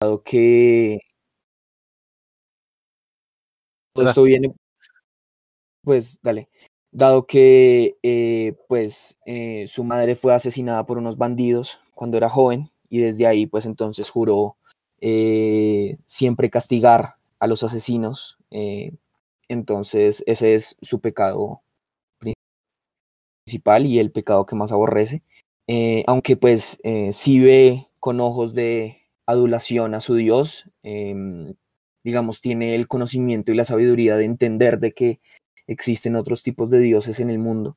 dado que todo esto viene, pues, dale, dado que, eh, pues, eh, su madre fue asesinada por unos bandidos cuando era joven y desde ahí, pues, entonces juró eh, siempre castigar a los asesinos. entonces, ese es su pecado principal y el pecado que más aborrece. Aunque, pues, sí ve con ojos de adulación a su Dios, em, digamos, tiene el conocimiento y la sabiduría de entender de que existen otros tipos de dioses en el mundo,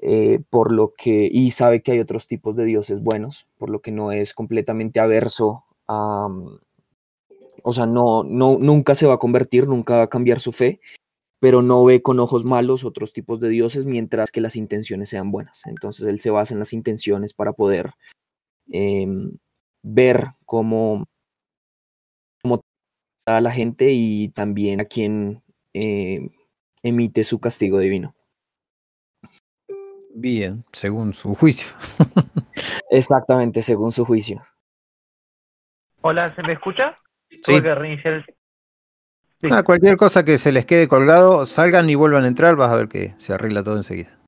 eh, por lo que, y sabe que hay otros tipos de dioses buenos, por lo que no es completamente averso a, o sea, no, no, nunca se va a convertir, nunca va a cambiar su fe, pero no ve con ojos malos otros tipos de dioses mientras que las intenciones sean buenas. Entonces él se basa en las intenciones para poder em, ver cómo, cómo a la gente y también a quien eh, emite su castigo divino. Bien, según su juicio. Exactamente, según su juicio. Hola, ¿se me escucha? Sí. Tuve que reiniciar el... Sí. Ah, cualquier cosa que se les quede colgado, salgan y vuelvan a entrar, vas a ver que se arregla todo enseguida.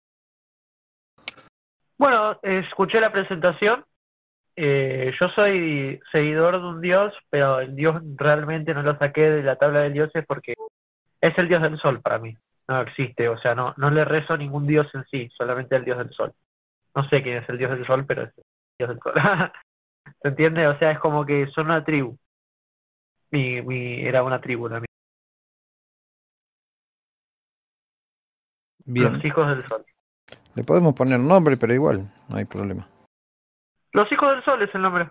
Bueno, escuché la presentación. Eh, yo soy seguidor de un dios, pero el dios realmente no lo saqué de la tabla de dioses porque es el dios del sol para mí. No existe, o sea, no, no le rezo a ningún dios en sí, solamente al dios del sol. No sé quién es el dios del sol, pero es el dios del sol. ¿Se entiende? O sea, es como que son una tribu. Mi, mi, era una tribu también. Bien, Los hijos del sol. le podemos poner nombre, pero igual, no hay problema. Los hijos del sol es el nombre,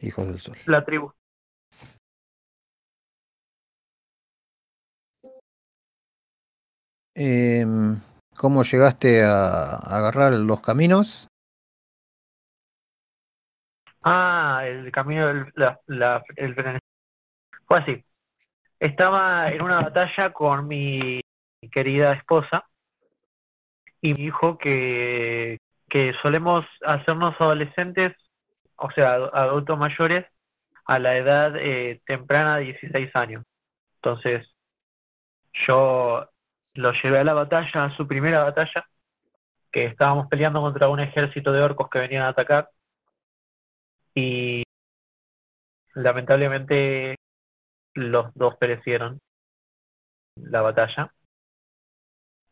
Hijos del Sol. la tribu. Em, ¿Cómo llegaste a, a agarrar los caminos? Ah, el camino del la, la- el. Fue así. Estaba en una batalla con mi querida esposa y mi hijo que, que solemos hacernos adolescentes, o sea, adu- adultos mayores, a la edad eh, temprana de 16 años. Entonces, yo lo llevé a la batalla, a su primera batalla, que estábamos peleando contra un ejército de orcos que venían a atacar y lamentablemente los dos perecieron la batalla.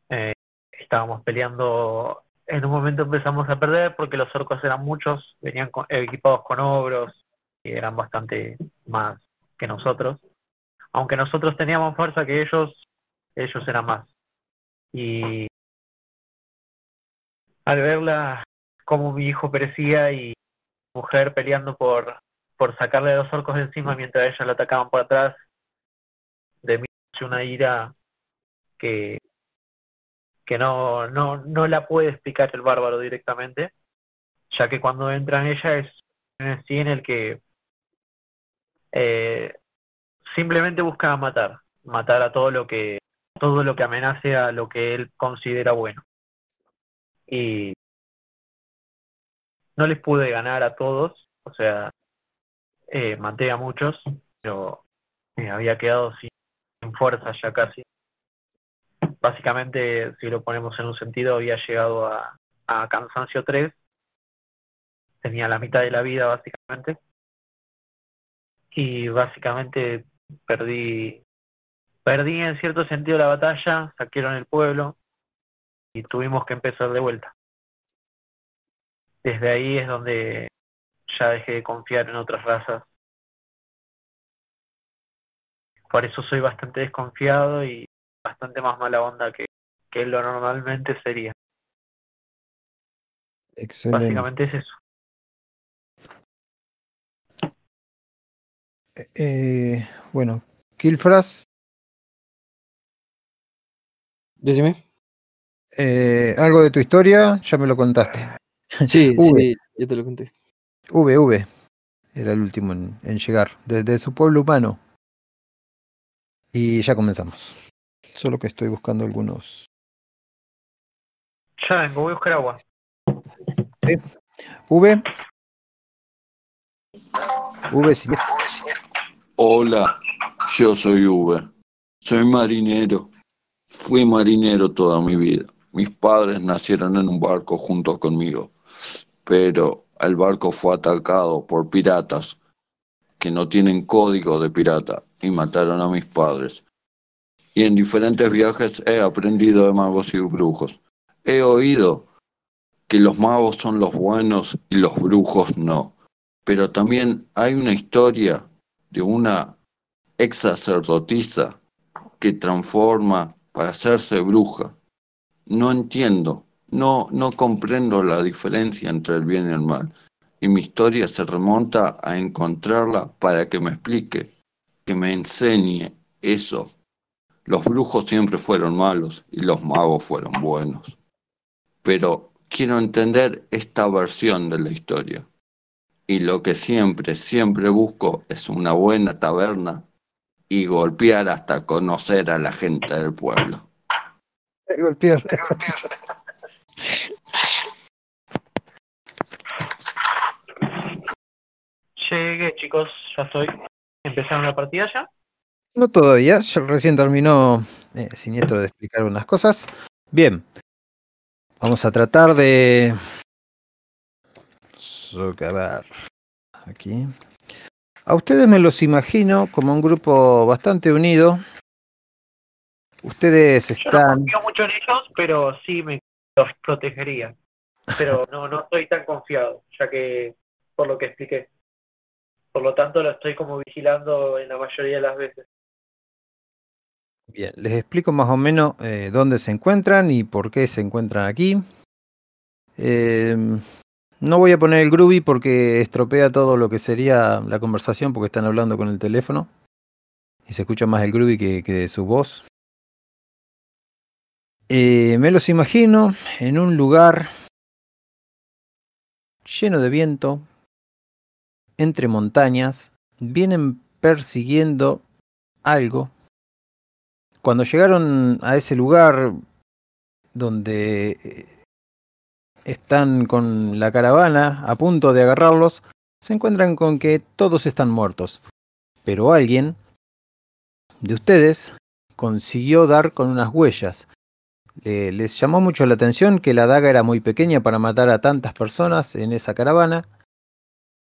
Eh, estábamos peleando, en un momento empezamos a perder porque los orcos eran muchos, venían con- equipados con ogros y eran bastante más que nosotros. Aunque nosotros teníamos fuerza que ellos, ellos eran más. Y al verla como mi hijo perecía y mujer peleando por, por sacarle a los orcos de encima mientras ellos la atacaban por atrás. De mí una ira que, que no, no, no la puede explicar el bárbaro directamente, ya que cuando entra en ella es en sí en el que eh, simplemente busca matar, matar a todo lo que todo lo que amenace a lo que él considera bueno. Y no les pude ganar a todos, o sea, eh, maté a muchos, pero me había quedado sin, sin fuerza ya casi. Básicamente, si lo ponemos en un sentido, había llegado a, cansancio 3, tenía la mitad de la vida básicamente, y básicamente perdí, perdí en cierto sentido la batalla, saquearon el pueblo y tuvimos que empezar de vuelta. Desde ahí es donde ya dejé de confiar en otras razas. Por eso soy bastante desconfiado y bastante más mala onda que, que lo normalmente sería. Excelente. Básicamente es eso. Eh, bueno, Kilfras, Decime. eh, algo de tu historia, ya me lo contaste. Sí, V. sí, yo te lo conté. V, V, era el último en, en llegar, desde su pueblo humano. Y ya comenzamos. Solo que estoy buscando algunos. Ya vengo, voy a buscar agua. V, V, sí. Hola, yo soy V. Soy marinero. Fui marinero toda mi vida. Mis padres nacieron en un barco junto conmigo, pero el barco fue atacado por piratas que no tienen código de pirata y mataron a mis padres. Y en diferentes viajes he aprendido de magos y brujos. He oído que los magos son los buenos y los brujos no. Pero también hay una historia de una ex sacerdotisa que transforma para hacerse bruja. No entiendo, no, no comprendo la diferencia entre el bien y el mal. Y mi historia se remonta a encontrarla para que me explique, que me enseñe eso. Los brujos siempre fueron malos y los magos fueron buenos. Pero quiero entender esta versión de la historia. Y lo que siempre, siempre busco es una buena taberna y golpear hasta conocer a la gente del pueblo. Golpear. Llegué, chicos, ya estoy. ¿Empezaron la partida ya? No todavía, ya recién terminó eh, Siniestro de explicar unas cosas. Bien, vamos a tratar de socavar aquí. A ustedes me los imagino como un grupo bastante unido. Ustedes Yo no están... confío mucho en ellos, pero sí me los protegería. Pero no, no estoy tan confiado, ya que por lo que expliqué. Por lo tanto, lo estoy como vigilando en la mayoría de las veces. Bien, les explico más o menos eh, dónde se encuentran y por qué se encuentran aquí. Eh, no voy a poner el groovy porque estropea todo lo que sería la conversación porque están hablando con el teléfono y se escucha más el groovy que, que su voz. Eh, me los imagino en un lugar lleno de viento, entre montañas, vienen persiguiendo algo cuando llegaron a ese lugar donde eh, están con la caravana a punto de agarrarlos, se encuentran con que todos están muertos. Pero alguien de ustedes consiguió dar con unas huellas. Eh, les llamó mucho la atención que la daga era muy pequeña para matar a tantas personas en esa caravana.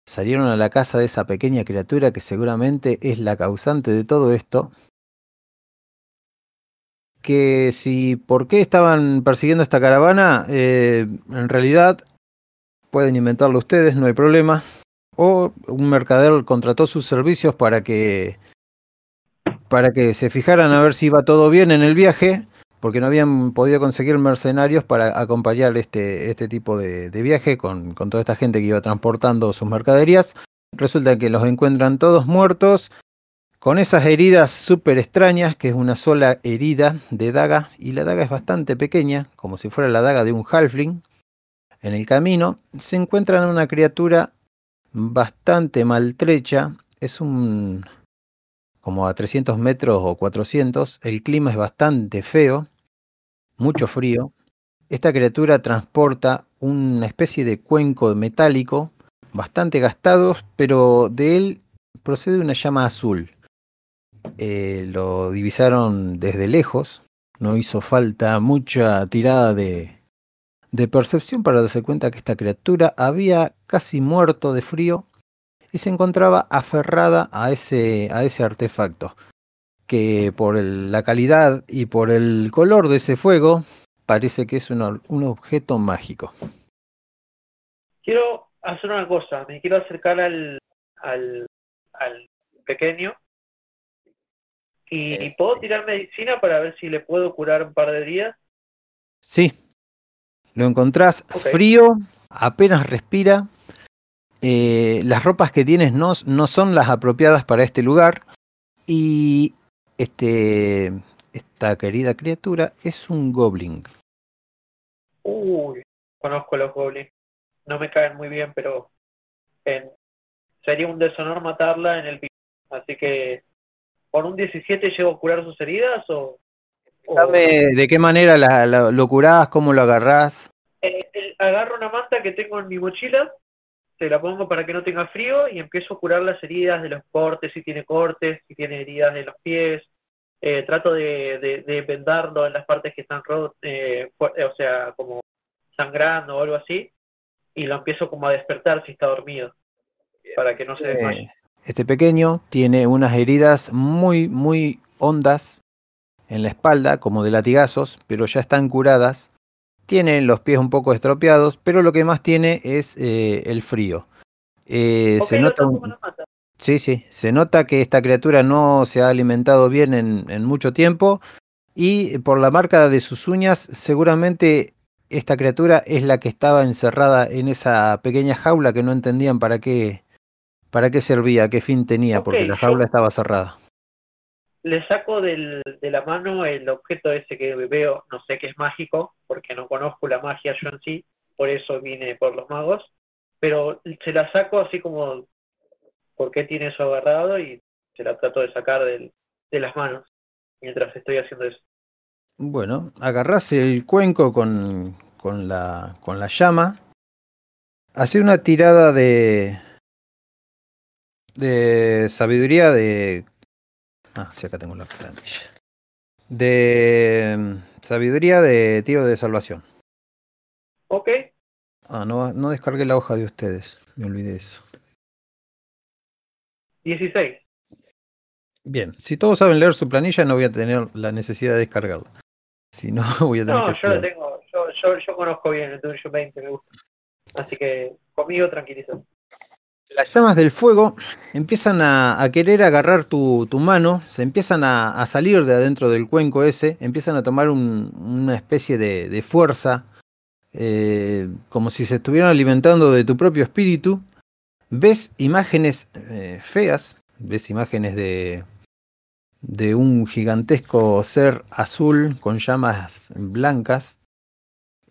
Salieron a la casa de esa pequeña criatura que seguramente es la causante de todo esto que si por qué estaban persiguiendo esta caravana, eh, en realidad pueden inventarlo ustedes, no hay problema. O un mercader contrató sus servicios para que para que se fijaran a ver si iba todo bien en el viaje, porque no habían podido conseguir mercenarios para acompañar este, este tipo de, de viaje con, con toda esta gente que iba transportando sus mercaderías. Resulta que los encuentran todos muertos con esas heridas súper extrañas, que es una sola herida de daga, y la daga es bastante pequeña, como si fuera la daga de un halfling. En el camino se encuentran una criatura bastante maltrecha, es un como a 300 metros o 400, el clima es bastante feo, mucho frío. Esta criatura transporta una especie de cuenco metálico, bastante gastado, pero de él procede una llama azul eh, lo divisaron desde lejos, no hizo falta mucha tirada de, de percepción para darse cuenta que esta criatura había casi muerto de frío y se encontraba aferrada a ese, a ese artefacto, que por la calidad y por el color de ese fuego parece que es un, un objeto mágico. Quiero hacer una cosa, me quiero acercar al, al pequeño y Este. puedo tirar medicina para ver si le puedo curar un par de días. Sí, lo encontrás frío, apenas respira. eh, las ropas que tienes no, no son las apropiadas para este lugar. Y este, esta querida criatura es un goblin. Uy, conozco a los goblins. No me caen muy bien, pero en- sería un deshonor matarla en el. Así que, ¿por un 17 llego a curar sus heridas o...? Dame de qué manera la- la- lo curás, cómo lo agarrás. Eh, el- agarro una manta que tengo en mi mochila se la pongo para que no tenga frío y empiezo a curar las heridas de los cortes, si tiene cortes, si tiene heridas en los pies. Eh, trato de, de, vendarlo en las partes que están rotas, eh, o sea, como sangrando o algo así, y lo empiezo como a despertar si está dormido, para que no se desmaye. Este pequeño tiene unas heridas muy, muy hondas en la espalda, como de latigazos, pero ya están curadas. Tiene los pies un poco estropeados, pero lo que más tiene es eh, el frío. Eh, se nota Sí, sí, se nota que esta criatura no se ha alimentado bien en, mucho tiempo y por la marca de sus uñas seguramente esta criatura es la que estaba encerrada en esa pequeña jaula que no entendían para qué, para qué servía, qué fin tenía, porque la jaula estaba cerrada le saco del, de la mano el objeto ese que veo, no sé qué es mágico, porque no conozco la magia yo en sí, por eso vine por los magos, pero se la saco así como, ¿por qué tiene eso agarrado? Y se la trato de sacar del, de las manos mientras estoy haciendo eso. Bueno, agarrás el cuenco con, con, la, con la llama, hace una tirada de, de sabiduría de Ah, sí, acá tengo la planilla. De mm, sabiduría de tiro de salvación. Ok. Ah, no, no descargué la hoja de ustedes. Me olvidé eso. 16. Bien, si todos saben leer su planilla, no voy a tener la necesidad de descargarla. Si no, voy a tener no, yo la tengo. Yo, yo, yo, conozco bien el tuyo 20, me gusta. Así que conmigo tranquilizo. Las llamas del fuego empiezan a, querer agarrar tu, mano, se empiezan a, salir de adentro del cuenco ese, empiezan a tomar una especie de, fuerza, eh, como si se estuvieran alimentando de tu propio espíritu. Ves imágenes eh, feas, ves imágenes de, de un gigantesco ser azul con llamas blancas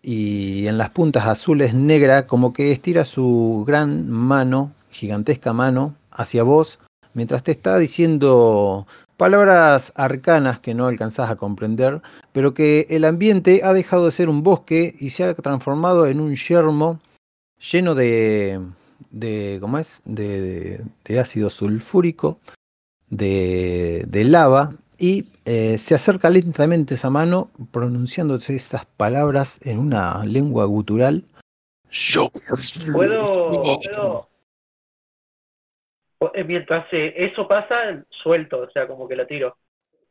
y en las puntas azules negra como que estira su gran mano gigantesca mano hacia vos mientras te está diciendo palabras arcanas que no alcanzás a comprender, pero que el ambiente ha dejado de ser un bosque y se ha transformado en un yermo lleno de, de ¿cómo es? De, de, ácido sulfúrico, de, lava, y eh, se acerca lentamente esa mano pronunciándose esas palabras en una lengua gutural. Yo puedo, mientras eh, eso pasa, suelto, o sea, como que la tiro.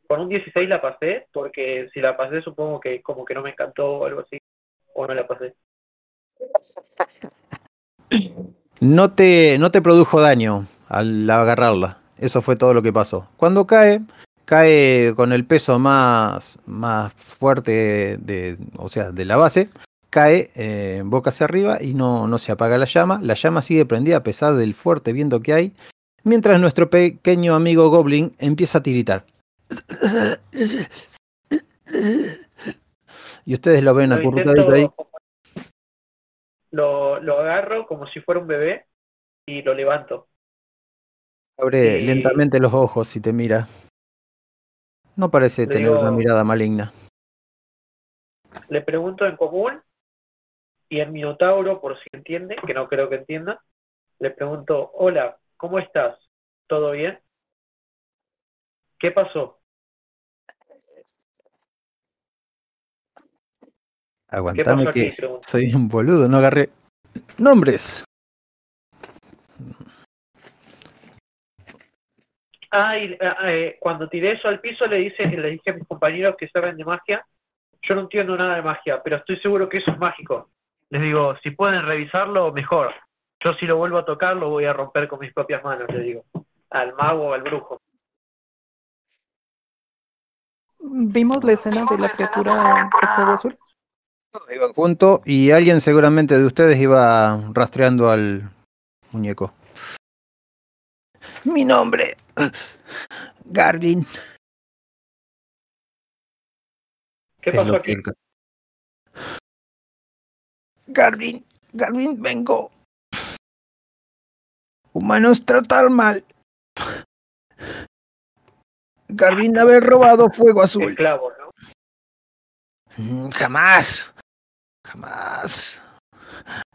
Con un 16 la pasé, porque si la pasé supongo que como que no me encantó o algo así, o no la pasé. No te, no te produjo daño al agarrarla, eso fue todo lo que pasó. Cuando cae, cae con el peso más, más fuerte de, o sea, de la base, cae eh, boca hacia arriba y no, no se apaga la llama. La llama sigue prendida a pesar del fuerte viento que hay mientras nuestro pequeño amigo Goblin empieza a tiritar. Y ustedes lo ven acurrucadito ahí. Lo, lo agarro como si fuera un bebé y lo levanto. Abre lentamente los ojos y te mira. No parece tener una mirada maligna. Le pregunto en común y en Minotauro, por si entiende, que no creo que entienda, le pregunto, hola, ¿Cómo estás? ¿Todo bien? ¿Qué pasó? Aguantame que soy un boludo, no agarré nombres. Ah, y, eh, cuando tiré eso al piso le dice, le dije a mis compañeros que saben de magia, yo no entiendo nada de magia, pero estoy seguro que eso es mágico. Les digo, si pueden revisarlo, mejor. Yo si lo vuelvo a tocar lo voy a romper con mis propias manos, le digo, al mago o al brujo. Vimos la escena de la criatura de fuego azul. Iban juntos y alguien seguramente de ustedes iba rastreando al muñeco. Mi nombre, Gardin. ¿Qué pasó aquí? Gardin, Gardin, vengo Humanos tratar mal. Garvin haber robado fuego azul. Esclavo, ¿no? Mm, jamás. Jamás.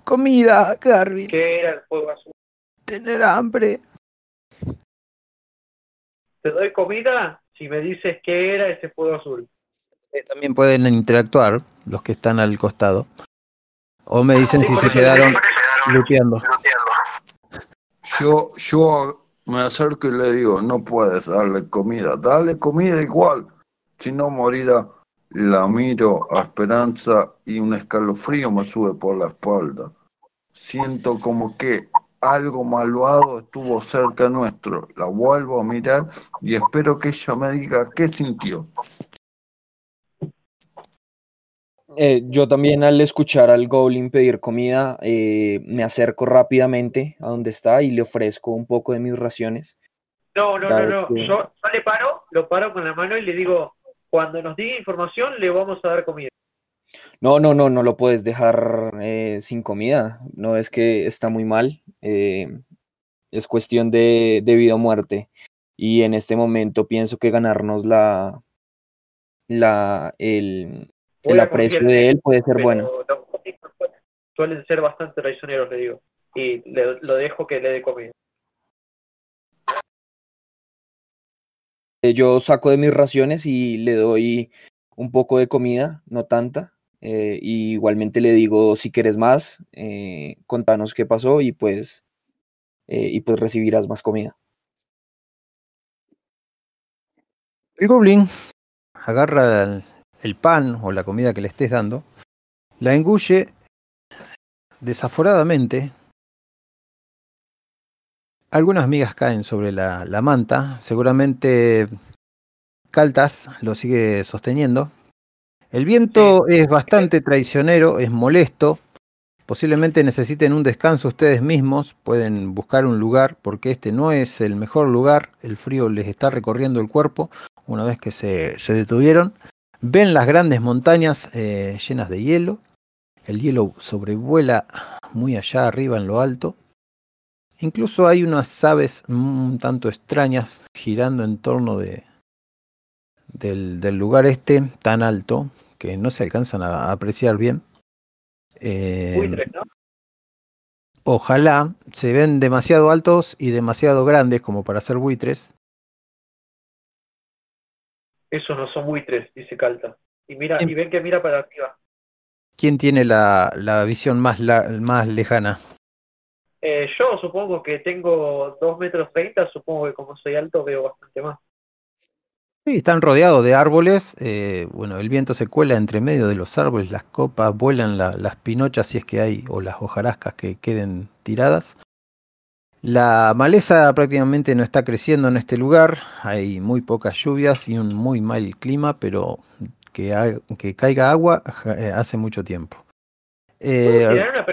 Comida, Garvin. ¿Qué era el fuego azul? Tener hambre. ¿Te doy comida? Si me dices qué era ese fuego azul. Eh, También pueden interactuar los que están al costado. O me dicen si se quedaron luteando. Yo, yo me acerco y le digo, no puedes darle comida, dale comida igual, si no morirá. La miro a Esperanza y un escalofrío me sube por la espalda. Siento como que algo malvado estuvo cerca nuestro. La vuelvo a mirar y espero que ella me diga qué sintió. Eh, yo también al escuchar al Goblin pedir comida, eh, me acerco rápidamente a donde está y le ofrezco un poco de mis raciones. No, no, no, no. Yo, yo le paro, lo paro con la mano y le digo, cuando nos diga información le vamos a dar comida. No, no, no, no lo puedes dejar eh, sin comida. No es que está muy mal. es cuestión de, de vida o muerte. Y en este momento pienso que ganarnos la, la, el, el aprecio de él, puede ser bueno. los goblins suelen ser bastante traicioneros, le digo. Y le- lo dejo que le dé comida. Eh, Yo saco de mis raciones y le doy un poco de comida, no tanta. eh, y igualmente le digo, si quieres más, eh, contanos qué pasó y pues, eh, y pues recibirás más comida. El goblin agarra el, el pan o la comida que le estés dando, la engulle desaforadamente. Algunas migas caen sobre la, la manta, seguramente Caltas lo sigue sosteniendo. El viento es bastante traicionero, es molesto. Posiblemente necesiten un descanso ustedes mismos, pueden buscar un lugar porque este no es el mejor lugar, el frío les está recorriendo el cuerpo una vez que se, se detuvieron. Ven las grandes montañas eh, llenas de hielo, el hielo sobrevuela muy allá arriba en lo alto. Incluso hay unas aves un tanto extrañas girando en torno de, del, del lugar este tan alto que no se alcanzan a apreciar bien. Eh, Buitres, ¿no? ojalá se ven demasiado altos y demasiado grandes como para ser buitres. Esos no son buitres, dice Calta. Y mira, y ven que mira para arriba. ¿Quién tiene la, la visión más, la- más lejana? Eh, yo supongo que tengo 2 metros 30, supongo que como soy alto veo bastante más. Sí, están rodeados de árboles. eh, bueno, el viento se cuela entre medio de los árboles, las copas, vuelan la- las pinochas si es que hay, o las hojarascas que queden tiradas. La maleza prácticamente no está creciendo en este lugar. Hay muy pocas lluvias y un muy mal clima, pero que, ha- que caiga agua eh, hace mucho tiempo. Eh, ¿Puedo tirar una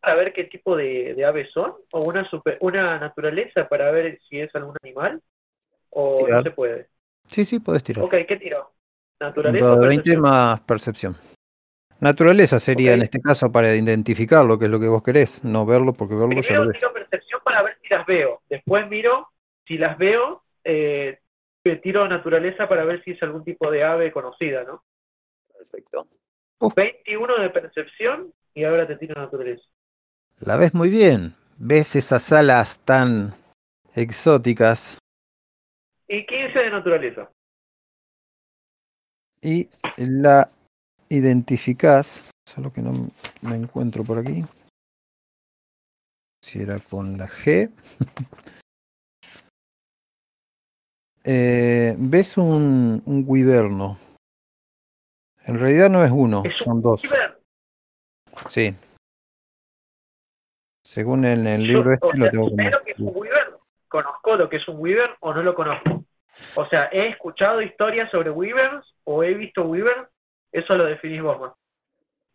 para ver qué tipo de, de aves son? ¿O una, super- una naturaleza para ver si es algún animal? ¿O no se puede? sí, sí, podés tirar. Ok, ¿qué tiro? ¿Naturaleza dado o de 20 percepción? más percepción. Naturaleza sería en este caso para identificarlo, que es lo que vos querés, no verlo porque verlo ya lo Primero ves. tiro percepción para ver si las veo. Después miro, si las veo, eh, tiro naturaleza para ver si es algún tipo de ave conocida, ¿no? Perfecto. 21 de percepción y ahora te tiro naturaleza. La ves muy bien. Ves esas alas tan exóticas Y 15 de naturaleza. y la identificás. Solo que no me encuentro por aquí. Si era con la G. Eh, ves un, un. En realidad no es uno, Es un son dos. Wyvern. Sí. Según en el Yo, libro este o lo tengo ¿sé como. lo que es un? ¿Conozco lo que es un Wyvern o no lo conozco? O sea, ¿he escuchado historias sobre Wyverns o he visto Wyverns? Eso lo definís vos más.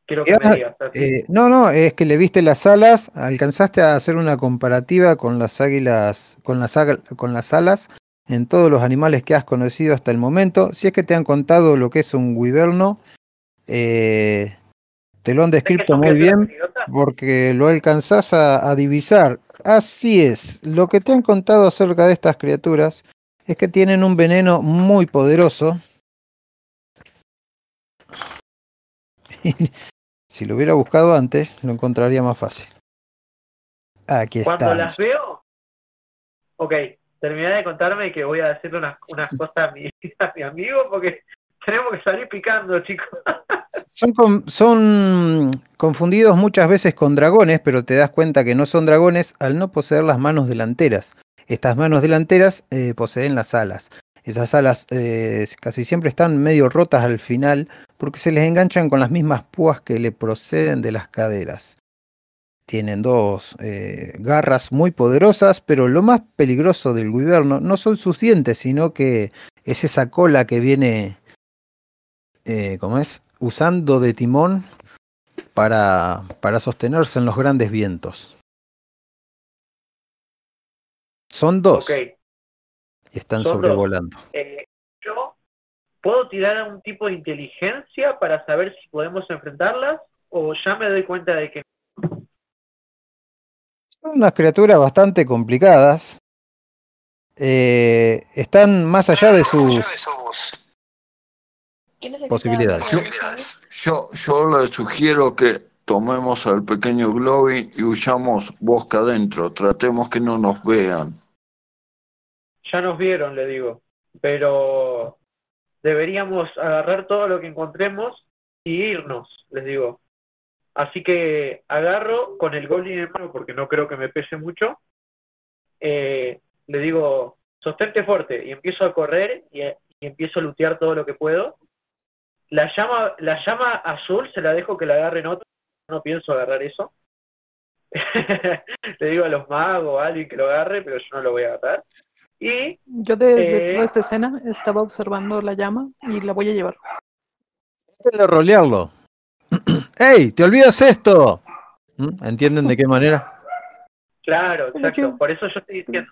Quiero que Ya, me digas. así. Eh, no, no, es que le viste las alas, alcanzaste a hacer una comparativa con las águilas, con las, con las alas en todos los animales que has conocido hasta el momento. Si es que te han contado lo que es un wiberno, eh, te lo han ¿Sé que descrito muy bien porque lo alcanzás a, a divisar. Así es, lo que te han contado acerca de estas criaturas es que tienen un veneno muy poderoso. Si lo hubiera buscado antes, lo encontraría más fácil. Aquí Cuando está. las veo, ok, terminé de contarme que voy a decirle unas, unas cosas a mi, a mi amigo porque tenemos que salir picando, chicos. Son, con- son confundidos muchas veces con dragones, pero te das cuenta que no son dragones al no poseer las manos delanteras. Estas manos delanteras eh, poseen las alas. Esas alas eh, casi siempre están medio rotas al final porque se les enganchan con las mismas púas que le proceden de las caderas. Tienen dos eh, garras muy poderosas, pero lo más peligroso del guiberno no son sus dientes, sino que es esa cola que viene, eh, ¿cómo es? Usando de timón para, para sostenerse en los grandes vientos. Son dos y están son sobrevolando. eh, puedo tirar a un tipo de inteligencia para saber si podemos enfrentarlas o ya me doy cuenta de que Son unas criaturas bastante complicadas. Eh, están más allá de sus ¿Quién es el que Posibilidades. eso? Yo, yo le sugiero que tomemos al pequeño Globin y huyamos bosque adentro. Tratemos que no nos vean. ya nos vieron, le digo, pero deberíamos agarrar todo lo que encontremos y irnos, les digo. Así que agarro con el goblin en mano, porque no creo que me pese mucho, eh, le digo, sostente fuerte, y empiezo a correr y, empiezo a lutear todo lo que puedo. La llama, la llama azul se la dejo que la agarren otro, no pienso agarrar eso. le digo a los magos a alguien que lo agarre, pero yo no lo voy a agarrar. Y Yo desde Eh. toda esta escena estaba observando la llama y la voy a llevar. De rolearlo. ¡Ey! ¡Te olvidas esto! ¿Mm? ¿Entienden de qué manera? Claro, Pero exacto. Por eso yo estoy diciendo.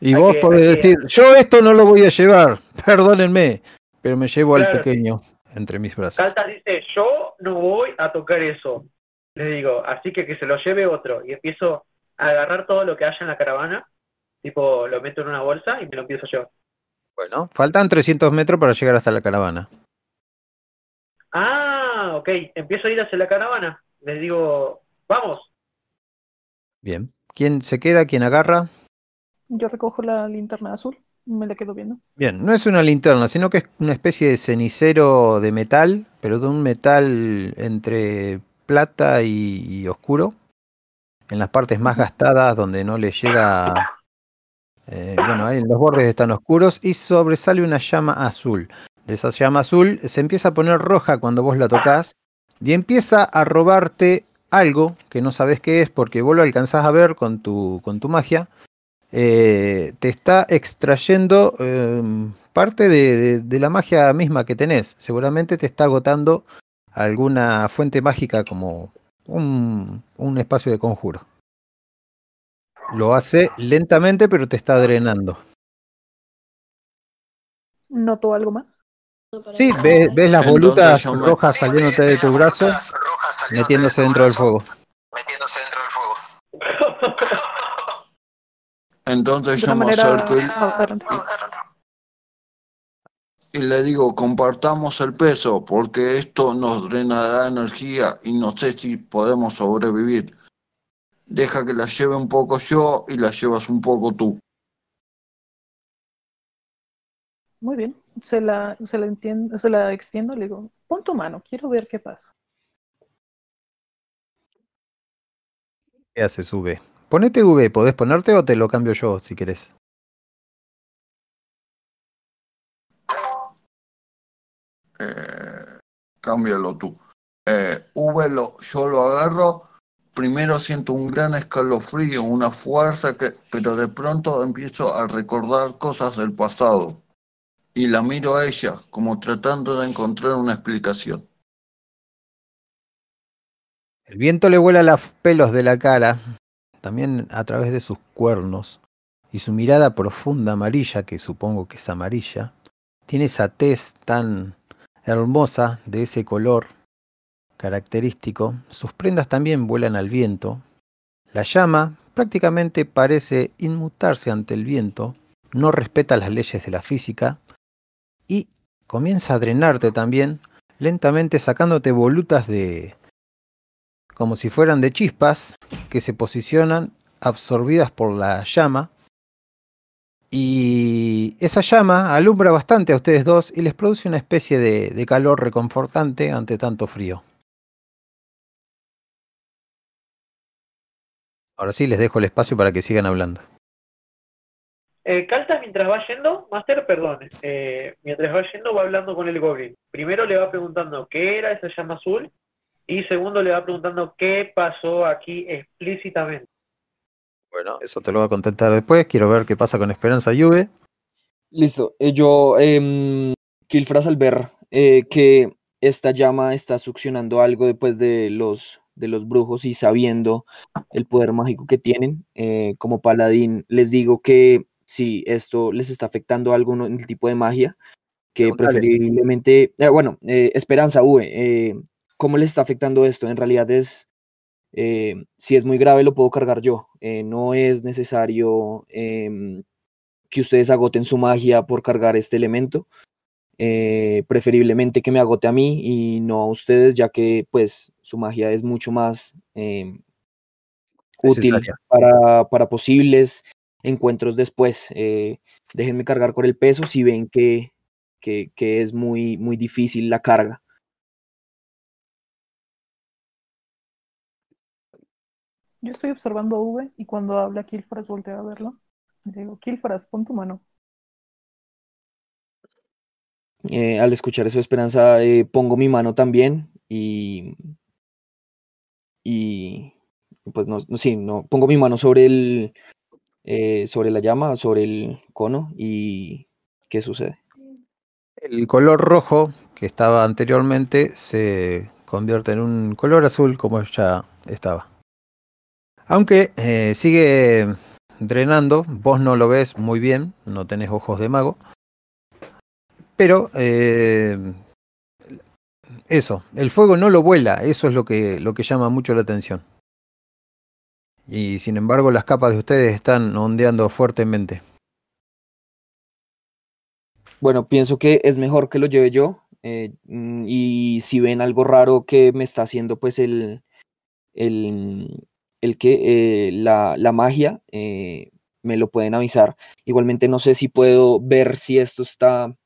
Y vos que- podés que- decir, yo esto no lo voy a llevar, perdónenme, pero me llevo al pequeño entre mis brazos. Caltas dice, yo no voy a tocar eso. Le digo, así que que se lo lleve otro. Y empiezo a agarrar todo lo que haya en la caravana. Tipo, lo meto en una bolsa y me lo empiezo a llevar. Bueno, faltan 300 metros para llegar hasta la caravana. Ah, ok. Empiezo a ir hacia la caravana. Les digo, vamos. Bien. ¿Quién se queda? ¿Quién agarra? Yo recojo la linterna azul, me la quedo viendo. Bien, no es una linterna, sino que es una especie de cenicero de metal, pero de un metal entre plata y, y oscuro. En las partes más gastadas, donde no le llega. Eh, bueno, ahí los bordes están oscuros y sobresale una llama azul. De esa llama azul se empieza a poner roja cuando vos la tocas y empieza a robarte algo que no sabes qué es porque vos lo alcanzás a ver con tu, con tu magia eh, te está extrayendo eh, parte de, de- de la magia misma que tenés. Seguramente te está agotando alguna fuente mágica como un, un espacio de conjuro. Lo hace lentamente, pero te está drenando. ¿Noto algo más? Sí, ves, ves las Entonces volutas yo me- rojas saliéndote de tu brazo, metiéndose dentro del fuego. Entonces De yo una me manera... acerco y, y le digo, compartamos el peso, porque esto nos drenará energía y no sé si podemos sobrevivir. Deja que la lleve un poco yo y la llevas un poco tú. Muy bien. Se la, se la entiendo, se la extiendo, le digo, pon tu mano, quiero ver qué pasa. ¿Qué haces, V? Ponete V, podés ponerte o te lo cambio yo si querés. Eh, cámbialo tú. Eh, V lo, yo lo agarro, primero siento un gran escalofrío, una fuerza que, pero de pronto empiezo a recordar cosas del pasado. Y la miro a ella, como tratando de encontrar una explicación. El viento le vuela los pelos de la cara, también a través de sus cuernos, y su mirada profunda amarilla, que supongo que es amarilla, tiene esa tez tan hermosa de ese color característico. Sus prendas también vuelan al viento. La llama prácticamente parece inmutarse ante el viento, no respeta las leyes de la física y comienza a drenarte también, lentamente sacándote volutas de, como si fueran de chispas que se posicionan absorbidas por la llama. Y esa llama alumbra bastante a ustedes dos y les produce una especie de, calor reconfortante ante tanto frío. Ahora sí les dejo el espacio para que sigan hablando. Eh, Caltas, mientras va yendo, Master, perdón, eh, mientras va yendo va hablando con el Goblin. Primero le va preguntando qué era esa llama azul y segundo le va preguntando qué pasó aquí explícitamente. Bueno, eso te lo voy a contestar después. Quiero ver qué pasa con Esperanza Juve. Listo. eh, yo, eh, Kilfras, al ver eh, que esta llama está succionando algo después de los, de los brujos y sabiendo el poder mágico que tienen, eh, como paladín, les digo que si esto les está afectando el tipo de magia, que preferiblemente, eh, bueno, eh, Esperanza, V, ¿cómo les está afectando esto? En realidad es, si es muy grave, lo puedo cargar yo. No es necesario em, que ustedes agoten su magia por cargar este elemento. Eh, preferiblemente que me agote a mí y no a ustedes, ya que pues su magia es mucho más em, útil para, para posibles encuentros después. Eh, déjenme cargar con el peso si ven que, que, que es muy, muy difícil la carga. Yo estoy observando a V y cuando habla Kilfras voltea a verlo. Le digo, Kilfras, pon tu mano. Eh, al escuchar eso, Esperanza, eh, pongo mi mano también y, y pues no, sí, no, pongo mi mano sobre el, eh, sobre la llama, sobre el cono y ¿qué sucede? El color rojo que estaba anteriormente se convierte en un color azul como ya estaba. Aunque sigue drenando, vos no lo ves muy bien, no tenés ojos de mago. Pero eh, eso, el fuego no lo vuela, eso es lo que, lo que llama mucho la atención. Y sin embargo las capas de ustedes están ondeando fuertemente. Bueno, pienso que es mejor que lo lleve yo eh, y si ven algo raro que me está haciendo pues el, el, el que eh, la, la magia, me lo pueden avisar. Igualmente no sé si puedo ver si esto está,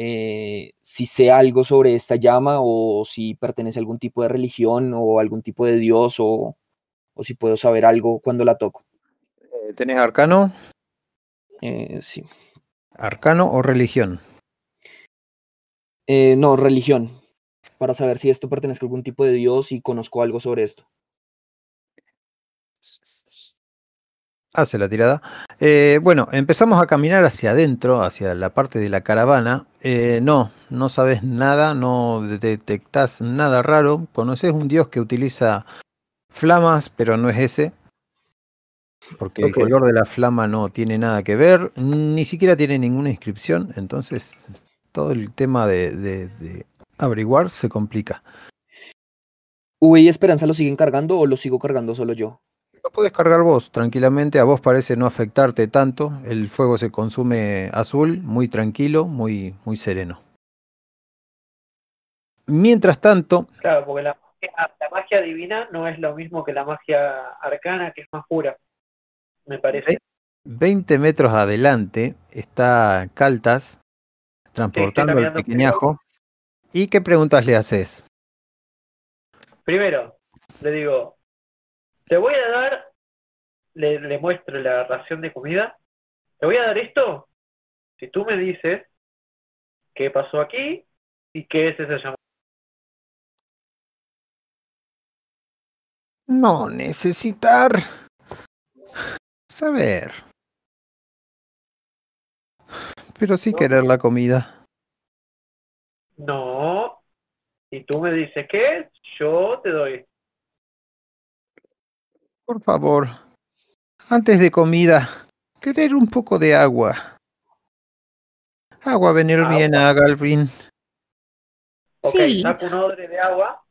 eh, si sé algo sobre esta llama o si pertenece a algún tipo de religión o algún tipo de dios o, o si puedo saber algo cuando la toco. Eh, ¿Tenés arcano? Eh, sí. ¿Arcano o religión? Eh, no, religión, para saber si esto pertenece a algún tipo de dios y conozco algo sobre esto. Hace la tirada. Eh, bueno, empezamos a caminar hacia adentro, hacia la parte de la caravana. Eh, no, no sabes nada, no detectás nada raro. Conoces un dios que utiliza flamas, pero no es ese. Porque el color de la flama no tiene nada que ver, ni siquiera tiene ninguna inscripción. Entonces, todo el tema de, de- de averiguar se complica. ¿V y Esperanza lo siguen cargando o lo sigo cargando solo yo? Lo puedes cargar vos tranquilamente, a vos parece no afectarte tanto, el fuego se consume azul, muy tranquilo, muy, muy sereno. Mientras tanto, Claro, porque la magia, la magia divina no es lo mismo que la magia arcana, que es más pura, me parece. Eh, 20 metros adelante está Caltas transportando el pequeñajo. ¿Y qué preguntas le haces? Primero, le digo, te voy a dar, le, le muestro la ración de comida, te voy a dar esto si tú me dices qué pasó aquí y qué es ese llamado. No necesitar saber, pero sí No. querer la comida. No, si tú me dices qué yo te doy. Por favor, antes de comida, querer un poco de agua. Agua venir bien a Galvin. Ok, Sí. saco un odre de agua,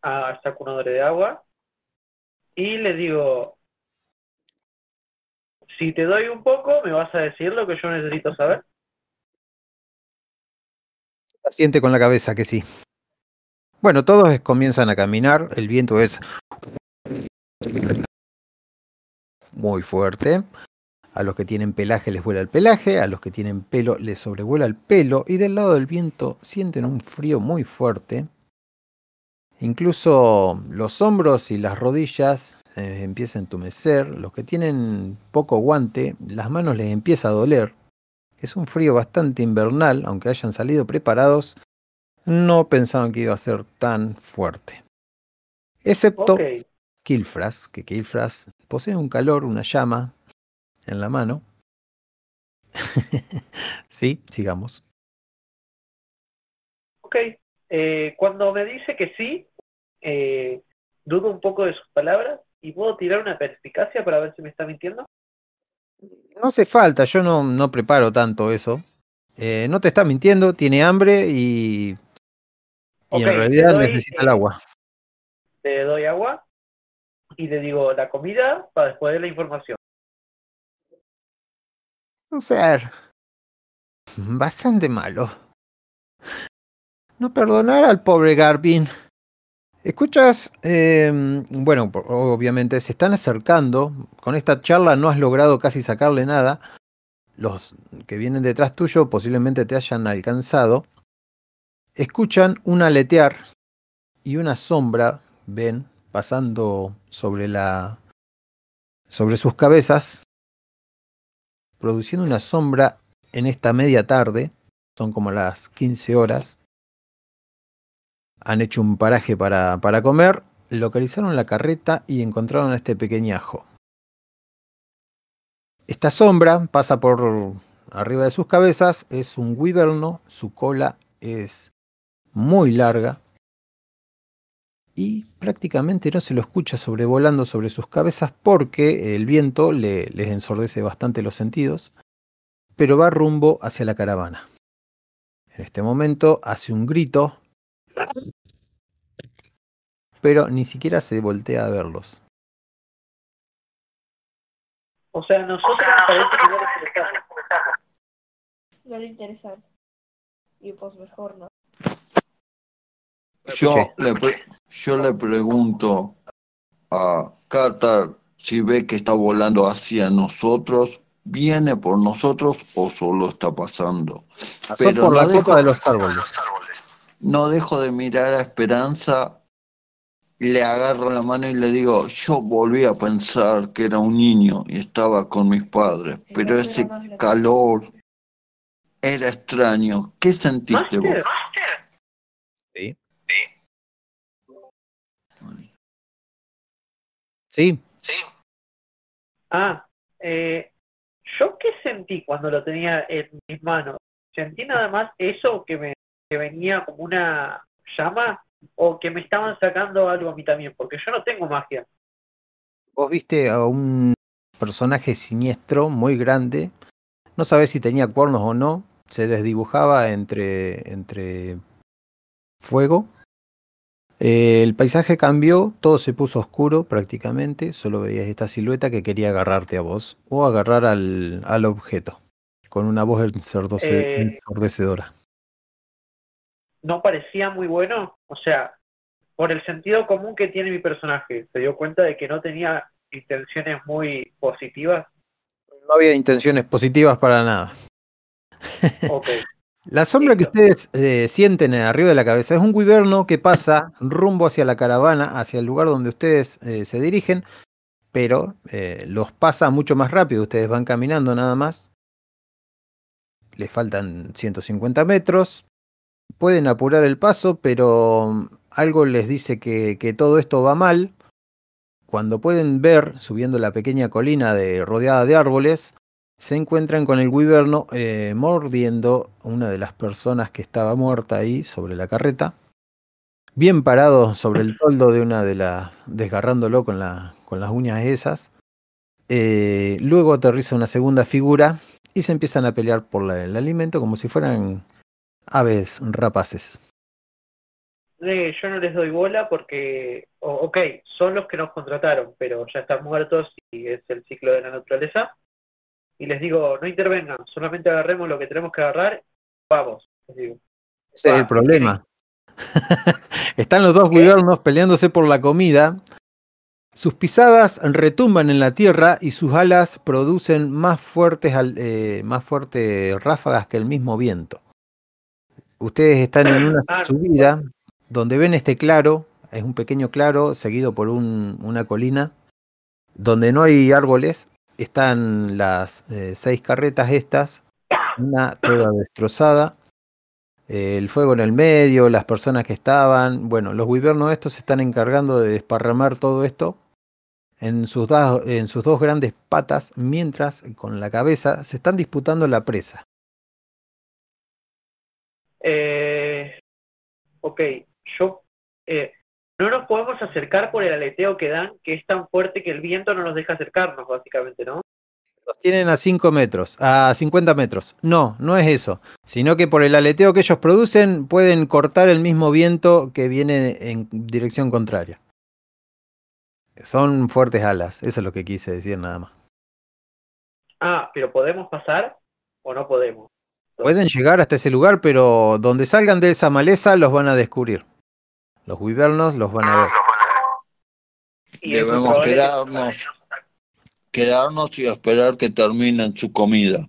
ah, saco un odre de agua y le digo, si te doy un poco, me vas a decir lo que yo necesito saber. Siente con la cabeza que sí. Bueno, todos comienzan a caminar, el viento es muy fuerte. A los que tienen pelaje les vuela el pelaje, a los que tienen pelo les sobrevuela el pelo y del lado del viento sienten un frío muy fuerte. Incluso los hombros y las rodillas eh, empiezan a entumecer. Los que tienen poco guante, las manos les empieza a doler. Es un frío bastante invernal, aunque hayan salido preparados, no pensaban que iba a ser tan fuerte. Excepto. Kilfras, que Kilfras posee un calor, una llama en la mano. sí, sigamos. Ok. Eh, cuando me dice que sí, eh, dudo un poco de sus palabras y puedo tirar una perspicacia para ver si me está mintiendo. No hace falta, yo no, no preparo tanto eso. Eh, no te está mintiendo, tiene hambre y, y en realidad doy, necesita el eh, agua. Le doy agua y le digo la comida para después de la información. Un ser bastante malo. No perdonar al pobre Garvin. Escuchas, eh, bueno, obviamente se están acercando. Con esta charla no has logrado casi sacarle nada. Los que vienen detrás tuyo posiblemente te hayan alcanzado. Escuchan un aletear y una sombra ven pasando sobre la sobre sus cabezas produciendo una sombra en esta media tarde, son como las 15 horas. Han hecho un paraje para, para comer, localizaron la carreta y encontraron a este pequeñajo. Esta sombra pasa por arriba de sus cabezas, es un wyverno, su cola es muy larga y prácticamente no se lo escucha sobrevolando sobre sus cabezas porque el viento le, les ensordece bastante los sentidos, pero va rumbo hacia la caravana. En este momento hace un grito, pero ni siquiera se voltea a verlos. O sea, nosotros parece que no les interesamos. No le interesa. Y pues mejor no. Yo escuché. le, pre- yo le pregunto a Carter si ve que está volando hacia nosotros, ¿viene por nosotros o solo está pasando? Pasó Pero por no la dejo- copa de los árboles. No dejo de mirar a Esperanza, le agarro la mano y le digo, yo volví a pensar que era un niño y estaba con mis padres, pero ese calor era extraño. ¿Qué sentiste vos? Master, Sí. Sí, Ah, eh, ¿yo qué sentí cuando lo tenía en mis manos? ¿Sentí nada más eso que me que venía como una llama o que me estaban sacando algo a mí también? Porque yo no tengo magia. vos viste a un personaje siniestro muy grande. No sabes si tenía cuernos o no. Se desdibujaba entre, entre fuego. Eh, el paisaje cambió, todo se puso oscuro prácticamente. Solo veías esta silueta que quería agarrarte a vos o agarrar al, al objeto con una voz Eh. ensordecedora. No parecía muy bueno. O sea, por el sentido común que tiene mi personaje, se dio cuenta de que no tenía intenciones muy positivas. No había intenciones positivas para nada. Ok. La sombra que ustedes eh, sienten arriba de la cabeza es un wyverno que pasa rumbo hacia la caravana, hacia el lugar donde ustedes eh, se dirigen, pero eh, los pasa mucho más rápido. Ustedes van caminando nada más. Les faltan 150 metros. Pueden apurar el paso, pero mm, algo les dice que, que todo esto va mal. Cuando pueden ver, subiendo la pequeña colina de, rodeada de árboles, se encuentran con el wyverno eh, mordiendo una de las personas que estaba muerta ahí sobre la carreta, bien parado sobre el toldo de una de las, desgarrándolo con, la, con las uñas esas. Eh, luego aterriza una segunda figura y se empiezan a pelear por la- el alimento como si fueran aves rapaces. Eh, yo no les doy bola porque, ok, son los que nos contrataron, pero ya están muertos y es el ciclo de la naturaleza. Y les digo, no intervengan, solamente agarremos lo que tenemos que agarrar, vamos. Les digo. Ese es el Va, problema. Están los dos guibernos peleándose por la comida. Sus pisadas retumban en la tierra y sus alas producen más fuertes, eh, más fuertes ráfagas que el mismo viento. Ustedes están en una Ah, subida donde ven este claro, es un pequeño claro seguido por un- una colina donde no hay árboles. Están las eh, seis carretas estas, una toda destrozada, el fuego en el medio, las personas que estaban. Bueno, los guibernos estos se están encargando de desparramar todo esto en sus, en sus dos grandes patas, mientras con la cabeza se están disputando la presa. Eh, ok, yo. eh, no nos podemos acercar por el aleteo que dan, que es tan fuerte que el viento no nos deja acercarnos, básicamente, ¿no? Los tienen a 5 metros, a 50 metros. No, no es eso, sino que por el aleteo que ellos producen pueden cortar el mismo viento que viene en dirección contraria. Son fuertes alas, eso es lo que quise decir nada más. Ah, pero ¿podemos pasar o no podemos? Pueden llegar hasta ese lugar, pero donde salgan de esa maleza los van a descubrir. Los wyvernos los van a ver. Y Debemos quedarnos, quedarnos y esperar que terminen su comida.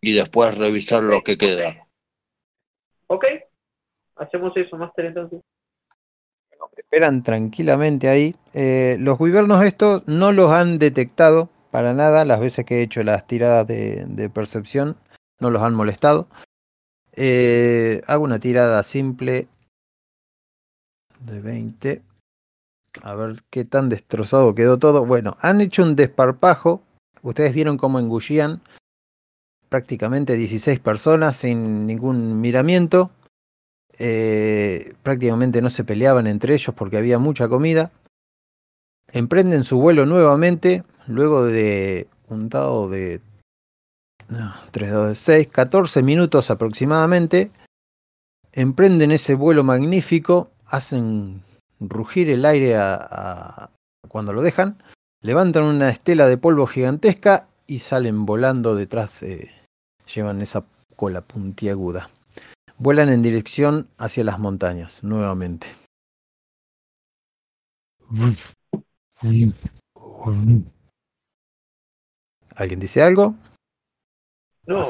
Y después revisar lo que queda. Ok, hacemos eso, Master, entonces. Esperan tranquilamente ahí. Eh, los wyvernos estos no los han detectado para nada. Las veces que he hecho las tiradas de, de percepción no los han molestado. Eh, hago una tirada simple de 20. A ver qué tan destrozado quedó todo. Bueno, han hecho un desparpajo. Ustedes vieron cómo engullían prácticamente 16 personas sin ningún miramiento. Eh, prácticamente no se peleaban entre ellos porque había mucha comida. Emprenden su vuelo nuevamente luego de un dado de no, 3 dados de 6, 14 minutos aproximadamente. Emprenden ese vuelo magnífico, hacen rugir el aire a- a- cuando lo dejan, levantan una estela de polvo gigantesca y salen volando detrás, eh, llevan esa cola puntiaguda. Vuelan en dirección hacia las montañas, nuevamente. ¿Alguien dice algo? No,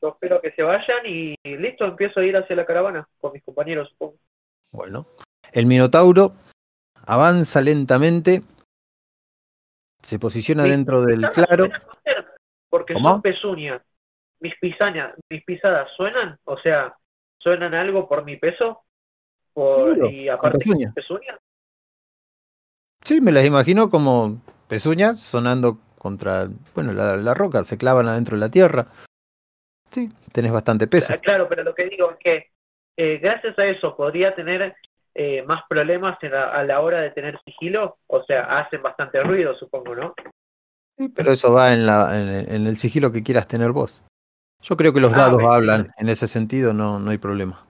yo espero que se vayan y listo, empiezo a ir hacia la caravana con mis compañeros, supongo. Bueno, el Minotauro avanza lentamente, se posiciona Sí. dentro del claro. Porque ¿Cómo? son pezuñas. Mis pisañas, mis pisadas suenan, o sea, suenan algo por mi peso. Por, Seguro, y aparte pezuñas. pezuñas. Sí, me las imagino como pezuñas sonando contra, bueno, la, la roca, se clavan adentro de la tierra. Sí, tenés bastante peso. Claro, pero lo que digo es que eh, gracias a eso podría tener eh, más problemas en la- a la hora de tener sigilo. O sea, hacen bastante ruido, supongo, ¿no? Pero eso va en, la, en, el- en el sigilo que quieras tener vos. Yo creo que los Ah, dados hablan, en ese sentido no, no hay problema.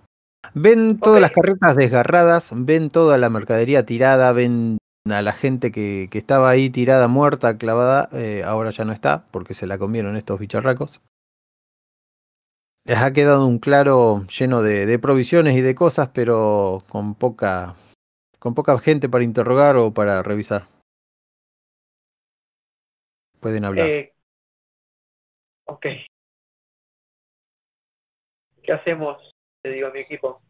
Ven todas las carretas desgarradas, ven toda la mercadería tirada, ven a la gente que, que estaba ahí tirada, muerta, clavada, eh, ahora ya no está, porque se la comieron estos bicharracos. Les ha quedado un claro lleno de, de provisiones y de cosas, pero con poca, con poca gente para interrogar o para revisar. Pueden hablar. Eh, ok. ¿Qué hacemos? Le digo a mi equipo.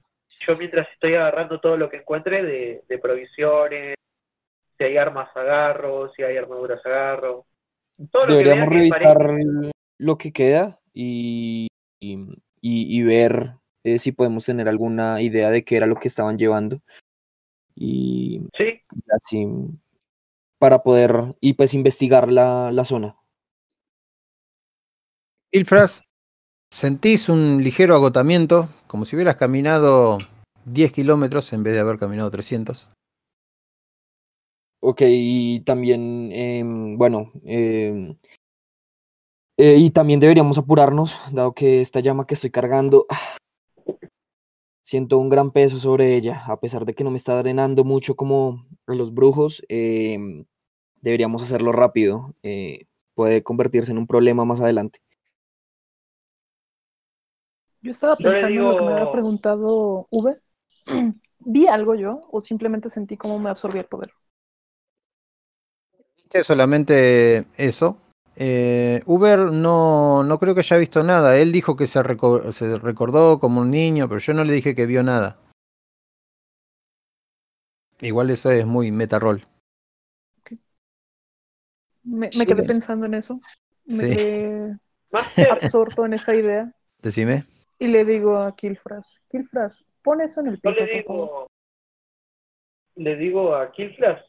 Yo mientras estoy agarrando todo lo que encuentre de, de provisiones, si hay armas agarro, si hay armaduras agarro. Todo lo que Deberíamos que revisar parezca- lo que queda y, y, y- ver eh, si podemos tener alguna idea de qué era lo que estaban llevando. Y Sí, así para poder y pues investigar la, la zona. Ilfras, sentís un ligero agotamiento, como si hubieras caminado 10 kilómetros en vez de haber caminado 300. Ok, y también, em, bueno, em, eh, y también deberíamos apurarnos, dado que esta llama que estoy cargando, siento un gran peso sobre ella, a pesar de que no me está drenando mucho como los brujos, em, deberíamos hacerlo rápido, eh, puede convertirse en un problema más adelante. Yo estaba Yo pensando en lo que me había preguntado V. ¿Vi algo yo o simplemente sentí cómo me absorbía el poder? Viste solamente eso. Eh, Uber no, no creo que haya visto nada. Él dijo que se, reco- se recordó como un niño, pero yo no le dije que vio nada. Igual eso es muy meta rol. Me, me Sí. quedé pensando en eso. Me Sí. quedé absorto en esa idea. Decime. Y le digo a Kilfras, Kilfras, pon eso en el yo piso, le por favor. digo, le digo a Killflash,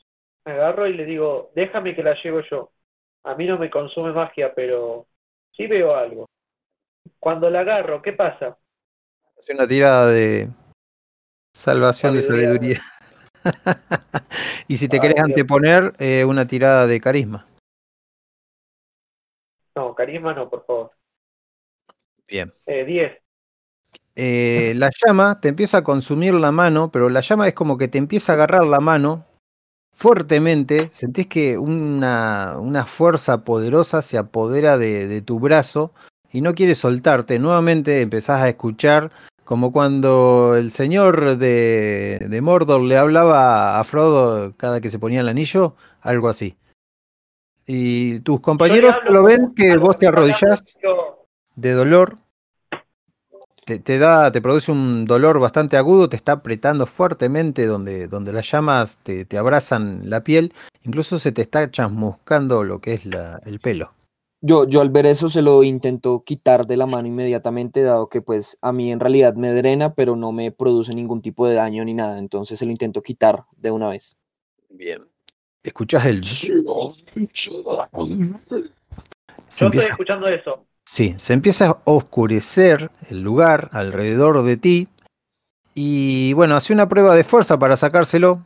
me agarro y le digo, déjame que la llevo yo. A mí no me consume magia, pero sí veo algo. Cuando la agarro, ¿qué pasa? Hace una tirada de salvación de Sabiduría. y si te Ay, querés Dios. anteponer, eh, una tirada de carisma. No, carisma no, por favor. Bien. Eh, 10. Eh, la llama te empieza a consumir la mano, pero la llama es como que te empieza a agarrar la mano fuertemente. Sentís que una, una fuerza poderosa se apodera de, de tu brazo y no quiere soltarte. Nuevamente empezás a escuchar como cuando el señor de, de Mordor le hablaba a Frodo cada que se ponía el anillo, algo así. Y tus compañeros lo ven que vos te arrodillás de dolor. Te, te da, te produce un dolor bastante agudo, te está apretando fuertemente donde, donde las llamas te, te abrazan la piel, incluso se te está chasmuscando lo que es la, el pelo. Yo, yo al ver eso se lo intento quitar de la mano inmediatamente, dado que pues a mí en realidad me drena, pero no me produce ningún tipo de daño ni nada, entonces se lo intento quitar de una vez. Bien. Escuchás el. Yo estoy escuchando eso. Sí, se empieza a oscurecer el lugar alrededor de ti. Y bueno, hace una prueba de fuerza para sacárselo.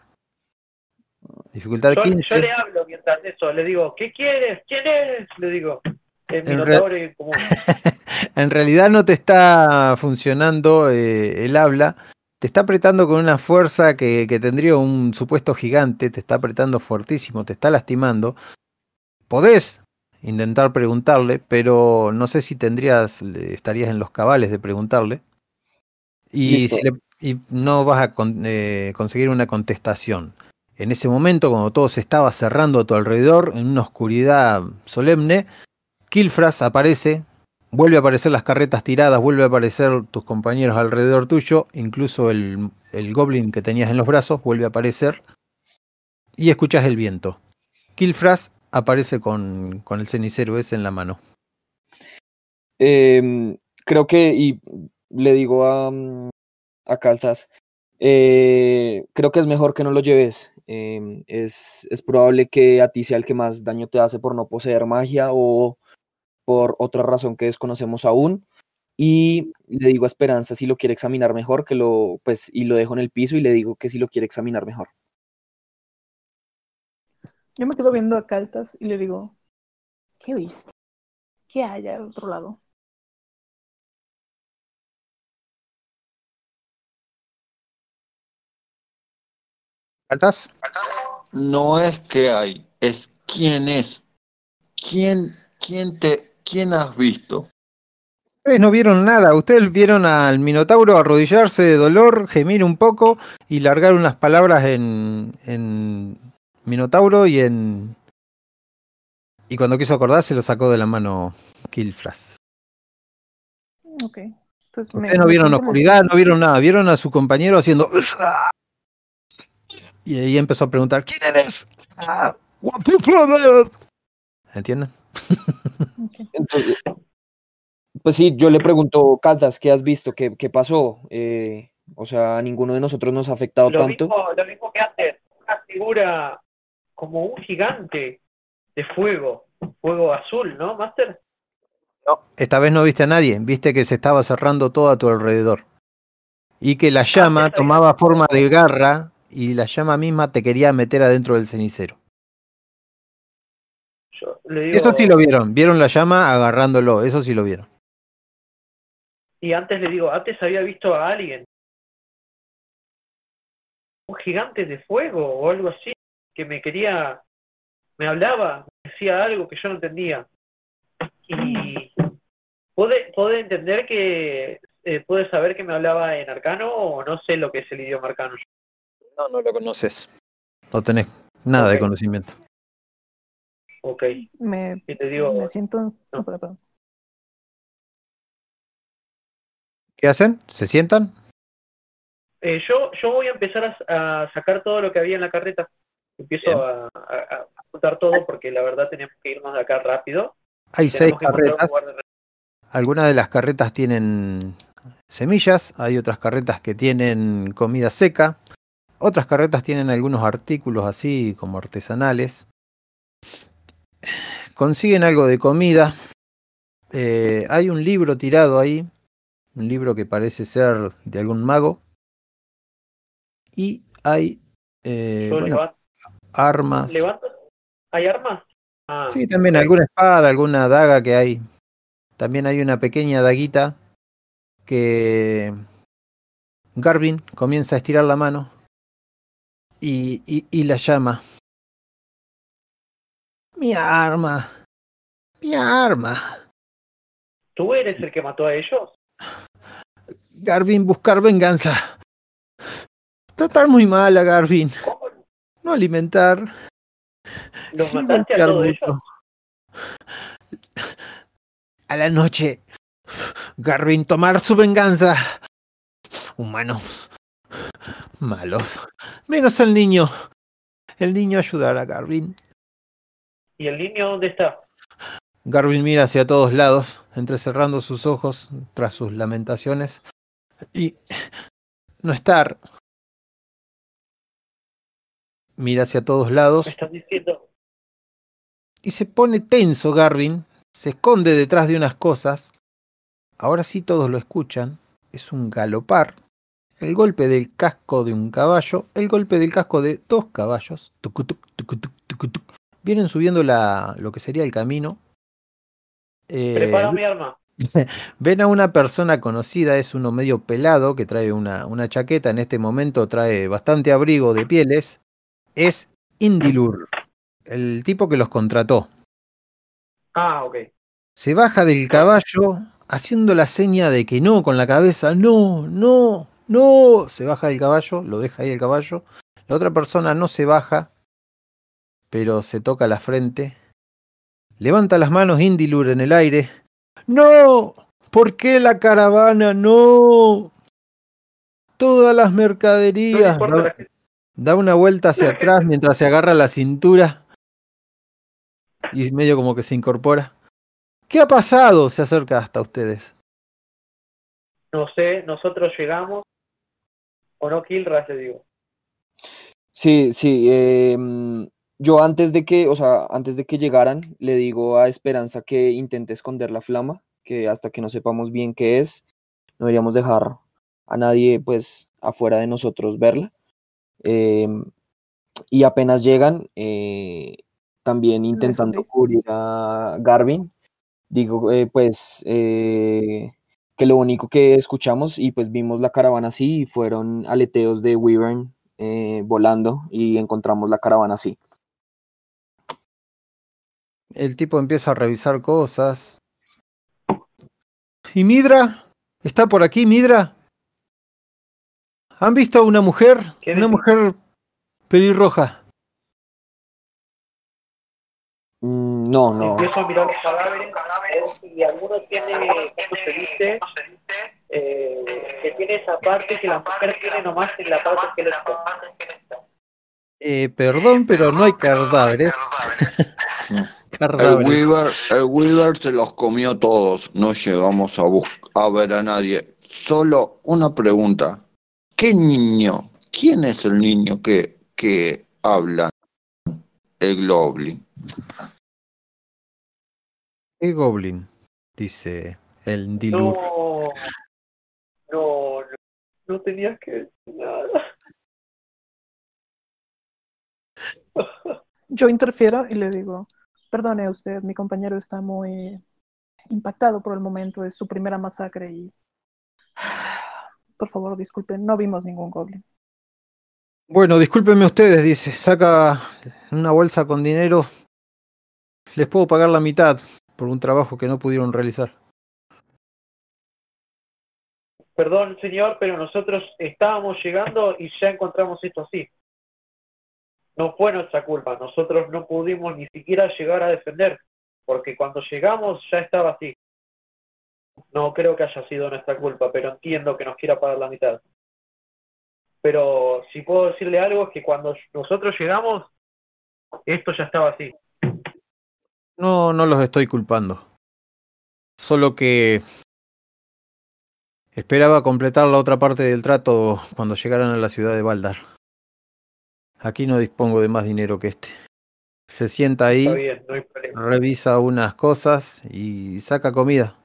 Dificultad Yo, 15. yo le hablo mientras eso, le digo, ¿qué quieres? ¿Quién eres? Le digo. En y común. en realidad no te está funcionando eh, el habla. Te está apretando con una fuerza que, que tendría un supuesto gigante. Te está apretando fuertísimo, te está lastimando. Podés intentar preguntarle, pero no sé si tendrías, estarías en los cabales de preguntarle. Y, si le- y no vas a con- eh, conseguir una contestación. En ese momento, cuando todo se estaba cerrando a tu alrededor, en una oscuridad solemne, Kilfras aparece, vuelve a aparecer las carretas tiradas, vuelve a aparecer tus compañeros alrededor tuyo, incluso el, el goblin que tenías en los brazos vuelve a aparecer, y escuchas el viento. Kilfras aparece con, con el cenicero ese en la mano. Em, creo que, y le digo a, mm, a Calzas, eh, creo que es mejor que no lo lleves. em, es, es probable que a ti sea el que más daño te hace por no poseer magia o por otra razón que desconocemos aún. Y le digo a Esperanza si lo quiere examinar mejor, que lo, pues, y lo dejo en el piso y le digo que si lo quiere examinar mejor. Yo me quedo viendo a Caltas y le digo, ¿qué viste? ¿Qué hay al otro lado? ¿Faltas? No es que hay, es quién es. ¿Quién, quién te, quién has visto? Ustedes no vieron nada, ustedes vieron al Minotauro arrodillarse de dolor, gemir un poco y largar unas palabras en, en Minotauro y en... Y cuando quiso acordarse lo sacó de la mano Kilfras. Ok. Pues me- Ustedes no vieron oscuridad, no vieron nada, vieron a su compañero haciendo... Y ahí empezó a preguntar, ¿quién eres? "Ah, what the brother?" ¿Entienden? Ok. Entonces, pues sí, yo le pregunto, Caldas, ¿qué has visto? ¿Qué, qué pasó? Eh, o sea, a ninguno de nosotros nos ha afectado Lo tanto. mismo, lo mismo que antes, una figura como un gigante de fuego, fuego azul, ¿no, Master? No, esta vez no viste a nadie, viste que se estaba cerrando todo a tu alrededor. Y que la llama había tomaba forma de garra y la llama misma te quería meter adentro del cenicero. Yo le digo, Eso sí lo vieron, vieron la llama agarrándolo, eso sí lo vieron. y antes le digo, antes había visto a alguien, un gigante de fuego o algo así, que me quería, me hablaba, me decía algo que yo no entendía. Y pude, pude entender que eh, pude saber que me hablaba en arcano o no sé lo que es el idioma arcano. No, no lo conoces. No tenés nada de conocimiento. Ok, Me, y te digo, me siento. no. no. ¿Qué hacen? ¿Se sientan? eh, yo, yo voy a empezar a, a sacar todo lo que había en la carreta. Empiezo a, a- todo porque la verdad tenemos que irnos de acá rápido. Hay seis Tenemos carretas. de Algunas de las carretas tienen semillas, hay otras carretas que tienen comida seca, otras carretas tienen algunos artículos así como artesanales. Consiguen algo de comida. Eh, hay un libro tirado ahí, un libro que parece ser de algún mago. Y hay eh, bueno, armas. ¿Hay armas? Ah, Sí, también alguna espada, alguna daga que hay. También hay una pequeña daguita que Garvin comienza a estirar la mano y, y- y la llama. Mi arma. Mi arma. ¿Tú eres el que mató a ellos? Garvin, buscar venganza. Tratar muy mal a Garvin. ¿Cómo? No alimentar. ¿Los mataste a. A la noche, Garvin tomar su venganza. Humanos. Malos. Menos el niño. El niño ayudará a Garvin. ¿Y el niño dónde está? Garvin mira hacia todos lados, entrecerrando sus ojos tras sus lamentaciones. Y no estar. Mira hacia todos lados. Me estás diciendo. y se pone tenso Garvin, se esconde detrás de unas cosas. Ahora sí todos lo escuchan. Es un galopar. El golpe del casco de un caballo, el golpe del casco de dos caballos. Tucutuc, tucutuc, tucutuc. Vienen subiendo la, lo que sería el camino. Eh, Prepara mi arma. Ven a una persona conocida, es uno medio pelado que trae una, una chaqueta, en este momento trae bastante abrigo de pieles. Es Indilur, el tipo que los contrató. Ah, ok. Se baja del caballo haciendo la seña de que no con la cabeza, no, no, no. Se baja del caballo, lo deja ahí el caballo. La otra persona no se baja, pero se toca la frente. Levanta las manos Indilur en el aire. ¡No! ¿Por qué la caravana? ¡No! Todas las No mercaderías. importa Da, una vuelta hacia atrás mientras se agarra la cintura y medio como que se incorpora. ¿Qué ha pasado? Se acerca hasta ustedes. No sé, nosotros llegamos. O no, Kilras, le digo. Sí, sí. em, yo antes de que, o sea, antes de que llegaran, le digo a Esperanza que intente esconder la flama, que hasta que no sepamos bien qué es, no deberíamos dejar a nadie, pues, afuera de nosotros verla. Em, y apenas llegan, eh, también intentando cubrir a Garvin, digo, eh, pues, eh, que lo único que escuchamos y pues vimos la caravana así y fueron aleteos de Wyvern eh, volando y encontramos la caravana así. El tipo empieza a revisar cosas. ¿Y Midra? ¿Está por aquí, Midra? ¿Han visto a una mujer? ¿Qué Una mujer pelirroja. Mm, no, no. Empiezo a mirar los cadáveres. si alguno tiene, ¿cómo se dice? Eh, que tiene esa parte que la mujer tiene nomás en la parte esquelética. Eh, perdón, pero no hay cadáveres. El. Weaver, el Weaver se los comió todos. No llegamos a, a ver a nadie. Solo una pregunta. ¿Qué niño? ¿Quién es el niño que, que habla? El Goblin. ¿Qué goblin? Dice el Dilur. No, no, no, no tenías que decir nada. Yo interfiero y le digo, perdone usted, mi compañero está muy impactado por el momento, es su primera masacre y... Por favor, disculpen, no vimos ningún goblin. Bueno, discúlpenme ustedes, dice. Saca una bolsa con dinero. Les puedo pagar la mitad por un trabajo que no pudieron realizar. perdón señor, pero nosotros estábamos llegando y ya encontramos esto así. No fue nuestra culpa, nosotros no pudimos ni siquiera llegar a defender, porque cuando llegamos ya estaba así. No creo que haya sido nuestra culpa, pero entiendo que nos quiera pagar la mitad. Pero si puedo decirle algo es que cuando nosotros llegamos, esto ya estaba así. No, no los estoy culpando. Solo que esperaba completar la otra parte del trato cuando llegaran a la ciudad de Baldar. Aquí no dispongo de más dinero que este. Se sienta ahí, bien, no revisa unas cosas y saca comida.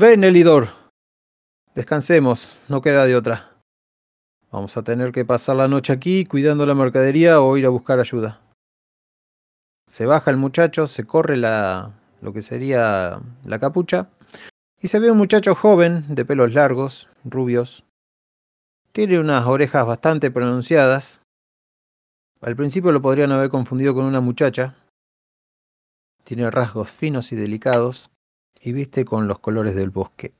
Ven, Elidor. Descansemos, no queda de otra. Vamos a tener que pasar la noche aquí cuidando la mercadería o ir a buscar ayuda. Se baja el muchacho, se corre la, lo que sería la capucha y se ve un muchacho joven de pelos largos, rubios. Tiene unas orejas bastante pronunciadas. Al principio lo podrían haber confundido con una muchacha. Tiene rasgos finos y delicados y viste con los colores del bosque.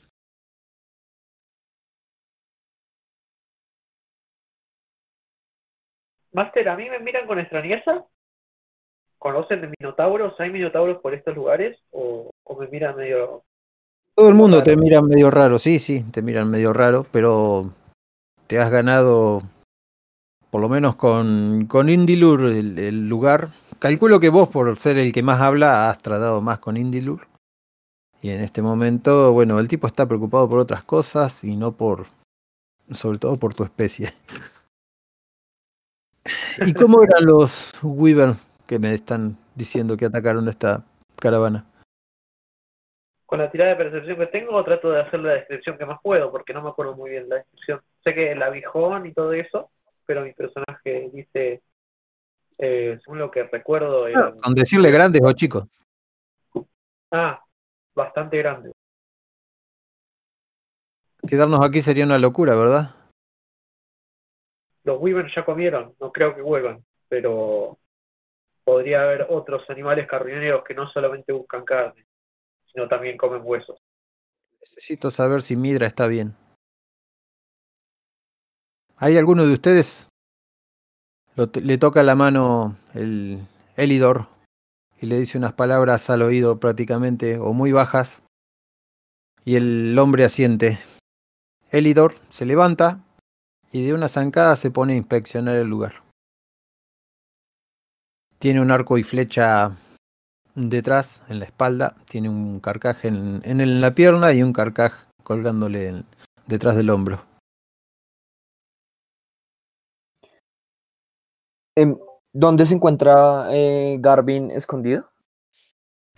Master, ¿a mí me miran con extrañeza? ¿Conocen de minotauros? ¿Hay minotauros por estos lugares? ¿O, o me miran medio... Todo el mundo te mira medio raro, sí, sí, te miran medio raro, pero te has ganado, por lo menos con, con Indilur, el, el lugar. Calculo que vos, por ser el que más habla, has tratado más con Indilur. Y en este momento, bueno, el tipo está preocupado por otras cosas y no por, sobre todo por tu especie. ¿Y cómo eran los Weaver que me están diciendo que atacaron esta caravana? Con la tirada de percepción que tengo, trato de hacer la descripción que más puedo, porque no me acuerdo muy bien la descripción. Sé que el abijón y todo eso, pero mi personaje dice, eh, según lo que recuerdo, eran- Con decirle grandes o chicos. ah, bastante grande. Quedarnos aquí sería una locura, ¿verdad? Los Wyvern ya comieron, no creo que vuelvan, pero podría haber otros animales carroñeros que no solamente buscan carne, sino también comen huesos. Necesito saber si Midra está bien. ¿Hay alguno de ustedes? Lo le toca la mano el Elidor y le dice unas palabras al oído prácticamente o muy bajas. Y el hombre asiente. Elidor se levanta y de una zancada se pone a inspeccionar el lugar. Tiene un arco y flecha detrás, en la espalda, tiene un carcaj en, la pierna y un carcaj colgándole detrás del hombro. ¿Dónde se encuentra eh, Garvin escondido?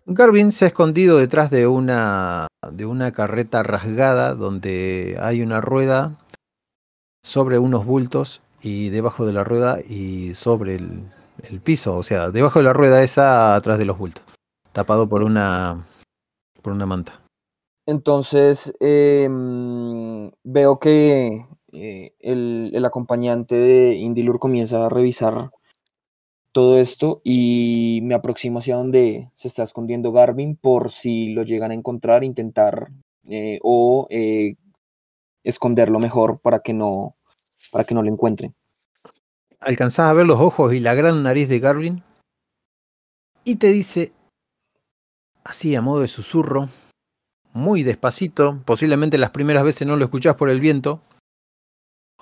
Garvin se ha escondido detrás de una, de una carreta rasgada donde hay una rueda sobre unos bultos y debajo de la rueda y sobre el, el piso, o sea, debajo de la rueda esa atrás de los bultos, tapado por una, por una manta. Entonces em, veo que eh, el, el acompañante de Indilur comienza a revisar todo esto y me aproximo hacia donde se está escondiendo Garvin por si lo llegan a encontrar, intentar eh, o eh, esconderlo mejor para que no para que no lo encuentren. Alcanzás a ver los ojos y la gran nariz de Garvin y te dice, así a modo de susurro, muy despacito, posiblemente las primeras veces no lo escuchás por el viento.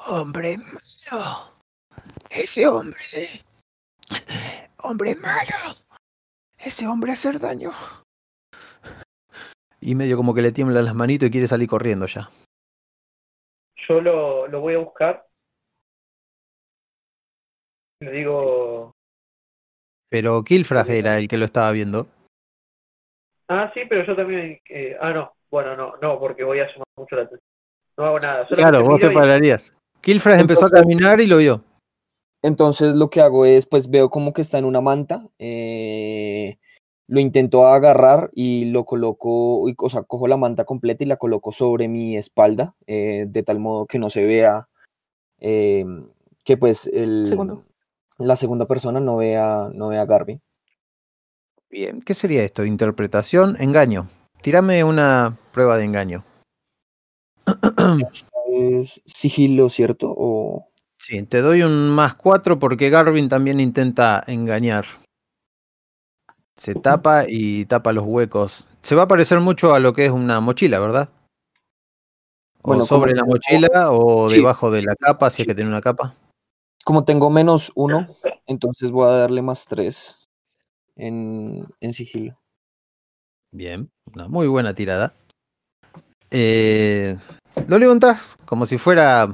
Hombre malo, ese hombre, hombre malo, ese hombre hacer daño. Y medio como que le tiemblan las manitos y quiere salir corriendo ya. Yo lo, lo voy a buscar. Le digo, Pero Kilfrag era el que lo estaba viendo. ah, sí, pero yo también, eh, ah, no, bueno, no, no, porque voy a llamar mucho la atención. No hago nada. Claro, vos te y- pararías. Kilfrag empezó a caminar y lo vio. Entonces lo que hago es, pues veo como que está en una manta, eh, lo intento agarrar y lo coloco, y- o sea, cojo la manta completa y la coloco sobre mi espalda, eh, de tal modo que no se vea, eh, que pues el, Segundo. la segunda persona no vea, no vea a Garvin. Bien, ¿qué sería esto? Interpretación, engaño. Tírame una prueba de engaño. es sigilo, ¿cierto? O... Sí, te doy un más cuatro porque Garvin también intenta engañar. Se tapa y tapa los huecos. Se va a parecer mucho a lo que es una mochila, ¿verdad? O Bueno, sobre la mochila o Sí. debajo de la capa, si es que tiene una capa. Como tengo menos uno, entonces voy a darle más tres en, en sigilo. Bien, una muy buena tirada. Eh, lo levantás como si fuera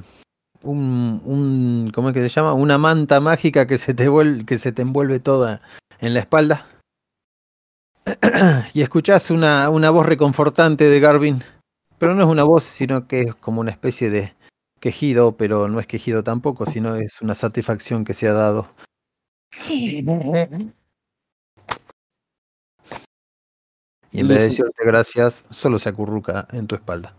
un, un ¿cómo es que se llama? Una manta mágica que se te que se te envuelve toda en la espalda. y escuchás una, una voz reconfortante de Garvin, pero no es una voz, sino que es como una especie de quejido, pero no es quejido tampoco, sino es una satisfacción que se ha dado. Y en vez de decirte gracias, solo se acurruca en tu espalda.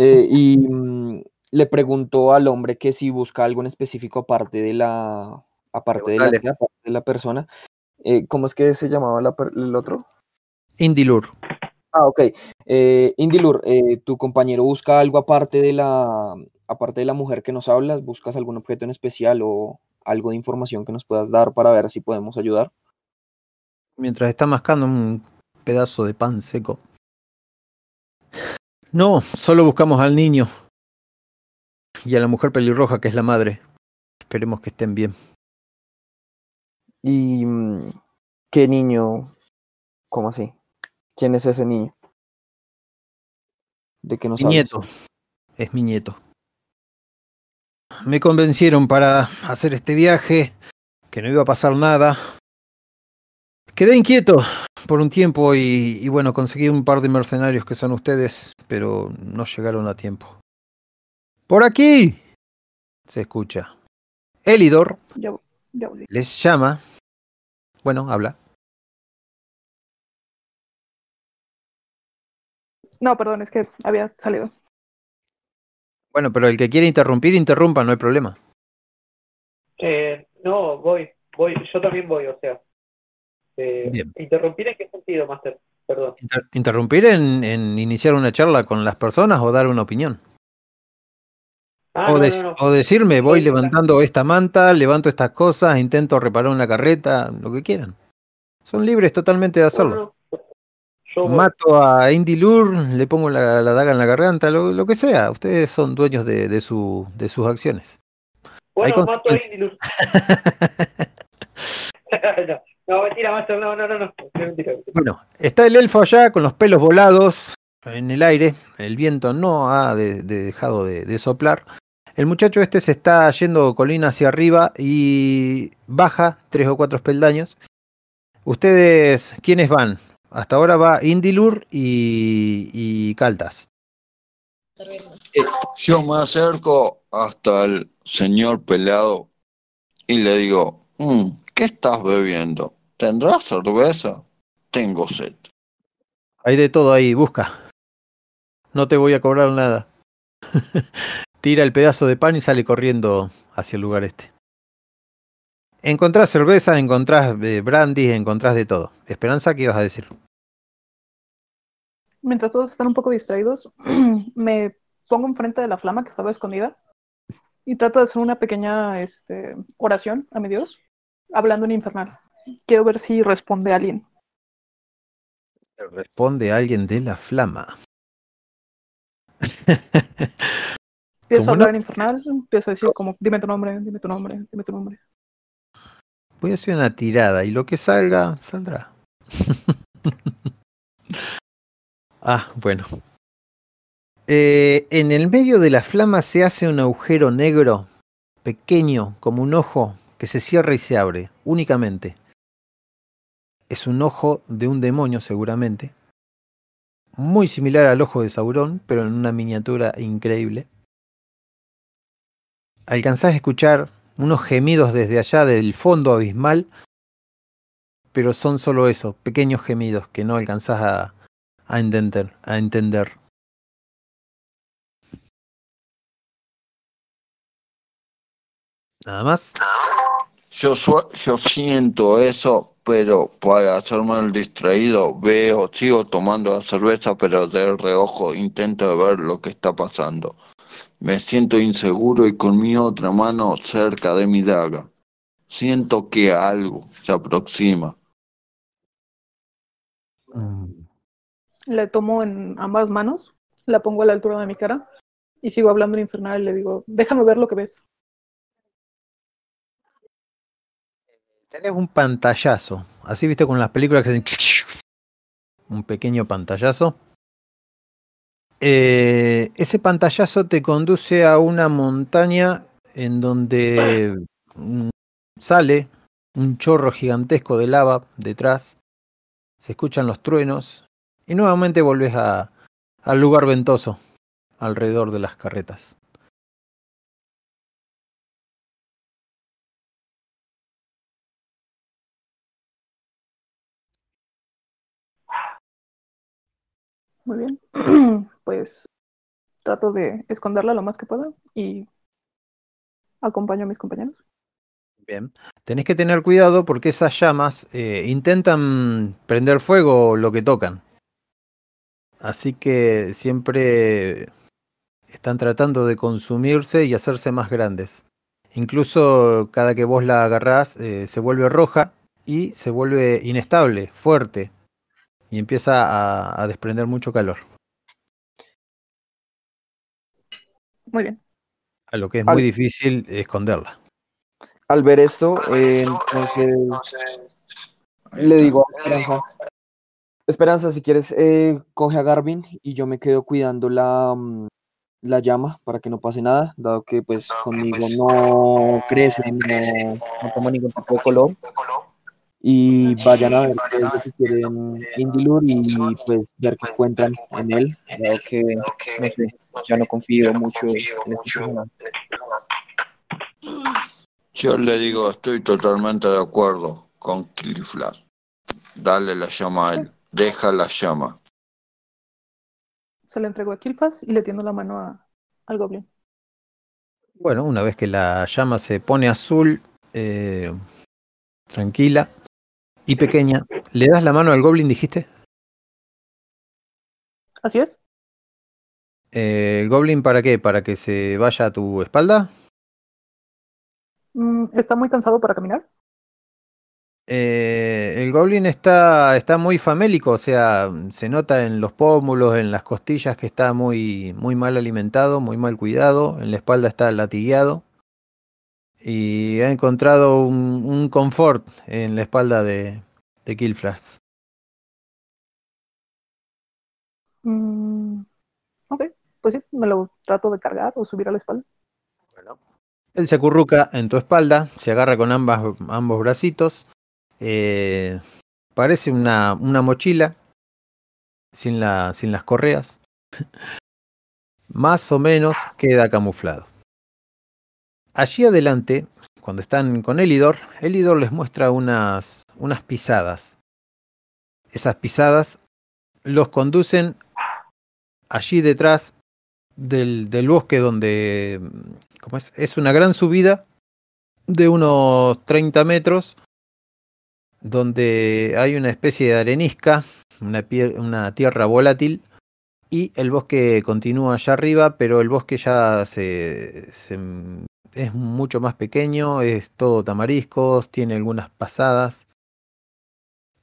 Eh, y mm, le preguntó al hombre que si busca algo en específico aparte de la, aparte de la, aparte de la persona. Eh, ¿Cómo es que se llamaba la el otro? Indilur, Ah, ok. Eh, Indilur, eh, ¿tu compañero busca algo aparte de la, aparte de la mujer que nos hablas? ¿Buscas algún objeto en especial o algo de información que nos puedas dar para ver si podemos ayudar? mientras está mascando un pedazo de pan seco. No, solo buscamos al niño y a la mujer pelirroja que es la madre. Esperemos que estén bien. ¿Y mm, qué niño? ¿Cómo así? ¿Quién es ese niño? ¿De qué nos Mi hablas? nieto, es mi nieto. Me convencieron para hacer este viaje, que no iba a pasar nada. Quedé inquieto por un tiempo y, y bueno, conseguí un par de mercenarios que son ustedes, pero no llegaron a tiempo. ¡Por aquí! Se escucha. Elidor les llama. Bueno, habla. No, perdón, es que había salido. Bueno, pero el que quiere interrumpir, interrumpa, no hay problema. Eh, no, voy, voy, yo también voy, o sea. Eh. ¿Interrumpir en qué sentido, Master? Perdón. Inter- interrumpir en, en iniciar una charla con las personas o dar una opinión. Ah, o, no, dec- no, no. o decirme, voy levantando esta manta, levanto estas cosas, intento reparar una carreta, lo que quieran. Son libres totalmente de hacerlo. Yo. Mato a Indy Lur, le pongo la, la daga en la garganta, lo, lo que sea. Ustedes son dueños de, de, su, de sus acciones. Bueno, mato a consecuencias. Indilus. no, no, mentira, Master, no, no, no, no. Mentira. Bueno, está el elfo allá con los pelos volados en el aire. El viento no ha de- de- dejado de, de soplar. El muchacho este se está yendo colina hacia arriba y baja tres o cuatro peldaños. Ustedes, ¿quiénes van? Hasta ahora va Indilur y, y Caltas. Yo me acerco hasta el señor pelado y le digo, "Mm, ¿qué estás bebiendo? ¿Tendrás cerveza? Tengo sed. Hay de todo ahí, busca. No te voy a cobrar nada. Tira el pedazo de pan y sale corriendo hacia el lugar este. Encontrás cerveza, encontrás eh, brandy, encontrás de todo. Esperanza, ¿qué ibas a decir? Mientras todos están un poco distraídos, me pongo enfrente de la flama que estaba escondida y trato de hacer una pequeña este, oración a mi Dios, hablando en infernal. Quiero ver si responde alguien. Responde alguien de la flama. Empiezo a hablar en infernal, empiezo a decir como, dime tu nombre, dime tu nombre, dime tu nombre. Voy a hacer una tirada y lo que salga, saldrá. ah, bueno. Eh, en el medio de la flama se hace un agujero negro, pequeño, como un ojo, que se cierra y se abre, únicamente. Es un ojo de un demonio, seguramente. Muy similar al ojo de Sauron, pero en una miniatura increíble. Alcanzás a escuchar unos gemidos desde allá del fondo abismal, pero son solo eso, pequeños gemidos que no alcanzás a, entender, a entender. Nada más. Yo, yo siento eso, pero para hacerme el distraído veo, sigo tomando la cerveza, pero de reojo intento ver lo que está pasando. Me siento inseguro y con mi otra mano cerca de mi daga. Siento que algo se aproxima. Mm, Le tomo en ambas manos, la pongo a la altura de mi cara y sigo hablando en infernal y le digo, déjame ver lo que ves. Tenés un pantallazo. Así viste con las películas que hacen un pequeño pantallazo. Eh, ese pantallazo te conduce a una montaña en donde mm, sale un chorro gigantesco de lava detrás. Se escuchan los truenos y nuevamente volvés al lugar ventoso alrededor de las carretas. Muy bien. pues trato de esconderla lo más que pueda y acompaño a mis compañeros. Bien. Tenés que tener cuidado porque esas llamas eh, intentan prender fuego lo que tocan. Así que siempre están tratando de consumirse y hacerse más grandes. Incluso cada que vos la agarrás eh, se vuelve roja y se vuelve inestable, fuerte. Y empieza a, a desprender mucho calor. Muy bien. A lo que es Al- muy difícil esconderla. Al ver esto, eh, entonces le digo a Esperanza, Esperanza, si quieres, eh, coge a Garvin y yo me quedo cuidando la, mm, la llama para que no pase nada, dado que pues conmigo no crece, no, no toma ningún tipo de color. Y vayan a ver qué es lo que quieren Indilur y pues ver qué encuentran en él, dado que, no sé, ya no confío mucho en este personaje. Yo le digo, estoy totalmente de acuerdo con Clifflash. Dale la llama a él. Deja la llama. Se le entrego a Kilfas y le tiendo la mano a- al goblin. Bueno, una vez que la llama se pone azul, eh, tranquila y pequeña, ¿le das la mano al goblin, dijiste? Así es. Eh, ¿El goblin para qué? ¿Para que se vaya a tu espalda? Mm, ¿Está muy cansado para caminar? Eh, el goblin está, está muy famélico, o sea, se nota en los pómulos, en las costillas que está muy, muy mal alimentado, muy mal cuidado, en la espalda está latigueado y ha encontrado un, un confort en la espalda de, de Killflash. Mm, ok, pues sí, me lo trato de cargar o subir a la espalda. Él se acurruca en tu espalda, se agarra con ambas, ambos bracitos. eh, parece una, una mochila sin, la, sin las correas. Más o menos queda camuflado. Allí adelante, cuando están con Elidor, Elidor les muestra unas, unas pisadas. Esas pisadas los conducen allí detrás del, del bosque donde ¿cómo es? es una gran subida de unos 30 metros donde hay una especie de arenisca, una, una tierra volátil y el bosque continúa allá arriba, pero el bosque ya se, se- es mucho más pequeño, es todo tamariscos, tiene algunas pasadas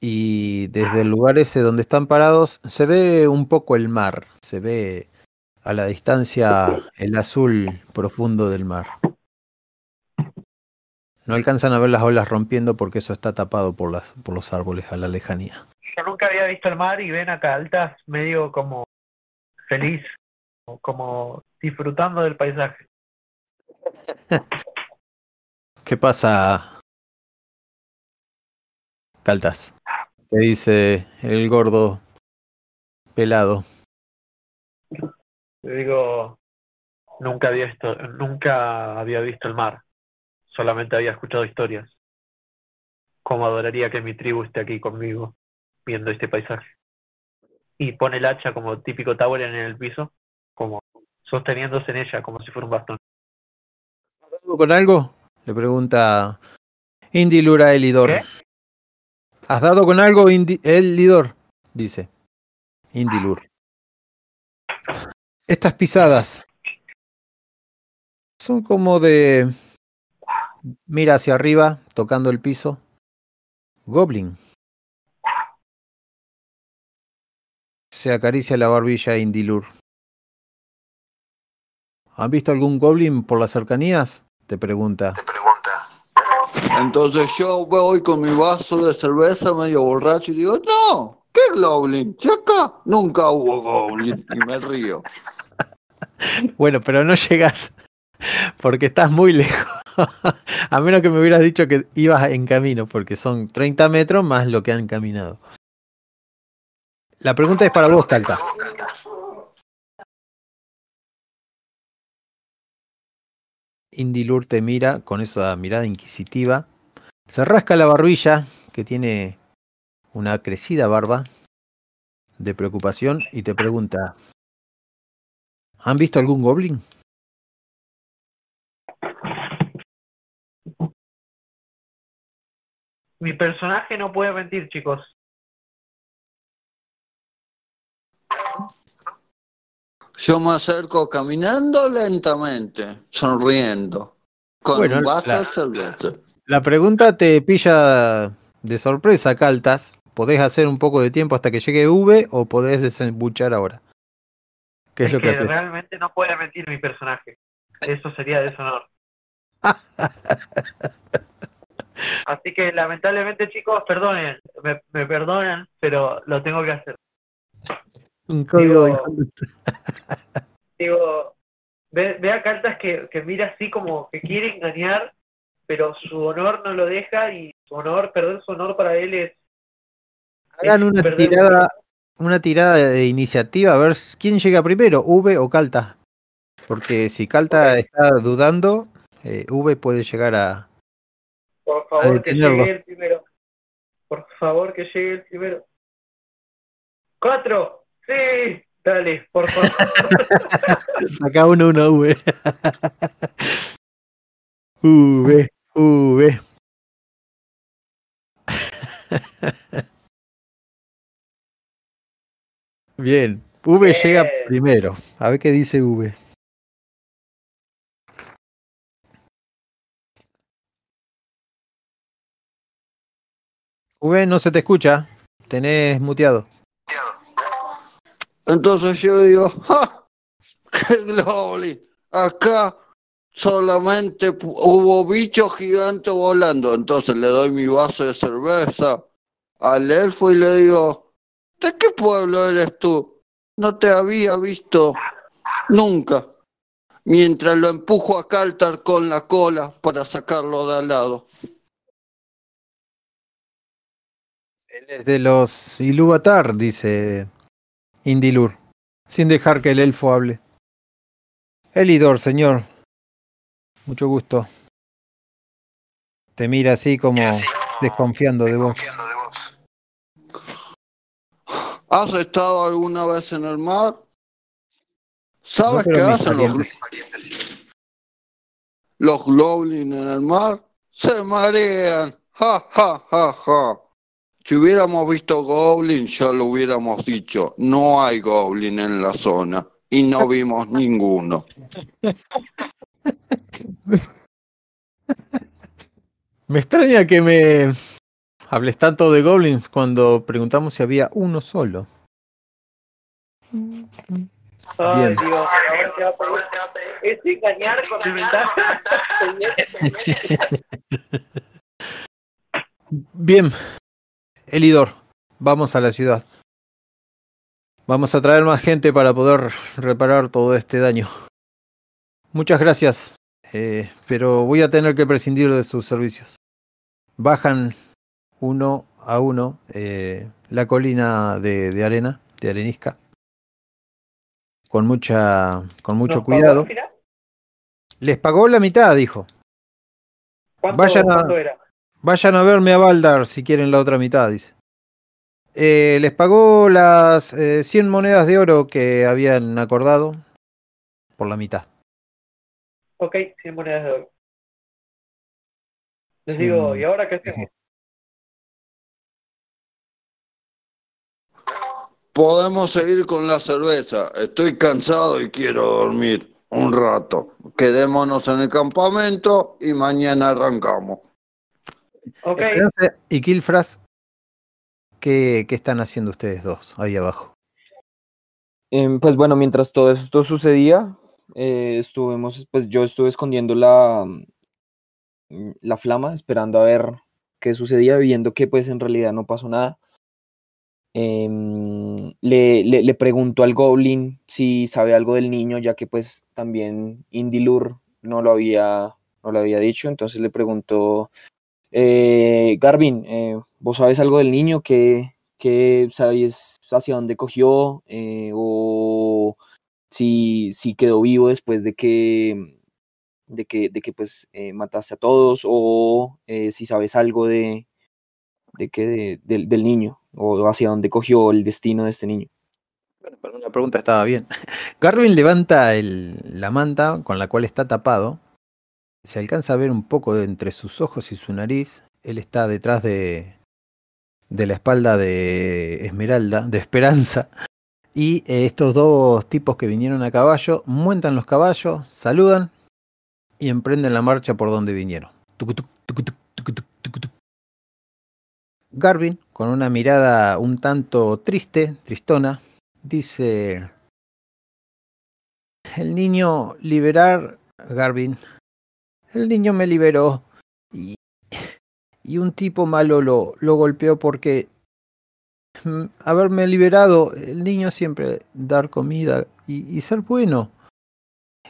y desde el lugar ese donde están parados se ve un poco el mar, se ve a la distancia el azul profundo del mar. No alcanzan a ver las olas rompiendo porque eso está tapado por, las, por los árboles a la lejanía. Yo nunca había visto el mar y ven acá altas medio como feliz, como disfrutando del paisaje. ¿Qué pasa, Caltas? ¿Qué dice el gordo pelado? Le digo, nunca había visto, nunca había visto el mar, solamente había escuchado historias. Cómo adoraría que mi tribu esté aquí conmigo, viendo este paisaje. Y pone el hacha como típico tower en el piso, como sosteniéndose en ella, como si fuera un bastón. ¿Algo con algo? Le pregunta Indilura Elidor. ¿Qué? ¿Has dado con algo, Indi- el Lidor? Dice. Indilur. Estas pisadas son como de... Mira hacia arriba, tocando el piso. Goblin. Se acaricia la barbilla Indilur. ¿Han visto algún goblin por las cercanías? Te pregunta. Entonces yo voy con mi vaso de cerveza medio borracho y digo, no, ¿qué Goblin? Acá nunca hubo Goblin. Y me río. Bueno, pero no llegas porque estás muy lejos. A menos que me hubieras dicho que ibas en camino, porque son 30 metros más lo que han caminado. La pregunta es para vos, Talca. Indilur te mira con esa mirada inquisitiva. Se rasca la barbilla, que tiene una crecida barba de preocupación, y te pregunta: ¿Han visto algún goblin? Mi personaje no puede mentir, chicos. Yo me acerco caminando lentamente, sonriendo, con Bueno, un vaso la- de cerveza. La pregunta te pilla de sorpresa, Caltas. ¿Podés hacer un poco de tiempo hasta que llegue V o podés desembuchar ahora? ¿Qué es, Es lo que que haces? realmente no puede mentir mi personaje. Eso sería deshonor. Así que lamentablemente, chicos, perdonen, me, me perdonan, pero lo tengo que hacer. Un código de Digo- conducta. Digo, ve, ve a Cartas que, que mira así como que quiere engañar, pero su honor no lo deja y su honor, perder su honor para él es... Hagan es una tirada, una tirada de iniciativa a ver quién llega primero, V o Calta. Porque si Calta está dudando, eh, V puede llegar a. Por favor, que detenerlo. llegue el primero. Por favor, que llegue el primero. ¡Cuatro! ¡Sí! Dale, por favor. Saca uno, uno, V. V, V. Bien, V llega primero. A ver qué dice V. V no se te escucha. Tenés muteado. Entonces yo digo, ¡ja! ¡Qué Goblin! Acá solamente hubo bichos gigantes volando. Entonces le doy mi vaso de cerveza al elfo y le digo, ¿de qué pueblo eres tú? No te había visto nunca. Mientras lo empujo a Caltar con la cola para sacarlo de al lado. Él es de los Ilúvatar, dice Indilur, sin dejar que el elfo hable. Elidor, señor. Mucho gusto. Te mira así como desconfiando de vos. ¿Has estado alguna vez en el mar? ¿Sabes No, qué hacen los, los goblins en el mar? Se marean. Ja, ja, ja, ja. Si hubiéramos visto goblin, ya lo hubiéramos dicho. No hay goblin en la zona. Y no vimos ninguno. Me extraña que me hables tanto de goblins cuando preguntamos si había uno solo. Ay, Bien. Dios, ahora te va a pedir- Es engañar con desventaja. Bien, Elidor, vamos a la ciudad. Vamos a traer más gente para poder reparar todo este daño. Muchas gracias, eh, pero voy a tener que prescindir de sus servicios. Bajan uno a uno eh, la colina de, de arena, de arenisca, con mucha, con mucho ¿Nos pagó cuidado. Les pagó la mitad, dijo. ¿Cuánto, Vayan a- cuánto era? Vayan a verme a Baldar si quieren la otra mitad, dice. Eh, les pagó las eh, 100 monedas de oro que habían acordado por la mitad. Ok, 100 monedas de oro. Les digo, ¿y ahora qué hacemos? Podemos seguir con la cerveza. Estoy cansado y quiero dormir un rato. Quedémonos en el campamento y mañana arrancamos. Ok, Esperanza y Kilfras, ¿qué, ¿qué están haciendo ustedes dos ahí abajo? Em, pues bueno, mientras todo esto sucedía, eh, estuvimos, pues yo estuve escondiendo la, mm, la flama, esperando a ver qué sucedía, viendo que pues en realidad no pasó nada. Em, le, le, le pregunto al Goblin si sabe algo del niño, ya que pues también Indilur no lo había, no lo había dicho, entonces le pregunto, eh, Garvin, eh, ¿vos sabes algo del niño? ¿Qué, qué hacia dónde cogió? Eh, o si, si quedó vivo después de que, de que, de que pues eh, mataste a todos, o eh, si sabes algo de, de que de- del, del niño, o hacia dónde cogió el destino de este niño. Bueno, una pregunta estaba bien. Garvin levanta el- la manta con la cual está tapado. Se alcanza a ver un poco entre sus ojos y su nariz. Él está detrás de, de la espalda de Esmeralda, de Esperanza. Y eh, estos dos tipos que vinieron a caballo montan los caballos, saludan y emprenden la marcha por donde vinieron. Garvin, con una mirada un tanto triste, tristona, dice, el niño liberar, Garvin, el niño me liberó y, y un tipo malo lo, lo golpeó porque mm, haberme liberado, el niño siempre dar comida y, y ser bueno.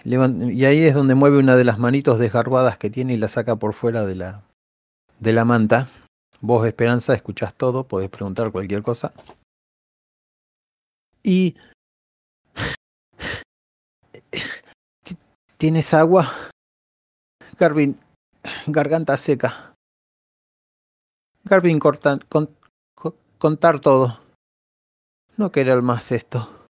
Y ahí es donde mueve una de las manitos desgarbadas que tiene y la saca por fuera de la, de la manta. Vos, Esperanza, escuchás todo, podés preguntar cualquier cosa. Y ¿Ti- ¿Tienes agua? Garvin, garganta seca. Garvin, corta- con- co- contar todo. No querer más esto.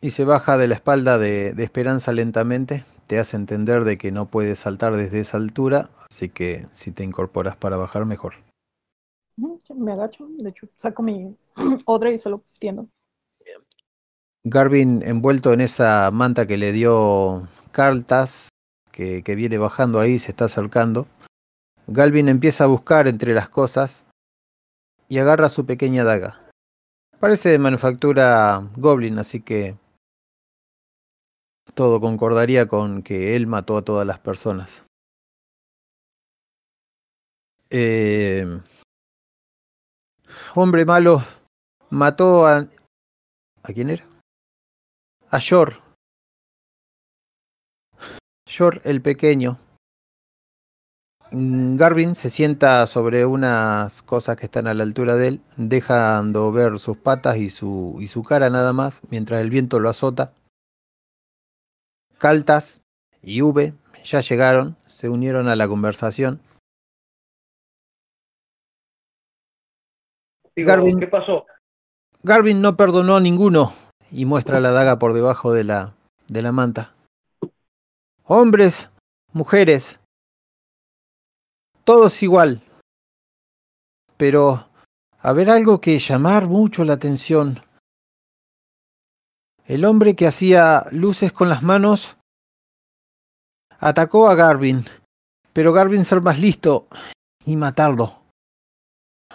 Y se baja de la espalda de, de Esperanza lentamente. Te hace entender de que no puedes saltar desde esa altura, así que si te incorporas para bajar, mejor. Me agacho, de hecho, saco mi odre y se lo tiendo. Garvin envuelto en esa manta que le dio Cartas, que, viene bajando ahí, se está acercando. Galvin empieza a buscar entre las cosas y agarra su pequeña daga. Parece de manufactura Goblin, así que todo concordaría con que él mató a todas las personas. Eh, hombre malo mató a... ¿A quién era? A Yor. Yor el pequeño. Mm, Garvin se sienta sobre unas cosas que están a la altura de él, dejando ver sus patas y su, y su cara nada más, mientras el viento lo azota. Caltas y V ya llegaron, se unieron a la conversación. Digo, Garvin. ¿qué pasó? Garvin no perdonó a ninguno y muestra la daga por debajo de la, de la manta. Hombres, mujeres, todos igual. Pero a ver algo que llamar mucho la atención. El hombre que hacía luces con las manos atacó a Garvin, pero Garvin ser más listo y matarlo.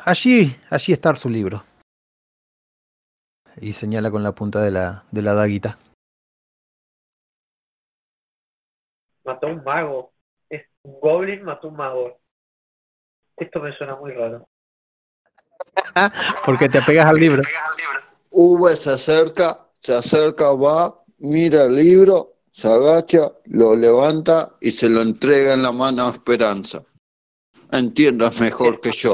Allí, allí está su libro y señala con la punta de la, de la daguita. Mató a un mago. Es un goblin mató a un mago. Esto me suena muy raro. Porque te apegas al libro. V se acerca, se acerca, va, mira el libro, se agacha, lo levanta y se lo entrega en la mano a Esperanza. Entiendas mejor que yo.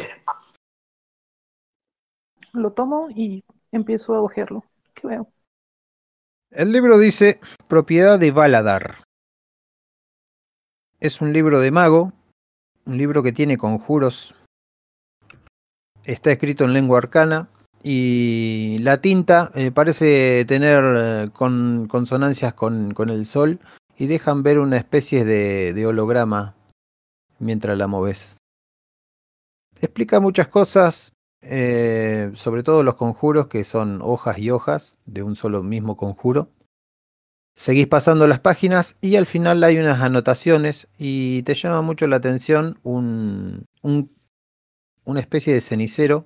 Lo tomo y empiezo a ojearlo. ¿Qué veo? El libro dice Propiedad de Valadar. Es un libro de mago, un libro que tiene conjuros. Está escrito en lengua arcana y la tinta eh, parece tener eh, con, consonancias con, el sol y dejan ver una especie de, de holograma mientras la moves. Explica muchas cosas, eh, sobre todo los conjuros que son hojas y hojas de un solo mismo conjuro. Seguís pasando las páginas y al final hay unas anotaciones y te llama mucho la atención un, un- una especie de cenicero,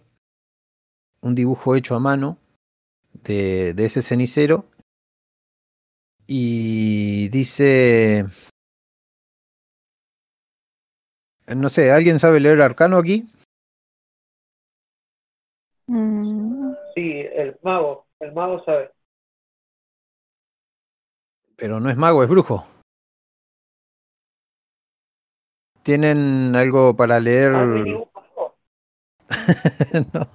un dibujo hecho a mano de, de ese cenicero y dice, no sé, ¿alguien sabe leer arcano aquí? Mm, Sí, el mago, el mago sabe. Pero no es mago, es brujo. ¿Tienen algo para leer? Ah, no.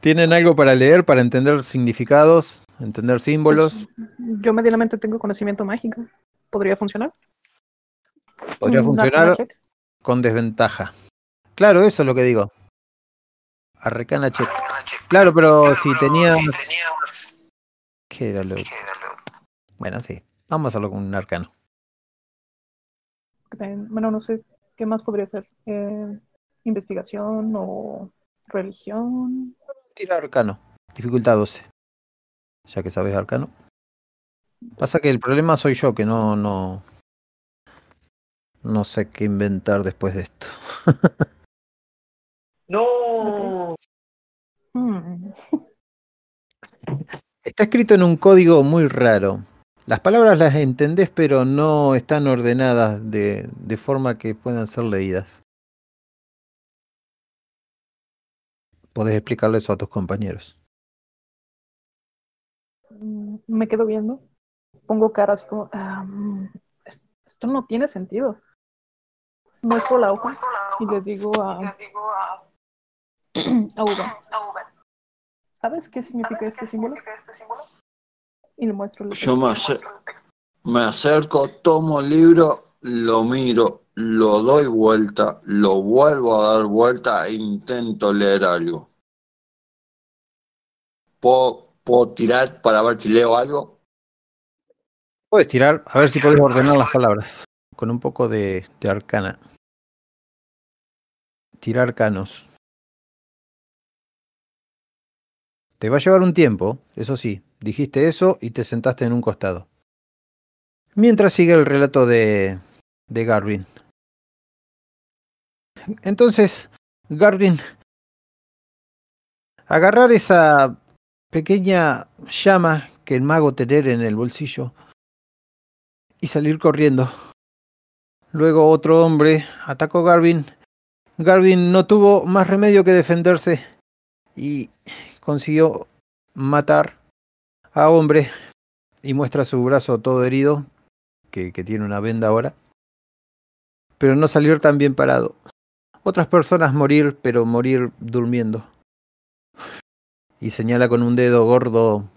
¿Tienen algo para leer, para entender significados, entender símbolos? yo medianamente tengo conocimiento mágico. ¿Podría funcionar? Podría arcana funcionar con desventaja. Claro, eso es lo que digo. Arrecana check. Claro, pero si tenías... ¿Qué era lo? Bueno, sí. Vamos a hacerlo con un arcano. Bueno, no sé qué más podría ser. Eh, investigación o religión. Tira arcano. Dificultad 12. Ya que sabes arcano. Pasa que el problema soy yo, que no, no. No sé qué inventar después de esto. No, Hmm, Está escrito en un código muy raro. Las palabras las entendés, pero no están ordenadas de, de forma que puedan ser leídas. Podés explicarle eso a tus compañeros. mm, Me quedo viendo. Pongo cara así como. "Ah, mm, es- esto no tiene sentido. Muestro la hoja y le digo a, a Uva. ¿Sabes qué significa este símbolo? Y le muestro el Yo me, ace- me acerco, tomo el libro, lo miro, lo doy vuelta, lo vuelvo a dar vuelta e intento leer algo. ¿Puedo, puedo tirar para ver si leo algo? Puedes tirar, a ver si podés ordenar las palabras. Con un poco de, de arcana. Tirar arcanos. Te va a llevar un tiempo, eso sí. Dijiste eso y te sentaste en un costado. Mientras sigue el relato de, de Garvin. Entonces, Garvin, agarrar esa pequeña llama que el mago tener en el bolsillo y salir corriendo. Luego otro hombre atacó a Garvin. Garvin no tuvo más remedio que defenderse y consiguió matar a hombre y muestra su brazo todo herido, que, tiene una venda ahora, pero no salir tan bien parado. Otras personas morir, pero morir durmiendo. Y señala con un dedo gordo,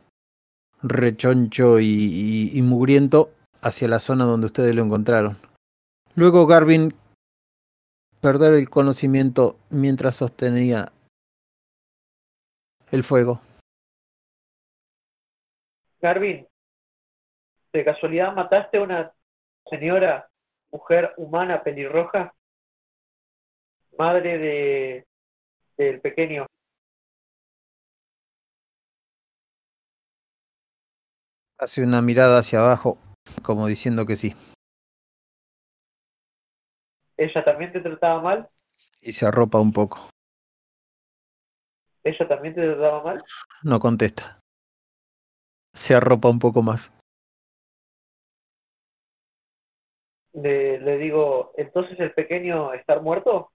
rechoncho y- y mugriento hacia la zona donde ustedes lo encontraron. Luego Garvin perder el conocimiento mientras sostenía el fuego. Garvin, ¿de casualidad mataste a una señora, mujer humana pelirroja? Madre de del pequeño. Hace una mirada hacia abajo, como diciendo que sí, ¿Ella también te trataba mal? y se arropa un poco. ¿Ella también te trataba mal? No contesta. Se arropa un poco más. Le, le digo, ¿entonces el pequeño está muerto?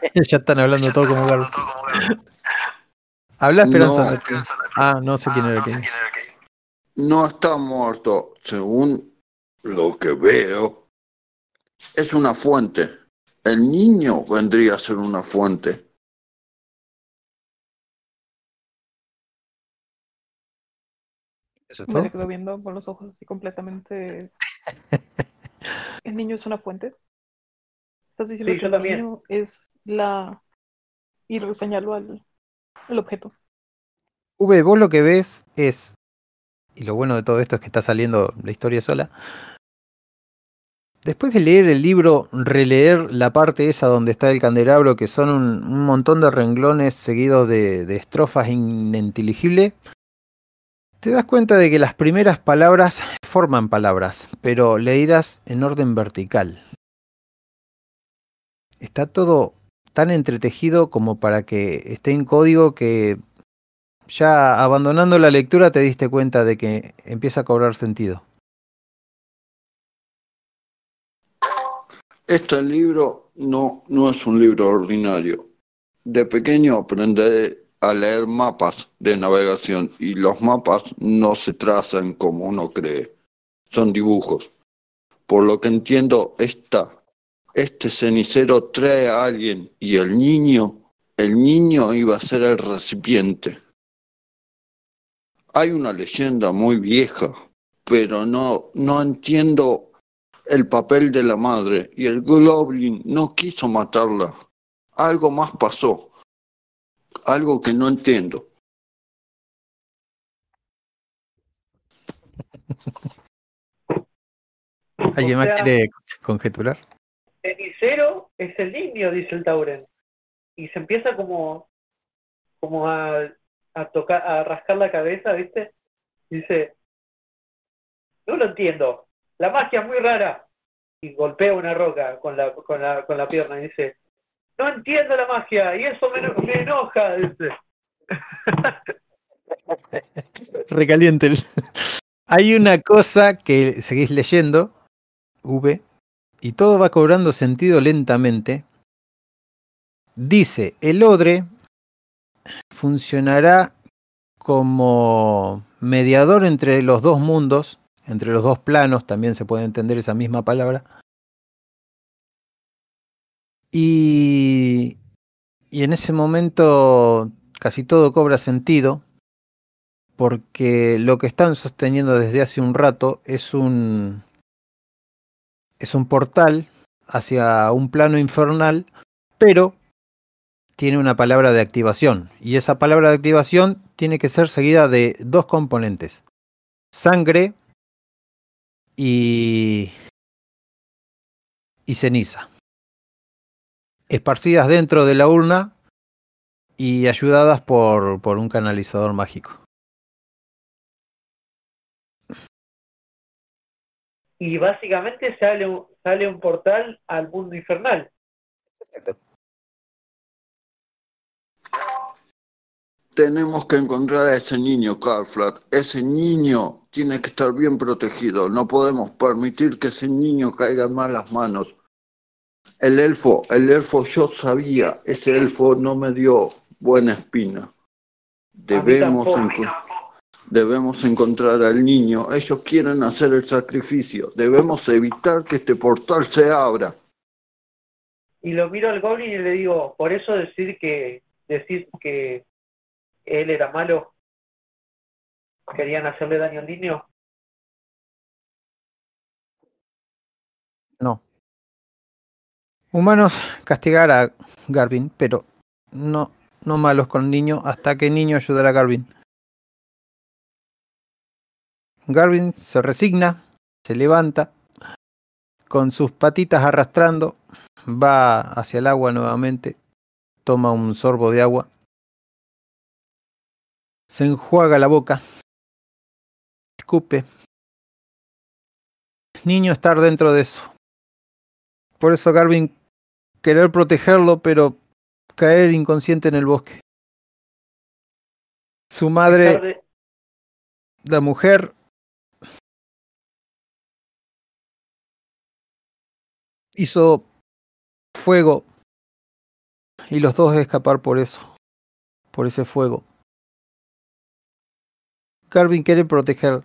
ya están hablando todo como Garvin. Habla Esperanza. No. Ah, no sé quién era quién. No está muerto, según lo que veo. Es una fuente. El niño vendría a ser una fuente. ¿Eso es Me todo? le quedo viendo con los ojos así completamente. ¿El niño es una fuente? ¿Estás diciendo Sí, que el también. niño es la. Y lo señalo al, al objeto. V, vos lo que ves es, y lo bueno de todo esto es que está saliendo la historia sola, después de leer el libro, releer la parte esa donde está el candelabro, que son un, un montón de renglones seguidos de, de estrofas ininteligibles, te das cuenta de que las primeras palabras forman palabras, pero leídas en orden vertical. Está todo tan entretejido como para que esté en código que ya abandonando la lectura te diste cuenta de que empieza a cobrar sentido. Este libro no, no es un libro ordinario. De pequeño aprendí a leer mapas de navegación y los mapas no se trazan como uno cree, son dibujos. Por lo que entiendo, esta, este cenicero trae a alguien y el niño, el niño iba a ser el recipiente. Hay una leyenda muy vieja, pero no, no entiendo el papel de la madre y el Goblin no quiso matarla. Algo más pasó. Algo que no entiendo. ¿Alguien más quiere conjeturar? cenicero es el niño, dice el Tauren. Y se empieza como, como a, a tocar, a rascar la cabeza, ¿viste? Dice, no lo entiendo, la magia es muy rara. Y golpea una roca con la, con la, con la pierna y dice, no entiendo la magia y eso me, eno- me enoja, dice. Recaliente. Hay una cosa que seguís leyendo, V, y todo va cobrando sentido lentamente. Dice, el odre funcionará como mediador entre los dos mundos, entre los dos planos, también se puede entender esa misma palabra. Y, en ese momento casi todo cobra sentido, porque lo que están sosteniendo desde hace un rato es un es un portal hacia un plano infernal, pero tiene una palabra de activación y esa palabra de activación tiene que ser seguida de dos componentes: sangre y y ceniza, esparcidas dentro de la urna y ayudadas por, por un canalizador mágico. Y básicamente sale un, sale un portal al mundo infernal. Tenemos que encontrar a ese niño, Carflat. Ese niño tiene que estar bien protegido. No podemos permitir que ese niño caiga en malas manos. El elfo, el elfo, yo sabía, ese elfo no me dio buena espina. Debemos, tampoco. enco- debemos encontrar al niño. Ellos quieren hacer el sacrificio. Debemos evitar que este portal se abra. Y lo miro al Goblin y le digo, por eso decir que decir que él era malo, querían hacerle daño al niño. No. Humanos castigar a Garvin, pero no, no malos con niño hasta que niño ayudará a Garvin. Garvin se resigna, se levanta, con sus patitas arrastrando, va hacia el agua nuevamente, toma un sorbo de agua, se enjuaga la boca, escupe. Niño estar dentro de eso. Por eso Garvin querer protegerlo, pero caer inconsciente en el bosque. Su madre, la mujer, hizo fuego y los dos escapar por eso, por ese fuego. Garvin quiere proteger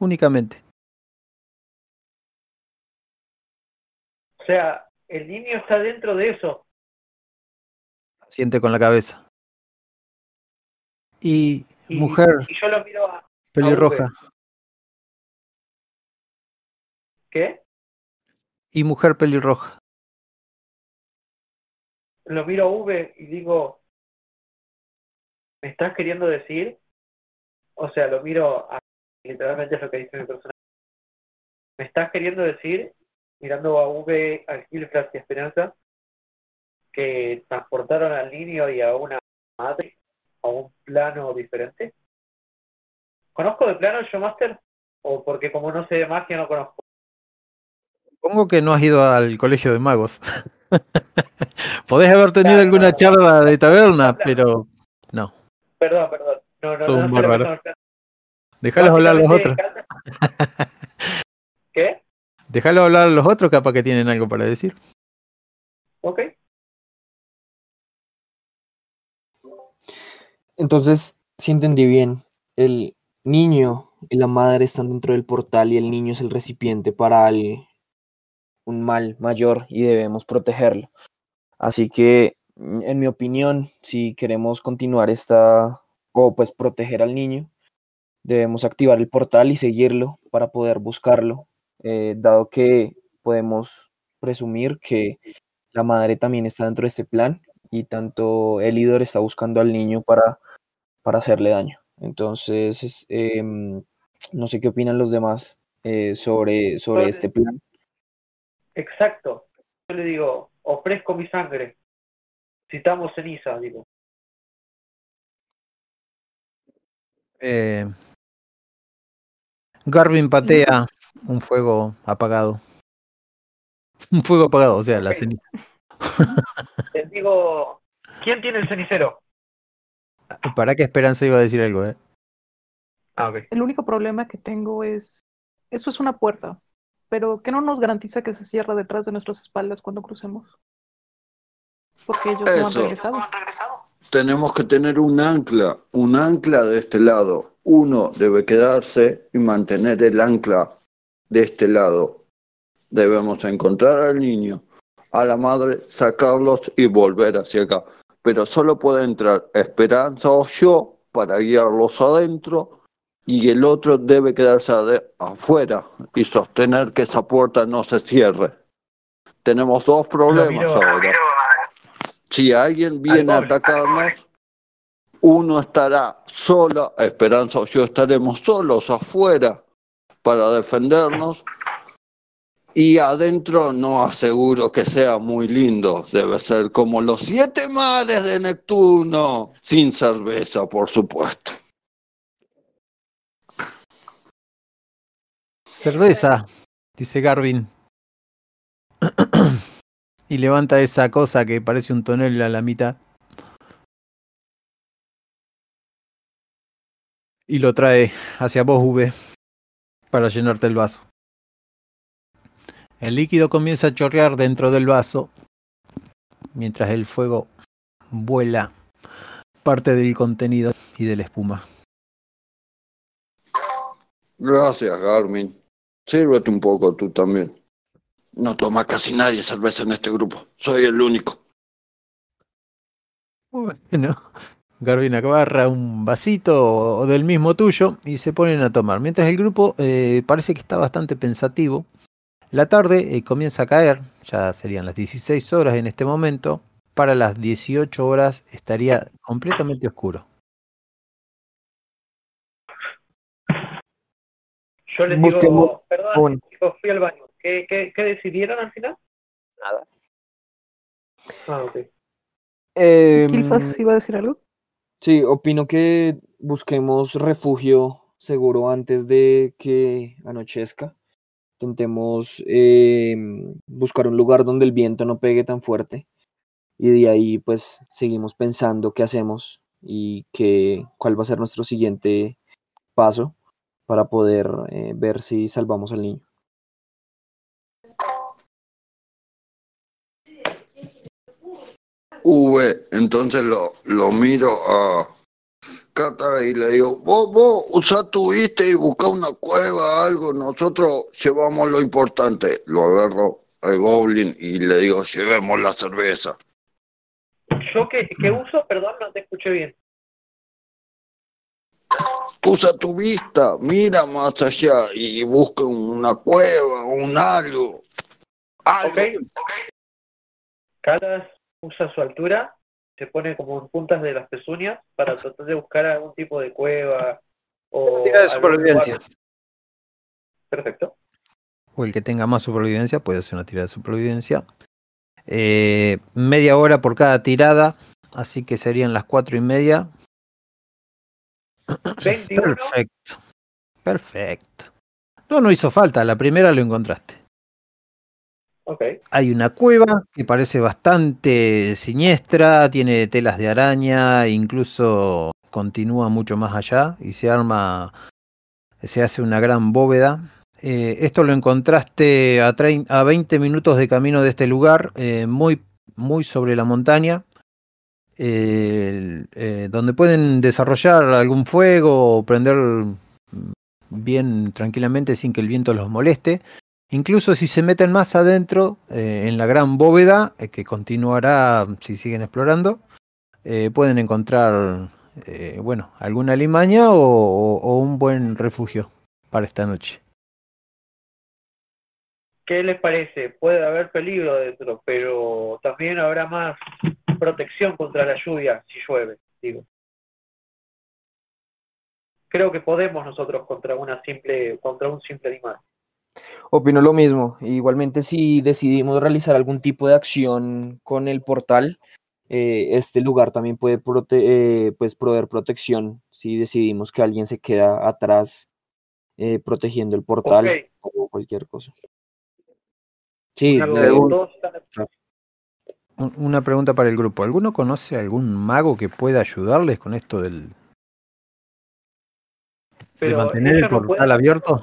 únicamente. o sea, el niño está dentro de eso. Siente con la cabeza. Y Y, mujer y yo lo miro a pelirroja. ¿qué? Y mujer pelirroja. Lo miro a V y digo, ¿me estás queriendo decir? O sea, lo miro a literalmente es lo que dice mi personaje. ¿Me estás queriendo decir mirando a V, a Gilfras y a Esperanza, que transportaron al niño y a una madre a un plano diferente. ¿Conozco de plano yo, Master? ¿O porque como no sé de magia no conozco? Supongo que no has ido al colegio de magos. Podés haber tenido Claro, alguna no, charla de taberna, pero no. Perdón, perdón. No, no, Sos no, no son. Déjalos hablar a los otros. ¿Qué? Déjalos hablar a los otros, capaz que tienen algo para decir. Ok. Entonces, si entendí bien, el niño y la madre están dentro del portal y el niño es el recipiente para el- un mal mayor y debemos protegerlo. Así que, en mi opinión, si queremos continuar esta, o pues proteger al niño, debemos activar el portal y seguirlo para poder buscarlo, eh, dado que podemos presumir que la madre también está dentro de este plan y tanto Elidor está buscando al niño para, para hacerle daño. Entonces, es, em, no sé qué opinan los demás eh, sobre, sobre Sobre- este plan. Exacto. Yo le digo, ofrezco mi sangre. Citamos ceniza, digo. Eh, Garvin patea un fuego apagado. Un fuego apagado, o sea, la ceniza. Les digo, ¿quién tiene el cenicero? ¿Para qué Esperanza iba a decir algo, eh? Ah, ok. El único problema que tengo es, eso es una puerta, pero ¿qué no nos garantiza que se cierra detrás de nuestras espaldas cuando crucemos? Porque ellos no han regresado. Tenemos que tener un ancla, un ancla de este lado. Uno debe quedarse y mantener el ancla de este lado. Debemos encontrar al niño, a la madre, sacarlos y volver hacia acá. Pero solo puede entrar Esperanza o yo para guiarlos adentro y el otro debe quedarse afuera y sostener que esa puerta no se cierre. Tenemos dos problemas ahora. Si alguien viene a atacarnos, uno estará solo, Esperanza o yo estaremos solos afuera para defendernos. Y adentro no aseguro que sea muy lindo, debe ser como los siete mares de Neptuno, sin cerveza, por supuesto. Cerveza, dice Garvin. y levanta esa cosa que parece un tonel a la mitad. Y lo trae hacia vos, V, para llenarte el vaso. El líquido comienza a chorrear dentro del vaso, mientras el fuego vuela parte del contenido y de la espuma. Gracias, Garmin. Sírvete un poco tú también. No toma casi nadie cerveza en este grupo. Soy el único. Bueno, Garvin agarra un vasito o del mismo tuyo y se ponen a tomar. Mientras el grupo eh, parece que está bastante pensativo. La tarde eh, comienza a caer, ya serían las 16 horas en este momento. Para las 18 horas estaría completamente oscuro. Yo les Busquemos digo, perdón, un- chicos, fui al baño. ¿Qué, qué, qué decidieron al final? Nada. Ah, ok. Em, Kilfas iba a decir algo. Sí, opino que busquemos refugio seguro antes de que anochezca. Intentemos em, buscar un lugar donde el viento no pegue tan fuerte y de ahí pues seguimos pensando qué hacemos y qué, cuál va a ser nuestro siguiente paso para poder eh, ver si salvamos al niño. V, entonces lo, lo miro a Cata y le digo, vos, vos usá tu viste y busca una cueva, algo, nosotros llevamos lo importante. Lo agarro al Goblin y le digo, llevemos la cerveza. ¿Yo qué, qué uso? Perdón, no te escuché bien. Usa tu vista, mira más allá y busca una cueva, un algo. Algo. Ok. Usa su altura, se pone como en puntas de las pezuñas para tratar de buscar algún tipo de cueva o. Tira de supervivencia. lugar. Perfecto. o el que tenga más supervivencia puede hacer una tirada de supervivencia. Eh, media hora por cada tirada, así que serían las cuatro y media. 21. Perfecto, perfecto. No, no hizo falta, la primera lo encontraste. Hay una cueva que parece bastante siniestra, tiene telas de araña, incluso continúa mucho más allá y se arma, se hace una gran bóveda. Eh, esto lo encontraste a, a 20 minutos de camino de este lugar, eh, muy, muy sobre la montaña, eh, donde pueden desarrollar algún fuego o prender bien tranquilamente sin que el viento los moleste. Incluso si se meten más adentro, eh, en la gran bóveda, eh, que continuará si siguen explorando, eh, pueden encontrar, bueno, alguna limaña o, o- un buen refugio para esta noche. ¿Qué les parece? Puede haber peligro dentro, pero también habrá más protección contra la lluvia si llueve, digo. Creo que podemos nosotros contra una simple, contra un simple animal. Opino lo mismo. Igualmente, si decidimos realizar algún tipo de acción con el portal, eh, este lugar también puede prote- eh, pues, proveer protección si decidimos que alguien se queda atrás eh, protegiendo el portal o cualquier cosa. Sí, Una pregunta. Una para el grupo. ¿Alguno conoce algún mago que pueda ayudarles con esto del... pero mantener el portal abierto?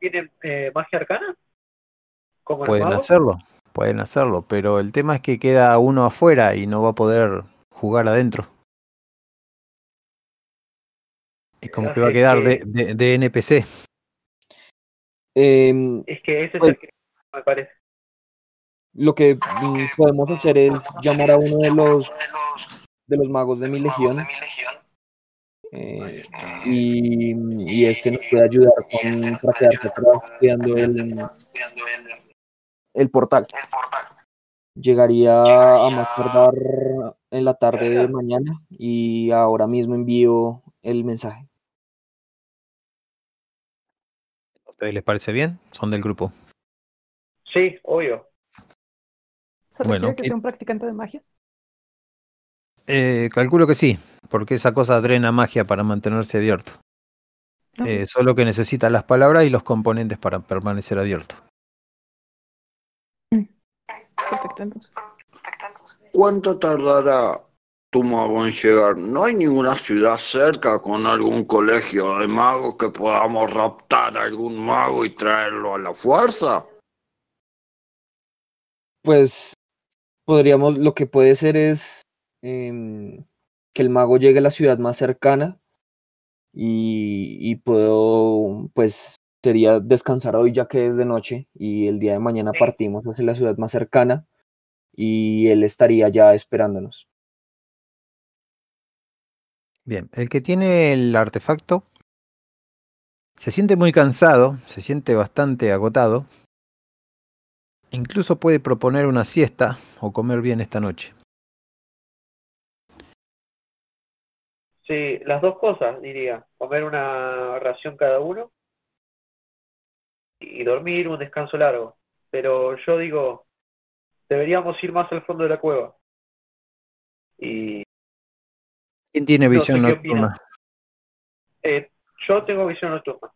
¿Los brujos no tienen eh, magia arcana? ¿Como Pueden hacerlo, pueden hacerlo, pero el tema es que queda uno afuera y no va a poder jugar adentro. Es como que va a quedar que- de, de- de NPC. em, Es que ese Pues- es el que me parece. lo que podemos hacer es llamar a uno de los de los magos de mi legión eh, y, y este nos puede ayudar con para quedarse atrás cuidando el, el portal. Llegaría a más tardar en la tarde de mañana y ahora mismo envío el mensaje. ¿A ustedes les parece bien? Son del grupo. Sí, obvio. ¿Se Bueno, requiere que ¿qué- sea un practicante de magia? Eh, calculo que sí, porque esa cosa drena magia para mantenerse abierto. No. Eh, solo que necesita las palabras y los componentes para permanecer abierto. Perfecto, entonces. ¿Cuánto tardará tu mago en llegar? ¿No hay ninguna ciudad cerca con algún colegio de magos que podamos raptar a algún mago y traerlo a la fuerza? Pues podríamos, lo que puede ser es em, que el mago llegue a la ciudad más cercana y, y puedo, pues sería descansar hoy ya que es de noche y el día de mañana partimos hacia la ciudad más cercana y él estaría ya esperándonos. Bien, el que tiene el artefacto se siente muy cansado, se siente bastante agotado. Incluso puede proponer una siesta o comer bien esta noche. Sí, las dos cosas, diría. Comer una ración cada uno y dormir un descanso largo. Pero yo digo, deberíamos ir más al fondo de la cueva. Y ¿Quién tiene No sé visión nocturna? eh, yo tengo visión nocturna.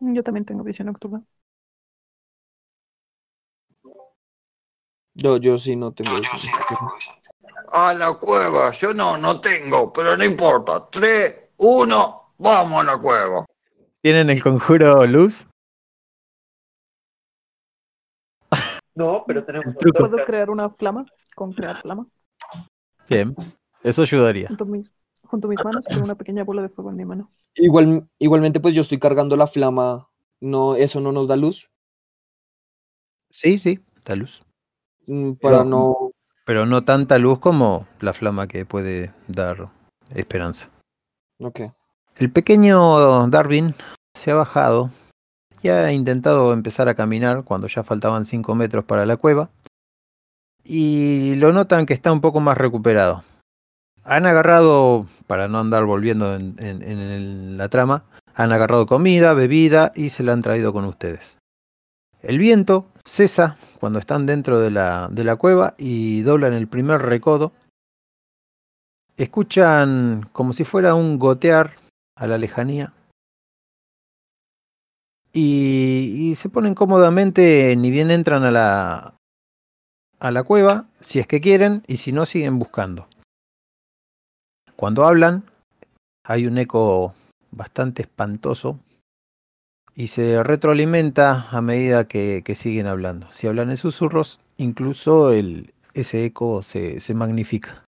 Yo también tengo visión nocturna. Yo, yo sí no tengo eso. A la cueva, yo no, no tengo, pero no importa. Tres, uno, vamos a la cueva. ¿Tienen el conjuro luz? No, pero tenemos El truco. ¿Puedo crear una flama? Con crear flama. Bien, eso ayudaría. Junto a mis, junto a mis manos con una pequeña bola de fuego en mi mano. Igual, igualmente, pues yo estoy cargando la flama. No, eso no nos da luz. Sí, sí, da luz. mm, Para Pero- no. Pero no tanta luz como la flama que puede dar esperanza. El pequeño Darwin se ha bajado y ha intentado empezar a caminar cuando ya faltaban 5 metros para la cueva. Y lo notan que está un poco más recuperado. Han agarrado, para no andar volviendo en, en- en la trama, Han agarrado comida, bebida y se la han traído con ustedes. El viento cesa cuando están dentro de la, de la cueva y doblan el primer recodo. Escuchan como si fuera un gotear a la lejanía. Y, y se ponen cómodamente, ni bien entran a la, a la cueva, si es que quieren, y si no, siguen buscando. Cuando hablan, hay un eco bastante espantoso y se retroalimenta a medida que, que siguen hablando. Si hablan en susurros, incluso el, ese eco se, se magnifica.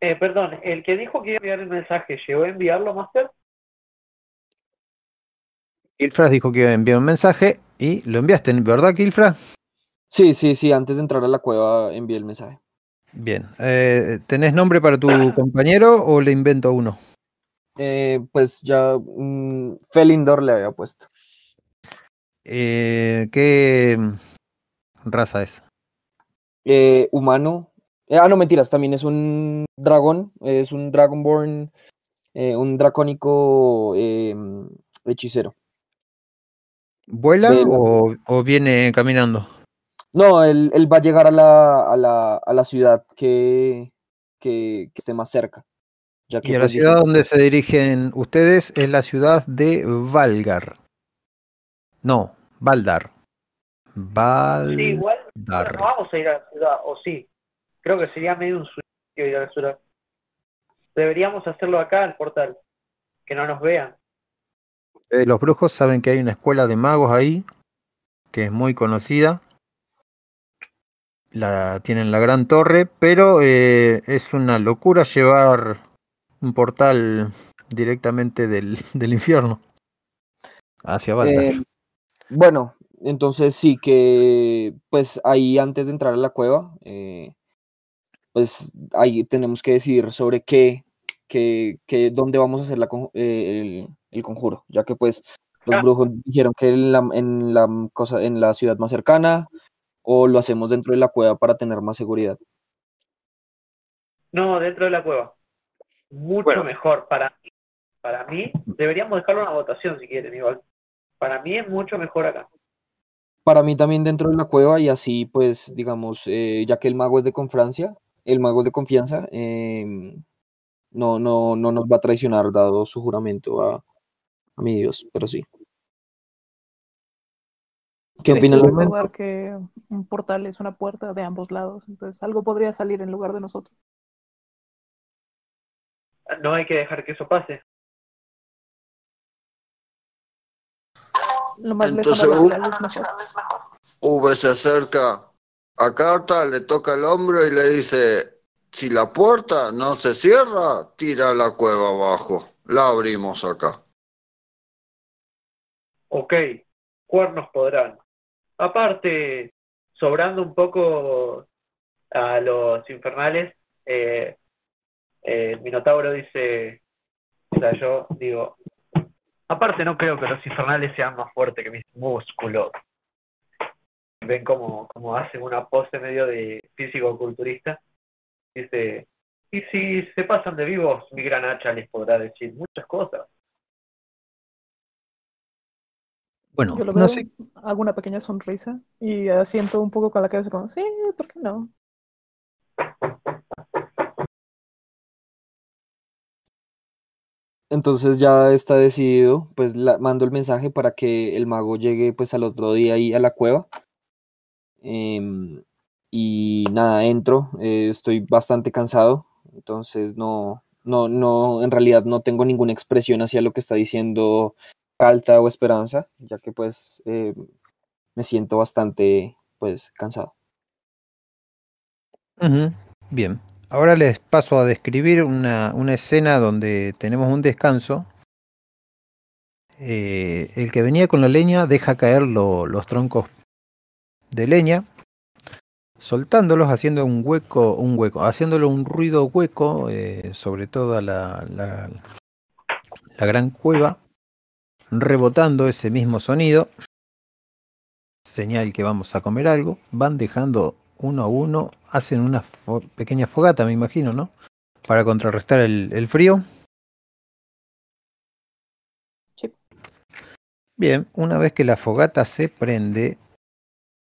Eh, perdón, el que dijo que iba a enviar el mensaje, ¿llegó a enviarlo, Master? Kilfras dijo que iba a enviar un mensaje y lo enviaste, ¿verdad, Kilfras? Sí, sí, sí, antes de entrar a la cueva envié el mensaje. Bien. Eh, ¿Tenés nombre para tu compañero o le invento uno? Eh, pues ya mm, Felindor le había puesto. Eh, ¿Qué raza es? Eh, humano. Ah, no, mentiras, también es un dragón, es un Dragonborn, un dracónico hechicero. ¿Vuela De o, o viene caminando? No, él, él va a llegar a la, a la, a la ciudad que, que, que esté más cerca. Ya que Y la ciudad donde se dirigen ustedes es la ciudad de Valgar. No, Valdar. Sí, Valdar. igual no vamos a ir a la ciudad, o sí. Creo que sería medio un suicidio ir a la ciudad. Deberíamos hacerlo acá, al portal. Que no nos vean. Eh, los brujos saben que hay una escuela de magos ahí, que es muy conocida. La tienen la gran torre, pero eh, es una locura llevar un portal directamente del, del infierno hacia Valdar. Eh, bueno, entonces sí que, pues ahí antes de entrar a la cueva, eh, pues ahí tenemos que decidir sobre qué, qué, qué- dónde vamos a hacer la, eh, el, el conjuro, ya que pues los Ah. brujos dijeron que en la, en la cosa, en la ciudad más cercana, o lo hacemos dentro de la cueva para tener más seguridad. No, dentro de la cueva. Mucho Bueno. mejor. Para mí, para mí, deberíamos dejarlo una votación si quieren, igual. Para mí es mucho mejor acá. Para mí también dentro de la cueva y así pues digamos, eh, ya que el mago es de confianza, el mago es de confianza, em, no, no, no nos va a traicionar dado su juramento a, a mi Dios, pero sí. ¿Qué En opinan este los que un portal es una puerta de ambos lados, entonces algo podría salir en lugar de nosotros. No hay que dejar que eso pase. Lo más Entonces, se acerca a Carta, le toca el hombro y le dice, si la puerta no se cierra, tira la cueva abajo. La abrimos acá. Ok, cuernos podrán. Aparte, sobrando un poco a los infernales, eh, eh, el Minotauro dice, o sea, yo digo, aparte no creo que los infernales sean más fuertes que mis músculos. Ven como, como hacen una pose medio de físico-culturista. Dice, y si se pasan de vivos, mi gran hacha les podrá decir muchas cosas. Bueno, Yo lo no veo, sé, hago una pequeña sonrisa y asiento un poco con la cabeza como, sí, ¿por qué no? Entonces ya está decidido, pues mando el mensaje para que el mago llegue pues al otro día ahí a la cueva. Em, y nada, entro, eh, estoy bastante cansado, entonces no, no, no, en realidad no tengo ninguna expresión hacia lo que está diciendo Calta o Esperanza, ya que pues eh, me siento bastante pues cansado. Bien, ahora les paso a describir una, una escena donde tenemos un descanso. Eh, el que venía con la leña deja caer lo- los troncos de leña, soltándolos, haciendo un hueco, un hueco, haciéndole un ruido hueco eh, sobre toda la, la gran cueva, rebotando ese mismo sonido, señal que vamos a comer algo, van dejando uno a uno, hacen una pequeña fogata, me imagino, ¿no? Para contrarrestar el, frío. Bien, una vez que la fogata se prende,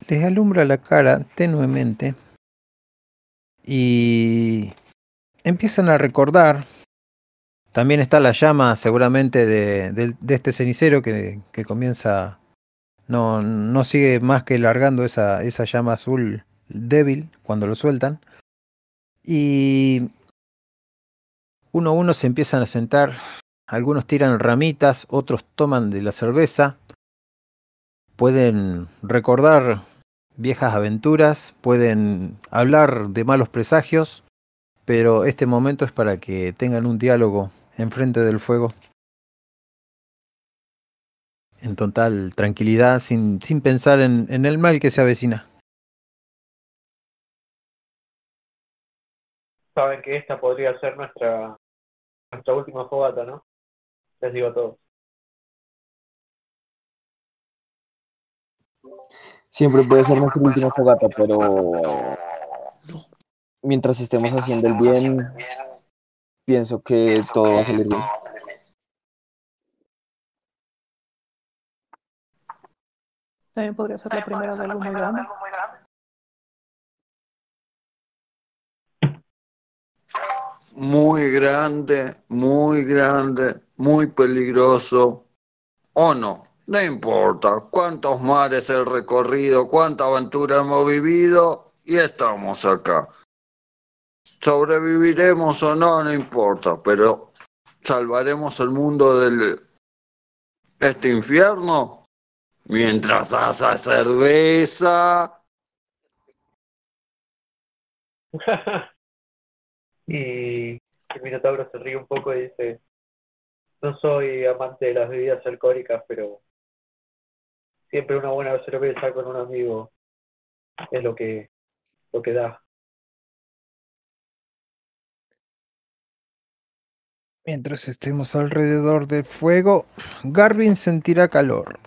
les alumbra la cara tenuemente y empiezan a recordar. También está la llama seguramente de, este cenicero que, comienza no, no, sigue más que largando esa, esa llama azul débil cuando lo sueltan. Y uno a uno se empiezan a sentar, algunos tiran ramitas, otros toman de la cerveza, pueden recordar viejas aventuras, pueden hablar de malos presagios, pero este momento es para que tengan un diálogo enfrente del fuego. En total tranquilidad, sin, sin pensar en, en el mal que se avecina. Saben que esta podría ser nuestra, nuestra última fogata, ¿no? Les digo a todos. Siempre puede ser nuestra última fogata, pero mientras estemos haciendo el bien, pienso que todo va a salir bien. También podría ser la primera de algo muy grande. Muy grande, muy grande, muy peligroso. ¿O no? No importa cuántos mares he recorrido, cuánta aventura hemos vivido y estamos acá. Sobreviviremos o no, no importa, pero salvaremos el mundo del este infierno mientras hace cerveza. y el Minotauro se ríe un poco y dice, no soy amante de las bebidas alcohólicas, pero siempre una buena cerveza con un amigo es lo que, lo que da. Mientras estemos alrededor del fuego, Garvin sentirá calor.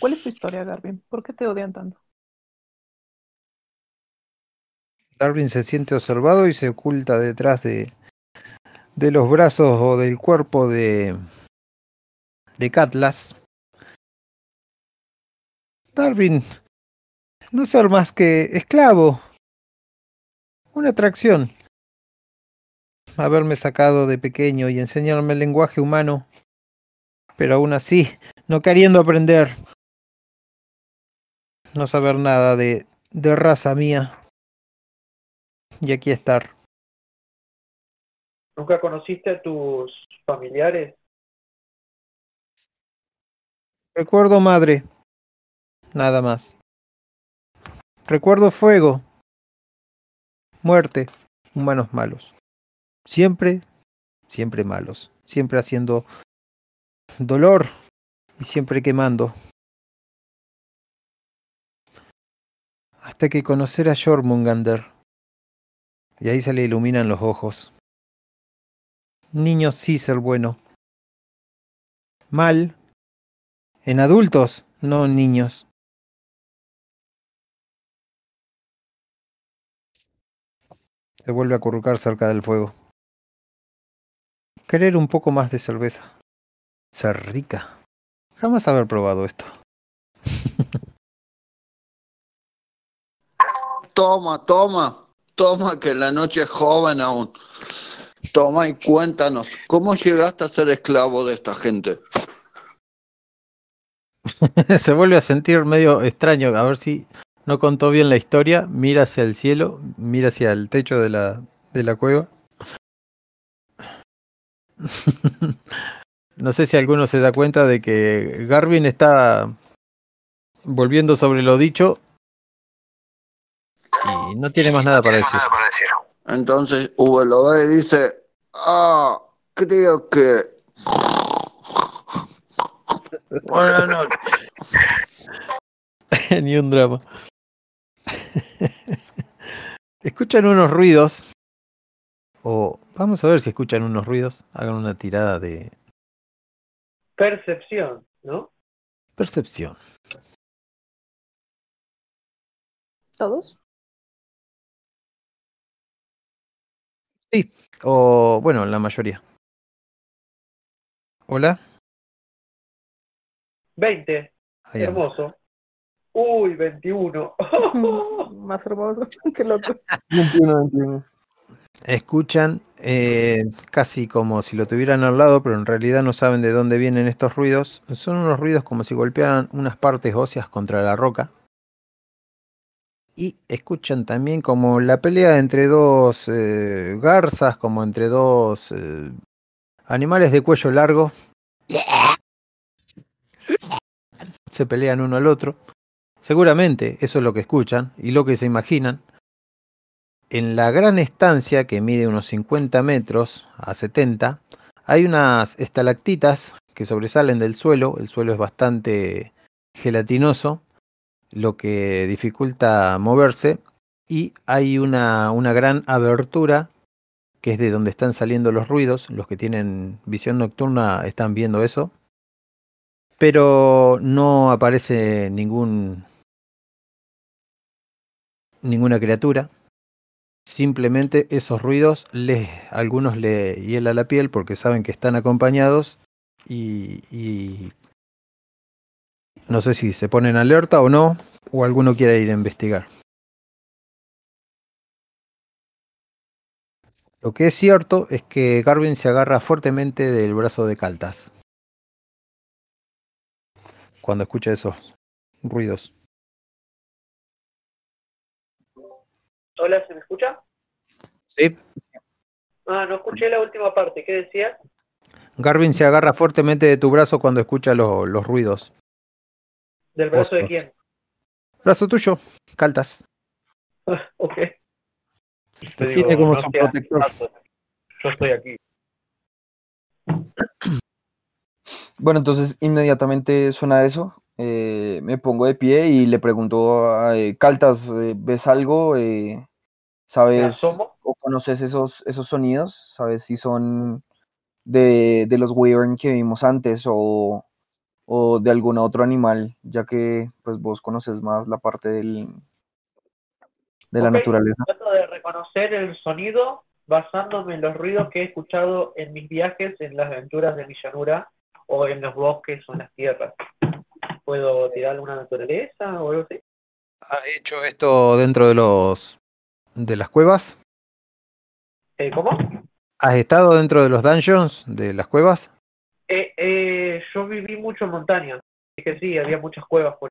¿Cuál es tu historia, Garvin? ¿Por qué te odian tanto? Darwin se siente observado y se oculta detrás de, de los brazos o del cuerpo de, de Catlas. Darwin, no ser más que esclavo, una atracción. Haberme sacado de pequeño y enseñarme el lenguaje humano, pero aún así, no queriendo aprender, no saber nada de, de raza mía. Y aquí estar. ¿Nunca conociste a tus familiares? Recuerdo madre. Nada más. Recuerdo fuego. Muerte. Humanos malos. Siempre, siempre malos. Siempre haciendo dolor y siempre quemando. Hasta que conocer a Jormungander. Y ahí se le iluminan los ojos. Niño sí ser bueno. Mal. En adultos, no en niños. Se vuelve a acurrucar cerca del fuego. Querer un poco más de cerveza. Ser rica. Jamás haber probado esto. Toma, toma, toma que la noche es joven aún. Toma y cuéntanos, ¿cómo llegaste a ser esclavo de esta gente? Se vuelve a sentir medio extraño. A ver si no contó bien la historia. Mira hacia el cielo, mira hacia el techo de la, de la cueva. No sé si alguno se da cuenta de que Garvin está volviendo sobre lo dicho y no tiene más nada para decir. Entonces V lo ve y dice, ah, creo que... Buenas noches. Ni un drama. Escuchan unos ruidos. O vamos a ver si escuchan unos ruidos. Hagan una tirada de Percepción, ¿no? percepción. ¿Todos? O bueno, la mayoría. Hola. 20. Ahí anda. Hermoso. Uy, 21. Más hermoso. Qué loco. 21, 21. Escuchan eh, casi como si lo tuvieran al lado, pero en realidad no saben de dónde vienen estos ruidos. Son unos ruidos como si golpearan unas partes óseas contra la roca. Y escuchan también como la pelea entre dos eh, garzas, como entre dos eh, animales de cuello largo. Se pelean uno al otro. Seguramente eso es lo que escuchan y lo que se imaginan. En la gran estancia que mide unos 50 metros a 70, hay unas estalactitas que sobresalen del suelo. El suelo es bastante gelatinoso, lo que dificulta moverse. Y hay una, una gran abertura que es de donde están saliendo los ruidos. Los que tienen visión nocturna están viendo eso. Pero no aparece ningún ninguna criatura. Simplemente esos ruidos les, algunos le hiela la piel porque saben que están acompañados y no sé si se ponen alerta o no, o alguno quiere ir a investigar. Lo que es cierto es que Garvin se agarra fuertemente del brazo de Caltas cuando escucha esos ruidos. Hola, ¿se me escucha? Sí. Ah, no escuché la última parte. ¿Qué decías? Garvin se agarra fuertemente de tu brazo cuando escucha lo- los ruidos. ¿Del brazo de quién? Brazo tuyo, Caltas. ok. Te tiene como su protector. Yo estoy aquí. Bueno, entonces inmediatamente suena eso. eh, me pongo de pie y le pregunto a eh, Caltas, eh, ¿ves algo? Eh, ¿Sabes o conoces esos, esos sonidos? ¿Sabes si son de, de los Wyvern que vimos antes o, o de algún otro animal? Ya que pues vos conoces más la parte del, de la naturaleza. Trato de reconocer el sonido basándome en los ruidos que he escuchado en mis viajes en las aventuras de mi llanura o en los bosques o en las tierras. ¿Puedo tirar alguna naturaleza o algo así? ¿Has hecho esto dentro de los de las cuevas? Eh, ¿Cómo? ¿Has estado dentro de los dungeons de las cuevas? Eh, eh, yo viví mucho en montaña. Así que sí, había muchas cuevas por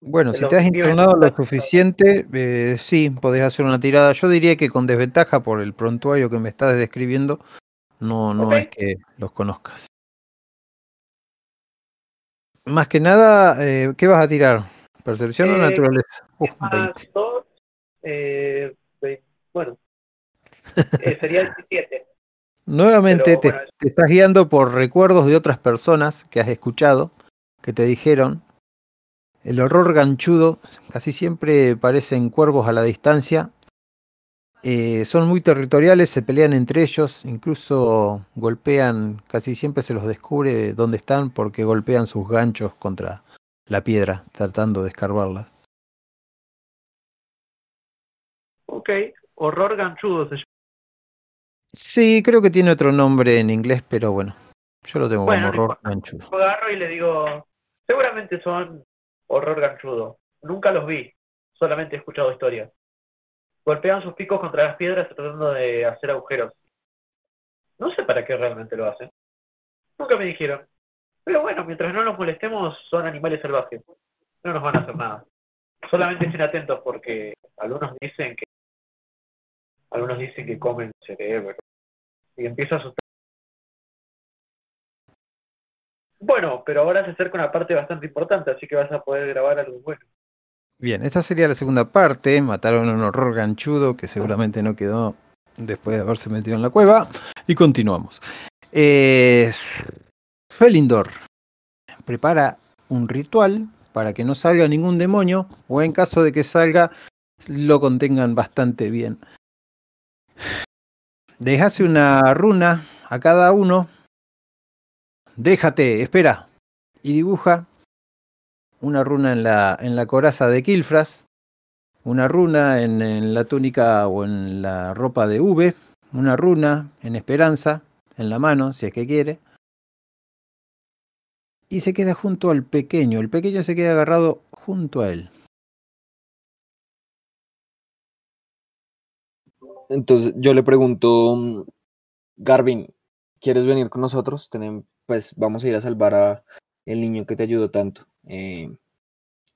Bueno, si te has internado lo suficiente, eh, sí, podés hacer una tirada. Yo diría que con desventaja por el prontuario que me estás describiendo, no, no es que los conozcas. Más que nada, eh, ¿qué vas a tirar? ¿Percepción o Eh, naturaleza? Uf, más 20. dos, eh, bueno, sería 17. Nuevamente Pero, te, bueno, es- te estás guiando por recuerdos de otras personas que has escuchado, que te dijeron. El horror ganchudo casi siempre parecen cuervos a la distancia. Eh, son muy territoriales, se pelean entre ellos, incluso golpean, casi siempre se los descubre dónde están porque golpean sus ganchos contra la piedra, tratando de escarbarla. Ok, horror ganchudo se llama. Sí, creo que tiene otro nombre en inglés, pero bueno, yo lo tengo Bueno, como horror ganchudo. Agarro y le digo, seguramente son horror ganchudo. Nunca los vi, solamente he escuchado historias. Golpean sus picos contra las piedras tratando de hacer agujeros. No sé para qué realmente lo hacen. Nunca me dijeron. Pero bueno, mientras no nos molestemos, son animales salvajes. No nos van a hacer nada. Solamente estén atentos porque algunos dicen que algunos dicen que comen cerebro. Y empieza a asustar. Bueno, pero ahora se acerca una parte bastante importante, así que vas a poder grabar algo bueno. Bien, esta sería la segunda parte. Mataron a un horror ganchudo que seguramente no quedó después de haberse metido en la cueva. Y continuamos. Eh, Felindor prepara un ritual para que no salga ningún demonio o en caso de que salga lo contengan bastante bien. Dejase una runa a cada uno. Déjate, espera. Y dibuja una runa en la, en la coraza de Kilfras, una runa en, en la túnica o en la ropa de V, una runa en esperanza en la mano, si es que quiere. Y se queda junto al pequeño. El pequeño se queda agarrado junto a él. Entonces yo le pregunto, Garvin, ¿quieres venir con nosotros? Pues vamos a ir a salvar a el niño que te ayudó tanto. Eh,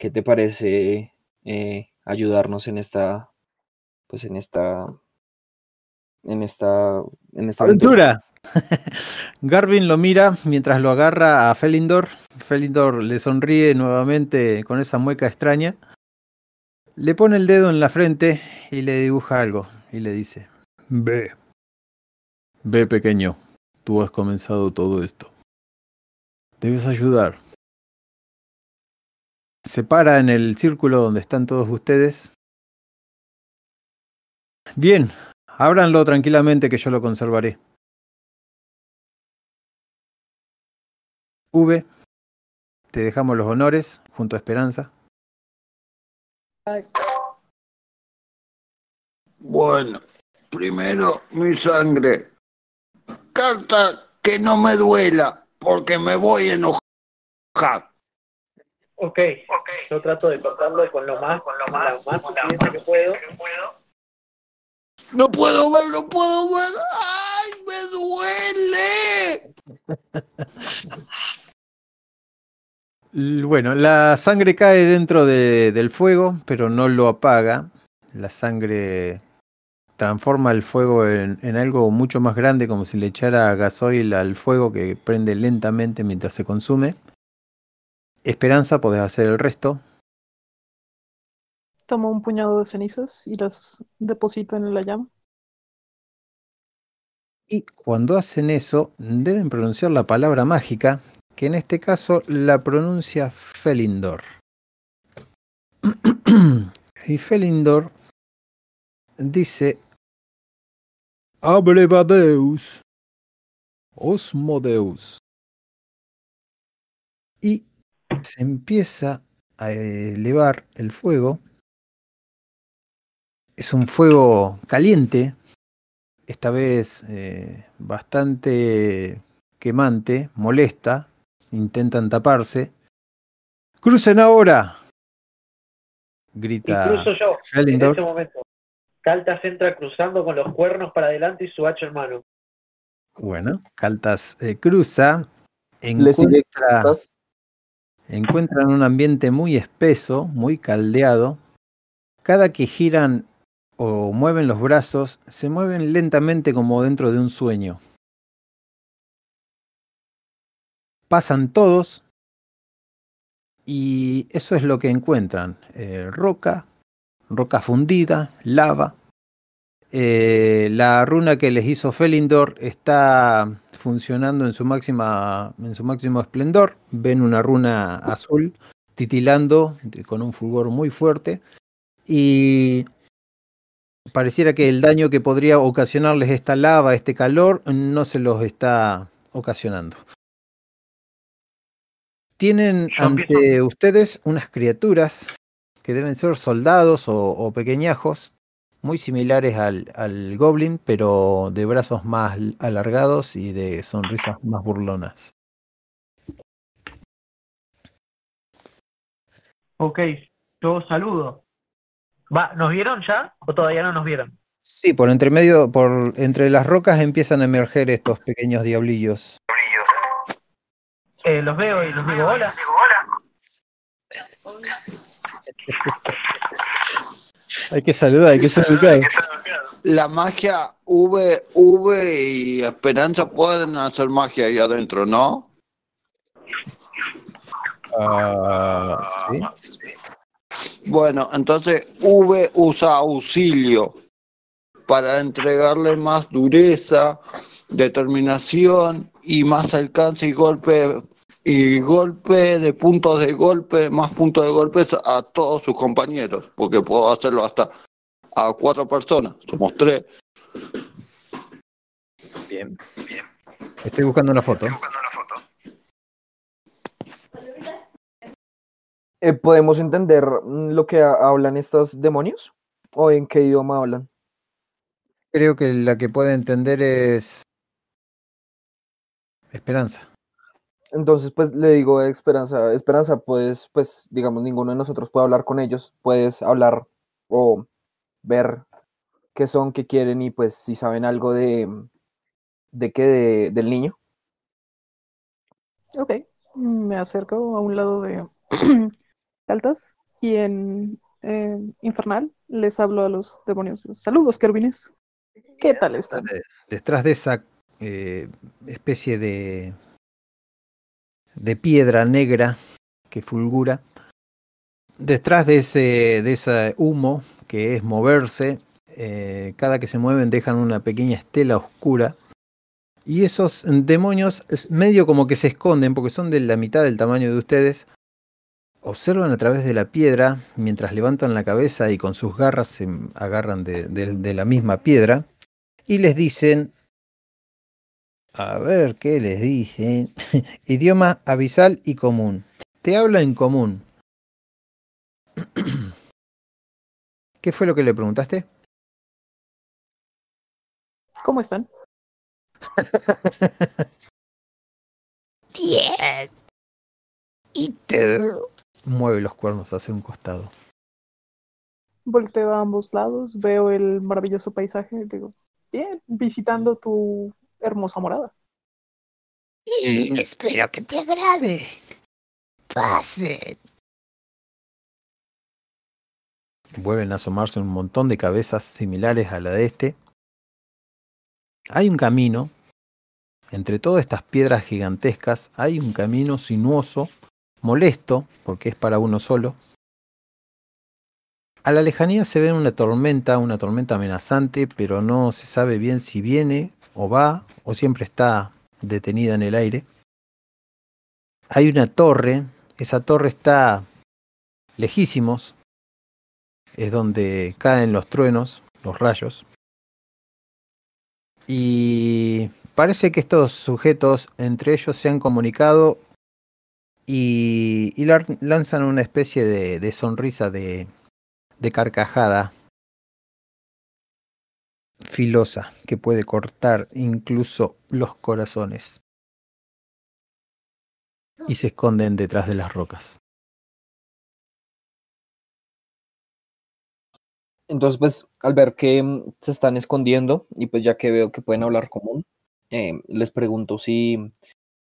¿qué te parece eh, ayudarnos en esta, pues en esta, en esta, en esta ¡Aventura! Garvin lo mira mientras lo agarra a Felindor. Felindor le sonríe nuevamente con esa mueca extraña. Le pone el dedo en la frente y le dibuja algo y le dice, Ve. Ve pequeño, tú has comenzado todo esto. Debes ayudar. Se para en el círculo donde están todos ustedes. Bien, ábranlo tranquilamente que yo lo conservaré. V, te dejamos los honores junto a Esperanza. Bueno, primero mi sangre. Carta que no me duela, porque me voy a enojar. Ok, yo trato de contarlo con lo más, con lo más, lo más suficiente que puedo. No puedo ver, no puedo ver. ¡Ay, me duele! Bueno, la sangre cae dentro de- del fuego, pero no lo apaga. La sangre transforma el fuego en, en algo mucho más grande, como si le echara gasoil al fuego que prende lentamente mientras se consume. Esperanza, podés hacer el resto. Tomo un puñado de cenizas y las deposito en la llama. Y cuando hacen eso, deben pronunciar la palabra mágica, que en este caso la pronuncia Felindor. y Felindor dice Abrevadeus Osmodeus. Y se empieza a elevar el fuego. Es un fuego caliente, esta vez eh, bastante quemante, molesta, intentan taparse. ¡Crucen ahora! Grita Incluso yo, en ese momento. Caltas entra cruzando con los cuernos para adelante y su hacha en mano. Bueno, Caltas eh, cruza, ¿Le sigue encuentra, encuentran un ambiente muy espeso, muy caldeado. Cada que giran o mueven los brazos, se mueven lentamente como dentro de un sueño. Pasan todos y eso es lo que encuentran. eh, roca, roca fundida, lava. Eh, la runa que les hizo Felindor está funcionando en su máxima en su máximo esplendor. Ven una runa azul titilando con un fulgor muy fuerte y pareciera que el daño que podría ocasionarles esta lava, este calor, no se los está ocasionando. Tienen Yo empiezo- ante ustedes unas criaturas que deben ser soldados o, o pequeñajos, muy similares al, al goblin, pero de brazos más alargados y de sonrisas más burlonas. Ok, yo saludo. Va, ¿nos vieron ya o todavía no nos vieron? Sí, por entre medio, por entre las rocas empiezan a emerger estos pequeños diablillos. Eh, los veo y les digo hola. Hay que saludar, hay que educado. La magia V, V y Esperanza pueden hacer magia ahí adentro, ¿no? Ah, sí. Bueno, entonces V usa auxilio para entregarle más dureza, determinación y más alcance y golpe y golpe de puntos de golpe, más puntos de golpes a todos sus compañeros, porque puedo hacerlo hasta a cuatro personas, somos tres. Bien, bien. Estoy buscando una foto. Eh, ¿Podemos entender mm, lo que ha- hablan estos demonios? ¿O en qué idioma hablan? Creo que la que puede entender es Esperanza. Entonces, pues le digo a Esperanza, Esperanza, pues, pues, digamos, ninguno de nosotros puede hablar con ellos, puedes hablar o ver qué son, qué quieren y pues si saben algo de, de qué, de- del niño. Ok, me acerco a un lado de Altas y en eh, Infernal les hablo a los demonios. Saludos, Kervines. ¿Qué tal están? De- detrás de esa eh, especie de, de piedra negra que fulgura, detrás de ese, de ese humo que es moverse, eh, cada que se mueven dejan una pequeña estela oscura. Y esos demonios medio como que se esconden porque son de la mitad del tamaño de ustedes. Observan a través de la piedra mientras levantan la cabeza y con sus garras se agarran de- de la misma piedra y les dicen, a ver qué les dicen, idioma abisal y común. Te habla en común. ¿Qué fue lo que le preguntaste? ¿Cómo están? Bien. ¿Y tú? Mueve los cuernos hacia un costado. Volteo a ambos lados, veo el maravilloso paisaje digo, bien, visitando tu hermosa morada. Mm, espero que te agrade. Pase. Vuelven a asomarse un montón de cabezas similares a la de este. Hay un camino. Entre todas estas piedras gigantescas hay un camino sinuoso, molesto, porque es para uno solo. A la lejanía se ve una tormenta, una tormenta amenazante, pero no se sabe bien si viene o va o siempre está detenida en el aire. Hay una torre, esa torre está lejísimos, es donde caen los truenos, los rayos. Y parece que estos sujetos entre ellos se han comunicado y, lanzan una especie de, sonrisa de carcajada filosa que puede cortar incluso los corazones. Y se esconden detrás de las rocas. Entonces, pues, al ver que mm, se están escondiendo y pues ya que veo que pueden hablar común, eh, les pregunto si,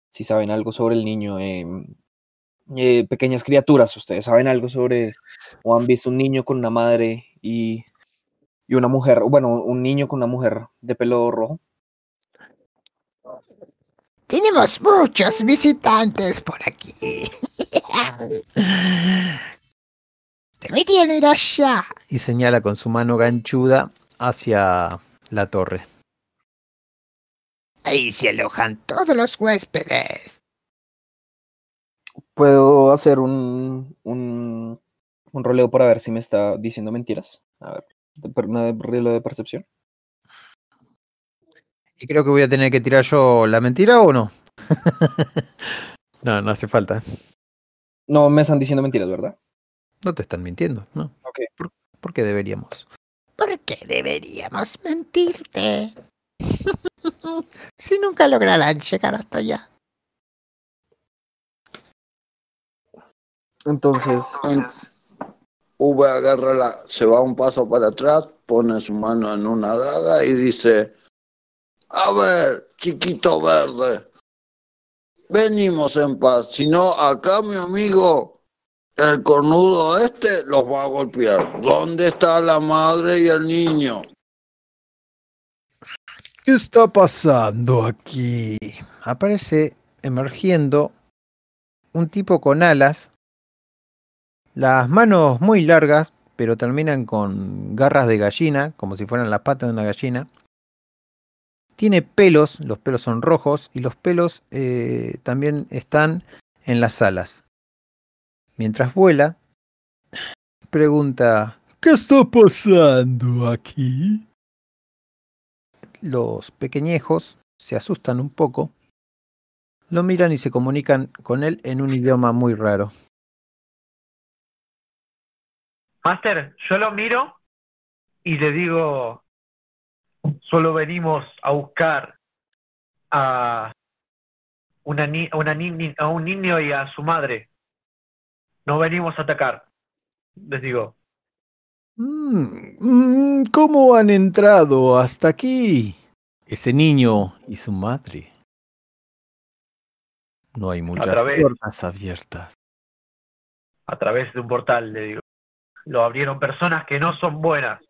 si saben algo sobre el niño. eh, eh, pequeñas criaturas, ¿ustedes saben algo sobre o han visto un niño con una madre y, y una mujer, bueno, un niño con una mujer de pelo rojo? Tenemos muchos visitantes por aquí. Deberían ir allá. Y señala con su mano ganchuda hacia la torre. Ahí se alojan todos los huéspedes. ¿Puedo hacer un, un, un roleo para ver si me está diciendo mentiras? A ver, una roleo de percepción. Y creo que voy a tener que tirar yo la mentira o no. no, no hace falta. No me están diciendo mentiras, ¿verdad? No te están mintiendo, ¿no? Ok. ¿Por, por qué deberíamos? ¿Por qué deberíamos mentirte? si nunca lograrán llegar hasta allá. Entonces, V agarra la, se va un paso para atrás, pone su mano en una daga y dice, a ver, chiquito verde, venimos en paz, si no, acá mi amigo, el cornudo este, los va a golpear. ¿Dónde está la madre y el niño? ¿Qué está pasando aquí? Aparece emergiendo un tipo con alas, las manos muy largas, pero terminan con garras de gallina, como si fueran las patas de una gallina. Tiene pelos, los pelos son rojos y los pelos eh, también están en las alas. Mientras vuela, pregunta, ¿qué está pasando aquí? Los pequeñejos se asustan un poco, lo miran y se comunican con él en un idioma muy raro. Master, yo lo miro y le digo, solo venimos a buscar a, una ni- a una ni- a un niño y a su madre. No venimos a atacar, les digo. Mm, mm, ¿Cómo han entrado hasta aquí? Ese niño y su madre. No hay muchas puertas abiertas. A través de un portal, le digo. Lo abrieron personas que no son buenas.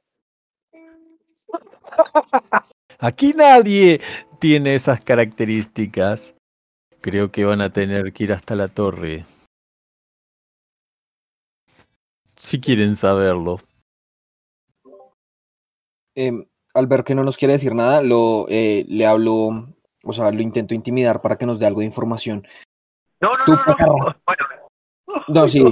Aquí nadie tiene esas características. Creo que van a tener que ir hasta la torre. Si quieren saberlo. Em, al ver que no nos quiere decir nada, lo, eh, le hablo, o sea, lo intento intimidar para que nos dé algo de información. No, no, Tú, no, no. pajarra. Bueno, No, sí.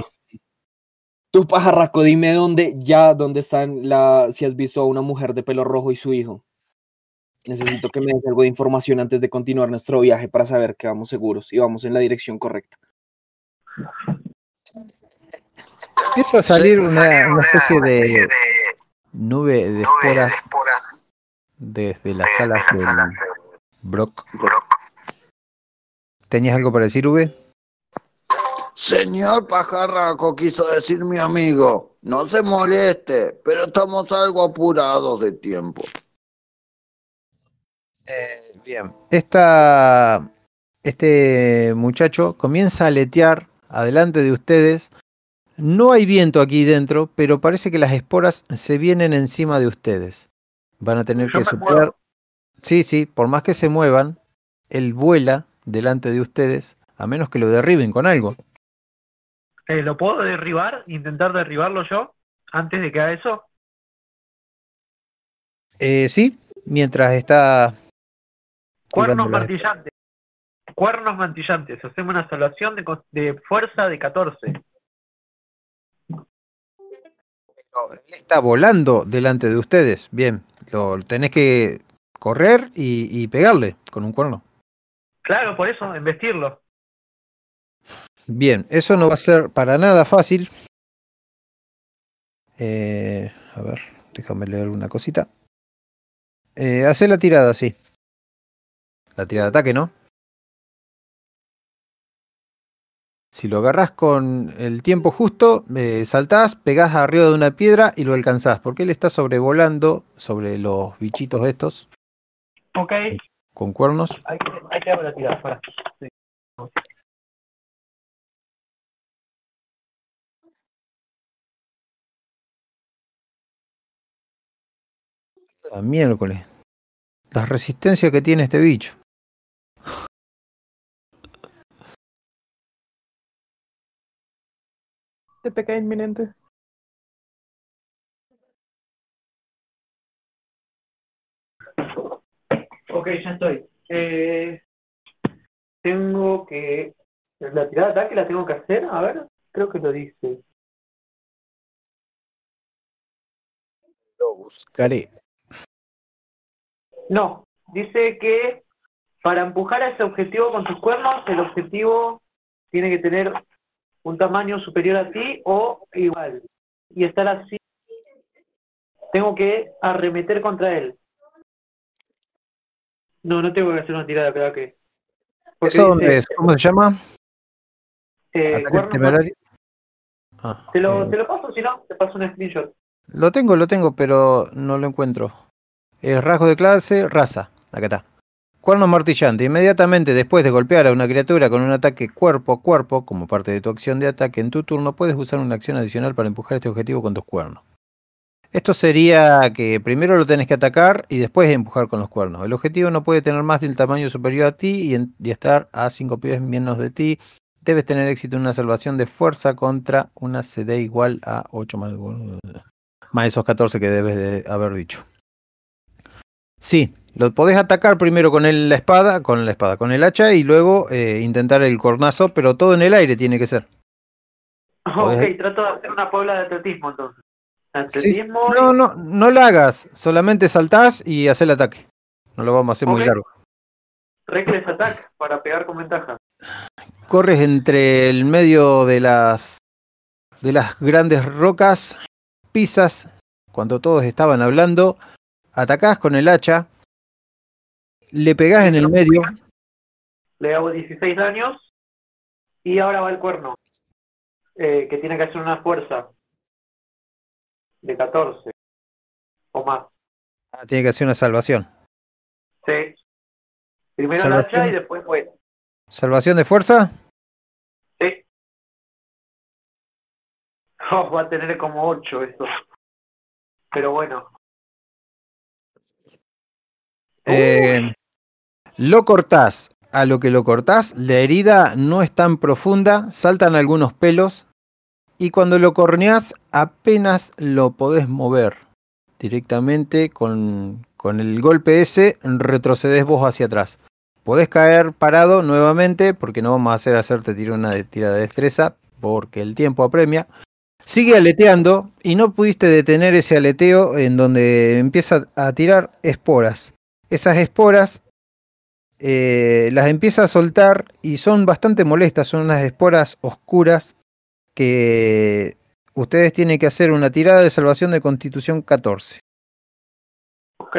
Tú, pajarraco, dime dónde, ya, dónde están la, si has visto a una mujer de pelo rojo y su hijo. Necesito que me des algo de información antes de continuar nuestro viaje para saber que vamos seguros y vamos en la dirección correcta. Empieza a salir una, una especie de nube de esporas desde las alas del Brock. ¿Tenías algo para decir, V? Señor pajarraco, quiso decir mi amigo. No se moleste, pero estamos algo apurados de tiempo. Eh, bien. Esta, este muchacho comienza a aletear adelante de ustedes. No hay viento aquí dentro, pero parece que las esporas se vienen encima de ustedes. Van a tener Yo que me superar. muevo. Sí, sí, por más que se muevan, él vuela delante de ustedes, a menos que lo derriben con algo. Eh, ¿Lo puedo derribar? ¿Intentar derribarlo yo? Antes de que haga eso. Eh, sí, mientras está Cuernos martillantes. Cuernos martillantes. Hacemos una salvación de, fuerza de 14. Él está volando delante de ustedes. Bien, lo tenés que correr y, y pegarle con un cuerno. Claro, por eso, investirlo. Bien, eso no va a ser para nada fácil. Eh, a ver, déjame leer una cosita. Eh, hace la tirada, sí. La tirada de ataque, ¿no? Si lo agarrás con el tiempo justo, eh, saltás, pegás arriba de una piedra y lo alcanzás, porque él está sobrevolando sobre los bichitos estos Ok, hay con cuernos. que, hay que la tirada. Para. Sí. A miércoles. La resistencia que tiene este bicho. Te peca inminente. Ok, ya estoy. Eh, tengo que. La tirada de ataque la tengo que hacer. A ver, creo que lo dice. Lo buscaré. No, dice que para empujar a ese objetivo con tus cuernos, el objetivo tiene que tener un tamaño superior a ti o igual. Y estar así. Tengo que arremeter contra él. No, no tengo que hacer una tirada, creo que. ¿Eso dónde dice, es? ¿Cómo se llama? eh. Ah, Te lo, eh, te lo paso, si no, te paso un screenshot. lo tengo, lo tengo, pero no lo encuentro. Es rasgo de clase, raza. Acá está. Cuerno martillante. Inmediatamente después de golpear a una criatura con un ataque cuerpo a cuerpo, como parte de tu acción de ataque en tu turno, puedes usar una acción adicional para empujar este objetivo con tus cuernos. Esto sería que primero lo tenés que atacar y después empujar con los cuernos. El objetivo no puede tener más de un tamaño superior a ti y estar a 5 pies menos de ti. Debes tener éxito en una salvación de fuerza contra una CD igual a 8 más, más esos 14 que debes de haber dicho. Sí, lo podés atacar primero con el- la espada, con la espada, con el hacha y luego eh, intentar el cornazo, pero todo en el aire tiene que ser. Podés- Ok, trato de hacer una paula de atletismo entonces. Sí, Atletismo. y- no, no, no la hagas, solamente saltás y haces el ataque. No lo vamos a hacer muy Ok. largo. Reckless attack para pegar con ventaja. Corres entre el medio de las de las grandes rocas, pisas cuando todos estaban hablando, atacás con el hacha le pegás en el medio. Le hago 16 daños. Y ahora va el cuerno. eh, que tiene que hacer una fuerza de 14 o más. Ah, tiene que hacer una salvación. Sí. Primero el Salvación. hacha y después pues. ¿Salvación de fuerza? Sí. Oh, va a tener como 8 esto. Pero bueno. Eh, lo cortás. A lo que lo cortás, la herida no es tan profunda, saltan algunos pelos y cuando lo corneás apenas lo podés mover. Directamente con, con el golpe ese retrocedes vos hacia atrás. Podés caer parado nuevamente porque no vamos a hacer hacerte tirar una de, tira de destreza porque el tiempo apremia. Sigue aleteando y no pudiste detener ese aleteo en donde empieza a tirar esporas. Esas esporas eh, las empieza a soltar y son bastante molestas, son unas esporas oscuras que ustedes tienen que hacer una tirada de salvación de constitución 14. Ok.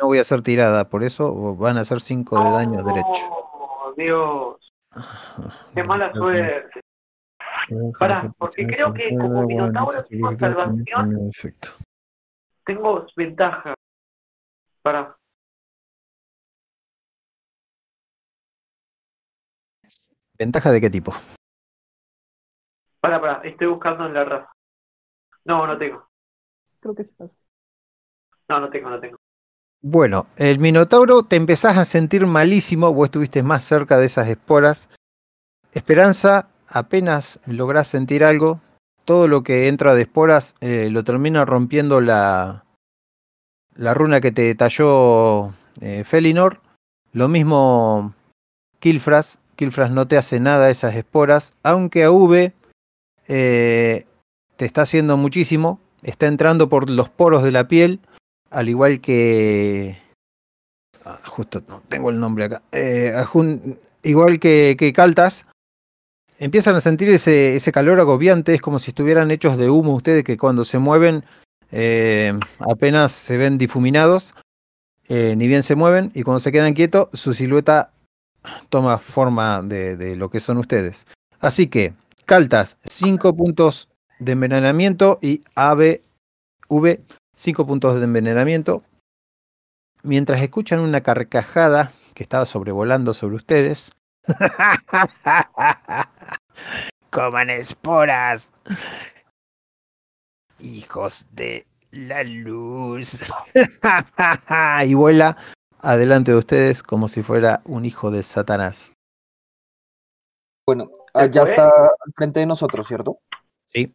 No voy a hacer tirada, por eso van a hacer 5 de daño derecho. Oh, Dios. Qué mala suerte. Pará, porque creo que como Minotauro tengo salvación. Tengo ventaja. Para. ¿Ventaja de qué tipo? Para, para. Estoy buscando en la raza. No, no tengo. Creo que sí pasa. No, no tengo, no tengo. Bueno, el Minotauro te empezás a sentir malísimo, vos estuviste más cerca de esas esporas. Esperanza, apenas lográs sentir algo, todo lo que entra de esporas eh, lo termina rompiendo la, la runa que te talló eh, Felinor. Lo mismo Kilfras, Kilfras no te hace nada esas esporas, aunque a V eh, te está haciendo muchísimo, está entrando por los poros de la piel al igual que ah, justo no tengo el nombre acá eh, igual que, que Caltas empiezan a sentir ese, ese calor agobiante es como si estuvieran hechos de humo ustedes que cuando se mueven eh, apenas se ven difuminados eh, ni bien se mueven y cuando se quedan quietos su silueta toma forma de, de lo que son ustedes así que Caltas 5 puntos de envenenamiento y ABV 5 puntos de envenenamiento. Mientras escuchan una carcajada que estaba sobrevolando sobre ustedes. Coman esporas. Hijos de la luz. y vuela adelante de ustedes como si fuera un hijo de Satanás. Bueno, ya está al frente de nosotros, ¿cierto? Sí.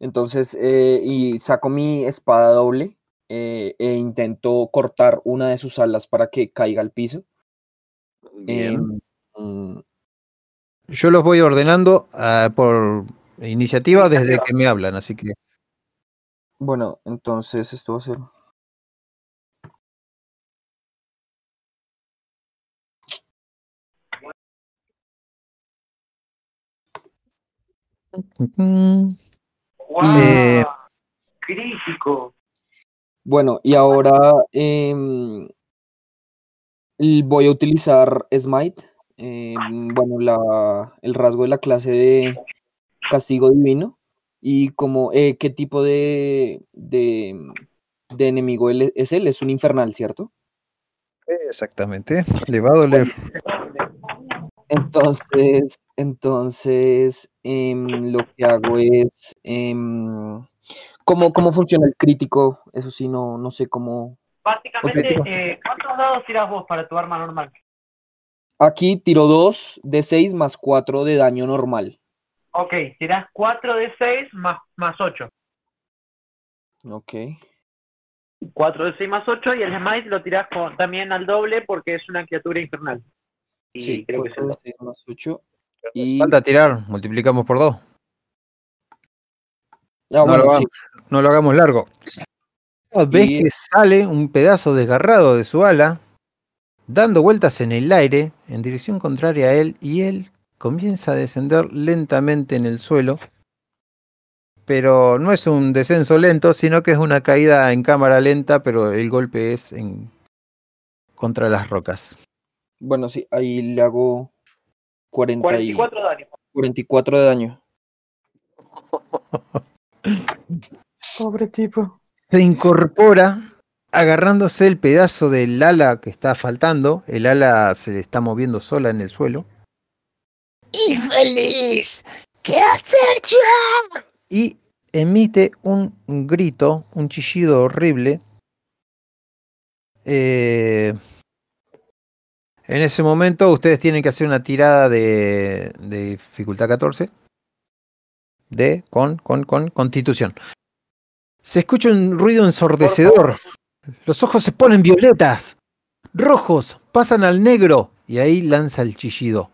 Entonces, eh, y saco mi espada doble eh, e intento cortar una de sus alas para que caiga al piso. Em, mm, Yo los voy ordenando ah, por iniciativa desde que me hablan, así que bueno, entonces esto va a ser. mm. Eh, Crítico. Bueno, y ahora em, voy a utilizar Smite. Em, bueno, la, el rasgo de la clase de castigo divino. Y como, eh, ¿qué tipo de, de, de enemigo él e- es él? Es un infernal, ¿cierto? exactamente. Le va a doler. Entonces, entonces em, lo que hago es em, ¿cómo, cómo funciona el crítico? Eso sí, no, no sé cómo. Básicamente, eh, ¿cuántos dados tiras vos para tu arma normal? Aquí tiro 2 de 6 más 4 de daño normal. Ok, tirás 4 de 6 más, más 8. Ok. 4 de 6 más 8 y el smite lo tirás con, también al doble porque es una criatura infernal. Y Sí, creo que es 4 el de doble. 6 más 8. Hace Y, falta tirar, multiplicamos por dos. ah, no, bueno, lo sí. hagamos, no lo hagamos largo. Ves Y- que sale un pedazo desgarrado de su ala, dando vueltas en el aire en dirección contraria a él, y él comienza a descender lentamente en el suelo, pero no es un descenso lento, sino que es una caída en cámara lenta, pero el golpe es en contra las rocas. Bueno, sí, ahí le hago 40 y- 44 daño. 44 de daño. Pobre tipo. Se incorpora agarrándose el pedazo del ala que está faltando. El ala se le está moviendo sola en el suelo. ¡Infeliz! ¿Qué has hecho? Y emite un grito, un chillido horrible. Eh, en ese momento ustedes tienen que hacer una tirada de, de dificultad 14. De, con, con, con constitución. Se escucha un ruido ensordecedor. Los ojos se ponen violetas, rojos, pasan al negro y ahí lanza el chillido.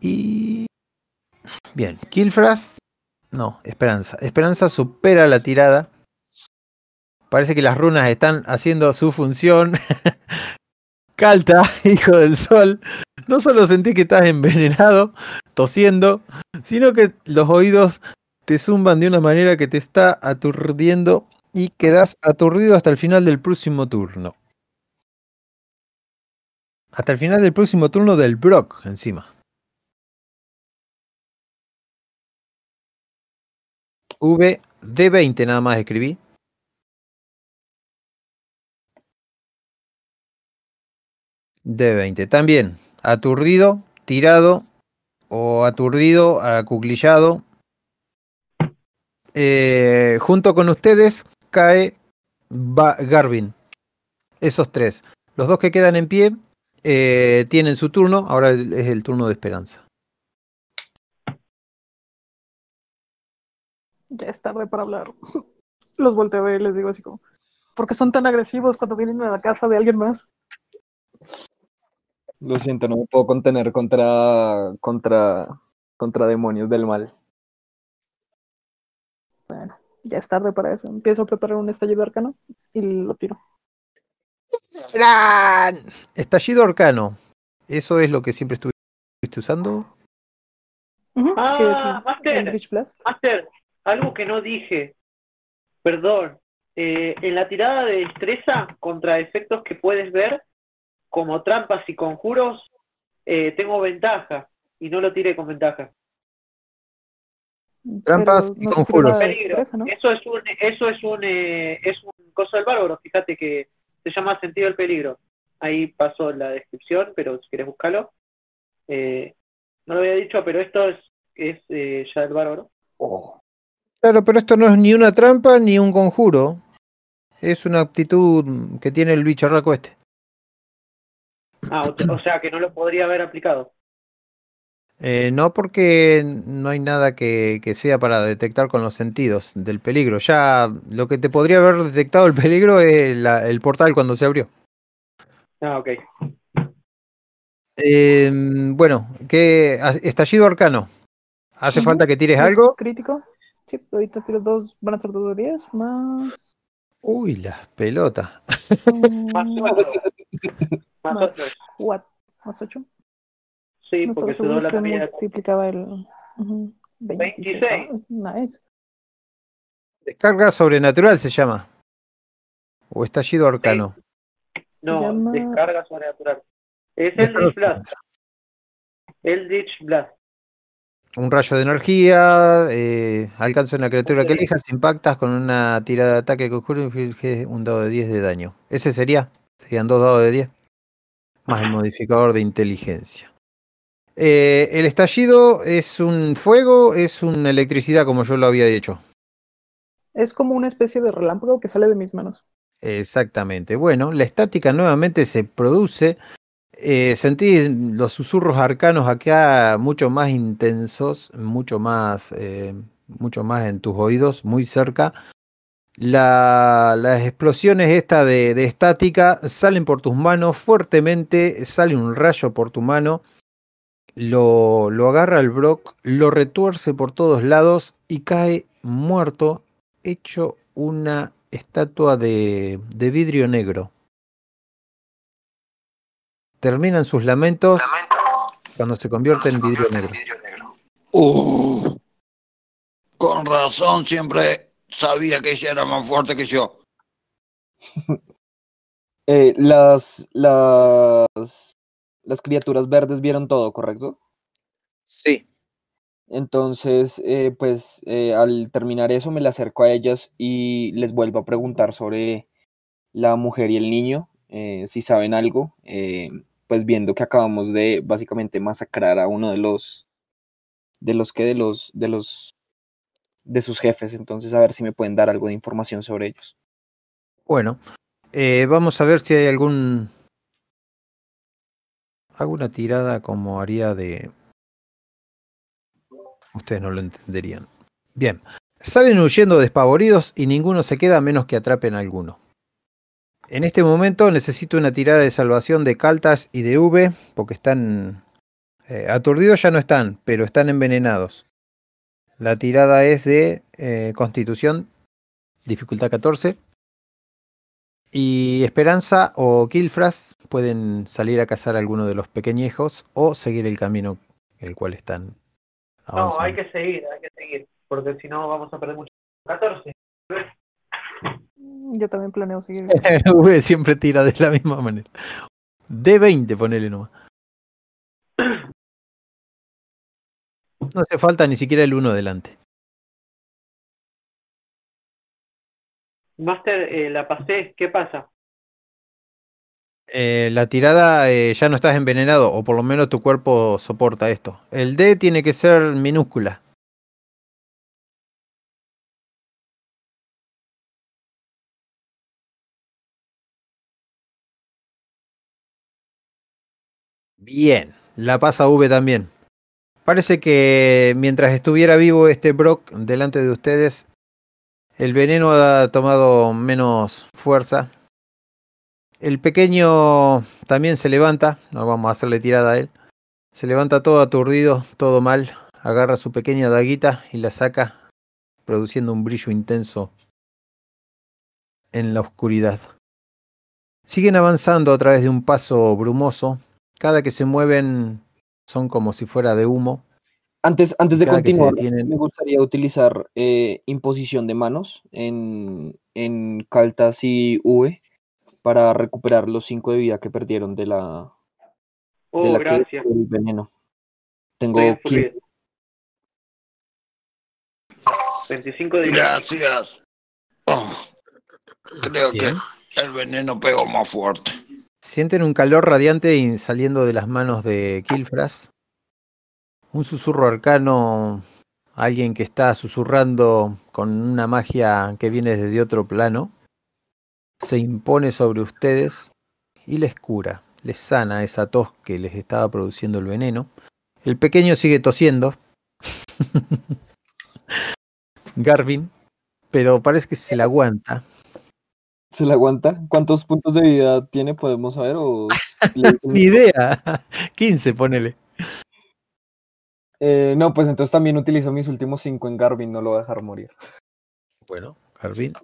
Y bien, Killfras, no, Esperanza. Esperanza supera la tirada. Parece que las runas están haciendo su función. Calta, hijo del sol. No solo sentí que estás envenenado, tosiendo, sino que los oídos te zumban de una manera que te está aturdiendo y quedas aturdido hasta el final del próximo turno. Hasta el final del próximo turno del Brock, encima. V D20 nada más escribí. D20. También aturdido, tirado o aturdido, acuclillado. Eh, junto con ustedes cae Garvin. Esos tres. Los dos que quedan en pie eh, tienen su turno. Ahora es el turno de Esperanza. Ya es tarde para hablar. Los volteo y les digo así como, ¿por qué son tan agresivos cuando vienen a la casa de alguien más? Lo siento, no me puedo contener contra, contra, contra demonios del mal. Bueno, ya es tarde para eso. Empiezo a preparar un estallido arcano y lo tiro. ¡Fran! Estallido arcano. ¿Eso es lo que siempre estuviste usando? Ah, sí, Master. Master, algo que no dije. Perdón. Eh, en la tirada de destreza contra efectos que puedes ver, como trampas y conjuros, eh, tengo ventaja. Y no lo tiré con ventaja. Trampas Pero y conjuros. Eso es un, eso es un, eh, es un coso del bárbaro. Fíjate que se llama sentido del peligro. Ahí pasó la descripción, pero si quieres buscarlo. Eh, no lo había dicho, pero esto es, es eh, ya del bárbaro. Claro, pero esto no es ni una trampa ni un conjuro. Es una aptitud que tiene el bicharraco este. Ah, o, o sea que no lo podría haber aplicado. Eh, no porque no hay nada que, que sea para detectar con los sentidos del peligro. Ya lo que te podría haber detectado el peligro es la- el portal cuando se abrió. Ah, ok. Eh, bueno, ¿qué? a- Estallido arcano. ¿Hace falta que tires ¿Es algo? Crítico. Sí, ahorita tiro dos, van a ser dos de 10 más. Uy, las pelotas. Más ocho. Más Más. ocho. what? ¿Más 8? Sí, porque se seguro la si se comida. multiplicaba el. ujú, 26. 26. Ah, nice. Descarga sobrenatural se llama. O estallido arcano. No, llama- descarga sobrenatural. Es el Ditch Blast. El Ditch Blast. Un rayo de energía, eh, alcanza una criatura que elijas, impactas con una tirada de ataque que conjuro y inflige un dado de 10 de daño. ¿Ese sería? Serían dos dados de 10. Más el modificador de inteligencia. Eh, el estallido es un fuego, es una electricidad como yo lo había dicho. Es como una especie de relámpago que sale de mis manos. Exactamente. Bueno, la estática nuevamente se produce. Eh, sentí los susurros arcanos acá mucho más intensos, mucho más, eh, mucho más en tus oídos, muy cerca. La- las explosiones esta de, de estática salen por tus manos fuertemente, sale un rayo por tu mano, lo, lo agarra el Brock, lo retuerce por todos lados y cae muerto, hecho una estatua de, de vidrio negro. terminan sus lamentos cuando se convierte en vidrio negro. Uh, con razón, siempre sabía que ella era más fuerte que yo. Eh, las, las, las criaturas verdes vieron todo, ¿correcto? Sí, Entonces, eh, pues eh, al terminar eso me le acerco a ellas y les vuelvo a preguntar sobre la mujer y el niño, eh, si saben algo, eh, pues viendo que acabamos de básicamente masacrar a uno de los, de los que, de los, de los, de sus jefes, entonces a ver si me pueden dar algo de información sobre ellos. bueno, eh, vamos a ver si hay algún alguna tirada como haría de ustedes no lo entenderían. Bien, salen huyendo despavoridos y ninguno se queda menos que atrapen a alguno. En este momento necesito una tirada de salvación de Caltas y de V, porque están eh, aturdidos ya no están, pero están envenenados. La tirada es de eh, Constitución, dificultad 14. Y Esperanza o Kilfras pueden salir a cazar a alguno de los pequeñejos o seguir el camino el cual están No, hay que seguir, hay que seguir, porque si no vamos a perder mucho. 14. Yo también planeo seguir. V siempre tira de la misma manera. D20, ponele nomás. No hace falta ni siquiera el 1 delante. Master, eh, la pasé, ¿qué pasa? Eh, la tirada eh, ya no estás envenenado, o por lo menos tu cuerpo soporta esto. El D tiene que ser minúscula. Bien, la pasa V también. Parece que mientras estuviera vivo este Brock delante de ustedes, el veneno ha tomado menos fuerza. El pequeño también se levanta, no vamos a hacerle tirada a él. Se levanta todo aturdido, todo mal, agarra su pequeña daguita y la saca, produciendo un brillo intenso en la oscuridad. Siguen avanzando a través de un paso brumoso. Cada que se mueven son como si fuera de humo. Antes, antes de Cada que continuar, detienen- me gustaría utilizar eh, imposición de manos en, en Caltas y V para recuperar los 5 de vida que perdieron de la, de Oh, la que- gracias. del veneno. Tengo Estoy 15. absorbido. 25 de vida. Gracias. Oh, creo Bien. que el veneno pegó más fuerte. Sienten un calor radiante saliendo de las manos de Kilfras. Un susurro arcano, alguien que está susurrando con una magia que viene desde otro plano, se impone sobre ustedes y les cura, les sana esa tos que les estaba produciendo el veneno. El pequeño sigue tosiendo. Garvin, pero parece que se la aguanta. ¿Se la aguanta? ¿Cuántos puntos de vida tiene? ¿Podemos saber? O Ni idea. 15, ponele. Eh, no, pues entonces también utilizo mis últimos 5 en Garvin, no lo voy a dejar morir. Bueno, Garvin.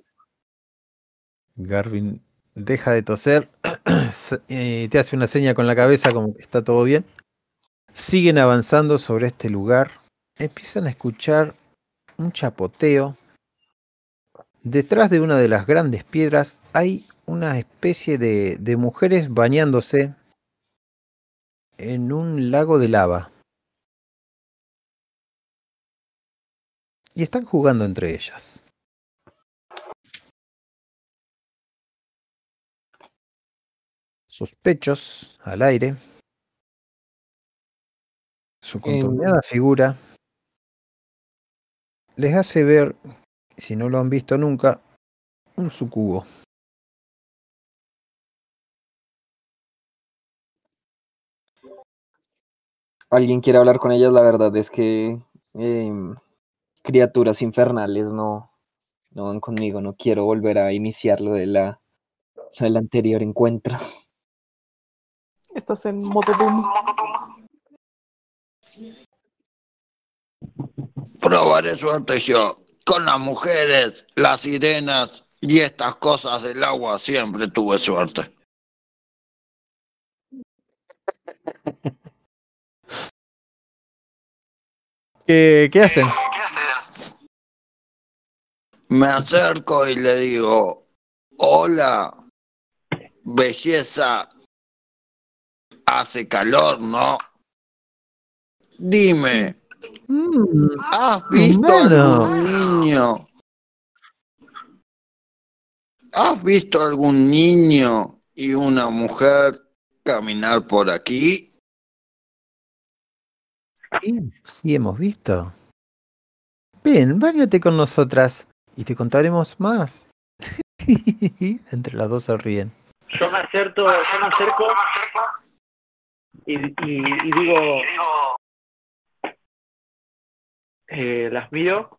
Garvin deja de toser. se- eh, te hace una seña con la cabeza como que está todo bien. Siguen avanzando sobre este lugar. Empiezan a escuchar un chapoteo. Detrás de una de las grandes piedras hay una especie de, de mujeres bañándose en un lago de lava. Y están jugando entre ellas. sus pechos al aire, su contorneada figura les hace ver, si no lo han visto nunca, un sucubo. ¿Alguien quiere hablar con ellas? La verdad es que em, criaturas infernales no, no van conmigo. No quiero volver a iniciar lo de la, lo del anterior encuentro. Estás en modo Doom. Probaré suerte yo. Con las mujeres, las sirenas y estas cosas del agua siempre tuve suerte. ¿Qué, qué hacen? Me acerco y le digo, hola, belleza, hace calor, ¿no? Dime, Mm, ¿has visto Bueno. algún niño? ¿Has visto algún niño y una mujer caminar por aquí? sí, sí, hemos visto. Ven, báñate con nosotras y te contaremos más. Entre las dos se ríen. Yo me acerco, yo me acerco y, y, y digo, eh, las miro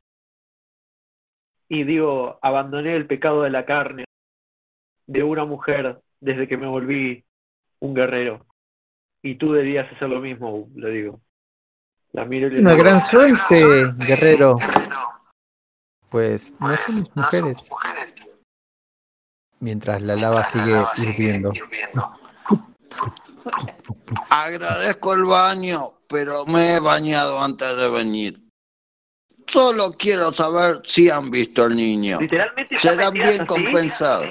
y digo, abandoné el pecado de la carne de una mujer desde que me volví un guerrero. Y tú deberías hacer lo mismo, le digo. La miro y le Una digo, gran suerte, guerrero. Pues no somos mujeres. Mientras la lava sigue hirviendo. Agradezco el baño, pero me he bañado antes de venir. Solo quiero saber si han visto al niño. literalmente están Serán vestidas bien así, compensados.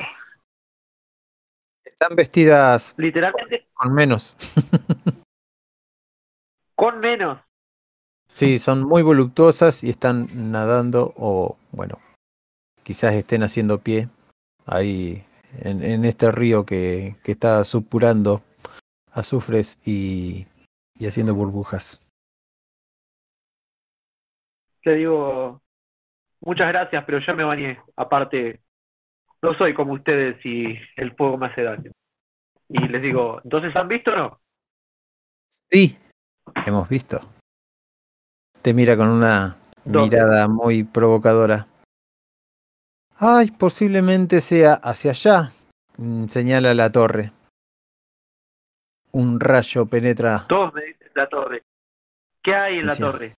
Están vestidas Literalmente con menos. con menos. Sí, son muy voluptuosas y están nadando o, bueno, quizás estén haciendo pie ahí en, en este río que, que está supurando azufres y, y haciendo burbujas. Le digo, muchas gracias, pero ya me bañé. Aparte, no soy como ustedes y el fuego me hace daño. Y les digo, ¿entonces han visto o no? Sí, hemos visto. Te mira con una ¿Dónde? mirada muy provocadora. Ay, posiblemente sea hacia allá. Mm, Señala la torre. Un rayo penetra. Todos me dicen la torre. ¿Qué hay en la Sí. torre?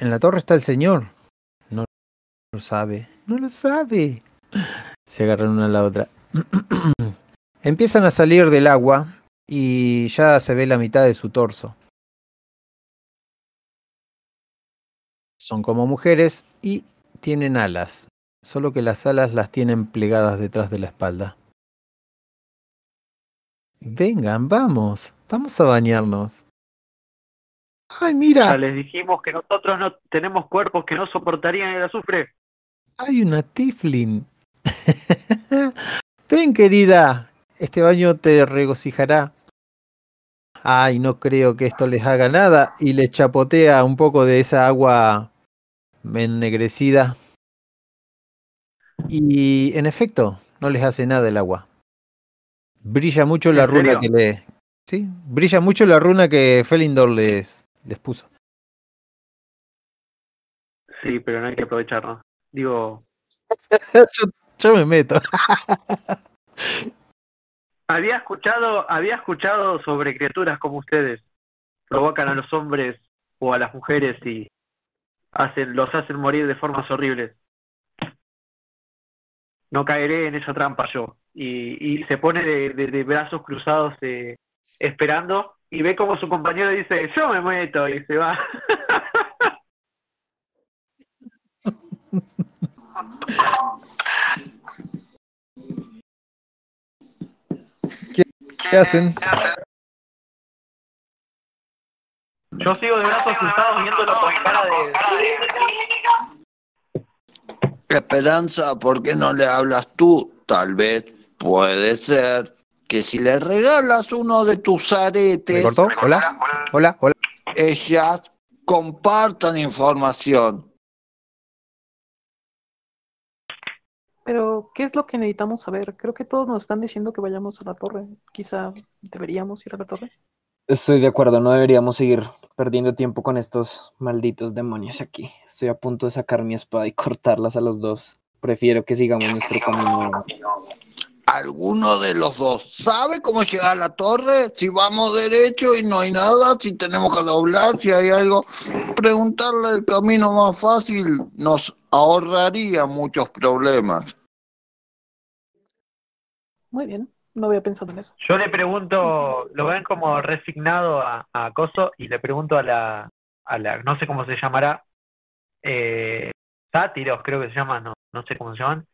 En la torre está el señor. No lo sabe. No lo sabe. Se agarran una a la otra. Empiezan a salir del agua y ya se ve la mitad de su torso. Son como mujeres y tienen alas, solo que las alas las tienen plegadas detrás de la espalda. Vengan, vamos, vamos a bañarnos. Ay, mira, Ya les dijimos que nosotros no tenemos cuerpos que no soportarían el azufre. hay una Tiflin. Ven, querida, este baño te regocijará. Ay, no creo que esto les haga nada. Y le chapotea un poco de esa agua ennegrecida. Y en efecto, no les hace nada el agua. Brilla mucho la ¿En runa serio? que le. Sí, brilla mucho la runa que Felindor les, les puso. Sí, pero no hay que aprovecharnos. Digo, yo, yo me meto. había escuchado, había escuchado sobre criaturas como ustedes. Provocan a los hombres o a las mujeres y hacen, los hacen morir de formas horribles. No caeré en esa trampa yo. Y, y se pone de, de- de brazos cruzados eh, esperando y ve como su compañero dice, yo me meto y se va. ¿Qué hacen? Yo sigo de brazos cruzados viéndolo con cara de... Esperanza, ¿por qué no le hablas tú? Tal vez puede ser que si le regalas uno de tus ¿Me aretes, cortó? Hola, hola, hola. ellas compartan información. Pero, ¿qué es lo que necesitamos saber? Creo que todos nos están diciendo que vayamos a la torre. Quizá deberíamos ir a la torre. Estoy de acuerdo, no deberíamos seguir perdiendo tiempo con estos malditos demonios aquí. Estoy a punto de sacar mi espada y cortarlas a los dos. Prefiero que sigamos nuestro camino. ¿Alguno de los dos sabe cómo llegar a la torre? Si vamos derecho y no hay nada, si tenemos que doblar, si hay algo. Preguntarle el camino más fácil nos ahorraría muchos problemas. Muy bien. No había pensado en eso. Yo le pregunto, lo ven como resignado a, a Coso y le pregunto a la, a la, no sé cómo se llamará, eh, sátiros creo que se llaman, no, no sé cómo se llaman,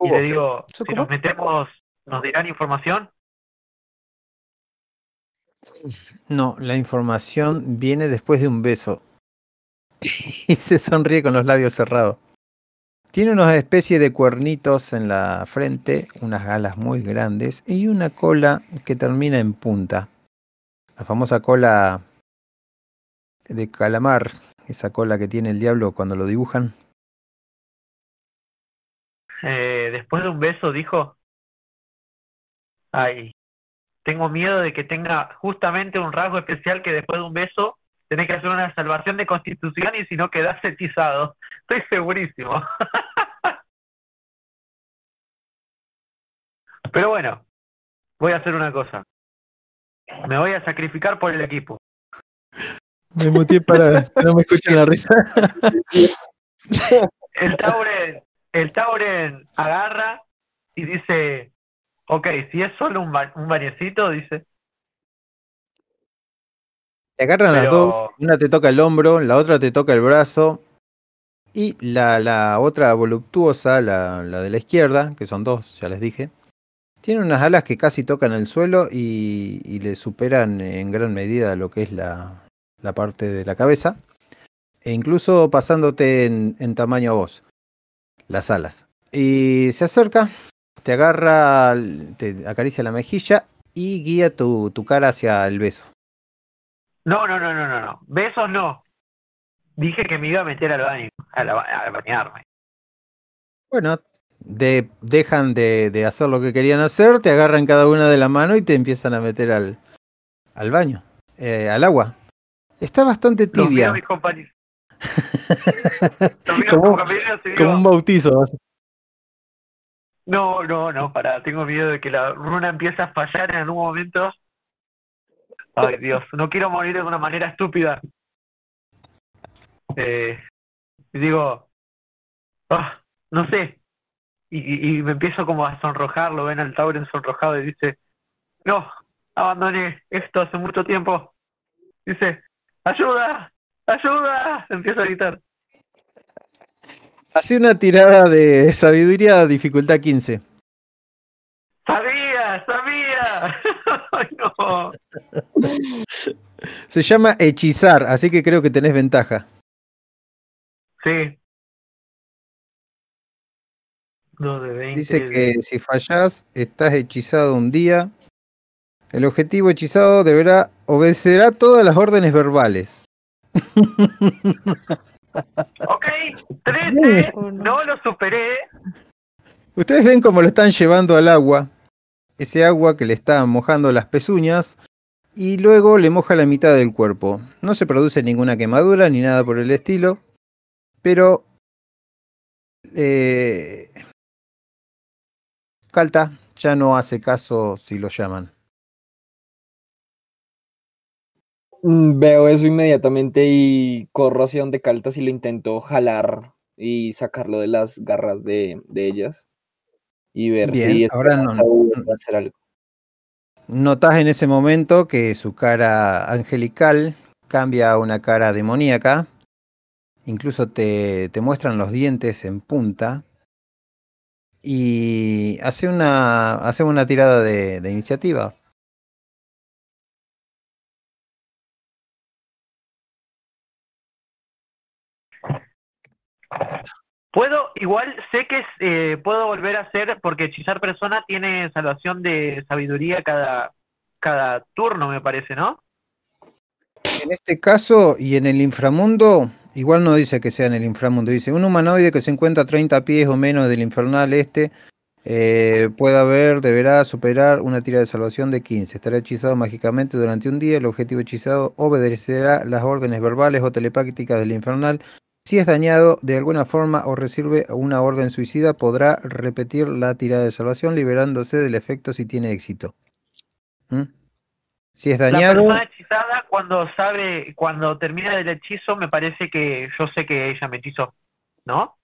y le digo, si nos metemos, ¿nos dirán información? No, la información viene después de un beso. Y se sonríe con los labios cerrados. Tiene una especie de cuernitos en la frente, unas alas muy grandes y una cola que termina en punta. La famosa cola de calamar, esa cola que tiene el diablo cuando lo dibujan. Eh, después de un beso dijo, ay, tengo miedo de que tenga justamente un rasgo especial que después de un beso tenés que hacer una salvación de constitución y si no quedás hechizado. Estoy segurísimo. Pero bueno, voy a hacer una cosa. Me voy a sacrificar por el equipo. Me muteé para que no me escuchen la risa. El Tauren, el Tauren agarra y dice, ok, si es solo un, ba- un bañecito, dice, Te agarran las dos, una te toca el hombro, la otra te toca el brazo y la, la otra voluptuosa, la, la de la izquierda, que son dos, ya les dije, tiene unas alas que casi tocan el suelo y, y le superan en gran medida lo que es la, la parte de la cabeza, e incluso pasándote en, en tamaño a vos, las alas. Y se acerca, te agarra, te acaricia la mejilla y guía tu, tu cara hacia el beso. no, no, no, no, no, no, besos no. Dije que me iba a meter al baño, a, la ba- a bañarme. Bueno, de- dejan de, de hacer lo que querían hacer, te agarran cada una de la mano y te empiezan a meter al, al baño, eh, al agua. Está bastante Los miro tibia. a mis compañeros. Los miro a mis como, compañeros y como un bautizo. No, no, no, pará, tengo miedo de que la runa empiece a fallar en algún momento. Ay, Dios, no quiero morir de una manera estúpida. Eh, digo, ah, no sé. Y, y- y me empiezo como a sonrojar, lo ven al Tauren sonrojado y dice, no, abandoné esto hace mucho tiempo. Dice, ayuda, ayuda, empieza a gritar. Hace una tirada de sabiduría dificultad 15. Sabía, sabía. No. Se llama hechizar, así que creo que tenés ventaja. Sí. Dos de 20. Dice de- que si fallás, estás hechizado un día. El objetivo hechizado deberá obedecerá todas las órdenes verbales. Ok, 13. Bien. Oh, no. No lo superé. Ustedes ven cómo lo están llevando al agua, ese agua que le está mojando las pezuñas y luego le moja la mitad del cuerpo. No se produce ninguna quemadura ni nada por el estilo, pero eh, Calta ya no hace caso si lo llaman. Mm, Veo eso inmediatamente y corro hacia donde Caltas y lo intento jalar y sacarlo de las garras de, de ellas y ver Bien, si ahora no- puede hacer algo. Notas en ese momento que su cara angelical cambia a una cara demoníaca. Incluso te, te muestran los dientes en punta. Y hace una, hace una tirada de, de iniciativa. Puedo, igual sé que eh, puedo volver a hacer, porque hechizar persona tiene salvación de sabiduría cada, cada turno, me parece, ¿no? En este caso y en el inframundo, igual no dice que sea en el inframundo, dice un humanoide que se encuentra a 30 pies o menos del infernal este eh, puede haber, deberá superar una tira de salvación de 15. Estará hechizado mágicamente durante un día. El objetivo hechizado obedecerá las órdenes verbales o telepáticas del infernal. Si es dañado de alguna forma o recibe una orden suicida, podrá repetir la tirada de salvación liberándose del efecto si tiene éxito. ¿Mm? Si es La dañado... persona hechizada, cuando sabe, cuando termina el hechizo, me parece que yo sé que ella me hechizó, ¿no?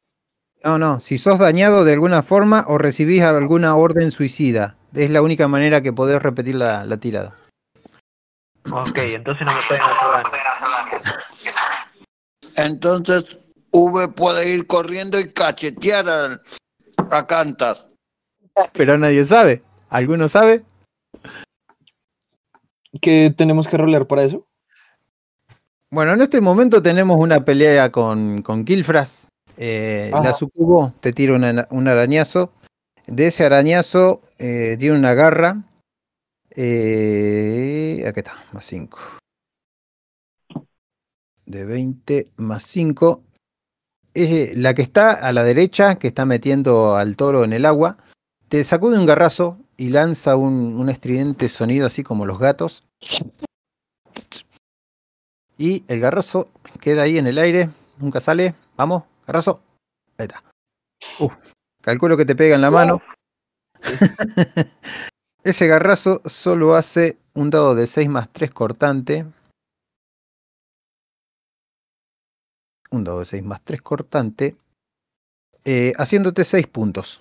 No, no, si sos dañado de alguna forma o recibís alguna orden suicida. Es la única manera que podés repetir la, la tirada. Ok, entonces no me pueden hacer daño. Entonces, V puede ir corriendo y cachetear al- a Cantas. Pero nadie sabe. ¿Alguno sabe? ¿Qué tenemos que rolear para eso? Bueno, en este momento tenemos una pelea con, con Kilfras. Eh, la sucubo te tira una- un arañazo. De ese arañazo eh, tiene una garra. Eh, aquí está, más 5. De 20 más 5. Es eh, la que está a la derecha, que está metiendo al toro en el agua. Te sacude un garrazo y lanza un, un estridente sonido así como los gatos. Y el garrazo queda ahí en el aire, nunca sale. Vamos, garrazo. Ahí está. Uf, calculo que te pega en la mano. Ese garrazo solo hace un dado de 6 más 3 cortante. Un dado de 6 más 3 cortante. eh, haciéndote 6 puntos.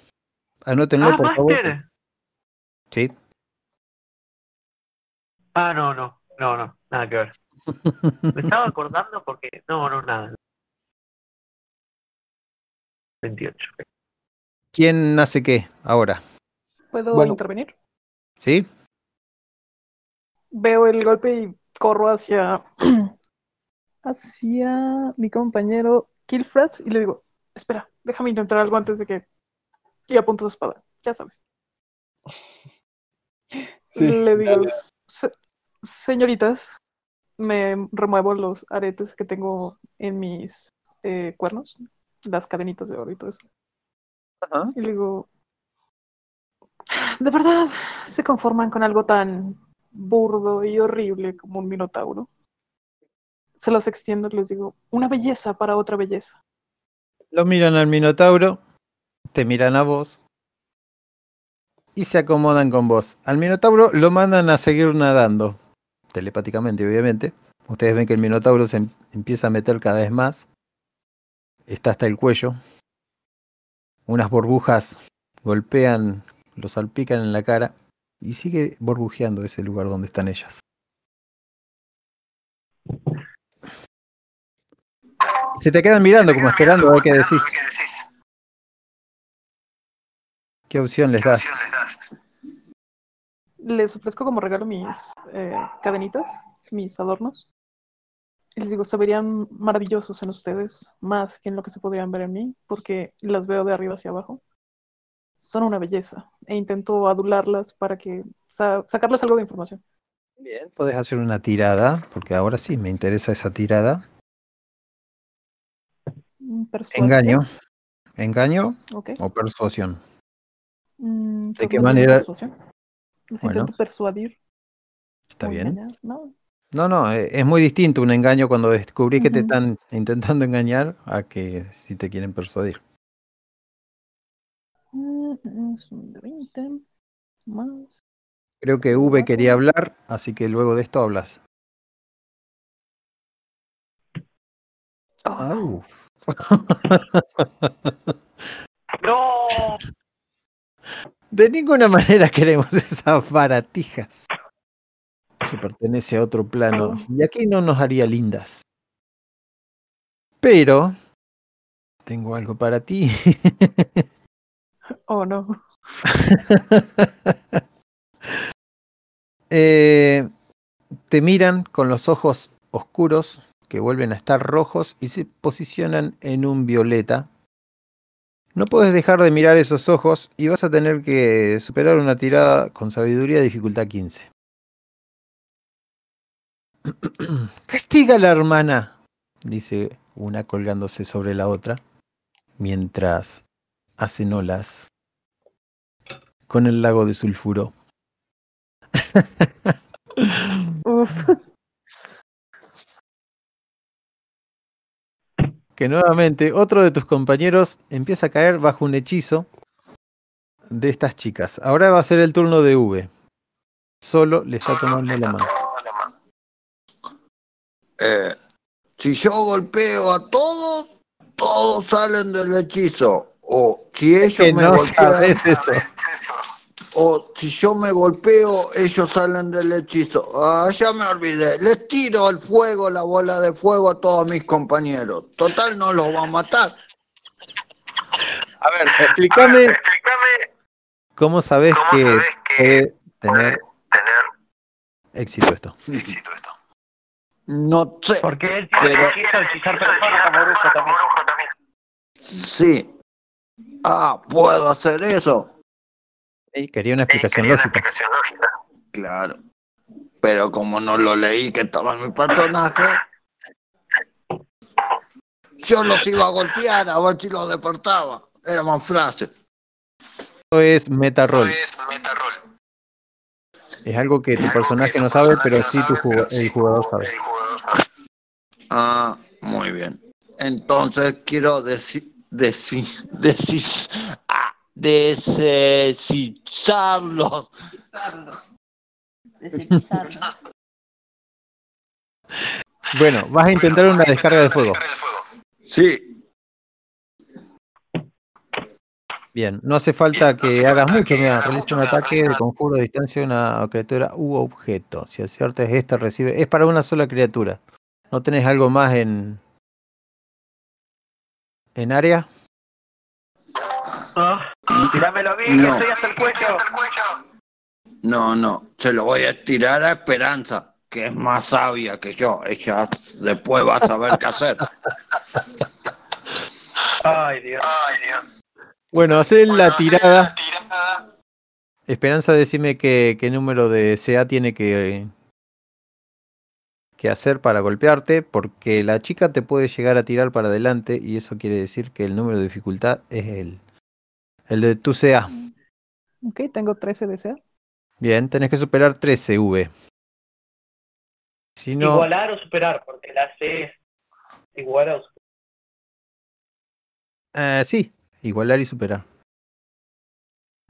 Anótenlo, Ah, por favor. Master. Sí. Ah, no, no, no, no, nada que ver. Me estaba acordando porque. No, no, nada. 28. ¿Quién hace qué ahora? ¿Puedo Bueno. intervenir? ¿Sí? Veo el golpe y corro hacia hacia mi compañero Kilfras y le digo, espera, déjame intentar algo antes de que... Y apunto su espada, ya sabes. Sí, le digo, dale. "Se- señoritas, me remuevo los aretes que tengo en mis eh, cuernos, las cadenitas de oro y todo eso. Ajá. Y le digo, ¿de verdad se conforman con algo tan burdo y horrible como un minotauro? Se los extiendo y les digo, una belleza para otra belleza. Lo miran al Minotauro, te miran a vos y se acomodan con vos. Al Minotauro lo mandan a seguir nadando, telepáticamente obviamente. Ustedes ven que el Minotauro se em- empieza a meter cada vez más. Está hasta el cuello. Unas burbujas golpean, lo salpican en la cara y sigue burbujeando ese lugar donde están ellas. Se te quedan mirando como esperando a ver qué decís. ¿Qué opción les das? Les ofrezco como regalo mis eh, cadenitas, mis adornos. Y les digo, se verían maravillosos en ustedes, más que en lo que se podrían ver en mí, porque las veo de arriba hacia abajo. Son una belleza. E intento adularlas para que sa- sacarles algo de información. Bien, podés hacer una tirada, porque ahora sí me interesa esa tirada. Persuasión, Engaño. ¿Engaño o persuasión? Mm, ¿De qué manera? Bueno. intento persuadir. Está bien. engañar, ¿no? No, no, eh, es muy distinto un engaño cuando descubrís que te están intentando engañar a que si te quieren persuadir. Mm, Es un de 20 más. Creo que V quería hablar, así que luego de esto hablas. Oh. ¡No! De ninguna manera queremos esas baratijas. Eso pertenece a otro plano. Y aquí no nos haría lindas. Pero tengo algo para ti. oh, no. Eh, te miran con los ojos oscuros que vuelven a estar rojos y se posicionan en un violeta. No puedes dejar de mirar esos ojos y vas a tener que superar una tirada con sabiduría dificultad 15. Castiga a la hermana, dice una colgándose sobre la otra, mientras hacen olas con el lago de sulfuro. Uf. Que nuevamente otro de tus compañeros empieza a caer bajo un hechizo de estas chicas. Ahora va a ser el turno de V. Solo le está tomando la mano. Eh, si yo golpeo a todos, todos salen del hechizo. O si ellos Que me no golpean, sabes eso. O si yo me golpeo, ellos salen del hechizo. Ah, ya me olvidé. Les tiro al fuego, la bola de fuego a todos mis compañeros. Total, no los va a matar. A ver, explícame cómo sabes que puede tener éxito esto. No sé. Porque él tiene Pero- hechizo, hechizar personas como brujo también. Sí. Ah, ¿puedo hacer eso? Sí, quería una explicación lógica. Claro. Pero como no lo leí que estaba en mi personaje, yo los iba a golpear a ver si los despertaba. Era más frase. Esto es meta roll. Es algo que tu personaje no sabe, pero sí tu jug- el jugador sabe. Ah, muy bien. Entonces quiero decir, decir, decir, ah, Deshechizarlo. Bueno, vas a intentar una descarga de fuego. Sí, Bien, no hace falta que hagas mucho. Mira, realiza un ataque de conjuro a distancia de una criatura u objeto. Si aciertas esta, recibe. Es para una sola criatura. ¿No tenés algo más en. en área? Tirámelo a mí, que No. estoy hasta el cuello. no, no. Se lo voy a estirar a Esperanza, que es más sabia que yo. Ella después va a saber qué hacer. Ay, Dios. Bueno, hacer la tirada. Esperanza, decime qué, qué número de CA tiene que, que hacer para golpearte, porque la chica te puede llegar a tirar para adelante y eso quiere decir que el número de dificultad es el, el de tu CA. Ok, tengo 13 de SEA. Bien, tenés que superar 13 V. Si no, Igualar o superar, porque la C es igualar o superar. eh, sí, igualar y superar.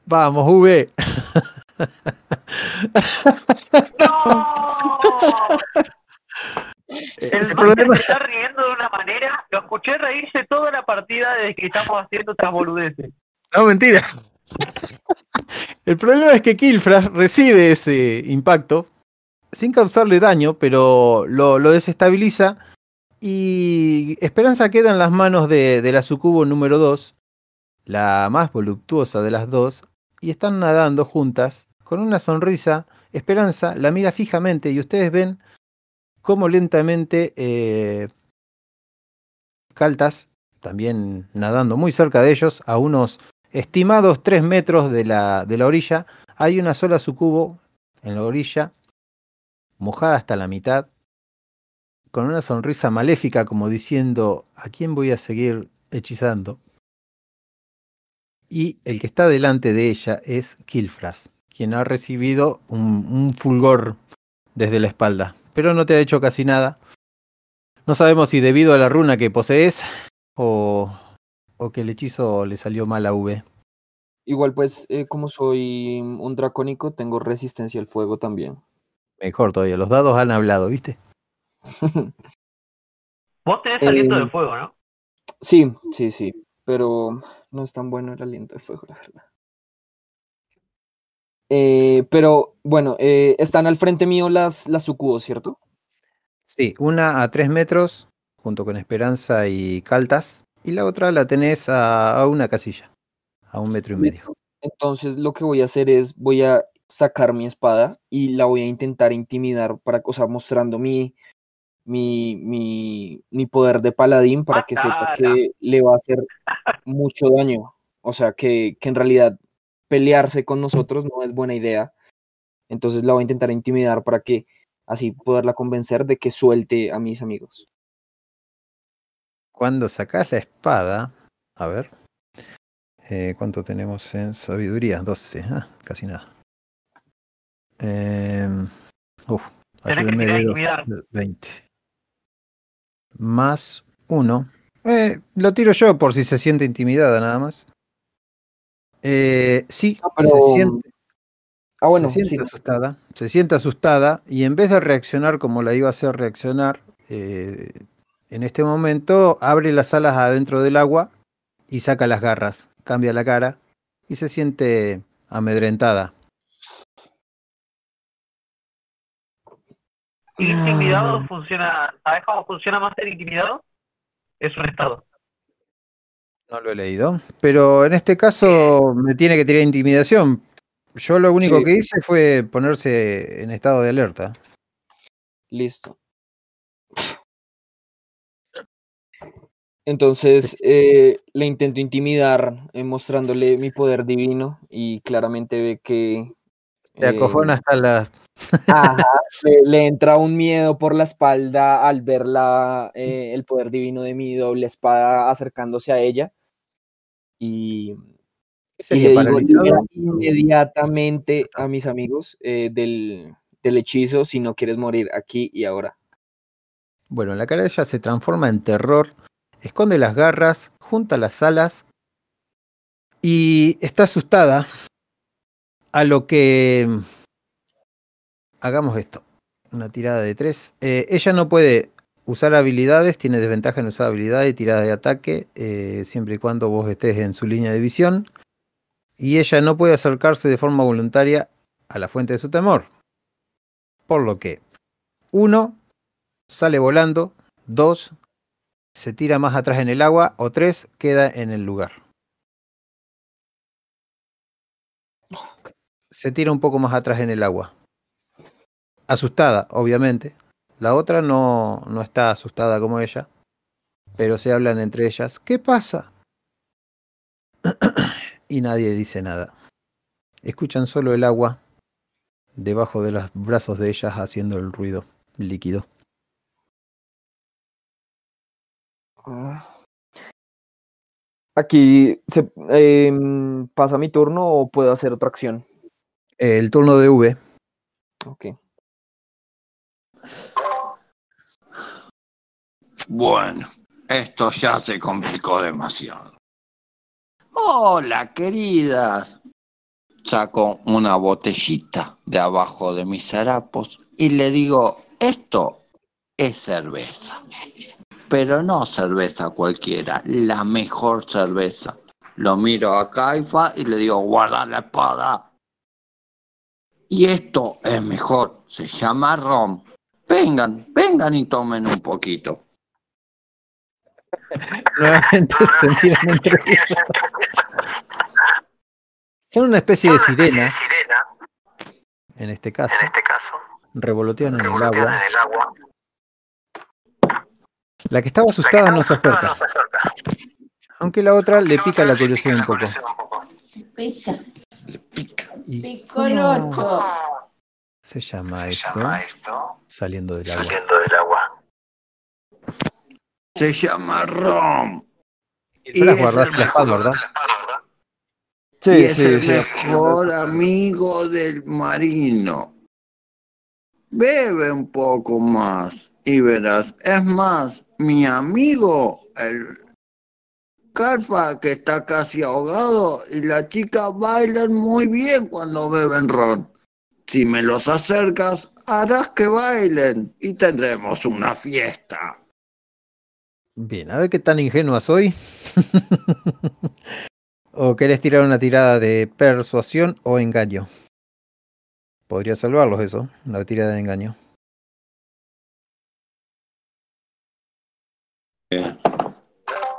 Vamos, V. El El máster problema- se está riendo de una manera. Lo escuché reírse toda la partida desde que estamos haciendo estas boludeces. No, mentira. El problema es que Killfrash recibe ese impacto sin causarle daño, pero lo, desestabiliza y Esperanza queda en las manos de, de la sucubo número 2, la más voluptuosa de las dos, y están nadando juntas con una sonrisa. Esperanza la mira fijamente y ustedes ven cómo lentamente eh, Caltas, también nadando muy cerca de ellos, a unos estimados 3 metros de la, de la orilla, hay una sola sucubo en la orilla, mojada hasta la mitad, con una sonrisa maléfica como diciendo, ¿a quién voy a seguir hechizando? Y el que está delante de ella es Kilfras, quien ha recibido un, un fulgor desde la espalda, pero no te ha hecho casi nada. No sabemos si debido a la runa que posees o, o que el hechizo le salió mal a V. Igual pues, eh, como soy un dracónico, tengo resistencia al fuego también. Mejor todavía, los dados han hablado, ¿viste? Vos tenés aliento Eh, de fuego, ¿no? Sí, sí, sí, pero no es tan bueno el aliento de fuego, la verdad. Eh, pero bueno, eh, están al frente mío las, las sucubos, ¿cierto? Sí, una a 3 metros, junto con Esperanza y Caltas, y la otra la tenés a, a una casilla, a un metro y medio. Entonces lo que voy a hacer es, voy a sacar mi espada y la voy a intentar intimidar, para, o sea, mostrando mi, mi, mi, mi poder de paladín para que sepa que le va a hacer mucho daño. O sea, que, que en realidad pelearse con nosotros no es buena idea. Entonces la voy a intentar intimidar para que así poderla convencer de que suelte a mis amigos. Cuando sacás la espada, a ver, eh, ¿cuánto tenemos en sabiduría? 12, ah, casi nada. Eh, uf, Tenés que ayúdenme de intimidar. 20. Más 1. Eh, lo tiro yo por si se siente intimidada nada más. Eh, sí, Ah, pero, se siente, Ah, bueno, se siente sí. asustada. Se siente asustada y en vez de reaccionar como la iba a hacer reaccionar, eh, en este momento abre las alas adentro del agua y saca las garras, cambia la cara y se siente amedrentada. Intimidado funciona? ¿Sabes cómo funciona más el intimidado? Es un estado. No lo he leído, pero en este caso eh. me tiene que tirar intimidación. Yo lo único que hice fue ponerse en estado de alerta. Listo. Entonces eh, le intento intimidar eh, mostrándole mi poder divino y claramente ve que Te acojona eh, hasta la. Ajá, le, le entra un miedo por la espalda al ver la, eh, el poder divino de mi doble espada acercándose a ella. Y, ¿Qué y le digo paralizado? "Libera inmediatamente a mis amigos eh, del, del hechizo si no quieres morir aquí y ahora. Bueno, la cara de ella se transforma en terror, esconde las garras, junta las alas y está asustada a lo que... Hagamos esto, una tirada de tres. Eh, ella no puede usar habilidades, tiene desventaja en usar habilidades y tirada de ataque, eh, siempre y cuando vos estés en su línea de visión. Y ella no puede acercarse de forma voluntaria a la fuente de su temor. Por lo que, uno, sale volando, dos, se tira más atrás en el agua, o tres, queda en el lugar. Se tira un poco más atrás en el agua. Asustada, obviamente. La otra no, no está asustada como ella, pero se hablan entre ellas. ¿Qué pasa? y nadie dice nada. Escuchan solo el agua debajo de los brazos de ellas haciendo el ruido líquido. Aquí se, em, pasa mi turno o puedo hacer otra acción. El turno de V. Ok. Bueno, esto ya se complicó demasiado. Hola, queridas. Saco una botellita de abajo de mis harapos y le digo, esto es cerveza. Pero no cerveza cualquiera, la mejor cerveza. Lo miro a Caifa y le digo, guarda la espada. Y esto es mejor, se llama rom. Vengan, vengan y tomen un poquito. Nuevamente se tiran entre ellas. Son una especie de sirena, en este caso. Revolotean en el agua. La que estaba asustada no se acerca. Aunque la otra le pica la curiosidad un poco. Pica, Le pica. ¿Y picolocho. se llama esto? Saliendo del agua. Se llama rom. Y las es guardas el la espada, ¿verdad? Sí, y es sí, el sí. mejor amigo del marino. Bebe un poco más y verás. Es más, mi amigo, el Calfa, que está casi ahogado, y la chica bailan muy bien cuando beben ron. Si me los acercas, harás que bailen y tendremos una fiesta. Bien, a ver qué tan ingenua soy. ¿O querés tirar una tirada de persuasión o engaño? Podría salvarlos eso, una tirada de engaño.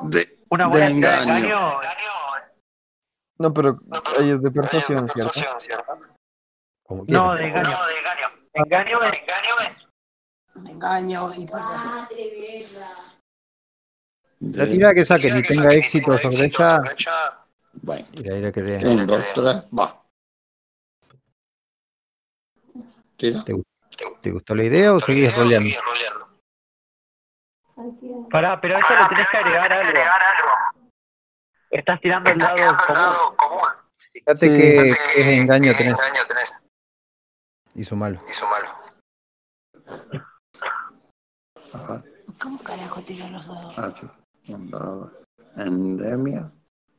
De, Una de buena de engaño. engaño. No, pero ahí es de persuasión, ¿cierto? Como No, de engaño. Engaño es. Engaño y para. La de- tirada que saque y tenga éxito sobre ella, Bueno, y la iré que vea. un, dos, tres, va. Tira. ¿Te gustó la idea o seguís roleando? Pará, pero a eso le tenés que agregar algo. Estás tirando el lado común. Fíjate Sí. que, que es engaño tenés. Hizo malo. Ajá. ¿Cómo carajo tira los dados? Ah, sí. Un dado. Endemia.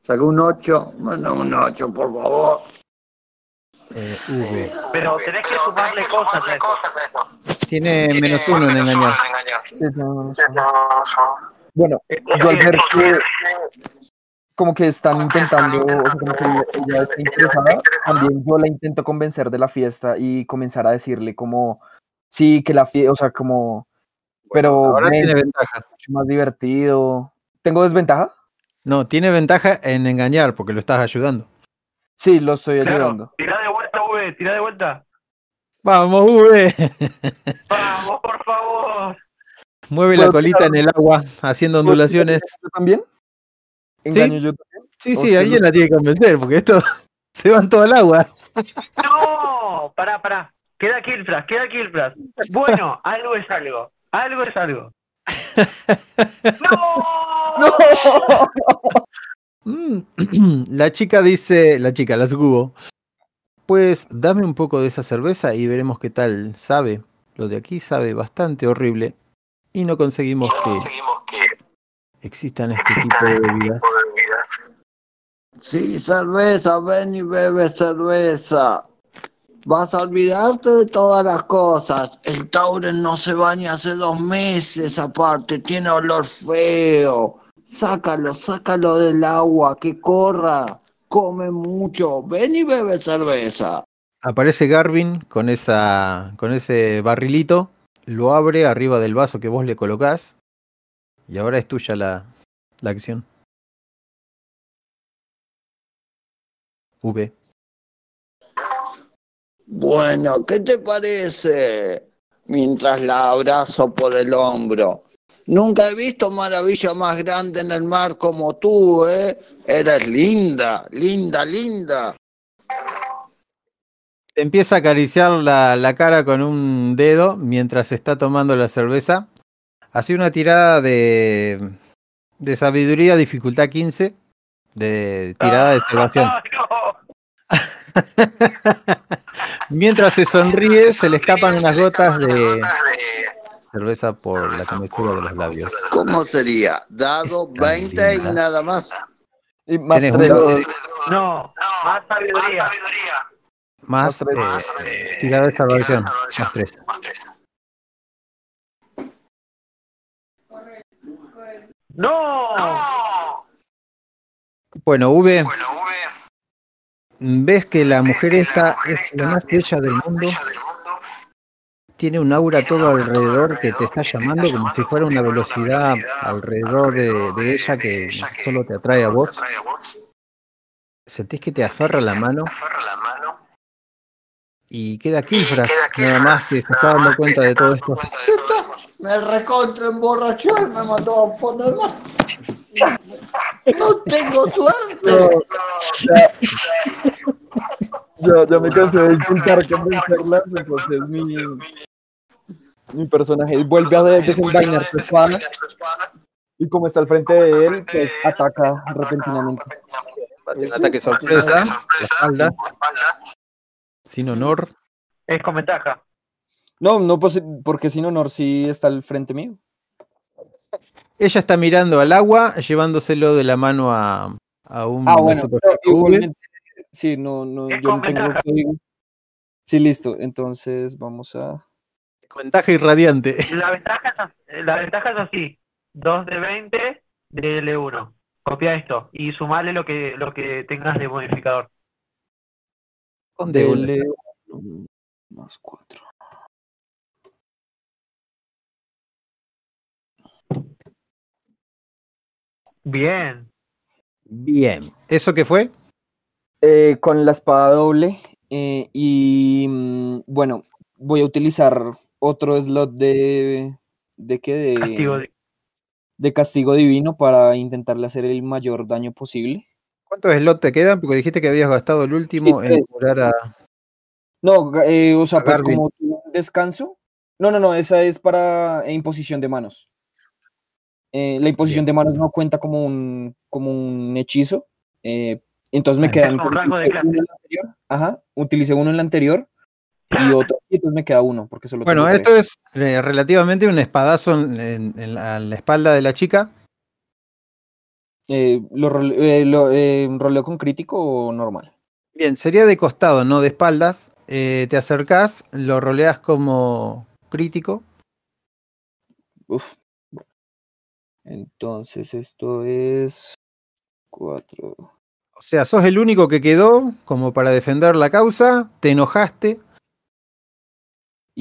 Saca un 8. Bueno, un 8, por favor. Eh, v. Pero tenés que sumarle cosas a eso. Tiene menos uno en engañar. Sí, no. Bueno, Eh, yo al eh, ver que como que están intentando, o sea, como que ella está interesada, también yo la intento convencer de la fiesta y comenzar a decirle como, Sí, que la fiesta, o sea, como. Pero Ahora men, tiene ventaja. mucho más divertido. ¿Tengo desventaja? No, tiene ventaja en engañar porque lo estás ayudando. Sí, lo estoy Claro, ayudando. tirá de vuelta, V, tirá de vuelta. Vamos, V. Vamos, por favor. Mueve la ¿Puedo colita en el agua haciendo ondulaciones. ¿Yo también? ¿Engaño yo también? Sí, sí, alguien la tiene que convencer porque esto se van todo al agua. No, pará, pará. Queda Killflash, queda Killflash. Bueno, algo es algo. Algo es algo. ¡No! ¡No! Mm, La chica dice, la chica, la sucubo. Pues dame un poco de esa cerveza y veremos qué tal sabe. Lo de aquí sabe bastante horrible y no conseguimos que existan este tipo de bebidas. Sí, cerveza, ven y bebe cerveza. Vas a olvidarte de todas las cosas. El Tauren no se baña hace dos meses, aparte, tiene olor feo. Sácalo, sácalo del agua, que corra. Come mucho. Ven y bebe cerveza. Aparece Garvin con esa con ese barrilito, lo abre arriba del vaso que vos le colocás y ahora es tuya la, la acción. V. Bueno, ¿qué te parece? Mientras la abrazo por el hombro. Nunca he visto maravilla más grande en el mar como tú, ¿eh? Eres linda, linda, linda. Te empieza a acariciar la, la cara con un dedo mientras está tomando la cerveza. Hace una tirada de, de sabiduría, dificultad 15, de tirada de salvación. ¡Ah, no! Mientras se sonríe, se le escapan unas gotas de cerveza por la comisura de los labios. ¿Cómo sería? Dado Está 20 y nada más. Y más tres. No, más sabiduría. más Más tres. eh, tirada de salvación, más 3. ¡No! Bueno, V, ves que la mujer esta es la más bella del mundo. Tiene un aura todo alrededor que te está llamando como si fuera una velocidad alrededor de, de ella que solo te atrae a vos. Sentís que te aferra la mano y queda Kilfras, nada más que se está dando cuenta de todo esto. Me recontra emborrachó y me mandó a fondo del mar. No tengo suerte. Ya, ya me cansé de intentar convencerlas, entonces mi, mi personaje vuelve a desenvainar su espada y como está al frente de él, pues ataca repentinamente. Hace un ataque sorpresa, la espalda, sin honor. Es con ventaja. No, no, pues, porque sin honor sí está al frente mío. Ella está mirando al agua, llevándoselo de la mano a, a un Ah, bueno, igualmente, sí, no, no, yo no tengo código. Sí, listo, entonces vamos a... Ventaja irradiante. La ventaja, la ventaja es así. 2 de 20 de L1. Copia esto y sumale lo que, lo que tengas de modificador. Dele uno más cuatro. Bien. Bien. ¿Eso qué fue? Eh, con la espada doble eh, y mm, bueno, voy a utilizar otro slot de... ¿De qué? De Castigo. de- de castigo divino para intentarle hacer el mayor daño posible. ¿Cuántos slots te quedan? Porque dijiste que habías gastado el último Sí, en curar a. No, eh, o sea, pues como descanso. No, no, no, esa es para eh, imposición de manos. Eh, la imposición de manos no cuenta como un, como un hechizo. eh, entonces me quedan. un rango de utilicé uno en la anterior, Ajá, utilicé uno en la anterior y otro. Y entonces me queda uno, porque solo Bueno, esto es eh, relativamente un espadazo en, en- en la, espalda de la chica. Eh, ¿Lo, role- eh, lo, eh, roleo con crítico o normal? Bien, sería de costado, no de espaldas. Te acercás, lo roleas como crítico. Uf. Entonces esto es. Cuatro. O sea, sos el único que quedó como para defender la causa. Te enojaste.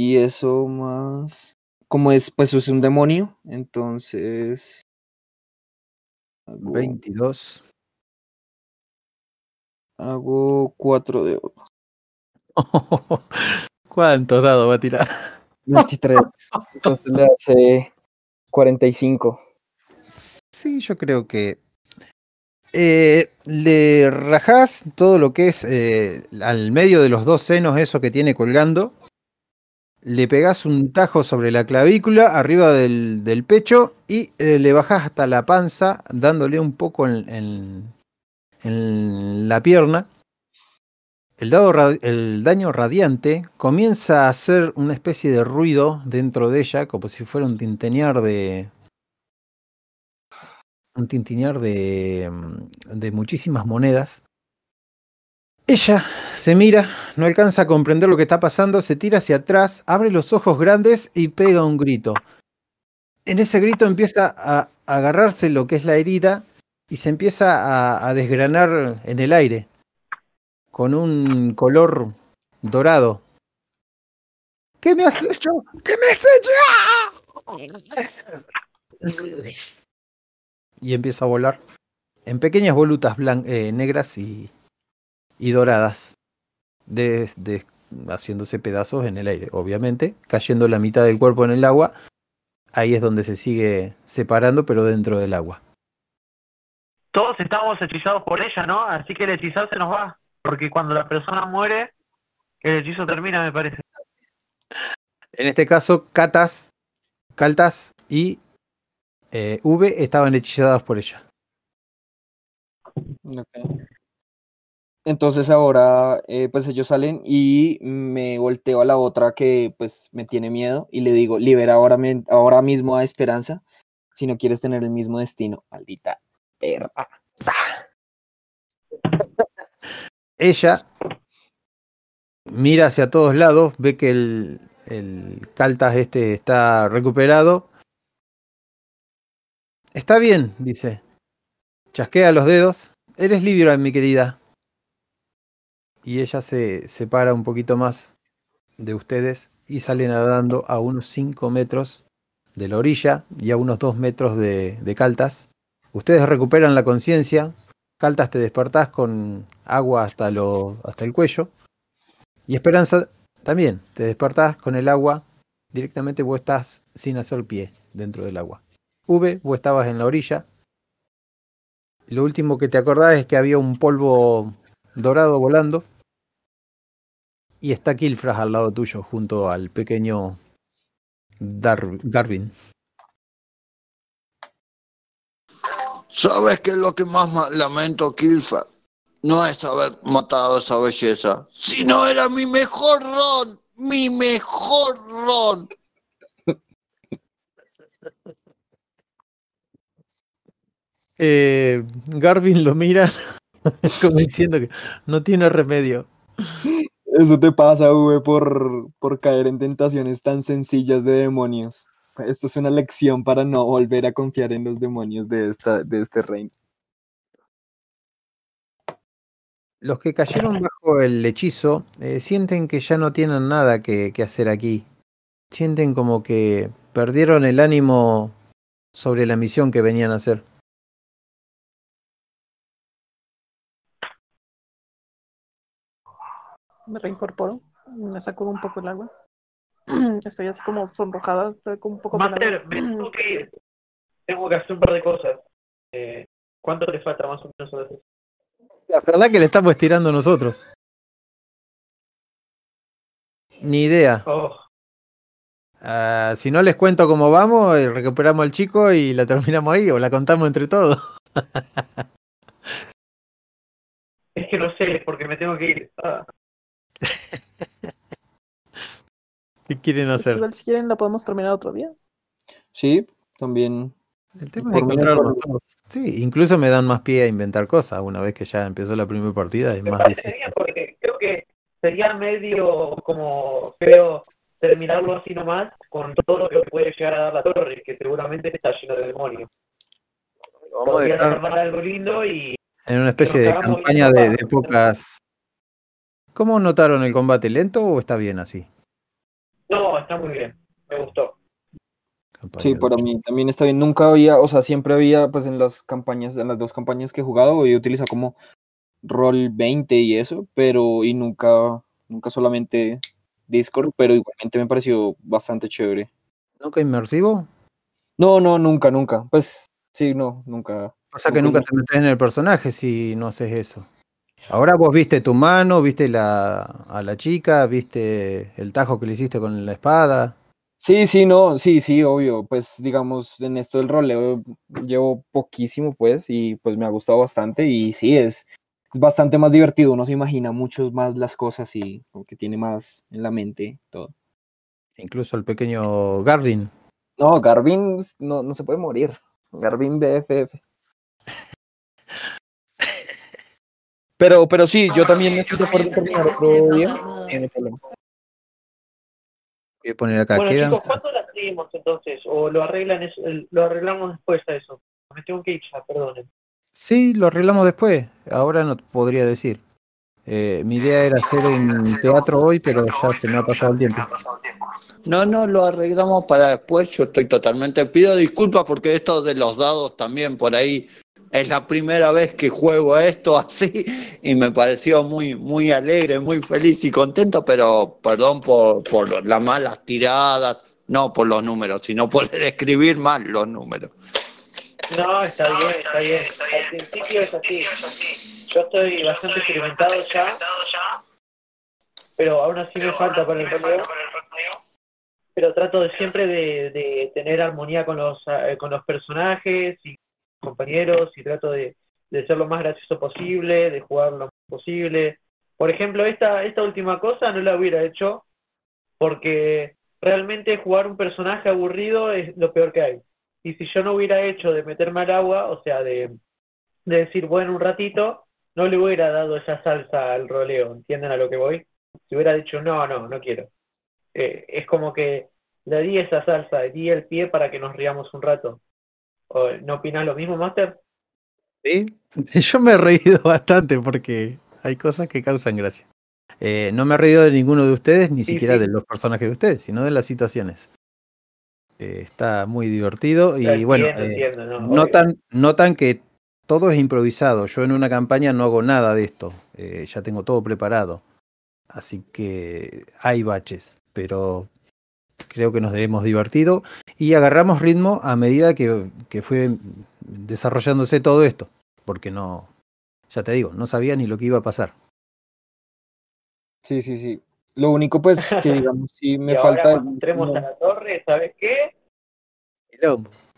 Y eso más. Como es, pues es un demonio, entonces. Hago, 22. hago 4 de oro. ¿Cuántos dados va a tirar? 23. Entonces le hace 45. Sí, yo creo que eh, le rajás todo lo que es eh, al medio de los dos senos, eso que tiene colgando. Le pegás un tajo sobre la clavícula, arriba del, pecho, y eh, le bajás hasta la panza, dándole un poco en, la pierna. El, daño radiante comienza a hacer una especie de ruido dentro de ella, como si fuera un tintenear de. Un tintinear de, de muchísimas monedas. Ella se mira, no alcanza a comprender lo que está pasando, se tira hacia atrás, abre los ojos grandes y pega un grito. En ese grito empieza a, agarrarse lo que es la herida y se empieza a, desgranar en el aire con un color dorado. ¿Qué me has hecho? ¿Qué me has hecho? Y empieza a volar en pequeñas volutas eh, negras y, y doradas, de- de- haciéndose pedazos en el aire, obviamente, cayendo la mitad del cuerpo en el agua. Ahí es donde se sigue separando, pero dentro del agua. Todos estamos hechizados por ella, ¿no? Así que el hechizar se nos va. Porque cuando la persona muere, el hechizo termina, me parece. En este caso, Catas, Caltas y eh, V estaban hechizadas por ella. Ok. Entonces ahora, eh, pues ellos salen y me volteo a la otra que pues me tiene miedo y le digo, libera ahora, ahora mismo a Esperanza si no quieres tener el mismo destino. Maldita perra. Ella mira hacia todos lados, ve que el, el Caltas este está recuperado. Está bien, dice. Chasquea los dedos. Eres libre, mi querida. Y ella se separa un poquito más de ustedes y sale nadando a unos 5 metros de la orilla y a unos 2 metros de, Caltas. Ustedes recuperan la conciencia. Caltas te despertás con agua hasta, hasta el cuello. Y Esperanza también te despertás con el agua. Directamente vos estás sin hacer pie dentro del agua. V, vos estabas en la orilla. Lo último que te acordás es que había un polvo dorado volando. Y está Kilfras al lado tuyo, junto al pequeño Dar- Garvin. ¿Sabes qué es lo que más lamento, Kilfa? No es haber matado a esa belleza, sino era mi mejor ron, mi mejor ron. Eh, Garvin lo mira como diciendo que no tiene remedio. Eso te pasa, V, por, por caer en tentaciones tan sencillas de demonios. Esto es una lección para no volver a confiar en los demonios de, esta, de este reino. Los que cayeron bajo el hechizo eh, sienten que ya no tienen nada que, que hacer aquí. Sienten como que perdieron el ánimo sobre la misión que venían a hacer. Me reincorporo, me sacudo un poco el agua. Estoy así como sonrojada, estoy como un poco Master, me tengo que ir. Tengo que hacer un par de cosas. Eh, ¿Cuánto te falta más o menos a veces? La verdad que le estamos estirando nosotros. Ni idea. Oh, Ah, si no les cuento cómo vamos, eh, recuperamos al chico y la terminamos ahí o la contamos entre todos. es que no sé, porque me tengo que ir. Ah, ¿Qué quieren Pues hacer? igual si quieren la podemos terminar otro día. Sí, también. El tema es Por encontrarlos hay todos. Sí, incluso me dan más pie a inventar cosas. Una vez que ya empezó la primera partida es me más difícil. bien porque creo que sería medio como feo terminarlo así nomás con todo lo que puede llegar a dar la torre, que seguramente está lleno de demonios. Vamos a Podría dejar armar algo lindo y en una especie de campaña de, de pocas. ¿Cómo notaron el combate? ¿Lento o está bien así? no, está muy bien. Me gustó. Campaña Sí, para mí también está bien. Nunca había, o sea, siempre había, pues en las campañas, en las dos campañas que he jugado, he utilizado como rol 20 y eso, pero y nunca, nunca solamente Discord, pero igualmente me pareció bastante chévere. ¿Nunca inmersivo? No, no, nunca, nunca. Pues sí, no, nunca. O sea que Nunca nunca te metes en el personaje si no haces eso. Ahora vos viste tu mano, viste la, a la chica, viste el tajo que le hiciste con la espada. Sí, sí, no, sí, sí, obvio. Pues digamos, en esto del roleo llevo poquísimo, pues, y pues me ha gustado bastante. Y sí, es, es bastante más divertido. Uno se imagina mucho más las cosas y como que tiene más en la mente todo. Incluso el pequeño Garvin. No, Garvin s- no, no se puede morir. Garvin BFF. Pero, pero sí, yo también estoy de acuerdo terminar otro día. Problema. Voy a poner acá. Bueno, quedan- chicos, ¿cuándo la seguimos entonces? ¿O lo arreglan eso- lo arreglamos después a eso? Me tengo que ir ya, perdonen. Sí, lo arreglamos después. Ahora no te podría decir. Eh, mi idea era hacer un teatro hoy, pero ya se me ha pasado el tiempo. No, no, lo arreglamos para después. Yo estoy totalmente. Pido disculpas porque esto de los dados también por ahí es la primera vez que juego esto así y me pareció muy, muy alegre, muy feliz y contento, pero perdón por, por las malas tiradas, no por los números, sino por el escribir mal los números. No, está bien, está bien. Al principio es así. Yo estoy bastante experimentado ya, pero aún así me falta para el roleo. Pero trato de siempre de, de tener armonía con los, eh, con los personajes y compañeros y trato de, de ser lo más gracioso posible, de jugar lo más posible. Por ejemplo, esta, esta última cosa no la hubiera hecho porque realmente jugar un personaje aburrido es lo peor que hay. Y si yo no hubiera hecho de meterme al agua, o sea, de, de decir, bueno, un ratito, no le hubiera dado esa salsa al roleo, ¿entienden a lo que voy? Si hubiera dicho, no, no, no quiero. Eh, es como que le di esa salsa, le di el pie para que nos riamos un rato. ¿O, ¿No opinas lo mismo, Master? Sí, yo me he reído bastante porque hay cosas que causan gracia. Eh, no me he reído de ninguno de ustedes, ni Sí, siquiera sí. de los personajes de ustedes, sino de las situaciones. Eh, está muy divertido y Entiendo, bueno, eh, entiendo, ¿no? Obvio. notan, notan que todo es improvisado. Yo en una campaña no hago nada de esto, eh, ya tengo todo preparado. Así que hay baches, pero creo que nos hemos divertido y agarramos ritmo a medida que, que fue desarrollándose todo esto, porque no, ya te digo, no sabía ni lo que iba a pasar. Sí, sí, sí. Lo único, pues, que digamos, sí Y me ahora falta. cuando entremos a la torre, ¿sabes qué?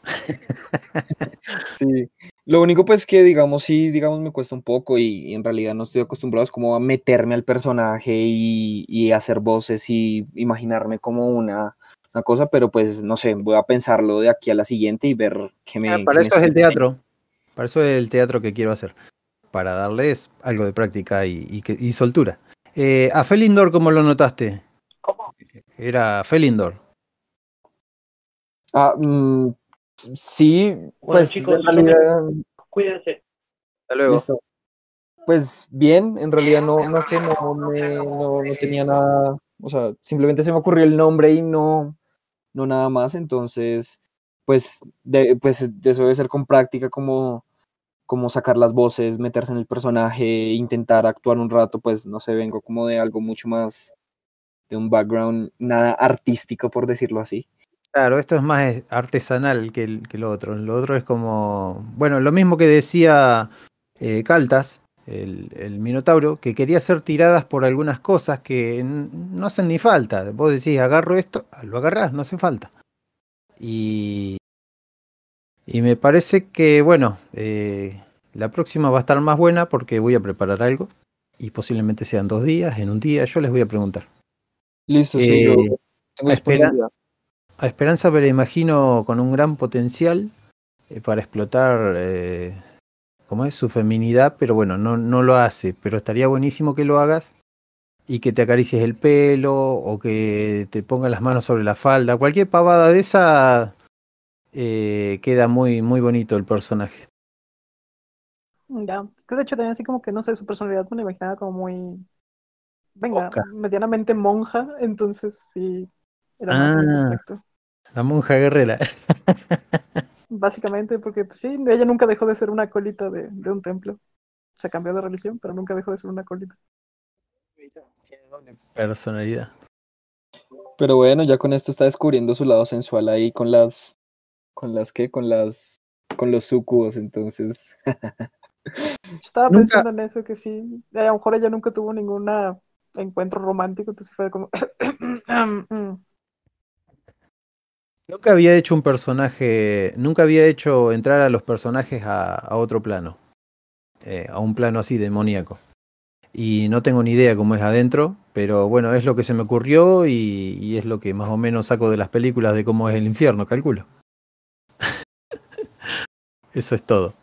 Sí. Lo único, pues, que digamos, sí, digamos, me cuesta un poco y, y en realidad no estoy acostumbrado es como a meterme al personaje y, y hacer voces y imaginarme como una, una cosa, pero pues, no sé, voy a pensarlo de aquí a la siguiente y ver qué me. Ah, qué para me eso es el teatro, para eso es el teatro que quiero hacer, para darles algo de práctica y, y que- y soltura. Eh, a Felindor, ¿cómo lo notaste? ¿Cómo? Era Felindor. Ah, mm, sí, Bueno, pues, chicos, en realidad. Cuídense. Hasta luego. Listo. Pues bien, en realidad no, no sé, no, me- no, no tenía nada, o sea, simplemente se me ocurrió el nombre y no, no nada más, entonces, pues, de, pues eso debe ser con práctica, como, como sacar las voces, meterse en el personaje, intentar actuar un rato, pues, no sé, vengo como de algo mucho más, de un background nada artístico, por decirlo así. Claro, esto es más eh, artesanal que, el- que lo otro. Lo otro es como, bueno, lo mismo que decía eh, Caltas, el, el Minotauro, que quería hacer tiradas por algunas cosas que no hacen ni falta. Vos decís, agarro esto, lo agarrás, no hace falta. Y, y me parece que, bueno, eh, la próxima va a estar más buena porque voy a preparar algo y posiblemente sean dos días, en un día, yo les voy a preguntar. Listo, sí, yo Eh, tengo a Esperanza me la imagino con un gran potencial eh, para explotar eh, ¿cómo es? su feminidad, pero bueno, no, no lo hace. Pero estaría buenísimo que lo hagas y que te acaricies el pelo o que te pongas las manos sobre la falda. Cualquier pavada de esa eh, queda muy, muy bonito el personaje. Ya, que de hecho también así como que no sé, su personalidad me la imaginaba como muy, venga, medianamente monja, entonces sí, Era más Ah. aspecto. La monja guerrera. Básicamente, porque pues, sí, ella nunca dejó de ser una acólita de, de un templo. Se cambió de religión, pero nunca dejó de ser una acólita. Tiene doble personalidad. Pero bueno, ya con esto está descubriendo su lado sensual ahí con las. ¿Con las qué? Con las. Con los sucubos, entonces. Estaba Nunca- pensando en eso, que sí. A lo mejor ella nunca tuvo ningún encuentro romántico, entonces fue como. Nunca había hecho un personaje, nunca había hecho entrar a los personajes a, a otro plano, eh, a un plano así demoníaco. Y no tengo ni idea cómo es adentro, pero bueno, es lo que se me ocurrió y, y es lo que más o menos saco de las películas de cómo es el infierno, calculo. Eso es todo.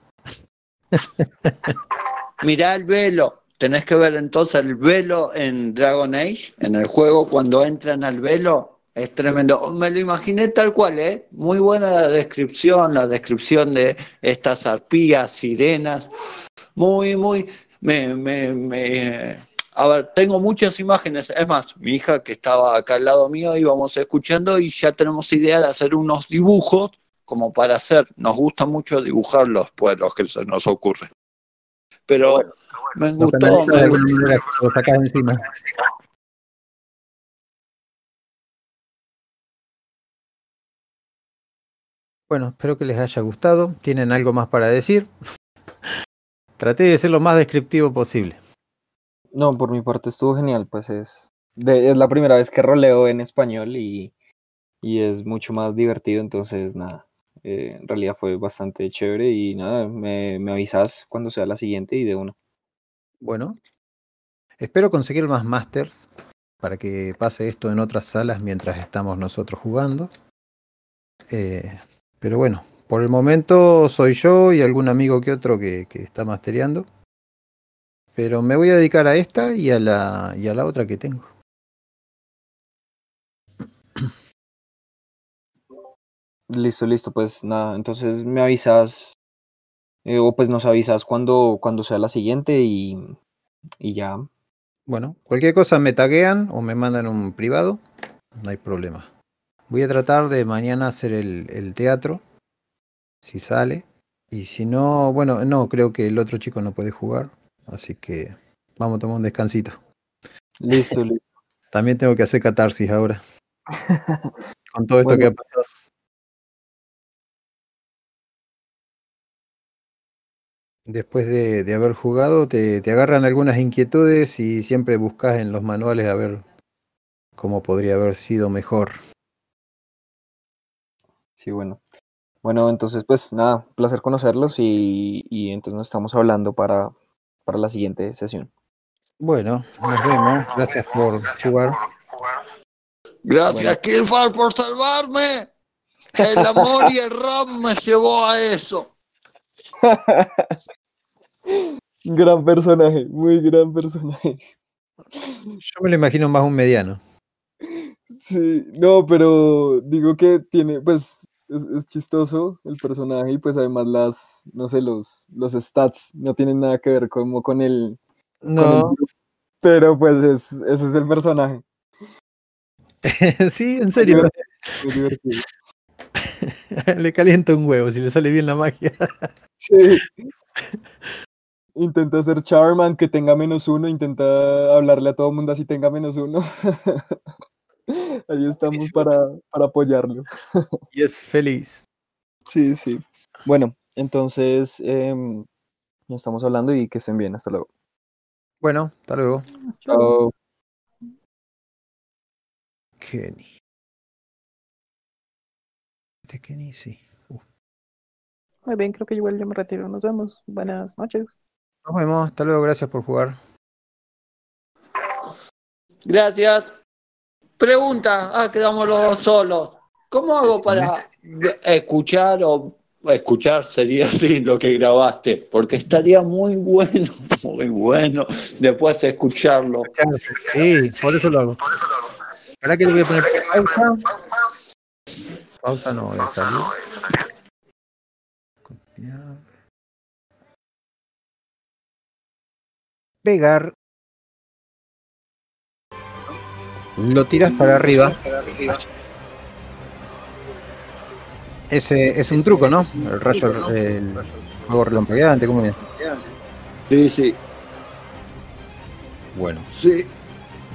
Mirá el velo. Tenés que ver entonces el velo en Dragon Age, en el juego, cuando entran al velo. Es tremendo. Me lo imaginé tal cual, ¿eh? Muy buena la descripción, la descripción de estas arpías, sirenas. Muy, muy. Me, me, me. A ver, tengo muchas imágenes. Es más, mi hija que estaba acá al lado mío, íbamos escuchando y ya tenemos idea de hacer unos dibujos como para hacer. Nos gusta mucho dibujar los pueblos que se nos ocurre. Pero de me gustó. manera, lo sacás encima. Bueno, espero que les haya gustado. ¿Tienen algo más para decir? Traté de ser lo más descriptivo posible. No, por mi parte estuvo genial, pues es. de- es la primera vez que roleo en español y, y es mucho más divertido, entonces nada. eh, en realidad fue bastante chévere y nada, me, me avisas cuando sea la siguiente y de una. Bueno, espero conseguir más masters para que pase esto en otras salas mientras estamos nosotros jugando. Eh, pero bueno, por el momento soy yo y algún amigo que otro que, que está mastereando. Pero me voy a dedicar a esta y a la, y a la otra que tengo. Listo, listo, pues nada, entonces me avisas, eh, o pues nos avisas cuando, cuando sea la siguiente y, y ya. Bueno, cualquier cosa me taguean o me mandan un privado, no hay problema. Voy a tratar de mañana hacer el, el teatro, si sale. Y si no, bueno, no, creo que el otro chico no puede jugar, así que vamos a tomar un descansito. Listo, listo. También tengo que hacer catarsis ahora, con todo esto que ha pasado. Después de, de haber jugado, te, te agarran algunas inquietudes y siempre buscas en los manuales a ver cómo podría haber sido mejor. Sí, bueno. Bueno, entonces pues nada, placer conocerlos y, y entonces nos estamos hablando para, para la siguiente sesión. Bueno, nos vemos. Gracias por jugar. Gracias, Bueno. Killfar, por salvarme. El amor y el ram me llevó a eso. Gran personaje, muy gran personaje. Yo me lo imagino más un mediano. Sí, no, pero digo que tiene, pues, es, es chistoso el personaje y pues además las, no sé, los, los stats no tienen nada que ver como con el, con el No, pero pues es, ese es el personaje. sí, en serio. Muy divertido. le calienta un huevo si le sale bien la magia. Sí. Intenta ser Charman que tenga menos uno, intenta hablarle a todo el mundo así tenga menos uno. Ahí estamos para, para apoyarlo. Y es feliz. Sí, sí. Bueno, entonces ya estamos hablando y que estén bien. Hasta luego. Bueno, hasta luego. Chao. Kenny. Este Kenny, sí. Uh, Muy bien, creo que igual yo me retiro. Nos vemos. Buenas noches. Nos vemos. Hasta luego. Gracias por jugar. Gracias. Pregunta, ah, quedamos los dos solos. ¿Cómo hago para escuchar o escuchar sería así lo que grabaste? Porque estaría muy bueno, muy bueno después de escucharlo. Sí, por eso lo hago. ¿Para que le voy a poner pausa? Pausa no voy a salir. Copiar. Pegar. Lo tiras para arriba. Ese es un truco, ¿no? El rayo, el fuego relampagueante, ¿cómo es? Sí, sí, Bueno. sí.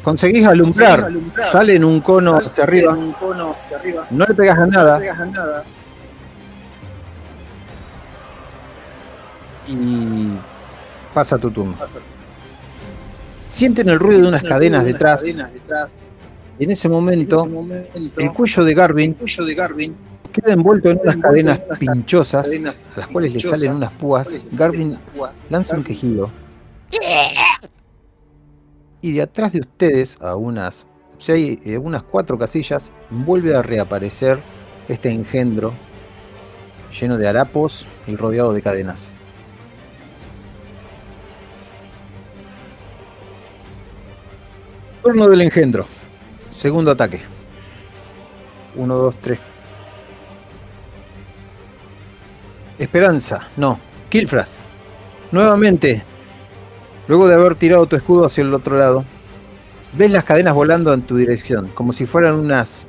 Conseguís alumbrar, sale en un cono hacia arriba, no le pegas a nada y pasa tu turno. Sienten el ruido de unas cadenas detrás y en ese momento el cuello de Garvin queda envuelto en unas cadenas pinchosas a las cuales le salen unas púas. Garvin lanza un quejido. Y de atrás de ustedes, a unas seis, eh, unas cuatro casillas, vuelve a reaparecer este engendro lleno de harapos y rodeado de cadenas. Turno del engendro. Segundo ataque. 1, 2, 3. Esperanza, no. Kilfras. Nuevamente, luego de haber tirado tu escudo hacia el otro lado, ves las cadenas volando en tu dirección, como si fueran unas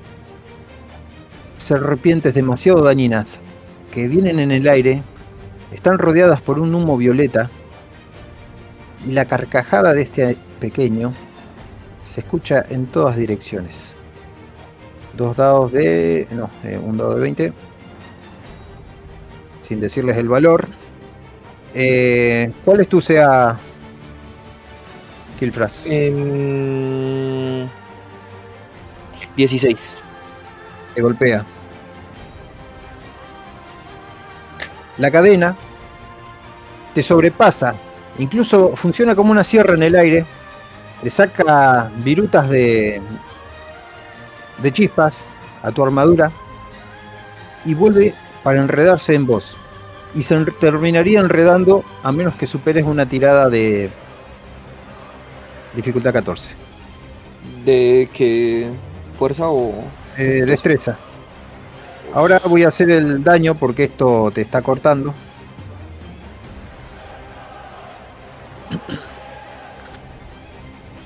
serpientes demasiado dañinas que vienen en el aire, están rodeadas por un humo violeta y la carcajada de este pequeño se escucha en todas direcciones. Dos dados de... no, eh, un dado de 20. Sin decirles el valor. Eh, ¿Cuál es tu sea, Kilfras? Em, 16. Te golpea. La cadena te sobrepasa. Incluso funciona como una sierra en el aire. Le saca virutas de, de chispas a tu armadura y vuelve para enredarse en vos. Y se en- terminaría enredando a menos que superes una tirada de dificultad 14. ¿De qué fuerza o...? Eh, Destreza. destreza. Ahora voy a hacer el daño porque esto te está cortando.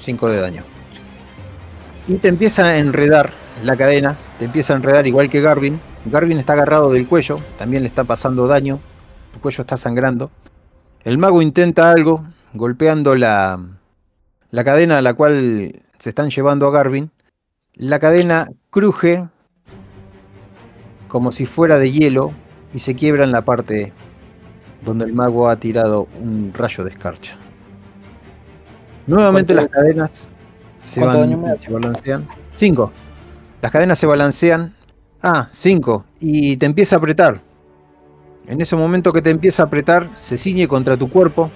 De daño. Y te empieza a enredar la cadena, te empieza a enredar igual que Garvin. Garvin está agarrado del cuello, también le está pasando daño, tu cuello está sangrando. El mago intenta algo, golpeando la, la cadena a la cual se están llevando a Garvin. La cadena cruje como si fuera de hielo y se quiebra en la parte donde el mago ha tirado un rayo de escarcha. Nuevamente las ¿Cuánto- cadenas se, van- se balancean. 5. Las cadenas se balancean. Ah, 5. Y te empieza a apretar. En ese momento que te empieza a apretar, se ciñe contra tu cuerpo,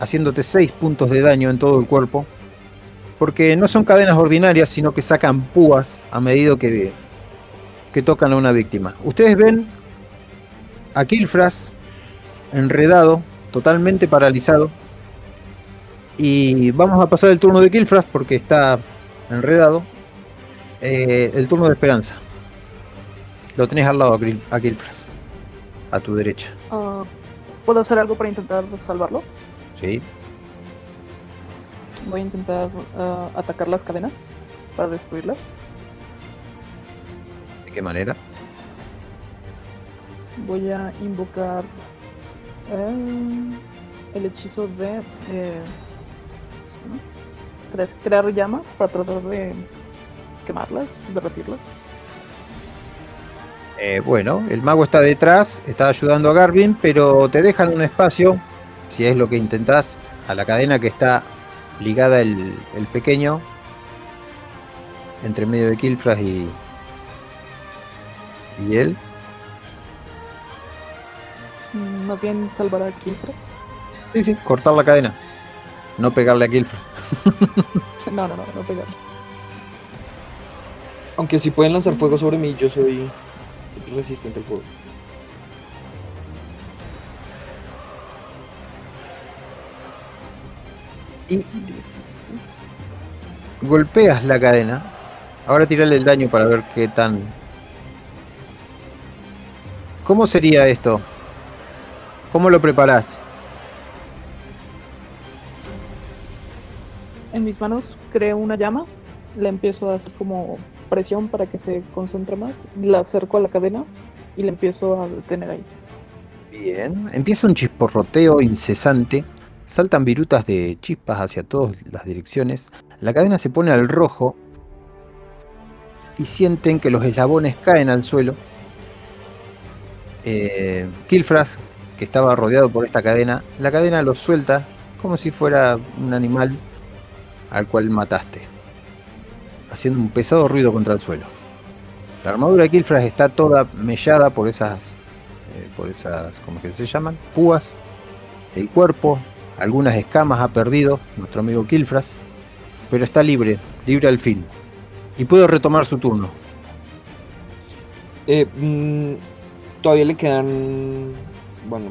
haciéndote 6 puntos de daño en todo el cuerpo. Porque no son cadenas ordinarias, sino que sacan púas a medida que, que tocan a una víctima. Ustedes ven a Kilfras enredado, totalmente paralizado. Y vamos a pasar el turno de Kilfras porque está enredado. Eh, el turno de Esperanza. Lo tenés al lado a Kil- a Kilfras. A tu derecha. Ah, ¿Puedo hacer algo para intentar salvarlo? Sí. Voy a intentar ah, atacar las cadenas para destruirlas. ¿De qué manera? Voy a invocar eh, el hechizo de eh, crear llama para tratar de quemarlas, derretirlas. Eh, bueno, el mago está detrás, está ayudando a Garvin, pero te dejan un espacio, si es lo que intentás, a la cadena que está ligada el, el pequeño, entre medio de Kilfras y, y él. Mm, Más bien salvar a Kilfras. Sí, sí, cortar la cadena, no pegarle a Kilfras. No, no, no, no pegarle. Aunque si pueden lanzar fuego sobre mí, yo soy resistente al fuego. Y golpeas la cadena. Ahora tirale el daño para ver qué tan... ¿Cómo sería esto? ¿Cómo lo preparás? En mis manos creo una llama, le empiezo a hacer como presión para que se concentre más, la acerco a la cadena y le empiezo a detener ahí. Bien. Empieza un chisporroteo incesante. Saltan virutas de chispas hacia todas las direcciones. La cadena se pone al rojo. Y sienten que los eslabones caen al suelo. Eh, Kilfras, que estaba rodeado por esta cadena, la cadena los suelta como si fuera un animal al cual mataste, haciendo un pesado ruido contra el suelo. La armadura de Kilfras está toda mellada por esas, eh, por esas, ¿cómo que se llaman? Púas. El cuerpo, algunas escamas ha perdido nuestro amigo Kilfras, pero está libre, libre al fin. Y puede retomar su turno. Eh, mm, todavía le quedan. Bueno,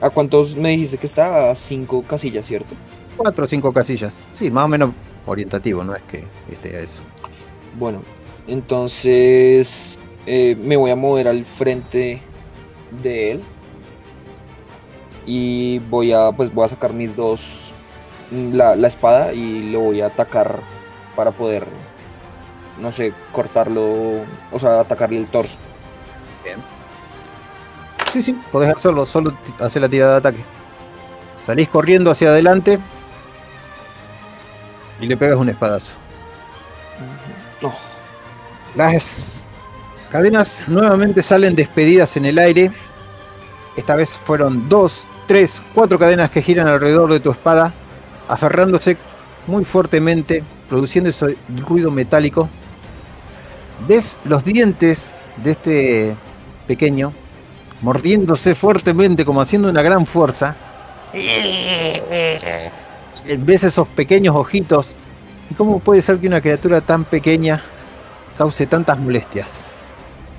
a. ¿a cuántos me dijiste que está? A cinco casillas, ¿cierto? Cuatro o cinco casillas. Sí, más o menos orientativo, no es que esté a eso. Bueno, entonces eh, me voy a mover al frente de él. Y voy a, pues voy a sacar mis dos, la, la espada y lo voy a atacar para poder, no sé, cortarlo, o sea, atacarle el torso. Bien. Sí, sí, podés hacerlo, solo hacer la tirada de ataque. Salís corriendo hacia adelante y le pegas un espadazo. Oh, Las cadenas nuevamente salen despedidas en el aire. Esta vez fueron dos, tres, cuatro cadenas que giran alrededor de tu espada, aferrándose muy fuertemente, produciendo ese ruido metálico. Ves los dientes de este pequeño mordiéndose fuertemente, como haciendo una gran fuerza. Ves esos pequeños ojitos. ¿Y cómo puede ser que una criatura tan pequeña cause tantas molestias?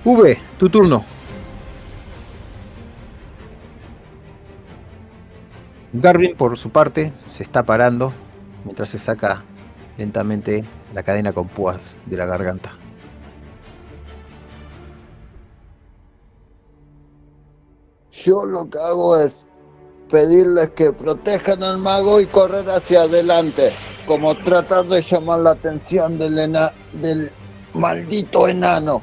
V, tu turno. Garvin, por su parte, se está parando mientras se saca lentamente la cadena con púas de la garganta. Yo lo que hago es pedirles que protejan al mago y correr hacia adelante, como tratar de llamar la atención del, ena- del maldito enano.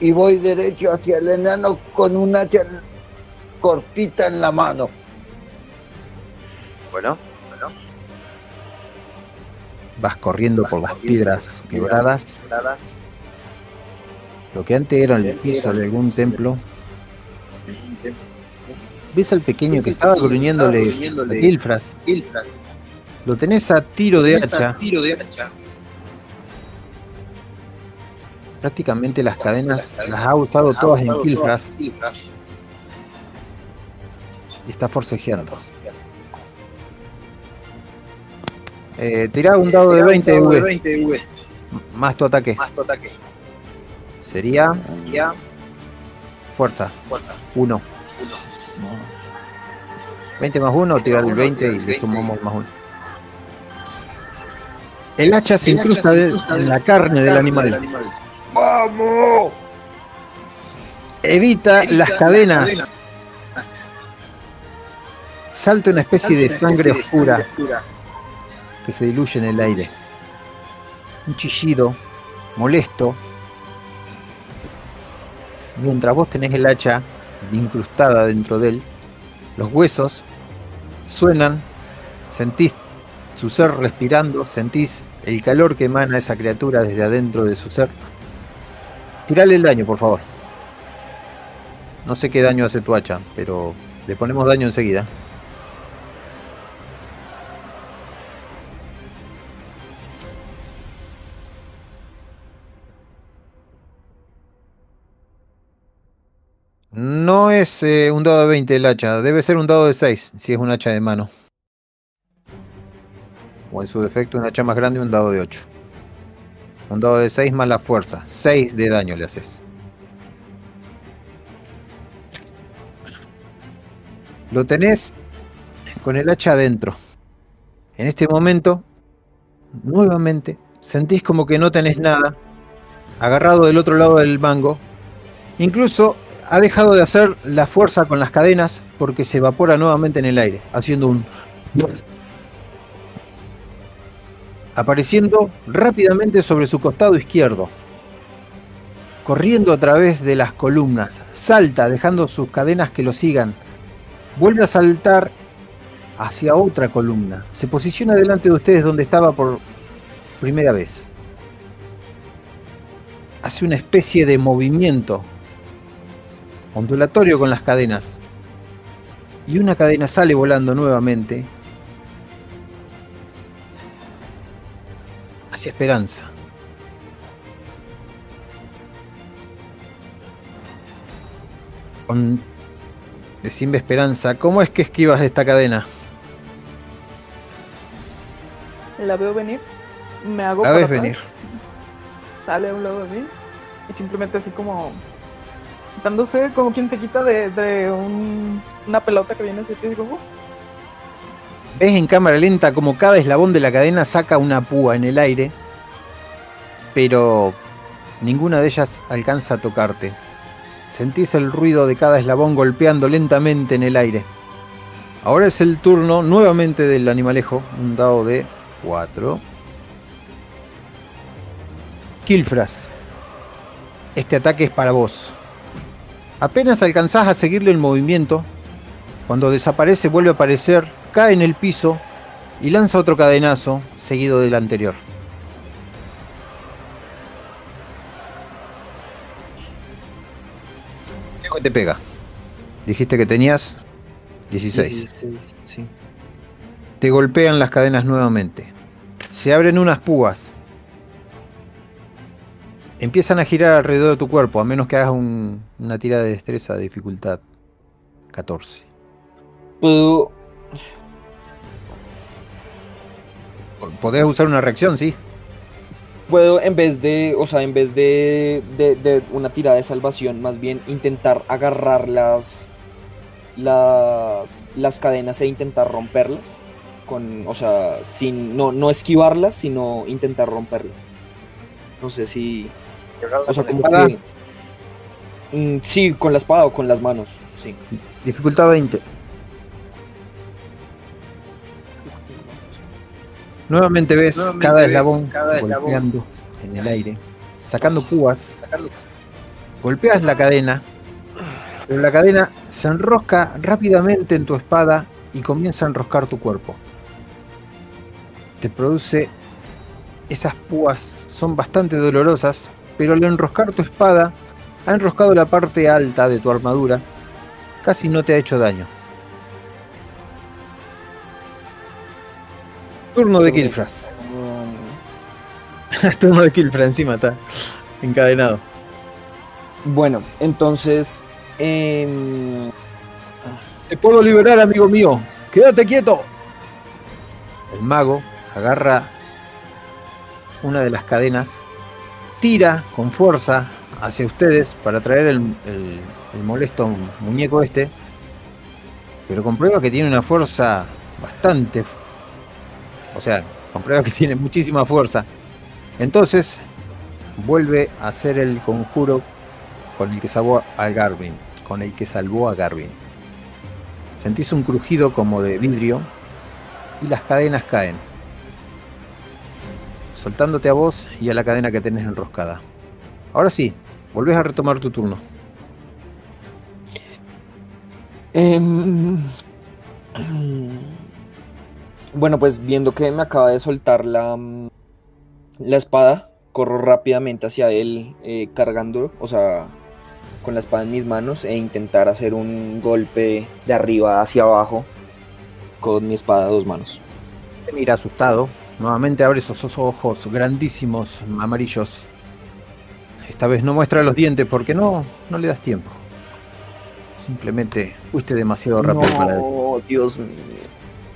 Y voy derecho hacia el enano con un hacha cortita en la mano. Bueno, Vas corriendo por las piedras quebradas. Lo que antes era el piso de algún templo. Ves al pequeño que estaba gruñéndole a Gilfras. Lo tenés a tiro de hacha. Prácticamente las cadenas las ha usado todas en Gilfras. y está forcejeando. Eh, tirá un dado de 20, V, más tu ataque. Sería fuerza, 1. 20 más 1, tirar el 20 y le sumamos más 1. El hacha se incrusta en la carne del animal. ¡Vamos! Evita las cadenas. Salta una especie de sangre oscura que se diluye en el aire. Un chillido molesto. Mientras vos tenés el hacha incrustada dentro de él, los huesos suenan, sentís su ser respirando, sentís el calor que emana esa criatura desde adentro de su ser. Tirale el daño, por favor. No sé qué daño hace tu hacha, pero le ponemos daño enseguida. No es eh, un dado de 20 el hacha, debe ser un dado de 6 si es un hacha de mano. O en su defecto un hacha más grande un dado de 8. Un dado de 6 más la fuerza. 6 de daño le haces. Lo tenés con el hacha adentro. En este momento, nuevamente, sentís como que no tenés nada. Agarrado del otro lado del mango. Incluso ha dejado de hacer la fuerza con las cadenas porque se evapora nuevamente en el aire, haciendo un... Apareciendo rápidamente sobre su costado izquierdo. corriendo a través de las columnas. Salta, dejando sus cadenas que lo sigan. Vuelve a saltar hacia otra columna. Se posiciona delante de ustedes donde estaba por primera vez. Hace una especie de movimiento ondulatorio con las cadenas. Y una cadena sale volando nuevamente hacia Esperanza. Con Decime Esperanza, ¿cómo es que esquivas esta cadena? La veo venir. Me hago La para ves venir. Sale a un lado de mí. Y simplemente así como. Quitándose como quien se quita de, de un- una pelota que viene Ves en cámara lenta como cada eslabón de la cadena saca una púa en el aire, pero ninguna de ellas alcanza a tocarte. Sentís el ruido de cada eslabón golpeando lentamente en el aire. Ahora es el turno nuevamente del animalejo, un dado de 4. Kilfras, este ataque es para vos. Apenas alcanzás a seguirle el movimiento, cuando desaparece vuelve a aparecer, cae en el piso y lanza otro cadenazo seguido del anterior. Te pega. Dijiste que tenías 16. 16, sí. Te golpean las cadenas nuevamente. Se abren unas púas. Empiezan a girar alrededor de tu cuerpo, a menos que hagas un- una tira de destreza de dificultad 14. Puedo. Podés usar una reacción, sí. Puedo, en vez de, o sea, en vez de, de, de una tirada de salvación, más bien intentar agarrar las, las, las cadenas e intentar romperlas. Con, o sea, sin, no, no esquivarlas, sino intentar romperlas. No sé si. O sea, como espada? que. Mm, sí, con la espada o con las manos, sí. Dificultad 20. Nuevamente ves Nuevamente cada ves eslabón cada eslabón en el aire, sacando púas. Golpeas la cadena, pero la cadena se enrosca rápidamente en tu espada y comienza a enroscar tu cuerpo. Te produce esas púas, son bastante dolorosas, pero al enroscar tu espada, ha enroscado la parte alta de tu armadura, casi no te ha hecho daño. Turno de Kilfras. Turno de Kilfras, encima está encadenado. Bueno, entonces. em, Te puedo liberar, amigo mío. Quédate quieto. El mago agarra una de las cadenas, tira con fuerza hacia ustedes para traer el, molesto muñeco este, pero comprueba que tiene una fuerza bastante, o sea, comprueba que tiene muchísima fuerza. Entonces vuelve a hacer el conjuro con el que salvó a Garvin, con el que salvó a Garvin. Sentís un crujido como de vidrio y las cadenas caen, soltándote a vos y a la cadena que tenés enroscada. Ahora sí, volvés a retomar tu turno. Em, Bueno, pues viendo que me acaba de soltar la, la espada, corro rápidamente hacia él eh, cargando, o sea, con la espada en mis manos e intentar hacer un golpe de arriba hacia abajo con mi espada a dos manos. Te mira asustado, nuevamente abre esos ojos grandísimos, amarillos. Esta vez no muestra los dientes porque no, no le das tiempo. Simplemente fuiste demasiado rápido para él. Dios mío.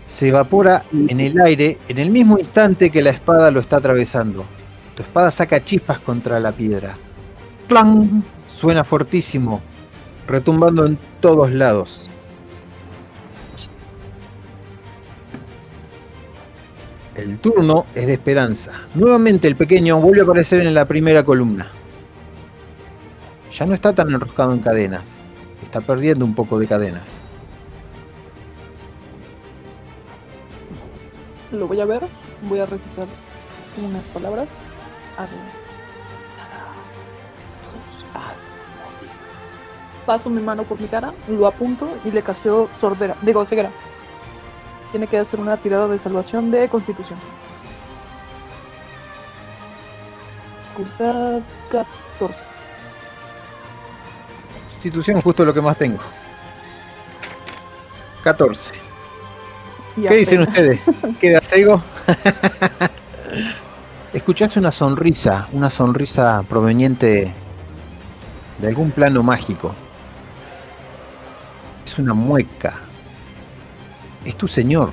se evapora en el aire en el mismo instante que la espada lo está atravesando. Tu espada saca chispas contra la piedra. ¡Clang! Suena fortísimo, retumbando en todos lados. El turno es de esperanza. Nuevamente el pequeño vuelve a aparecer en la primera columna. Ya no está tan enroscado en cadenas. Está perdiendo un poco de cadenas. Lo voy a ver, voy a recitar unas palabras. Arre. paso mi mano por mi cara, lo apunto y le casteo sordera, digo ceguera. Tiene que hacer una tirada de salvación de constitución. Dificultad 14. Constitución, justo lo que más tengo. 14. Y ¿Qué dicen ustedes? ¿Queda cego? Escuchás una sonrisa, una sonrisa proveniente de algún plano mágico. Es una mueca. Es tu señor.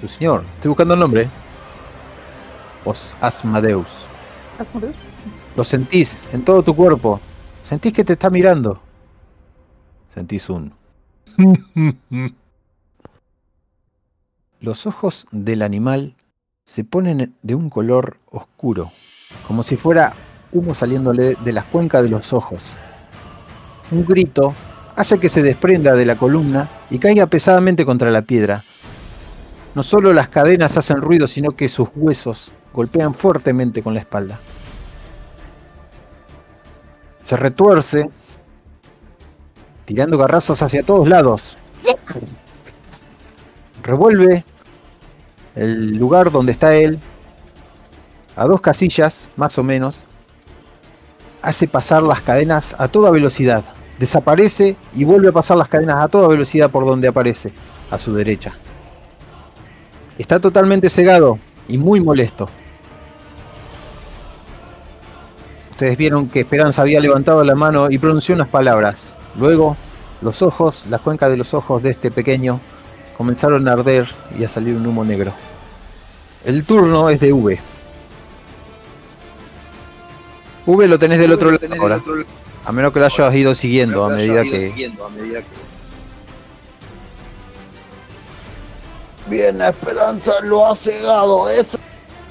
Tu señor. Estoy buscando el nombre. Os Asmadeus. Asmodeus. Lo sentís en todo tu cuerpo. Sentís que te está mirando. Sentís un... Los ojos del animal se ponen de un color oscuro, como si fuera humo saliéndole de las cuencas de los ojos. Un grito hace que se desprenda de la columna y caiga pesadamente contra la piedra. No solo las cadenas hacen ruido, sino que sus huesos golpean fuertemente con la espalda. Se retuerce, tirando garrazos hacia todos lados. Revuelve el lugar donde está él a dos casillas, más o menos. Hace pasar las cadenas a toda velocidad. Desaparece y vuelve a pasar las cadenas a toda velocidad por donde aparece, a su derecha. Está totalmente cegado y muy molesto. Ustedes vieron que Esperanza había levantado la mano y pronunció unas palabras. Luego, los ojos, las cuencas de los ojos de este pequeño comenzaron a arder y a salir un humo negro. El turno es de V. V lo tenés del otro lado ahora. A menos que lo hayas ido siguiendo a medida que... Bien, Esperanza lo ha cegado. Es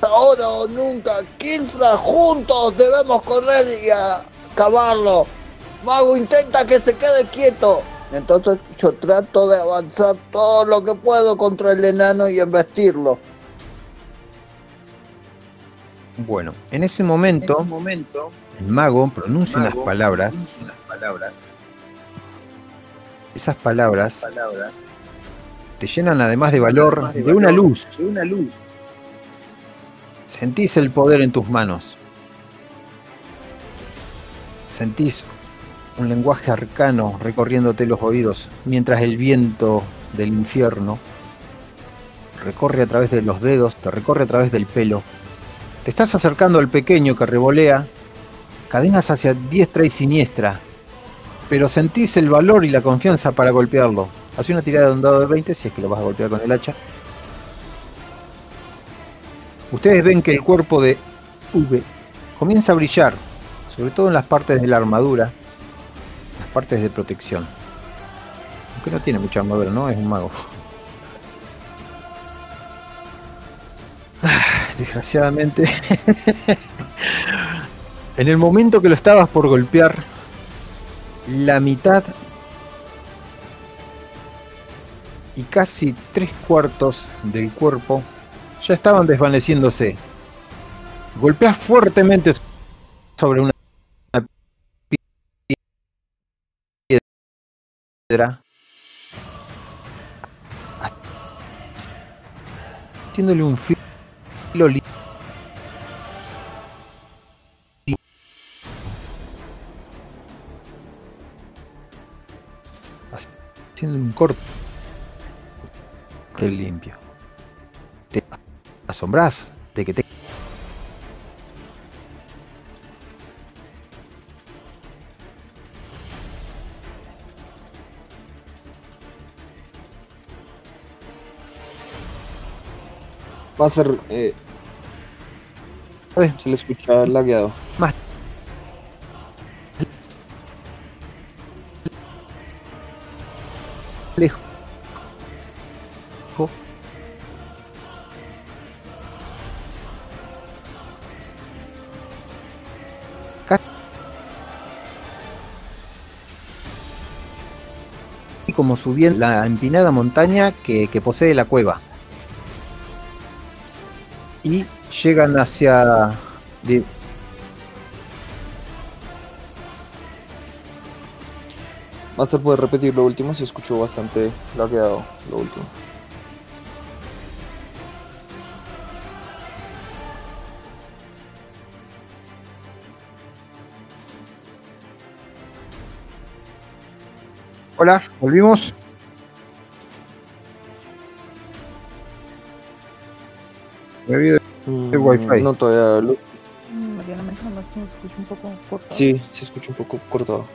ahora o nunca. Kilfra, juntos debemos correr y acabarlo. Mago intenta que se quede quieto. Entonces yo trato de avanzar todo lo que puedo contra el enano y embestirlo. Bueno, en ese momento, el mago pronuncia unas palabras. Esas palabras te llenan además de valor de una luz. Sentís el poder en tus manos. Sentís un lenguaje arcano recorriéndote los oídos mientras el viento del infierno recorre a través de los dedos, te recorre a través del pelo. Te estás acercando al pequeño que revolea cadenas hacia diestra y siniestra, pero sentís el valor y la confianza para golpearlo. Haz una tirada de un dado de 20 si es que lo vas a golpear con el hacha. Ustedes ven que el cuerpo de V comienza a brillar, sobre todo en las partes de la armadura, las partes de protección. Aunque no tiene mucha armadura, ¿no? Es un mago. Desgraciadamente, en el momento que lo estabas por golpear, la mitad y casi tres cuartos del cuerpo ya estaban desvaneciéndose. Golpeas fuertemente sobre una piedra, haciéndole un filo li- haciendo un corte limpio. Te asombras de que te Va a ser. eh, Eh. se le escucha lagueado. lejos. Casi como subiendo la empinada montaña que posee la cueva. Y llegan hacia Di- Master, ¿puedes repetir lo último? Si escucho bastante lagueado lo último. Hola, volvimos. Me olvidé. Mm, Wi-Fi. No, todavía lo- Mm, nomás me escucho un poco cortado. Sí, se escucha un poco cortado.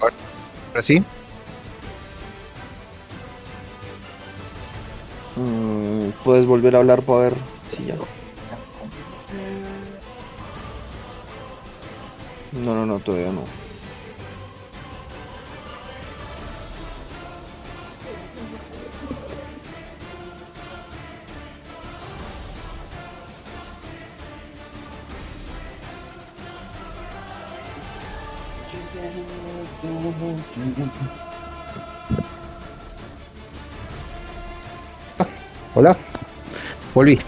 Ahora sí. Mm, ¿Puedes volver a hablar para ver si ya? No, no, no, todavía no. Hola. Volví.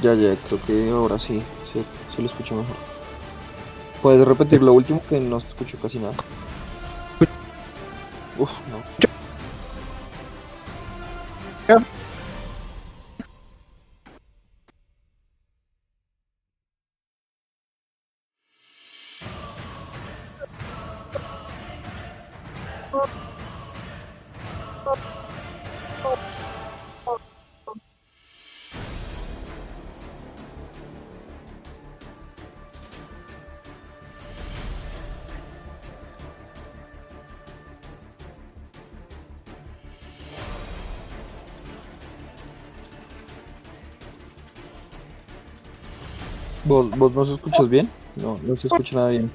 Ya, ya, creo que ahora sí, se, se lo escucho mejor. ¿Puedes repetir lo último que no se escuchó casi nada? Uf, no. ¿Vos, ¿Vos no se escuchas bien? No, no se escucha nada bien.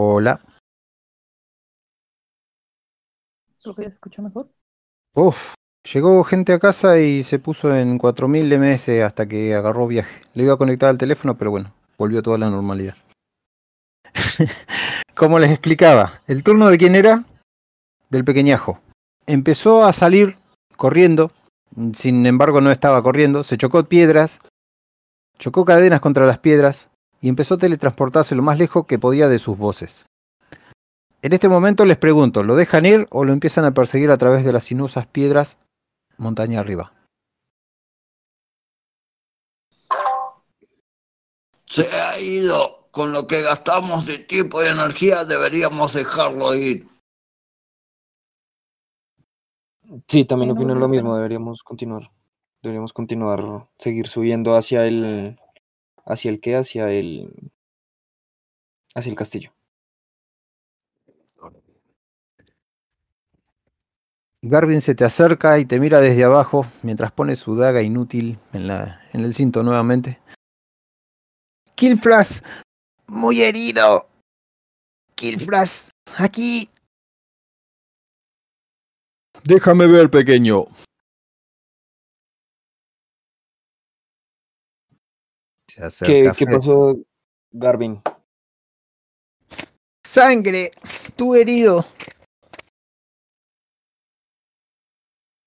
Hola. Creo que mejor. Uf, llegó gente a casa y se puso en 4000 ms hasta que agarró viaje. Le iba a conectar al teléfono, pero bueno, volvió toda la normalidad. Como les explicaba, el turno de quién era? Del pequeñajo. Empezó a salir corriendo, sin embargo no estaba corriendo, se chocó piedras, chocó cadenas contra las piedras y empezó a teletransportarse lo más lejos que podía de sus voces. En este momento les pregunto, ¿lo dejan ir o lo empiezan a perseguir a través de las sinuosas piedras montaña arriba? Se ha ido. con lo que gastamos de tiempo y energía deberíamos dejarlo ir. Sí, también opino lo mismo, deberíamos continuar. Deberíamos continuar, seguir subiendo hacia el, hacia el qué, hacia el, hacia el castillo. Garvin se te acerca y te mira desde abajo mientras pone su daga inútil en, la, en el cinto nuevamente. Killfras, muy herido. Killfras, aquí. Déjame ver, pequeño. Se ¿Qué, acerca qué Fred. pasó, Garvin? Sangre, tú herido.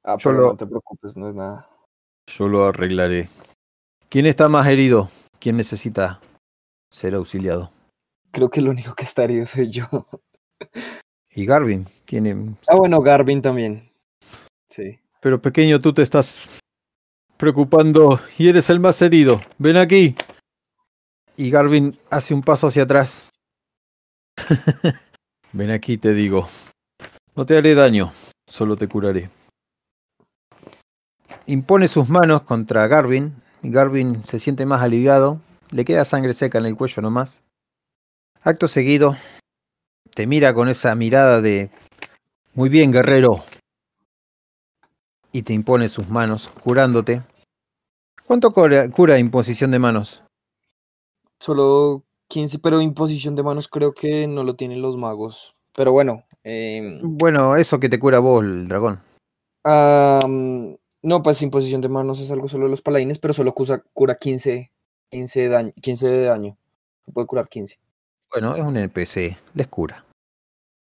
Ah, Yo pero lo- no te preocupes, no es nada. Yo lo arreglaré. ¿Quién está más herido? ¿Quién necesita ser auxiliado? Creo que el único que está herido soy yo. Y Garvin tiene... Ah, bueno, Garvin también. Sí. Pero pequeño, tú te estás preocupando y eres el más herido. Ven aquí. Y Garvin hace un paso hacia atrás. Ven aquí, te digo. No te haré daño, solo te curaré. Impone sus manos contra Garvin. Garvin se siente más aliviado. Le queda sangre seca en el cuello nomás. Acto seguido, te mira con esa mirada de... Muy bien, guerrero. Y te impone sus manos, curándote. ¿Cuánto cura, cura imposición de manos? Solo 15, pero imposición de manos creo que no lo tienen los magos. Pero bueno, em, Bueno, eso que te cura vos, el dragón. no, pues imposición de manos es algo solo de los paladines, pero solo cura, cura 15, 15, de daño, 15 de daño. Puede curar 15. Bueno, es un NPC, les cura.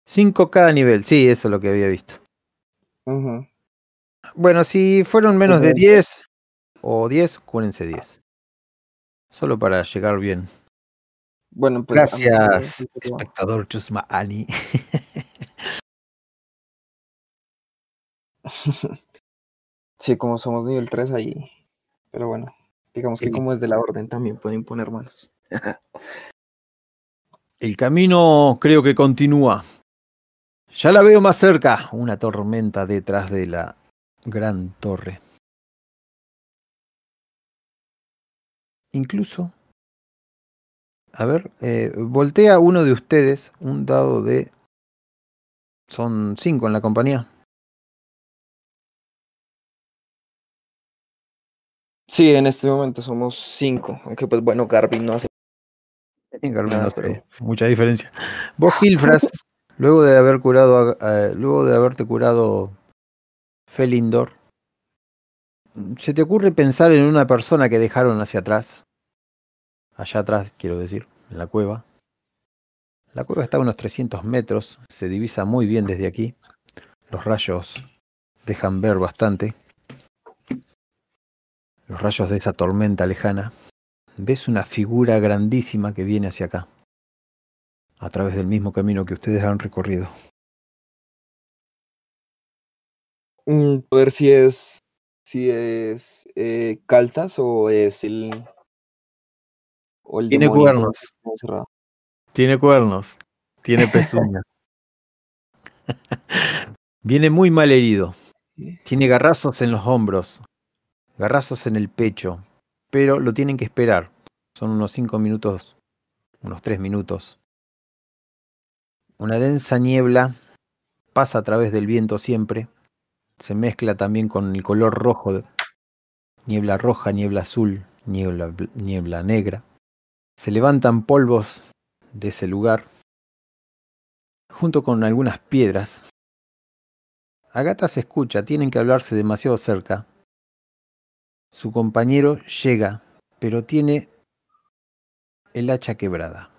5 cada nivel, sí, eso es lo que había visto. Bueno, si fueron menos de Ujú. 10 o 10, cúrense 10. Solo para llegar bien. Bueno, pues. sí Gracias, sí, espectador Chusma Ani. Sí, como somos nivel 3 ahí. Pero bueno, digamos que Sí. como es de la orden también puede imponer manos. El camino creo que continúa. Ya la veo más cerca. Una tormenta detrás de la gran torre. Incluso. A ver, eh, voltea uno de ustedes un dado de... Son cinco en la compañía. Sí, en este momento somos 5. Aunque pues bueno, Garvin no hace. Sí, Nada, no pero- mucha diferencia. Vos, Gilfras, luego de haber curado, a- eh, luego de haberte curado Felindor, ¿se te ocurre pensar en una persona que dejaron hacia atrás? Allá atrás, quiero decir, en la cueva. La cueva está a unos 300 metros, se divisa muy bien desde aquí. Los rayos dejan ver bastante. Los rayos de esa tormenta lejana. Ves una figura grandísima que viene hacia acá, a través del mismo camino que ustedes han recorrido. Mm, a ver si es. Si es eh, Caltas o es el. O el Tiene cuernos. encerrado. Tiene cuernos, tiene pezuñas. Viene muy mal herido. Tiene garrazos en los hombros, garrazos en el pecho, pero lo tienen que esperar. Son unos cinco minutos, unos tres minutos. Una densa niebla pasa a través del viento siempre. Se mezcla también con el color rojo. Niebla roja, niebla azul, niebla, bl- niebla negra. Se levantan polvos de ese lugar, junto con algunas piedras. Agata se escucha, tienen que hablarse demasiado cerca. Su compañero llega, pero tiene el hacha quebrada.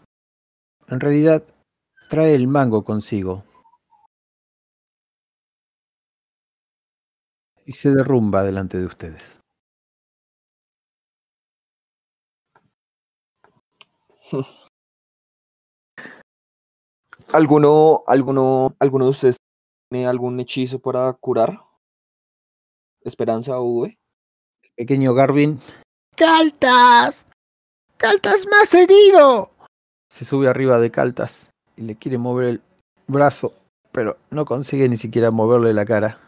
En realidad, trae el mango consigo. Y se derrumba delante de ustedes. ¿Alguno, alguno, alguno de ustedes tiene algún hechizo para curar? ¿Esperanza o V? Pequeño Garvin. ¡Caltas! ¡Caltas más herido! se sube arriba de Caltas y le quiere mover el brazo, pero no consigue ni siquiera moverle la cara.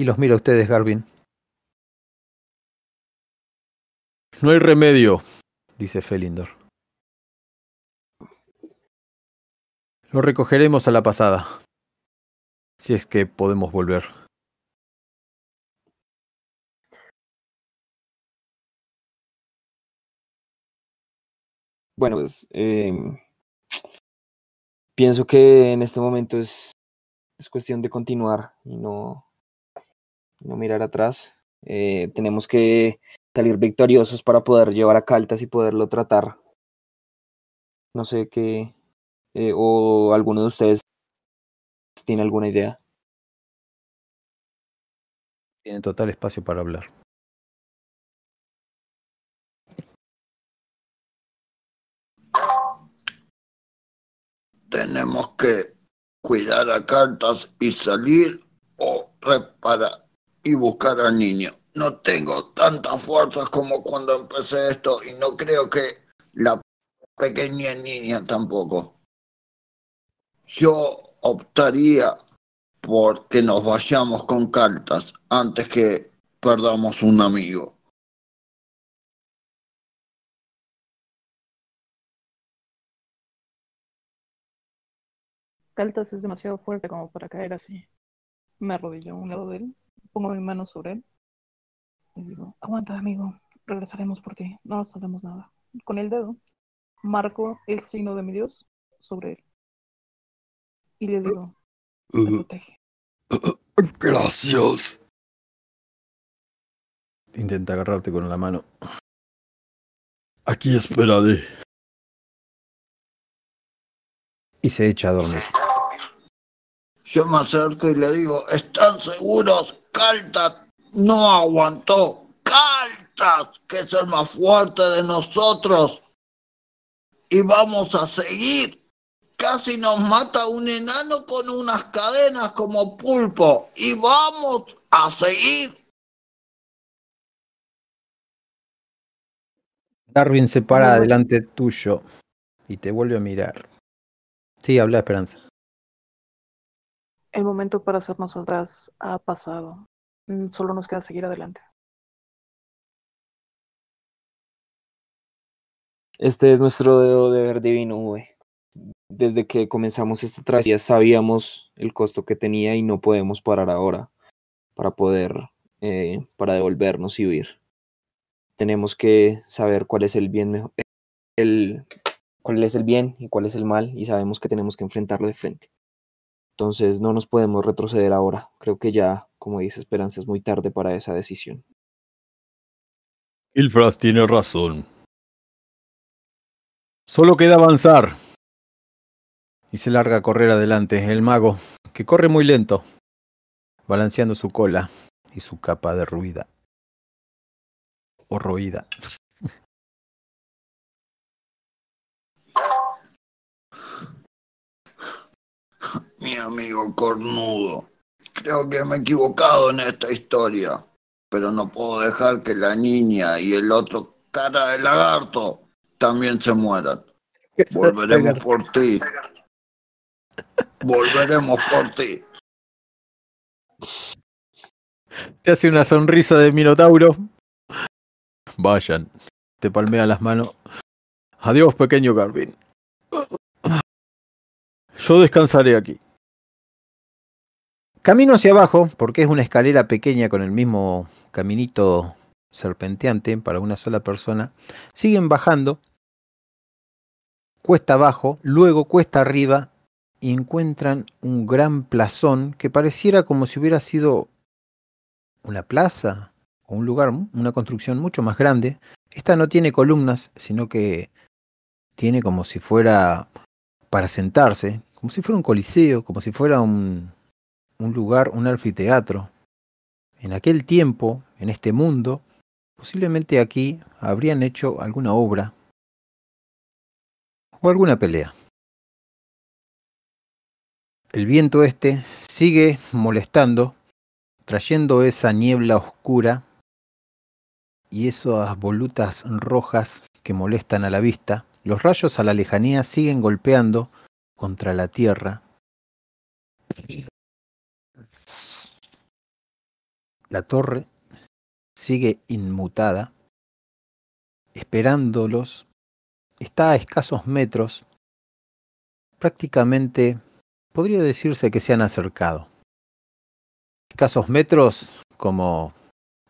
Y los mira a ustedes, Garvin. No hay remedio, dice Felindor. Lo recogeremos a la pasada, si es que podemos volver. Bueno, pues em, pienso que en este momento es, es cuestión de continuar y no, no mirar atrás. Eh, tenemos que salir victoriosos para poder llevar a Caltas y poderlo tratar. No sé qué, eh, o alguno de ustedes tiene alguna idea. Tiene total espacio para hablar. Tenemos que cuidar a cartas y salir o reparar y buscar al niño. No tengo tantas fuerzas como cuando empecé esto y no creo que la pequeña niña tampoco. Yo optaría por que nos vayamos con cartas antes que perdamos un amigo. Caltas es demasiado fuerte como para caer así. Me arrodillo a un lado de él, pongo mi mano sobre él y digo, aguanta amigo, regresaremos por ti, no nos haremos nada. Con el dedo marco el signo de mi Dios sobre él. Y le digo, te protege. Gracias. Intenta agarrarte con la mano. Aquí esperaré. Y se echa a dormir. Yo me acerco y le digo, ¿están seguros? Caltas no aguantó. Caltas, que es el más fuerte de nosotros. Y vamos a seguir. Casi nos mata un enano con unas cadenas como pulpo. Y vamos a seguir. Darwin se para delante tuyo y te vuelve a mirar. Sí, habla Esperanza. El momento para hacernos atrás ha pasado. Mm, Solo nos queda seguir adelante. Este es nuestro deber divino. Desde que comenzamos esta travesía sabíamos el costo que tenía y no podemos parar ahora para poder, eh, para devolvernos y huir. Tenemos que saber cuál es el bien, el, cuál es el bien y cuál es el mal y sabemos que tenemos que enfrentarlo de frente. Entonces no nos podemos retroceder ahora. Creo que ya, como dice Esperanza, es muy tarde para esa decisión. Ilfras tiene razón. Solo queda avanzar. Y se larga a correr adelante el mago, que corre muy lento, balanceando su cola y su capa derruida. O roída. Mi amigo cornudo. Creo que me he equivocado en esta historia. Pero no puedo dejar que la niña y el otro cara de lagarto también se mueran. Volveremos por ti. Volveremos por ti. Te hace una sonrisa de minotauro. Vayan. Te palmea las manos. Adiós, pequeño Garvin. Yo descansaré aquí. Camino hacia abajo, porque es una escalera pequeña con el mismo caminito serpenteante para una sola persona. Siguen bajando. Cuesta abajo, luego cuesta arriba y encuentran un gran plazón que pareciera como si hubiera sido una plaza o un lugar, una construcción mucho más grande. Esta no tiene columnas, sino que tiene como si fuera para sentarse, como si fuera un coliseo, como si fuera un, un lugar, un anfiteatro. En aquel tiempo, en este mundo, posiblemente aquí habrían hecho alguna obra o alguna pelea. El viento este sigue molestando trayendo esa niebla oscura y esas volutas rojas que molestan a la vista, los rayos a la lejanía siguen golpeando contra la tierra. La torre sigue inmutada, esperándolos. Está a escasos metros. Prácticamente podría decirse que se han acercado. Escasos metros como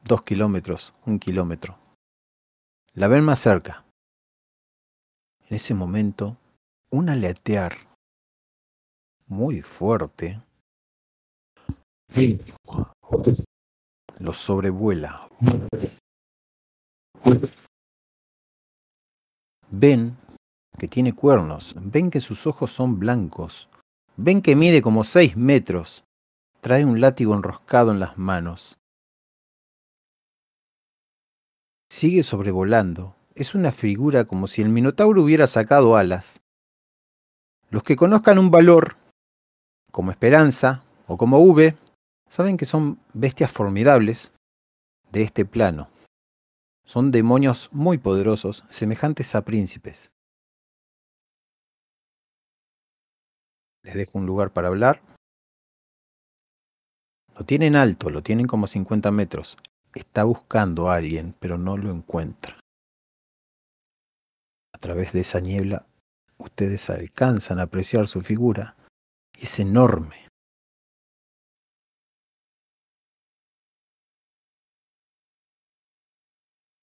dos kilómetros, un kilómetro. La ven más cerca. En ese momento, un aletear muy fuerte los sobrevuela. Ven que tiene cuernos, ven que sus ojos son blancos, ven que mide como seis metros, trae un látigo enroscado en las manos. Sigue sobrevolando, es una figura como si el Minotauro hubiera sacado alas. Los que conozcan un valor, como Esperanza o como V, saben que son bestias formidables de este plano. Son demonios muy poderosos, semejantes a príncipes. Les dejo un lugar para hablar. Lo tienen alto, lo tienen como 50 metros. Está buscando a alguien, pero no lo encuentra. A través de esa niebla, ustedes alcanzan a apreciar su figura. Es enorme.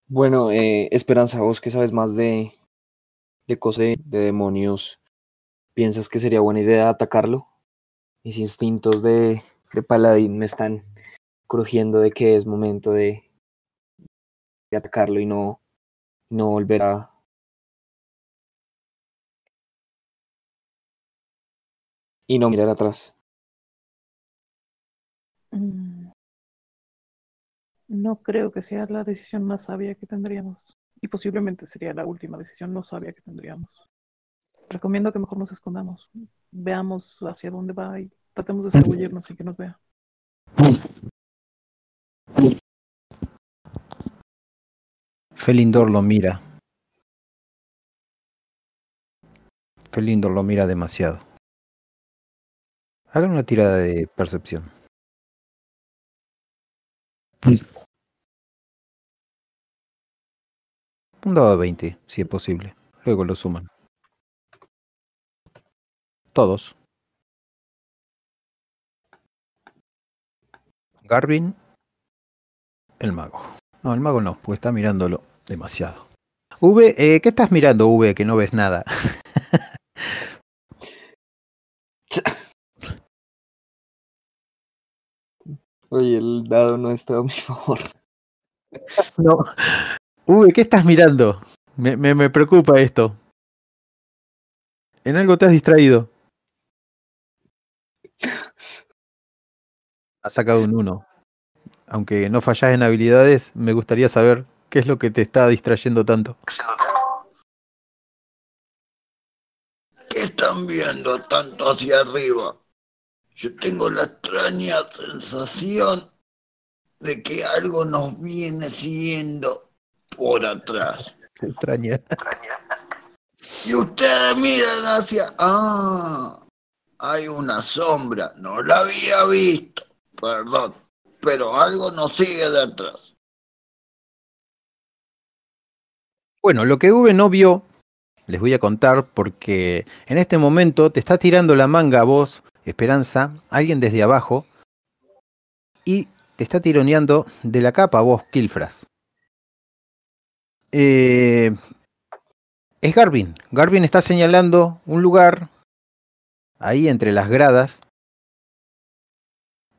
Bueno, eh, Esperanza, vos que sabes más de, de cosas de, de demonios, ¿piensas que sería buena idea atacarlo? Mis instintos de, de paladín me están crujiendo de que es momento de, de atacarlo y no, no volver a... Y no mirar atrás. Mm. No creo que sea la decisión más sabia que tendríamos. Y posiblemente sería la última decisión no sabia que tendríamos. Recomiendo que mejor nos escondamos. Veamos hacia dónde va y tratemos de escabullirnos sin que nos vea. Felindor lo mira. Felindor lo mira demasiado. Hagan una tirada de percepción. Un dado de 20, si es posible. Luego lo suman. Todos. Garvin, el mago. No, el mago no, porque está mirándolo demasiado. V, eh, ¿qué estás mirando, V? Que no ves nada. Oye, el dado no está a mi favor. no. V, ¿qué estás mirando? Me, me, me preocupa esto. En algo te has distraído. Ha sacado un 1. Aunque no fallas en habilidades, me gustaría saber qué es lo que te está distrayendo tanto. ¿Qué están viendo tanto hacia arriba? Yo tengo la extraña sensación de que algo nos viene siguiendo por atrás. Extraña. Y ustedes miran hacia... Ah, hay una sombra. No la había visto. Perdón. Pero algo nos sigue de atrás. Bueno, lo que V no vio, les voy a contar porque en este momento te está tirando la manga a vos, Esperanza, alguien desde abajo, y te está tironeando de la capa a vos, Kilfras. Eh, es Garvin. Garvin está señalando un lugar ahí entre las gradas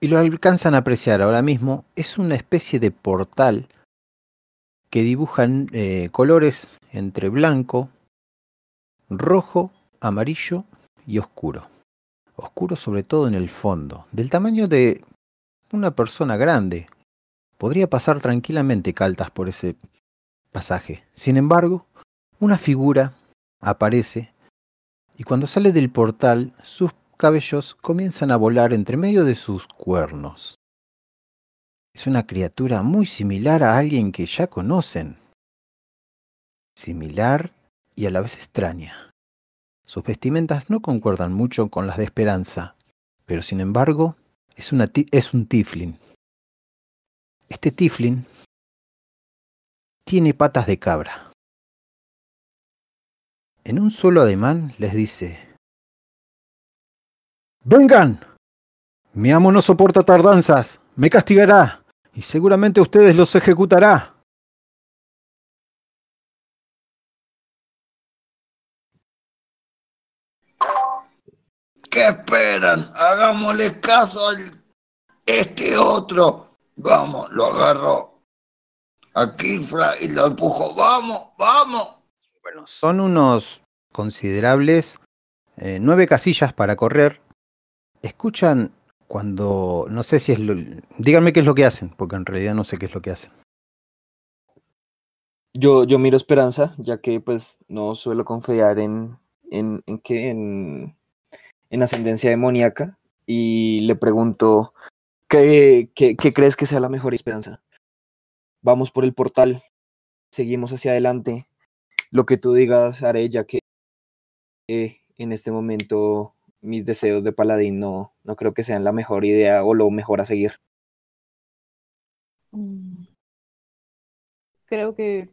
y lo alcanzan a apreciar ahora mismo. Es una especie de portal que dibujan eh, colores entre blanco, rojo, amarillo y oscuro. Oscuro sobre todo en el fondo, del tamaño de una persona grande. Podría pasar tranquilamente Caltas por ese pasaje. Sin embargo, una figura aparece y cuando sale del portal sus cabellos comienzan a volar entre medio de sus cuernos. Es una criatura muy similar a alguien que ya conocen. Similar y a la vez extraña. Sus vestimentas no concuerdan mucho con las de Esperanza, pero sin embargo es, una es un tiflin. Este tiflin tiene patas de cabra. En un solo ademán les dice, ¡Vengan! Mi amo no soporta tardanzas, me castigará y seguramente ustedes los ejecutará. ¿Qué esperan? Hagámosle caso al este otro. Vamos, lo agarro a Kifra y lo empujo. Vamos, vamos. Bueno, son unos considerables eh, nueve casillas para correr. Escuchan cuando, no sé si es lo, díganme qué es lo que hacen, porque en realidad no sé qué es lo que hacen. Yo, yo miro Esperanza, ya que pues no suelo confiar en, en, en qué, en, en ascendencia demoníaca, y le pregunto, ¿qué, qué, qué crees que sea la mejor esperanza? Vamos por el portal, seguimos hacia adelante, lo que tú digas haré, ya que eh, en este momento mis deseos de paladín no, no creo que sean la mejor idea o lo mejor a seguir. Mm. Creo que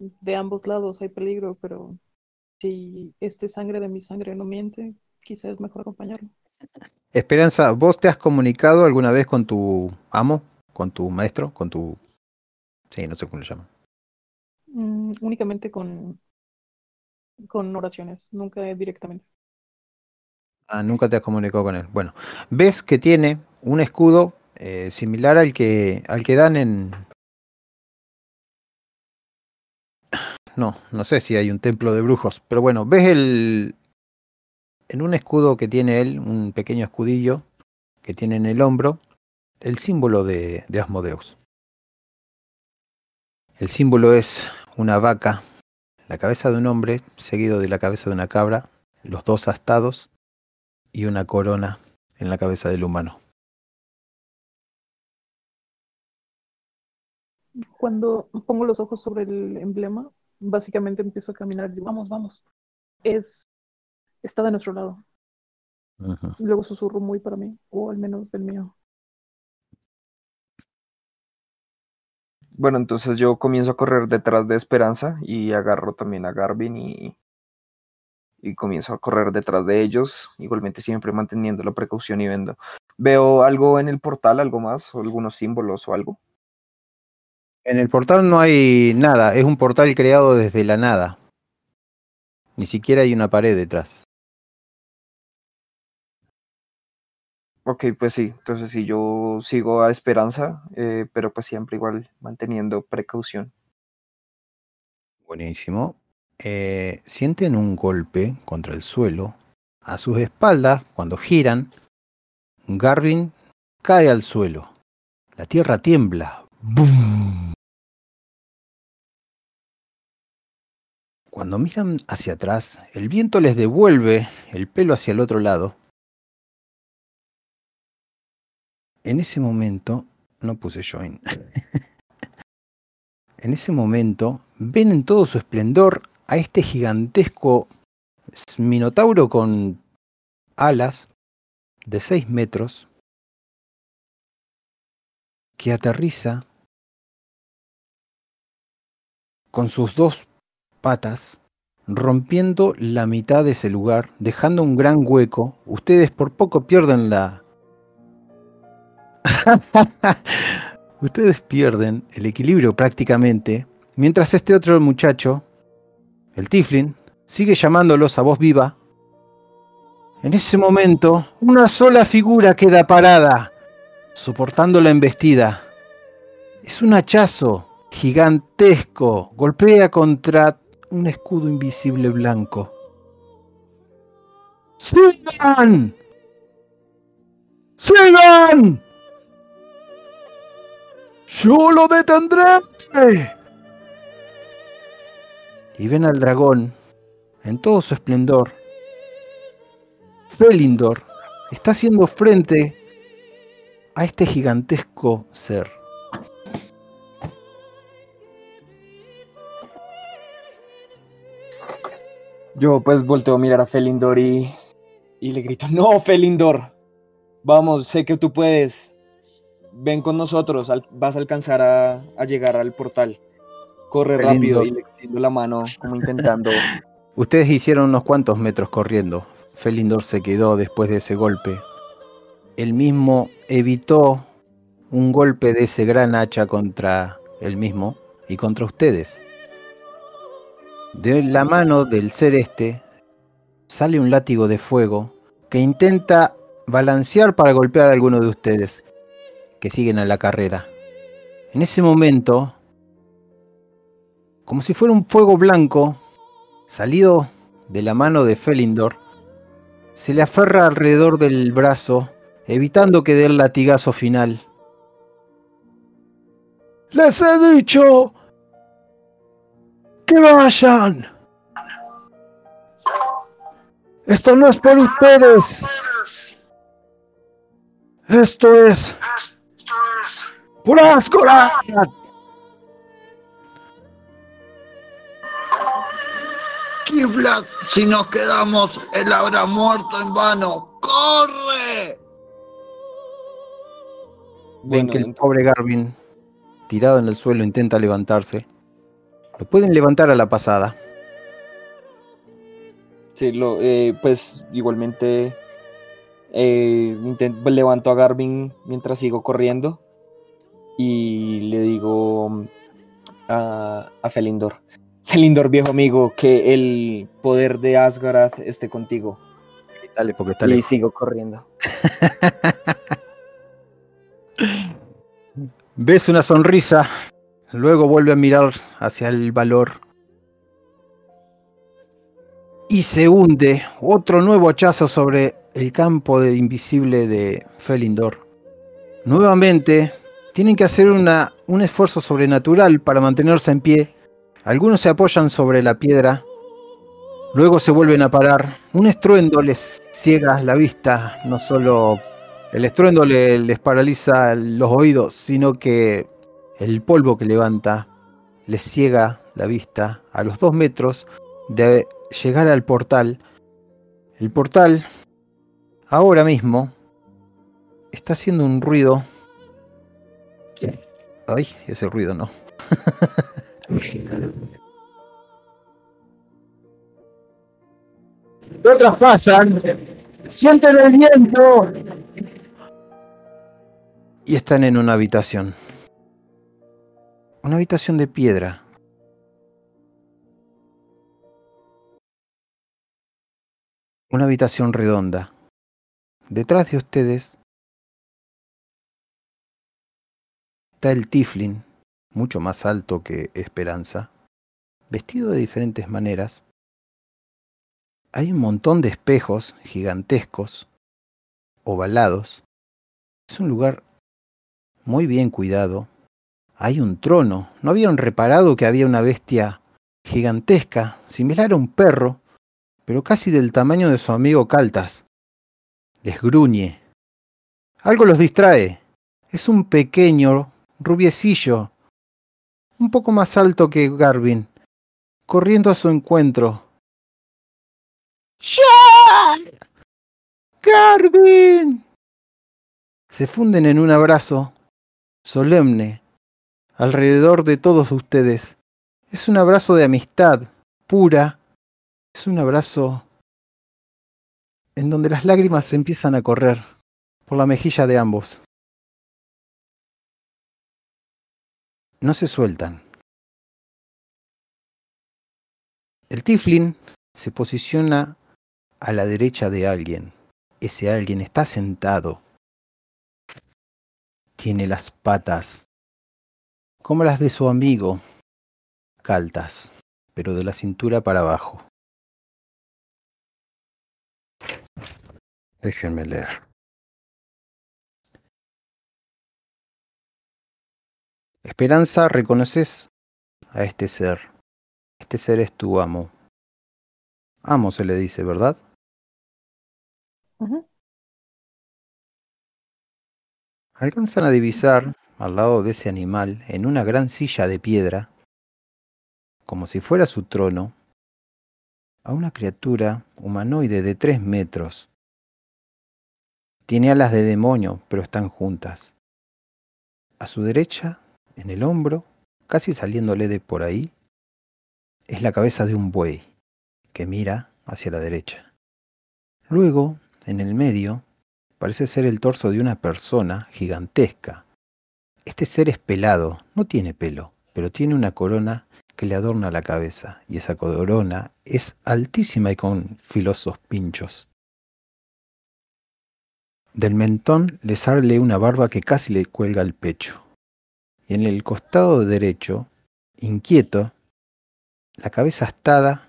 de ambos lados hay peligro, pero si este sangre de mi sangre no miente, quizás es mejor acompañarlo. Esperanza, ¿vos te has comunicado alguna vez con tu amo, con tu maestro, con tu... Sí, no sé cómo le llaman. Mm, únicamente con, con oraciones, nunca directamente. Ah, nunca te has comunicado con él. Bueno, ves que tiene un escudo eh, similar al que, al que dan en... No, no sé si hay un templo de brujos, pero bueno, ves el... En un escudo que tiene él, un pequeño escudillo que tiene en el hombro, el símbolo de, de Asmodeus. El símbolo es una vaca, la cabeza de un hombre seguido de la cabeza de una cabra, los dos astados y una corona en la cabeza del humano. Cuando pongo los ojos sobre el emblema, básicamente empiezo a caminar y digo, vamos, vamos. Es, está de nuestro lado. Luego susurro muy para mí, o al menos del mío. Bueno, entonces yo comienzo a correr detrás de Esperanza y agarro también a Garvin y, y comienzo a correr detrás de ellos, igualmente siempre manteniendo la precaución y viendo. ¿Veo algo en el portal, algo más, o algunos símbolos o algo? En el portal no hay nada, es un portal creado desde la nada. Ni siquiera hay una pared detrás. Ok, pues sí, entonces sí, yo sigo a Esperanza, eh, pero pues siempre igual manteniendo precaución. Buenísimo. Eh, sienten un golpe contra el suelo. A sus espaldas, cuando giran, Garvin cae al suelo. La tierra tiembla. ¡Bum! Cuando miran hacia atrás, el viento les devuelve el pelo hacia el otro lado. En ese momento, no puse join. en ese momento, ven en todo su esplendor a este gigantesco minotauro con alas de 6 metros que aterriza con sus dos patas rompiendo la mitad de ese lugar, dejando un gran hueco. Ustedes por poco pierden la... Ustedes pierden el equilibrio prácticamente, mientras este otro muchacho, el Tiflin, sigue llamándolos a voz viva. En ese momento, una sola figura queda parada, soportando la embestida. Es un hachazo gigantesco, golpea contra un escudo invisible blanco. ¡Sigan! ¡Sigan! ¡Yo lo detendré! Y ven al dragón en todo su esplendor. Felindor está haciendo frente a este gigantesco ser. Yo pues volteo a mirar a Felindor y, y le grito, no, Felindor, vamos, sé que tú puedes, ven con nosotros, al- vas a alcanzar a, a llegar al portal. Corre rápido y le extiendo la mano como intentando... Ustedes hicieron unos cuantos metros corriendo. Felindor se quedó después de ese golpe. Él mismo evitó un golpe de ese gran hacha contra él mismo y contra ustedes. De la mano del ser este sale un látigo de fuego que intenta balancear para golpear a alguno de ustedes que siguen a la carrera. En ese momento, como si fuera un fuego blanco, salido de la mano de Felindor, se le aferra alrededor del brazo, evitando que dé el latigazo final. ¡Les he dicho que vayan! Esto no es por ustedes. Esto es por Asgard. Kiflas, si nos quedamos, él habrá muerto en vano. ¡Corre! Ven Bueno, que el pobre Garvin, tirado en el suelo, intenta levantarse. Lo pueden levantar a la pasada. Sí, lo, eh, pues igualmente eh, levanto a Garvin mientras sigo corriendo y le digo a, a Felindor, Felindor viejo amigo, que el poder de Asgarath esté contigo. Dale, porque está Y sigo corriendo. Ves una sonrisa, luego vuelve a mirar hacia el valor. Y se hunde otro nuevo hachazo sobre el campo de invisible de Felindor. Nuevamente, tienen que hacer una, un esfuerzo sobrenatural para mantenerse en pie. Algunos se apoyan sobre la piedra, luego se vuelven a parar. Un estruendo les ciega la vista, no solo el estruendo le- les paraliza los oídos, sino que el polvo que levanta les ciega la vista a los dos metros de llegar al portal. El portal ahora mismo está haciendo un ruido. Ay, ese ruido no. ¿Qué otras pasan? ¡Sienten el viento! y están en una habitación. Una habitación de piedra. Una habitación redonda. Detrás de ustedes está el Tiflin, mucho más alto que Esperanza, vestido de diferentes maneras. Hay un montón de espejos gigantescos, ovalados. Es un lugar muy bien cuidado. Hay un trono. ¿No habían reparado que había una bestia gigantesca, similar a un perro, pero casi del tamaño de su amigo Caltas? Les gruñe. Algo los distrae. Es un pequeño rubiecillo, un poco más alto que Garvin, corriendo a su encuentro. ¡Ya! ¡Garvin! Se funden en un abrazo solemne alrededor de todos ustedes. Es un abrazo de amistad pura. Es un abrazo en donde las lágrimas empiezan a correr por la mejilla de ambos. No se sueltan. El Tiflin se posiciona a la derecha de alguien. Ese alguien está sentado tiene las patas como las de su amigo, caltas, pero de la cintura para abajo. Déjenme leer. Esperanza, reconoces a este ser. Este ser es tu amo. Amo se le dice, ¿verdad? Alcanzan a divisar al lado de ese animal, en una gran silla de piedra, como si fuera su trono, a una criatura humanoide de tres metros. Tiene alas de demonio, pero están juntas. A su derecha, en el hombro, casi saliéndole de por ahí, es la cabeza de un buey que mira hacia la derecha. Luego, en el medio, parece ser el torso de una persona gigantesca. Este ser es pelado, no tiene pelo, pero tiene una corona que le adorna la cabeza, y esa corona es altísima y con filosos pinchos. Del mentón le sale una barba que casi le cuelga el pecho. Y en el costado derecho, inquieto, la cabeza astada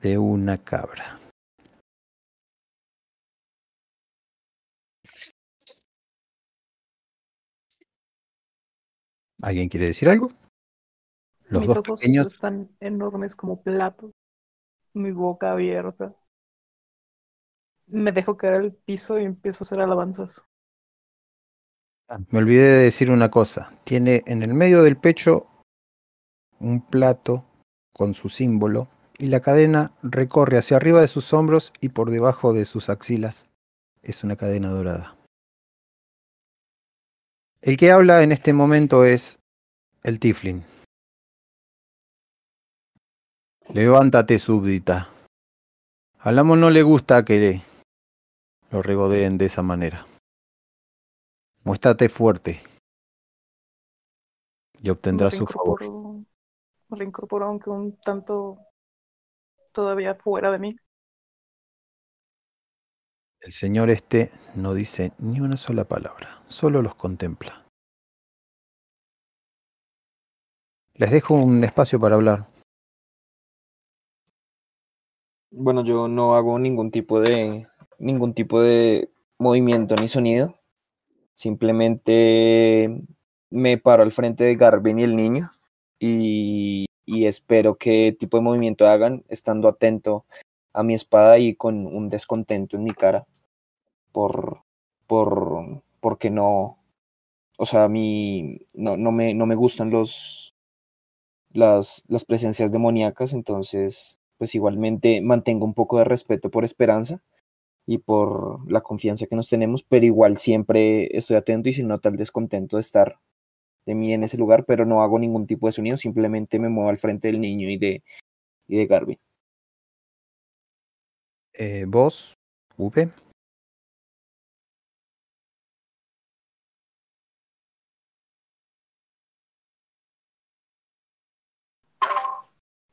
de una cabra. ¿Alguien quiere decir algo? Los Mis dos ojos pequeños están enormes como platos. Mi boca abierta. Me dejo caer al piso y empiezo a hacer alabanzas. Me olvidé de decir una cosa. Tiene en el medio del pecho un plato con su símbolo y la cadena recorre hacia arriba de sus hombros y por debajo de sus axilas. Es una cadena dorada. El que habla en este momento es el Tiflin. Levántate, súbdita. Al amo no le gusta que lo regodeen de esa manera. Muéstrate fuerte y obtendrás su favor. reincorporo- me reincorporo aunque un tanto todavía fuera de mí. El señor este no dice ni una sola palabra, solo los contempla. Les dejo un espacio para hablar. Bueno, yo no hago ningún tipo de ningún tipo de movimiento ni sonido. Simplemente me paro al frente de Garvin y el niño y, espero qué tipo de movimiento hagan, estando atento a mi espada y con un descontento en mi cara por por porque no o sea, a mí no, no me no me gustan los las las presencias demoníacas, entonces pues igualmente mantengo un poco de respeto por Esperanza y por la confianza que nos tenemos, pero igual siempre estoy atento y se nota el descontento de estar de mí en ese lugar, pero no hago ningún tipo de sonido, simplemente me muevo al frente del niño y de, y de Garvin. Eh, vos, V,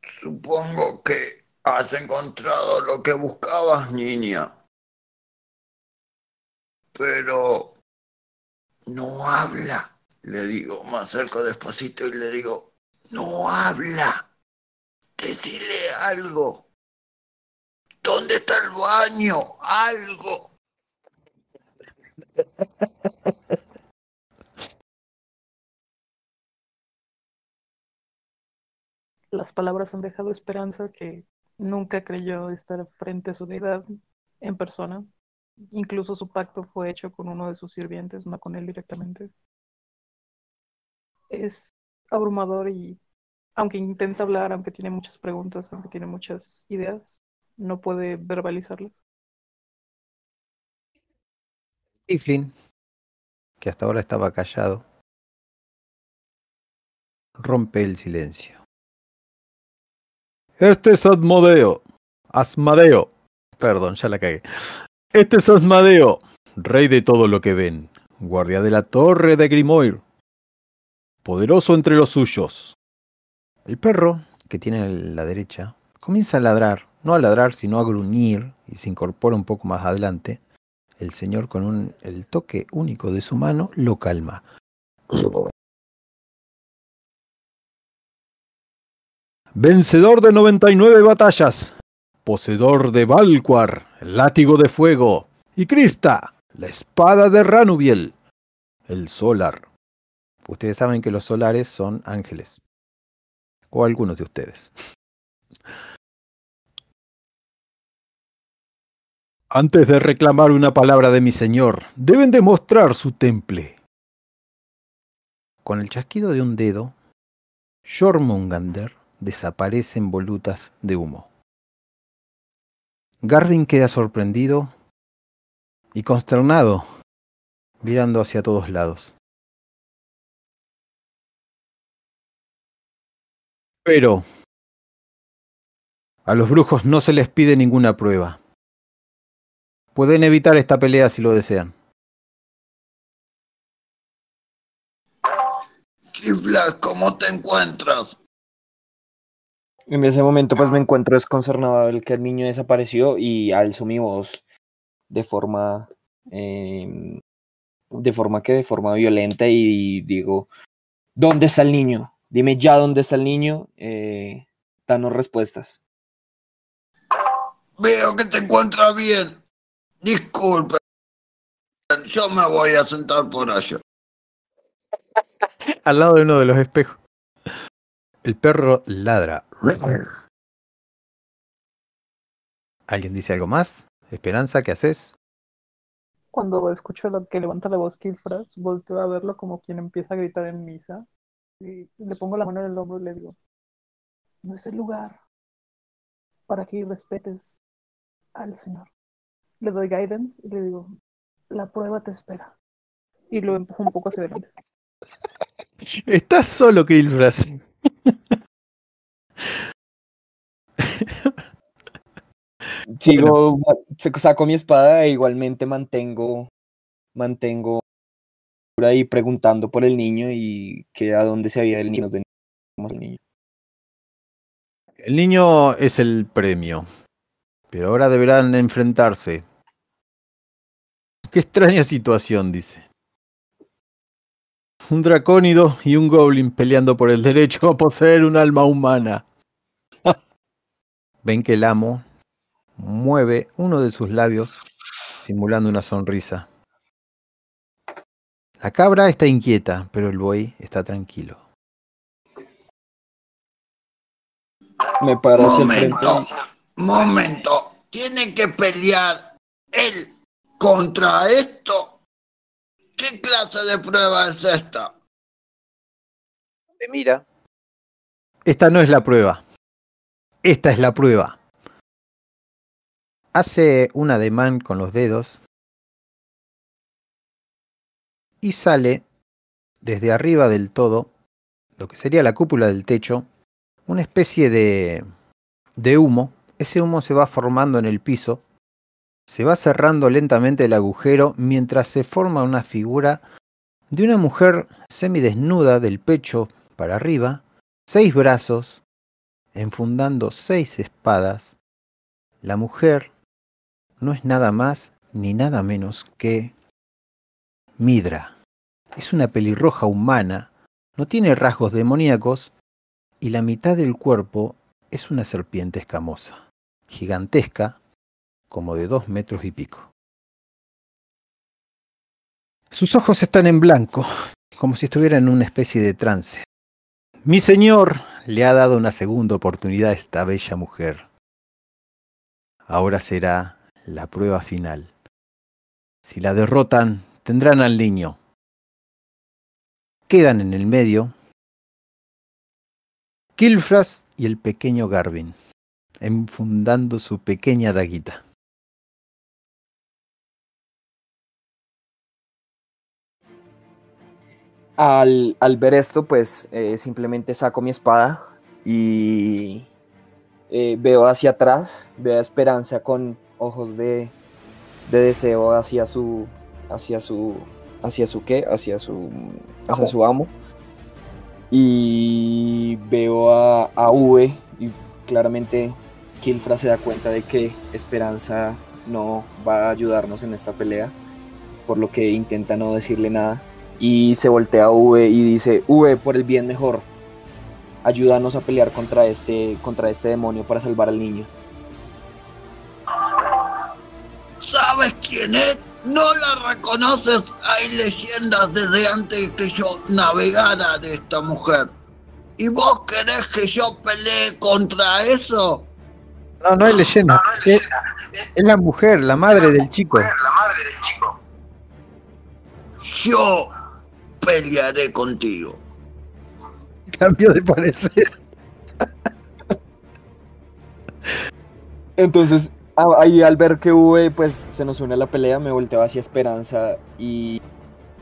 Supongo que has encontrado lo que buscabas, niña. Pero no habla. Le digo, me acerco despacito y le digo, no habla. Decile algo. ¿Dónde está el baño? Algo. Las palabras han dejado esperanza que nunca creyó estar frente a su deidad en persona. Incluso su pacto fue hecho con uno de sus sirvientes, no con él directamente. Es abrumador y aunque intenta hablar, aunque tiene muchas preguntas, aunque tiene muchas ideas, no puede verbalizarlas. Tiflin, que hasta ahora estaba callado, rompe el silencio. Este es Asmodeo. Asmadeo. Perdón, ya la cagué. Este es Asmadeo, rey de todo lo que ven, guardia de la torre de Grimoire, poderoso entre los suyos. El perro, que tiene a la derecha, comienza a ladrar, no a ladrar, sino a gruñir, y se incorpora un poco más adelante. El señor, con un, el toque único de su mano, lo calma. Vencedor de 99 batallas, poseedor de Valquar, el látigo de fuego, y Krista, la espada de Ranubiel, el solar. Ustedes saben que los solares son ángeles, o algunos de ustedes. Antes de reclamar una palabra de mi señor, deben demostrar su temple. Con el chasquido de un dedo, Jormungander desaparece en volutas de humo. Garvin queda sorprendido y consternado, mirando hacia todos lados. Pero a los brujos no se les pide ninguna prueba. Pueden evitar esta pelea si lo desean. Kifla, ¿cómo te encuentras? En ese momento pues me encuentro desconcernado al que el niño desapareció y alzo mi voz de forma em, de forma que de forma violenta y digo ¿dónde está el niño? Dime ya dónde está el niño, eh, danos respuestas. Veo que te encuentras bien. Disculpe. Yo me voy a sentar por allá. Al lado de uno de los espejos. El perro ladra. ¿Alguien dice algo más? Esperanza, ¿qué haces? Cuando escucho lo que levanta la voz Kilfras, volteo a verlo como quien empieza a gritar en misa. Y le pongo la mano en el hombro y le digo, no es el lugar para que respetes al Señor. Le doy guidance y le digo, la prueba te espera. Y lo empujo un poco hacia adelante. Estás solo, Kilfras. Sigo, saco mi espada e igualmente mantengo, mantengo por ahí preguntando por el niño y que a dónde se había el niño. El niño. El niño es el premio, pero ahora deberán enfrentarse. Qué extraña situación, dice. Un dracónido y un goblin peleando por el derecho a poseer un alma humana. Ven que el amo mueve uno de sus labios simulando una sonrisa. La cabra está inquieta, pero el buey está tranquilo. Me el Momento, momento. Tiene que pelear él contra esto. ¿Qué clase de prueba es esta? Te mira. Esta no es la prueba. Esta es la prueba. Hace un ademán con los dedos y sale desde arriba del todo, lo que sería la cúpula del techo, una especie de, de humo. Ese humo se va formando en el piso, se va cerrando lentamente el agujero mientras se forma una figura de una mujer semidesnuda del pecho para arriba, seis brazos, enfundando seis espadas. La mujer no es nada más ni nada menos que Midra. Es una pelirroja humana, no tiene rasgos demoníacos y la mitad del cuerpo es una serpiente escamosa, gigantesca, como de dos metros y pico. Sus ojos están en blanco, como si estuviera en una especie de trance. Mi señor le ha dado una segunda oportunidad a esta bella mujer. Ahora será la prueba final. Si la derrotan, tendrán al niño. Quedan en el medio Kilfras y el pequeño Garvin, enfundando su pequeña daguita. Al, al ver esto, pues eh, simplemente saco mi espada y eh, veo hacia atrás, veo a Esperanza con ojos de, de deseo hacia su, hacia su, hacia su qué, hacia su, hacia Amo. su amo. Y veo a, a V y claramente Kilfra se da cuenta de que Esperanza no va a ayudarnos en esta pelea, por lo que intenta no decirle nada. Y se voltea a V y dice, V, por el bien mejor, ayúdanos a pelear contra este, contra este demonio para salvar al niño. ¿Sabes quién es? ¿No la reconoces? Hay leyendas desde antes que yo navegara de esta mujer. ¿Y vos querés que yo pelee contra eso? No, no es leyenda. Es, es la mujer, la madre del chico. Yo pelearé contigo. Cambio de parecer. Entonces, ahí al ver que V pues se nos une a la pelea, me volteo hacia Esperanza y,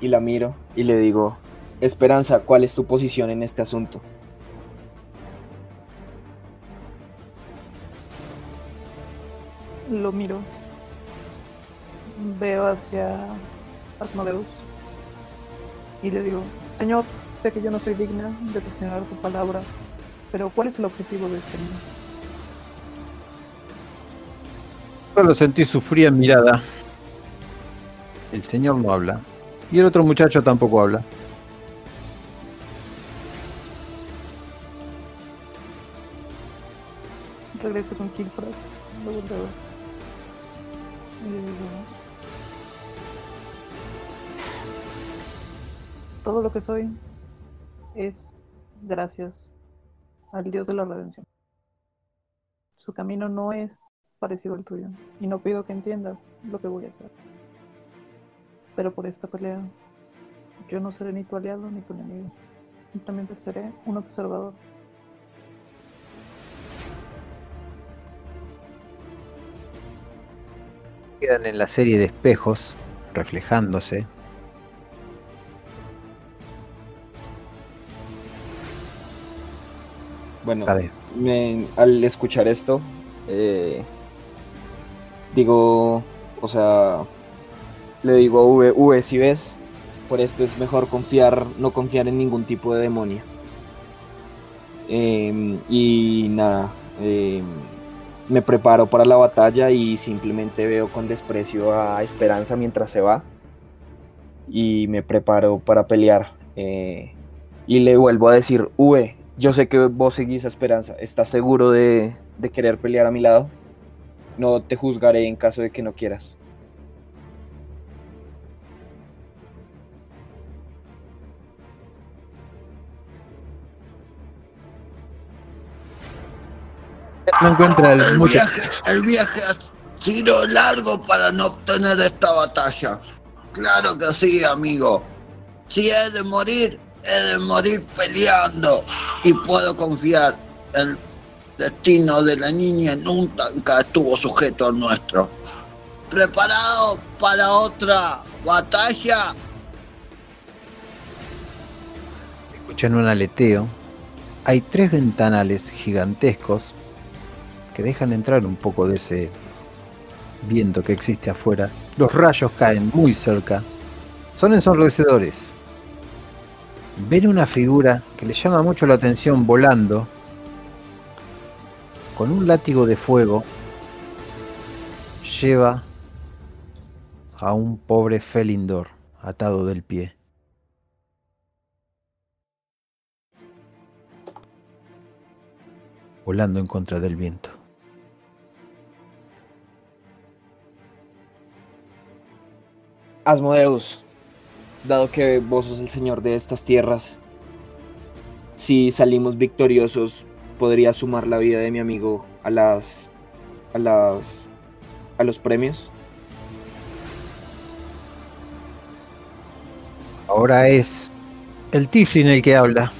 y la miro y le digo, Esperanza, ¿cuál es tu posición en este asunto? Lo miro. Veo hacia Asmodeus. Y le digo, Señor, sé que yo no soy digna de presionar tu palabra, pero ¿cuál es el objetivo de este niño? Solo sentí su fría mirada. El señor no habla. Y el otro muchacho tampoco habla. Regreso con volteo a todo lo que soy es gracias al Dios de la redención. Su camino no es parecido al tuyo y no pido que entiendas lo que voy a hacer. Pero por esta pelea yo no seré ni tu aliado ni tu enemigo. Simplemente seré un observador. Quedan en la serie de espejos, reflejándose. Bueno, me- al escuchar esto, eh, digo, o sea, le digo a V, V, si ves, por esto es mejor confiar, no confiar en ningún tipo de demonio. Em, y nada, em, me preparo para la batalla y simplemente veo con desprecio a Esperanza mientras se va. Y me preparo para pelear. eh, y le vuelvo a decir, V, yo sé que vos seguís a Esperanza. ¿Estás seguro de, de querer pelear a mi lado? No te juzgaré en caso de que no quieras. no encuentra el viaje, el viaje ha sido largo para no obtener esta batalla. Claro que sí, amigo. Si he de morir, he de morir peleando. Y puedo confiar el destino de la niña nunca estuvo sujeto al nuestro. ¿Preparado para otra batalla? Escuchan un aleteo. Hay tres ventanales gigantescos que dejan entrar un poco de ese viento que existe afuera. Los rayos caen muy cerca. Son ensordecedores. Ven una figura que le llama mucho la atención volando con un látigo de fuego. Lleva a un pobre Felindor atado del pie. volando en contra del viento. Asmodeus, dado que vos sos el señor de estas tierras, si salimos victoriosos, podría sumar la vida de mi amigo a las. a las. a los premios. Ahora es el Tiflin el que habla.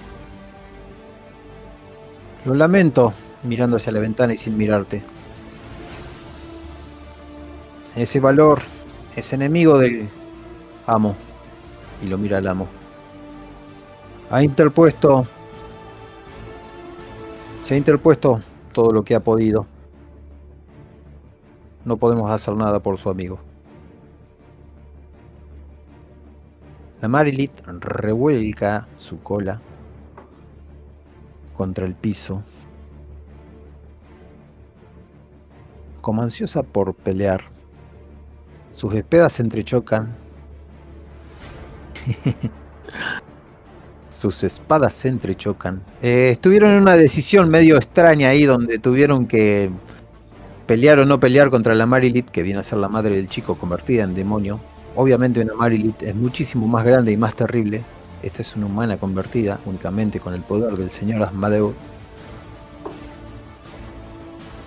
Lo lamento, mirando hacia la ventana y sin mirarte. Ese valor es enemigo del amo. Y lo mira al amo. Ha interpuesto. Se ha interpuesto todo lo que ha podido. No podemos hacer nada por su amigo. La Marilit revuelca su cola contra el piso, como ansiosa por pelear. Sus espadas se entrechocan. Sus espadas se entrechocan. Eh, estuvieron en una decisión medio extraña ahí donde tuvieron que pelear o no pelear contra la Marilit, que viene a ser la madre del chico convertida en demonio. Obviamente una Marilit es muchísimo más grande y más terrible. Esta es una humana convertida únicamente con el poder del señor Asmadeo.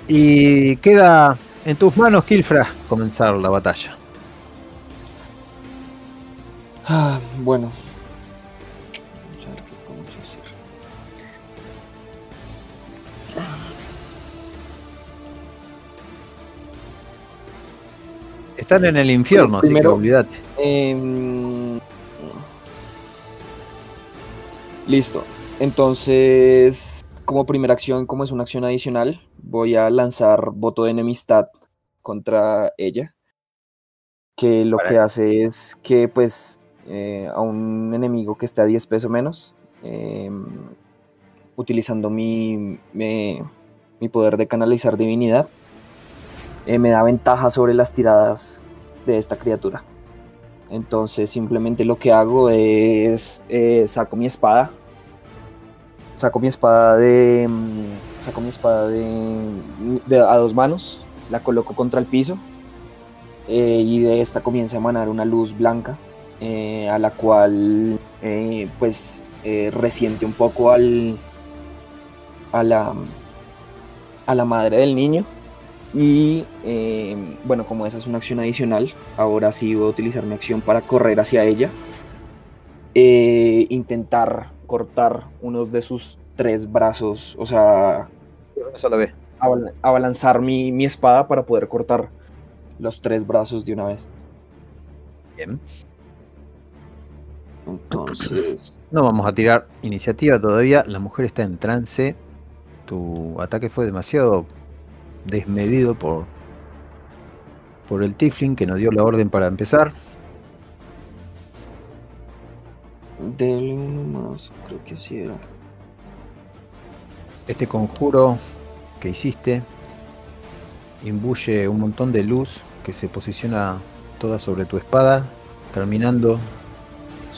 Y queda en tus manos, Kilfra, comenzar la batalla. Ah, bueno. Vamos a ver qué podemos hacer. Están en el infierno, así que primero- olvídate. Em, listo. Entonces, como primera acción, como es una acción adicional, voy a lanzar voto de enemistad contra ella. Que lo Para- que hace es que, pues, eh, a un enemigo que esté a 10 pesos menos, em, utilizando mi, mi poder de canalizar divinidad, eh, me da ventaja sobre las tiradas de esta criatura. Entonces simplemente lo que hago es eh, saco mi espada. Saco mi espada de. mm, Saco mi espada de, de- a dos manos. La coloco contra el piso. y de esta comienza a emanar una luz blanca. Eh, a la cual eh, pues eh, resiente un poco al. a la. a la madre del niño. Y bueno, como esa es una acción adicional, ahora sí voy a utilizar mi acción para correr hacia ella. Intentar cortar unos de sus tres brazos, o sea, Eso ve. abal- abalanzar mi, mi espada para poder cortar los tres brazos de una vez. Bien. Entonces, No vamos a tirar iniciativa todavía. La mujer está en trance. Tu ataque fue demasiado desmedido por, por el Tifling que nos dio la orden para empezar. dele uno más, creo que sí era. Este conjuro que hiciste imbuye un montón de luz que se posiciona toda sobre tu espada, terminando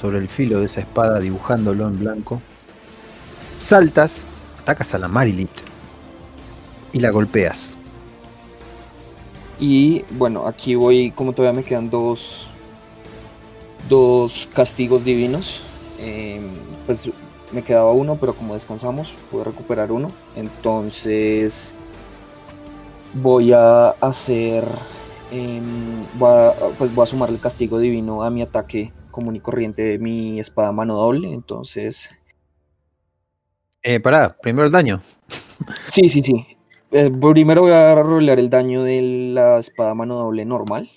sobre el filo de esa espada, dibujándolo en blanco. Saltas, atacas a la Marilit y la golpeas. Y bueno, aquí voy, como todavía me quedan dos, dos castigos divinos. eh, pues me quedaba uno, pero como descansamos, pude recuperar uno. Entonces voy a hacer, em, voy a- pues voy a sumar el castigo divino a mi ataque común y corriente de mi espada mano doble. Entonces, Eh, pará, primero el daño. sí, sí, sí. Eh, primero voy a rolear el daño de la espada mano doble normal,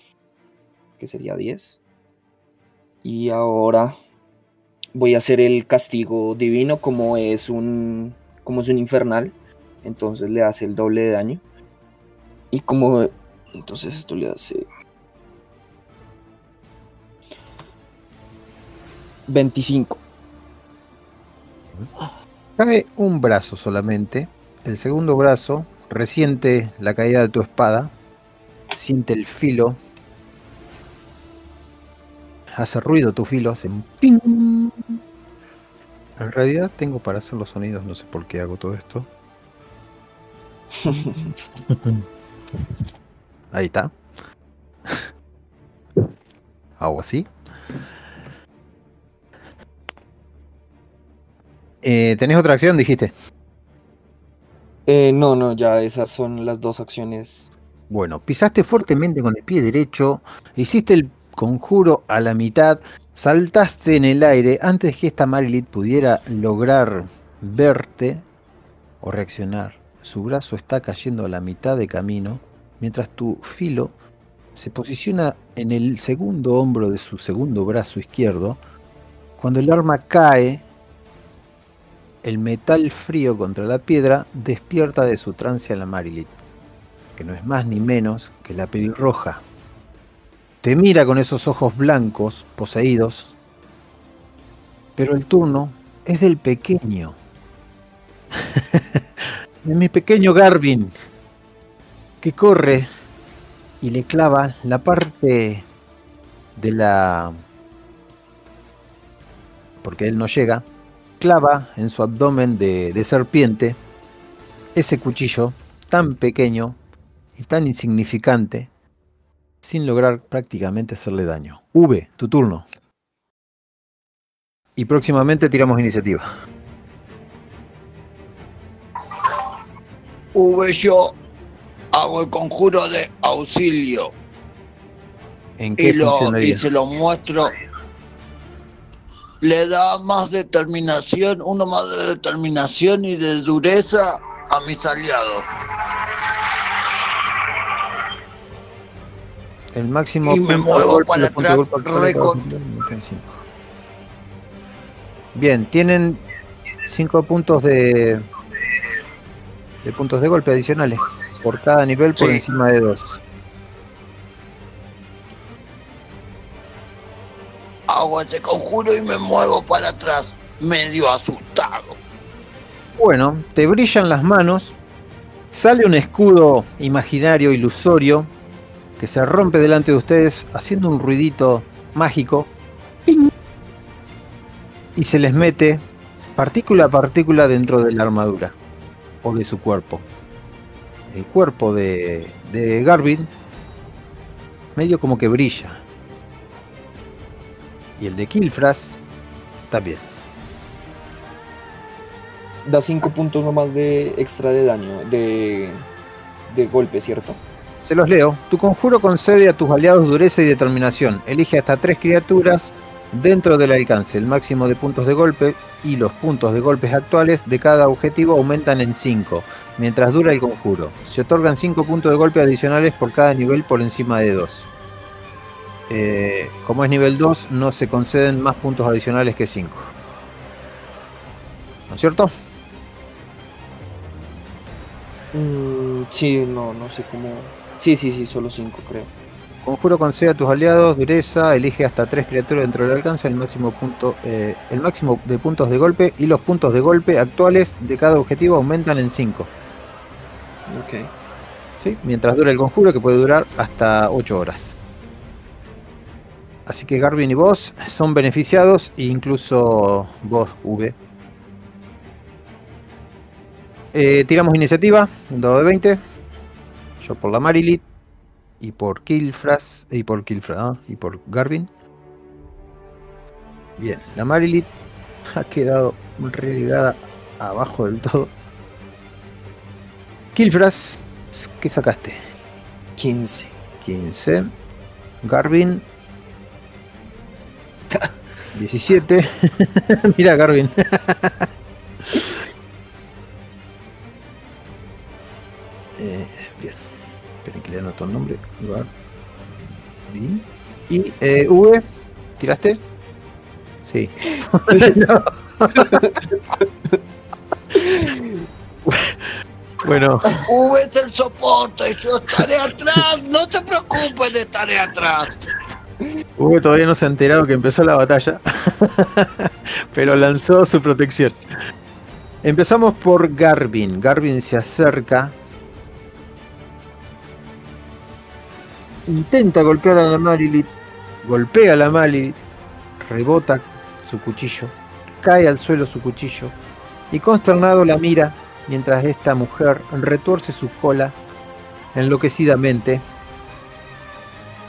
que sería 10. Y ahora voy a hacer el castigo divino como es un como es un infernal, entonces le hace el doble de daño. Y como entonces esto le hace 25. Cae un brazo solamente. El segundo brazo resiente la caída de tu espada. Siente el filo. Hace ruido tu filo, hace un ping. En realidad tengo para hacer los sonidos, no sé por qué hago todo esto. Ahí está. Hago así. Eh, ¿Tenés otra acción? Dijiste. Eh, no, no, ya esas son las dos acciones. Bueno, pisaste fuertemente con el pie derecho, hiciste el conjuro a la mitad, saltaste en el aire antes que esta Marilit pudiera lograr verte o reaccionar. Su brazo está cayendo a la mitad de camino, mientras tu filo se posiciona en el segundo hombro de su segundo brazo izquierdo. Cuando el arma cae, el metal frío contra la piedra despierta de su trance a la Marilit que no es más ni menos que la pelirroja. Te mira con esos ojos blancos, poseídos, pero el turno es del pequeño. de mi pequeño Garvin, que corre y le clava la parte de la... porque él no llega, clava en su abdomen de, de serpiente ese cuchillo tan pequeño y tan insignificante sin lograr prácticamente hacerle daño. V, tu turno. Y próximamente tiramos iniciativa. V yo. Hago el conjuro de auxilio ¿En qué y, lo, y se lo muestro. Le da más determinación, uno más de determinación y de dureza a mis aliados. El máximo Y me muevo golpe, para atrás, golpe cinco. Bien, tienen 5 puntos de de puntos de golpe adicionales por cada nivel por Sí. encima de 2. Hago ese conjuro y me muevo para atrás, medio asustado. Bueno, te brillan las manos, sale un escudo imaginario, ilusorio, que se rompe delante de ustedes haciendo un ruidito mágico. ¡Ping! Y se les mete partícula a partícula dentro de la armadura o de su cuerpo. El cuerpo de, de Garvin medio como que brilla. Y el de Kilfras también. Da 5 puntos nomás de extra de daño, de, de golpe, ¿cierto? Se los leo. Tu conjuro concede a tus aliados dureza y determinación. Elige hasta tres criaturas dentro del alcance. El máximo de puntos de golpe y los puntos de golpes actuales de cada objetivo aumentan en 5 mientras dura el conjuro. Se otorgan 5 puntos de golpe adicionales por cada nivel por encima de 2. Eh, como es nivel 2, no se conceden más puntos adicionales que 5. ¿No es cierto? Mm, sí, no, no sé cómo. Sí, sí, sí, solo 5 creo. Conjuro concede a tus aliados dureza, elige hasta tres criaturas dentro del alcance, el máximo punto, eh, el máximo de puntos de golpe y los puntos de golpe actuales de cada objetivo aumentan en 5. Ok. ¿sí? Mientras dura el conjuro que puede durar hasta 8 horas. Así que Garvin y vos son beneficiados, e incluso vos, V. Eh, tiramos iniciativa, un dado de 20. Yo por la Marilit y por Kilfras y por Kilfras ¿no? y por Garvin. Bien, la Marilit ha quedado relegada abajo del todo. Kilfras, ¿qué sacaste? 15. 15. Garvin. 17. Mira, Garvin. Eh, bien. Esperen que le anoto el nombre. Y eh, V. ¿Tiraste? Sí. No. bueno, V es el soporte, yo estaré atrás, no te preocupes, estaré atrás. V todavía no se ha enterado que empezó la batalla, pero lanzó su protección. Empezamos por Garvin. Garvin se acerca. Intenta golpear a la Marilit. Golpea a la Marilit. Rebota su cuchillo. Cae al suelo su cuchillo. Y consternado la mira mientras esta mujer retuerce su cola enloquecidamente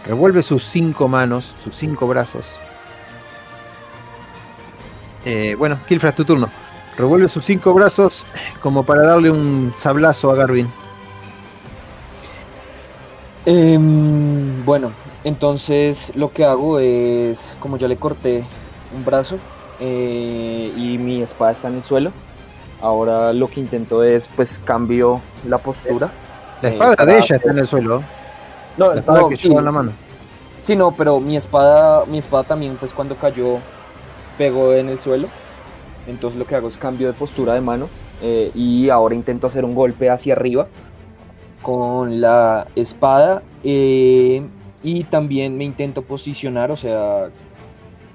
Revuelve sus cinco manos, sus cinco brazos. Eh, bueno, Kilfras, tu turno. Revuelve sus cinco brazos como para darle un sablazo a Garvin. Em, bueno, entonces lo que hago es, como ya le corté un brazo eh, y mi espada está en el suelo, ahora lo que intento es, pues, cambio la postura. La Eh, espada para- de ella está en el suelo. No, La espada no, que sí, lleva en la mano. sí, no, pero mi espada, mi espada también, pues, cuando cayó, pegó en el suelo. Entonces lo que hago es cambio de postura de mano eh, y ahora intento hacer un golpe hacia arriba con la espada eh, y también me intento posicionar, o sea,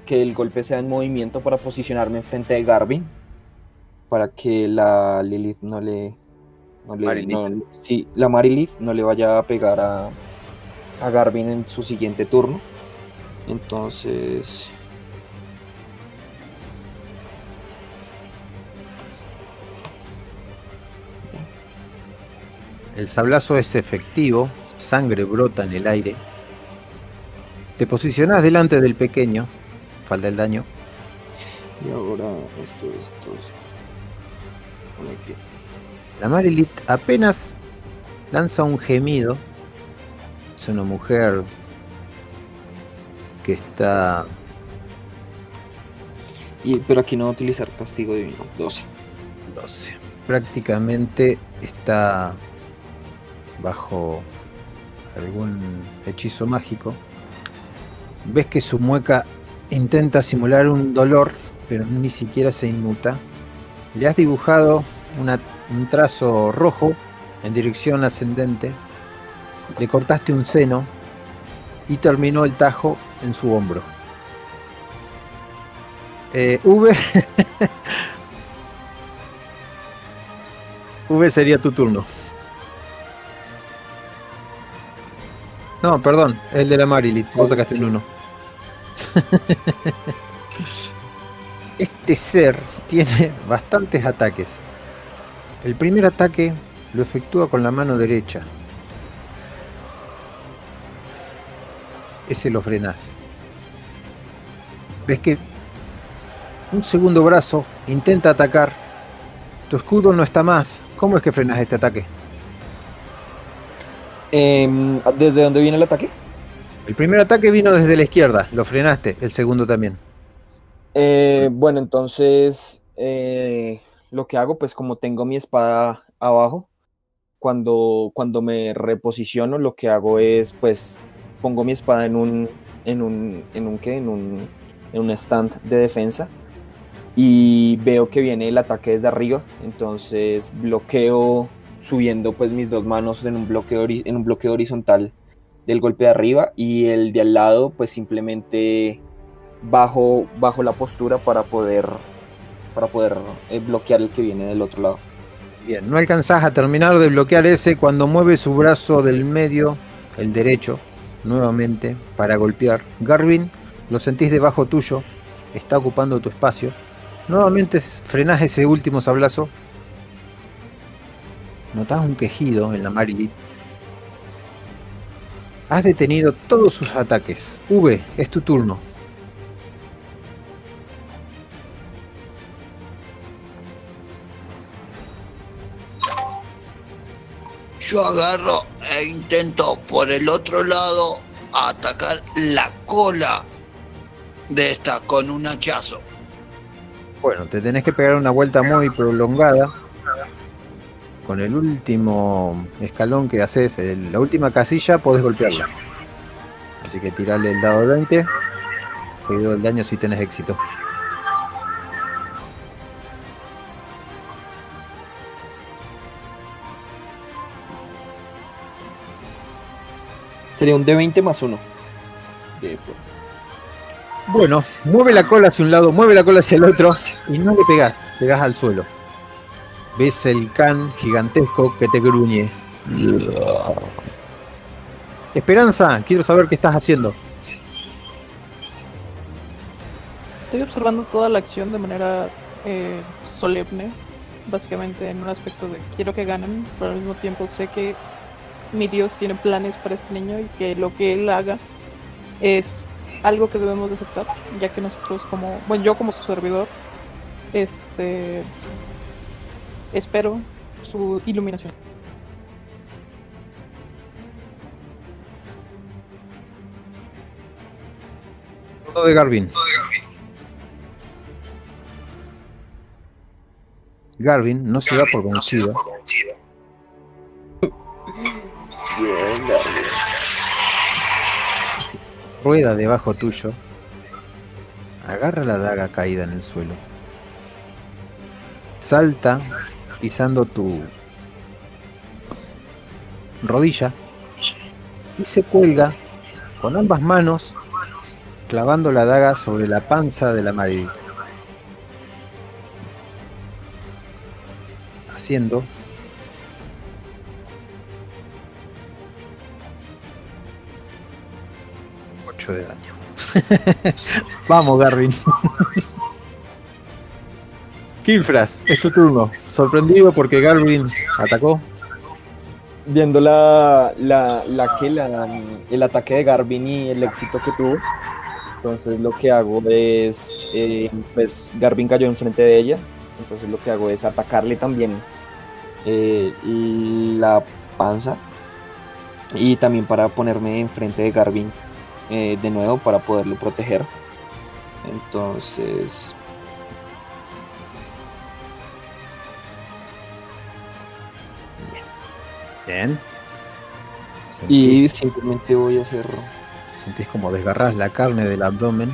que el golpe sea en movimiento para posicionarme enfrente de Garvin para que la Lilith no le, no le Marilith. no- sí, la Marilith no le vaya a pegar a, a Garvin en su siguiente turno. Entonces, El sablazo es efectivo, sangre brota en el aire. Te posicionas delante del pequeño, falta el daño. y ahora esto, esto, esto. Por aquí. La Marilit apenas lanza un gemido. Es una mujer que está... Y, pero aquí no va a utilizar castigo divino. 12. 12. Prácticamente está bajo algún hechizo mágico. Ves que su mueca intenta simular un dolor, pero ni siquiera se inmuta. Le has dibujado una- un trazo rojo en dirección ascendente. Le cortaste un seno y terminó el tajo en su hombro. Eh, v. v sería tu turno. No, perdón, el de la Marilit. Vos sacaste un 1. Este ser tiene bastantes ataques. El primer ataque lo efectúa con la mano derecha. Ese lo frenás. Ves que un segundo brazo intenta atacar. Tu escudo no está más. ¿Cómo es que frenas este ataque? Em, ¿Desde dónde viene el ataque? El primer ataque vino desde la izquierda, lo frenaste. El segundo también. Eh, bueno, entonces eh, lo que hago, pues como tengo mi espada abajo, cuando, cuando me reposiciono, lo que hago es, pues, pongo mi espada en un, en un, en un qué, en un, en un stand de defensa y veo que viene el ataque desde arriba, entonces bloqueo subiendo pues mis dos manos en un bloqueo, en un bloqueo horizontal del golpe de arriba y el de al lado pues simplemente bajo, bajo la postura para poder, para poder eh, bloquear el que viene del otro lado. Bien, no alcanzás a terminar de bloquear ese cuando mueve su brazo del medio, el derecho, nuevamente, para golpear. Garvin, lo sentís debajo tuyo, está ocupando tu espacio. Nuevamente frenás ese último sablazo. Notás un quejido en la Marilit. Has detenido todos sus ataques. V, es tu turno. Yo agarro e intento por el otro lado atacar la cola de esta con un hachazo. Bueno, te tenés que pegar una vuelta muy prolongada. Con el último escalón que haces, el- la última casilla, podés golpearla. Así que tirarle el dado de 20. Seguido del daño si tenés éxito. Sería un D20 más uno de fuerza. Bueno, mueve la cola hacia un lado, mueve la cola hacia el otro y no le pegás, pegás al suelo. Ves el can gigantesco que te gruñe. Esperanza, quiero saber qué estás haciendo. Estoy observando toda la acción de manera eh, solemne, básicamente en un aspecto de quiero que ganen, pero al mismo tiempo sé que mi Dios tiene planes para este niño y que lo que él haga es algo que debemos de aceptar, ya que nosotros como, bueno, yo como su servidor, este, espero su iluminación. Todo de Garvin. Garvin no se da por Rueda debajo tuyo. Agarra la daga caída en el suelo. Salta pisando tu rodilla y se cuelga con ambas manos clavando la daga sobre la panza de la Marid. Haciendo de daño. Vamos, Garvin. Kilfras, es tu turno. Sorprendido porque Garvin atacó. Viendo la, la, la que la, el ataque de Garvin y el éxito que tuvo, entonces lo que hago es, eh, pues Garvin cayó enfrente de ella, entonces lo que hago es atacarle también eh, la panza. Y también para ponerme enfrente de Garvin eh, de nuevo para poderlo proteger. Entonces... Bien. Y simplemente voy a hacer... sentís como desgarras la carne del abdomen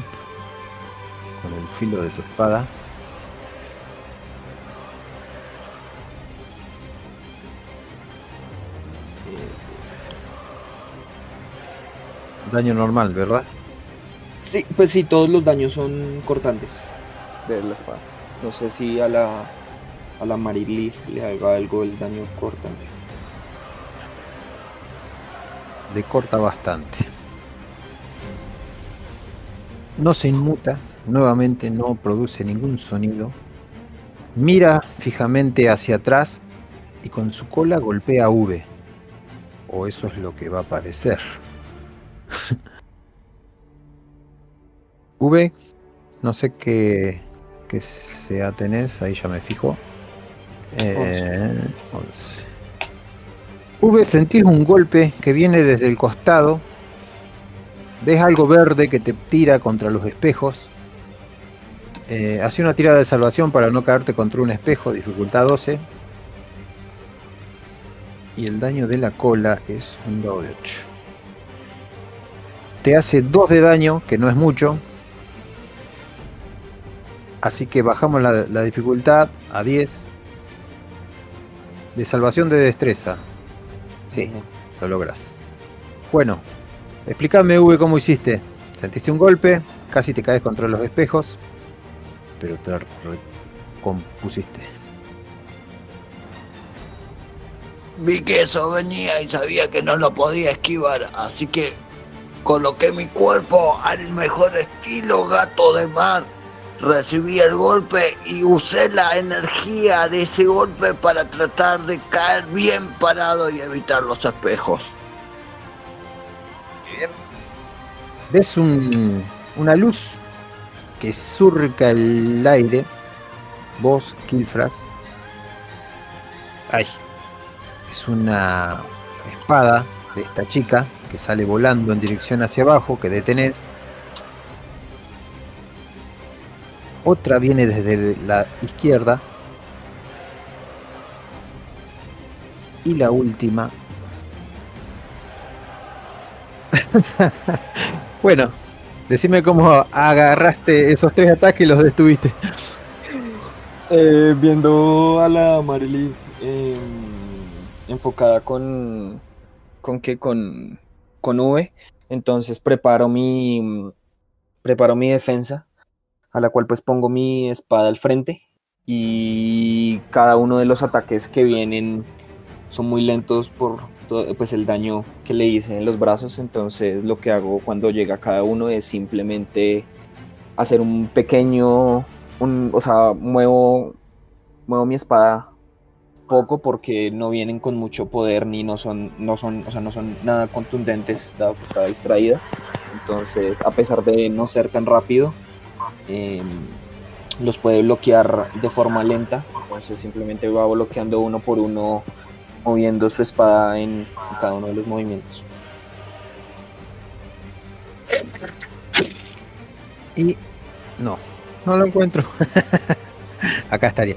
con el filo de tu espada. Daño normal, ¿verdad? Sí, pues sí, todos los daños son cortantes de la espada. No sé si a la, a la Marilith le haga algo el daño cortante. Le corta bastante. No se inmuta, nuevamente no produce ningún sonido. Mira fijamente hacia atrás y con su cola golpea a V. O eso es lo que va a parecer. V, no sé qué, sea tenés, ahí ya me fijo. Eh, 11. V, sentís un golpe que viene desde el costado. Ves algo verde que te tira contra los espejos. Eh, hace una tirada de salvación para no caerte contra un espejo, dificultad 12. Y el daño de la cola es un dado de 8. Te hace 2 de daño, que no es mucho. Así que bajamos la, la dificultad a 10. De salvación de destreza. Sí, lo logras. Bueno, explícame, V, cómo hiciste. Sentiste un golpe, casi te caes contra los espejos, pero te recompusiste. Vi que eso venía y sabía que no lo podía esquivar, así que coloqué mi cuerpo al mejor estilo gato de mar. Recibí el golpe y usé la energía de ese golpe para tratar de caer bien parado y evitar los espejos. Ves un- una luz que surca el aire. Vos, Kilfras. Ay. Es una espada de esta chica que sale volando en dirección hacia abajo, que detenés. Otra viene desde la izquierda. Y la última bueno, decime cómo agarraste esos tres ataques y los detuviste. Eh, viendo a la Marilith em, enfocada con. ¿Con qué? Con, con V. Entonces preparo mi. Preparo mi defensa. A la cual pues pongo mi espada al frente. Y cada uno de los ataques que vienen son muy lentos por pues, el daño que le hice en los brazos. Entonces lo que hago cuando llega cada uno es simplemente hacer un pequeño un, o sea, muevo, muevo mi espada poco porque no vienen con mucho poder ni no son, no son, o sea, no son nada contundentes dado que estaba distraída. Entonces, a pesar de no ser tan rápido, eh, los puede bloquear de forma lenta. Entonces simplemente va bloqueando uno por uno, moviendo su espada en cada uno de los movimientos. Y no, no lo encuentro. Acá estaría.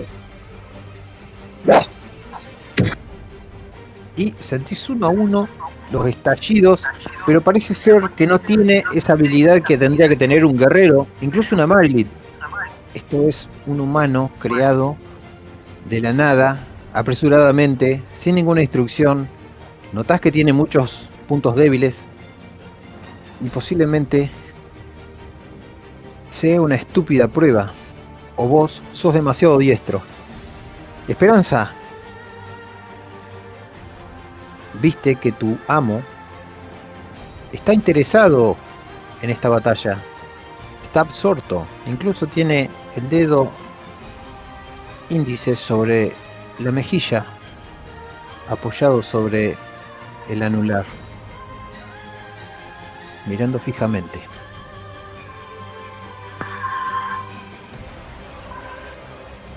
Y sentís uno a uno los estallidos, pero parece ser que no tiene esa habilidad que tendría que tener un guerrero, incluso una Margit. Esto es un humano creado de la nada, apresuradamente, sin ninguna instrucción. Notás que tiene muchos puntos débiles y posiblemente sea una estúpida prueba, o vos sos demasiado diestro. Esperanza, viste que tu amo está interesado en esta batalla, está absorto, incluso tiene el dedo índice sobre la mejilla, apoyado sobre el anular, mirando fijamente.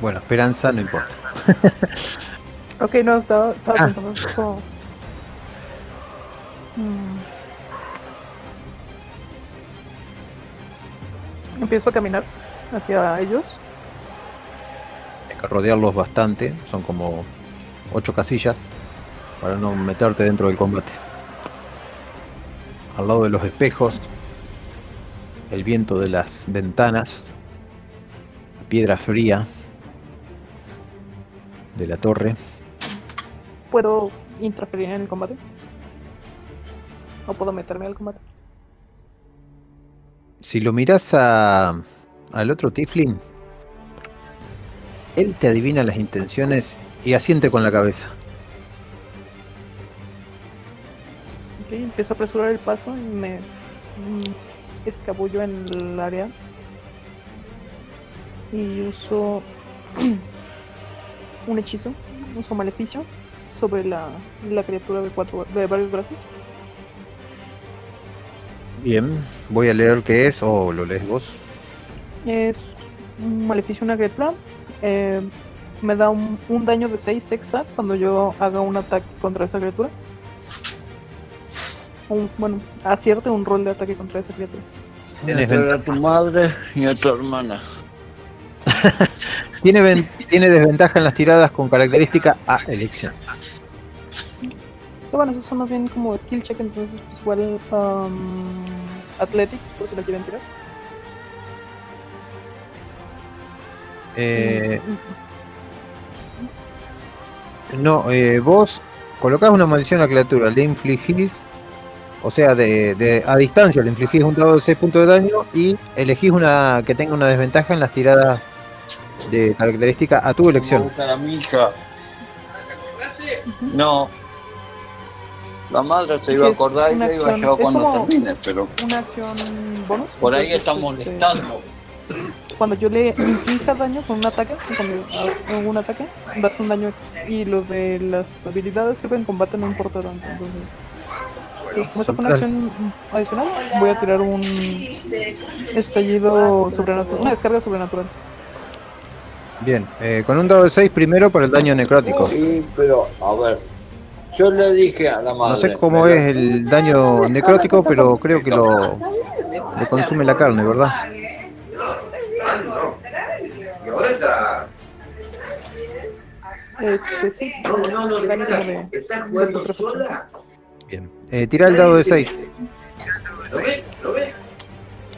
Bueno, esperanza no importa. Ok, no, estaba, estaba Ah. pensando Mm. Empiezo a caminar hacia ellos. Hay que rodearlos bastante, son como ocho casillas para no meterte dentro del combate. Al lado de los espejos, el viento de las ventanas, la piedra fría de la torre. ¿Puedo interferir en el combate? ¿O puedo meterme al combate? Si lo miras a, al otro Tiflin, él te adivina las intenciones y asiente con la cabeza. Ok, empiezo a apresurar el paso y me mm, escabullo en el área. Y uso un hechizo, uso maleficio sobre la, la criatura de cuatro de varios brazos. Bien, voy a leer qué es o lo lees vos. Es un maleficio, una plan. Eh, me da un, un daño de 6 extra cuando yo haga un ataque contra esa criatura. Un- bueno, acierte un rol de ataque contra esa criatura. Tienes, a tu madre y a tu hermana. tiene, ven- tiene desventaja en las tiradas con característica a elección. Pero bueno, esos son más bien como skill check, entonces pues igual um, athletics, por si la quieren tirar. Eh, Mm, no, eh, vos colocás una maldición a la criatura, le infligís, o sea, de, de- a distancia le infligís un dado de 6 puntos de daño y elegís una que tenga una desventaja en las tiradas de característica a tu elección. No. La madre se iba a acordar y le iba a llevar cuando termine, pero Una acción bonus. por ahí está este, molestando. Cuando yo le inflija daño con un ataque, cuando hago un ataque, das un daño y lo de las habilidades creo que en combate no importa tanto. Entonces, pues, como esta fue una acción adicional, voy a tirar un estallido sobrenatural, una descarga sobrenatural. Bien, eh, con un dado de 6 primero para el daño necrótico. Sí, pero a ver. Yo le dije a la madre. No sé cómo pero- es el daño necrótico, pero creo que lo le consume la carne, ¿verdad? Este, sí, daño como de, de putrefacción. Bien. Eh, tira el dado de 6.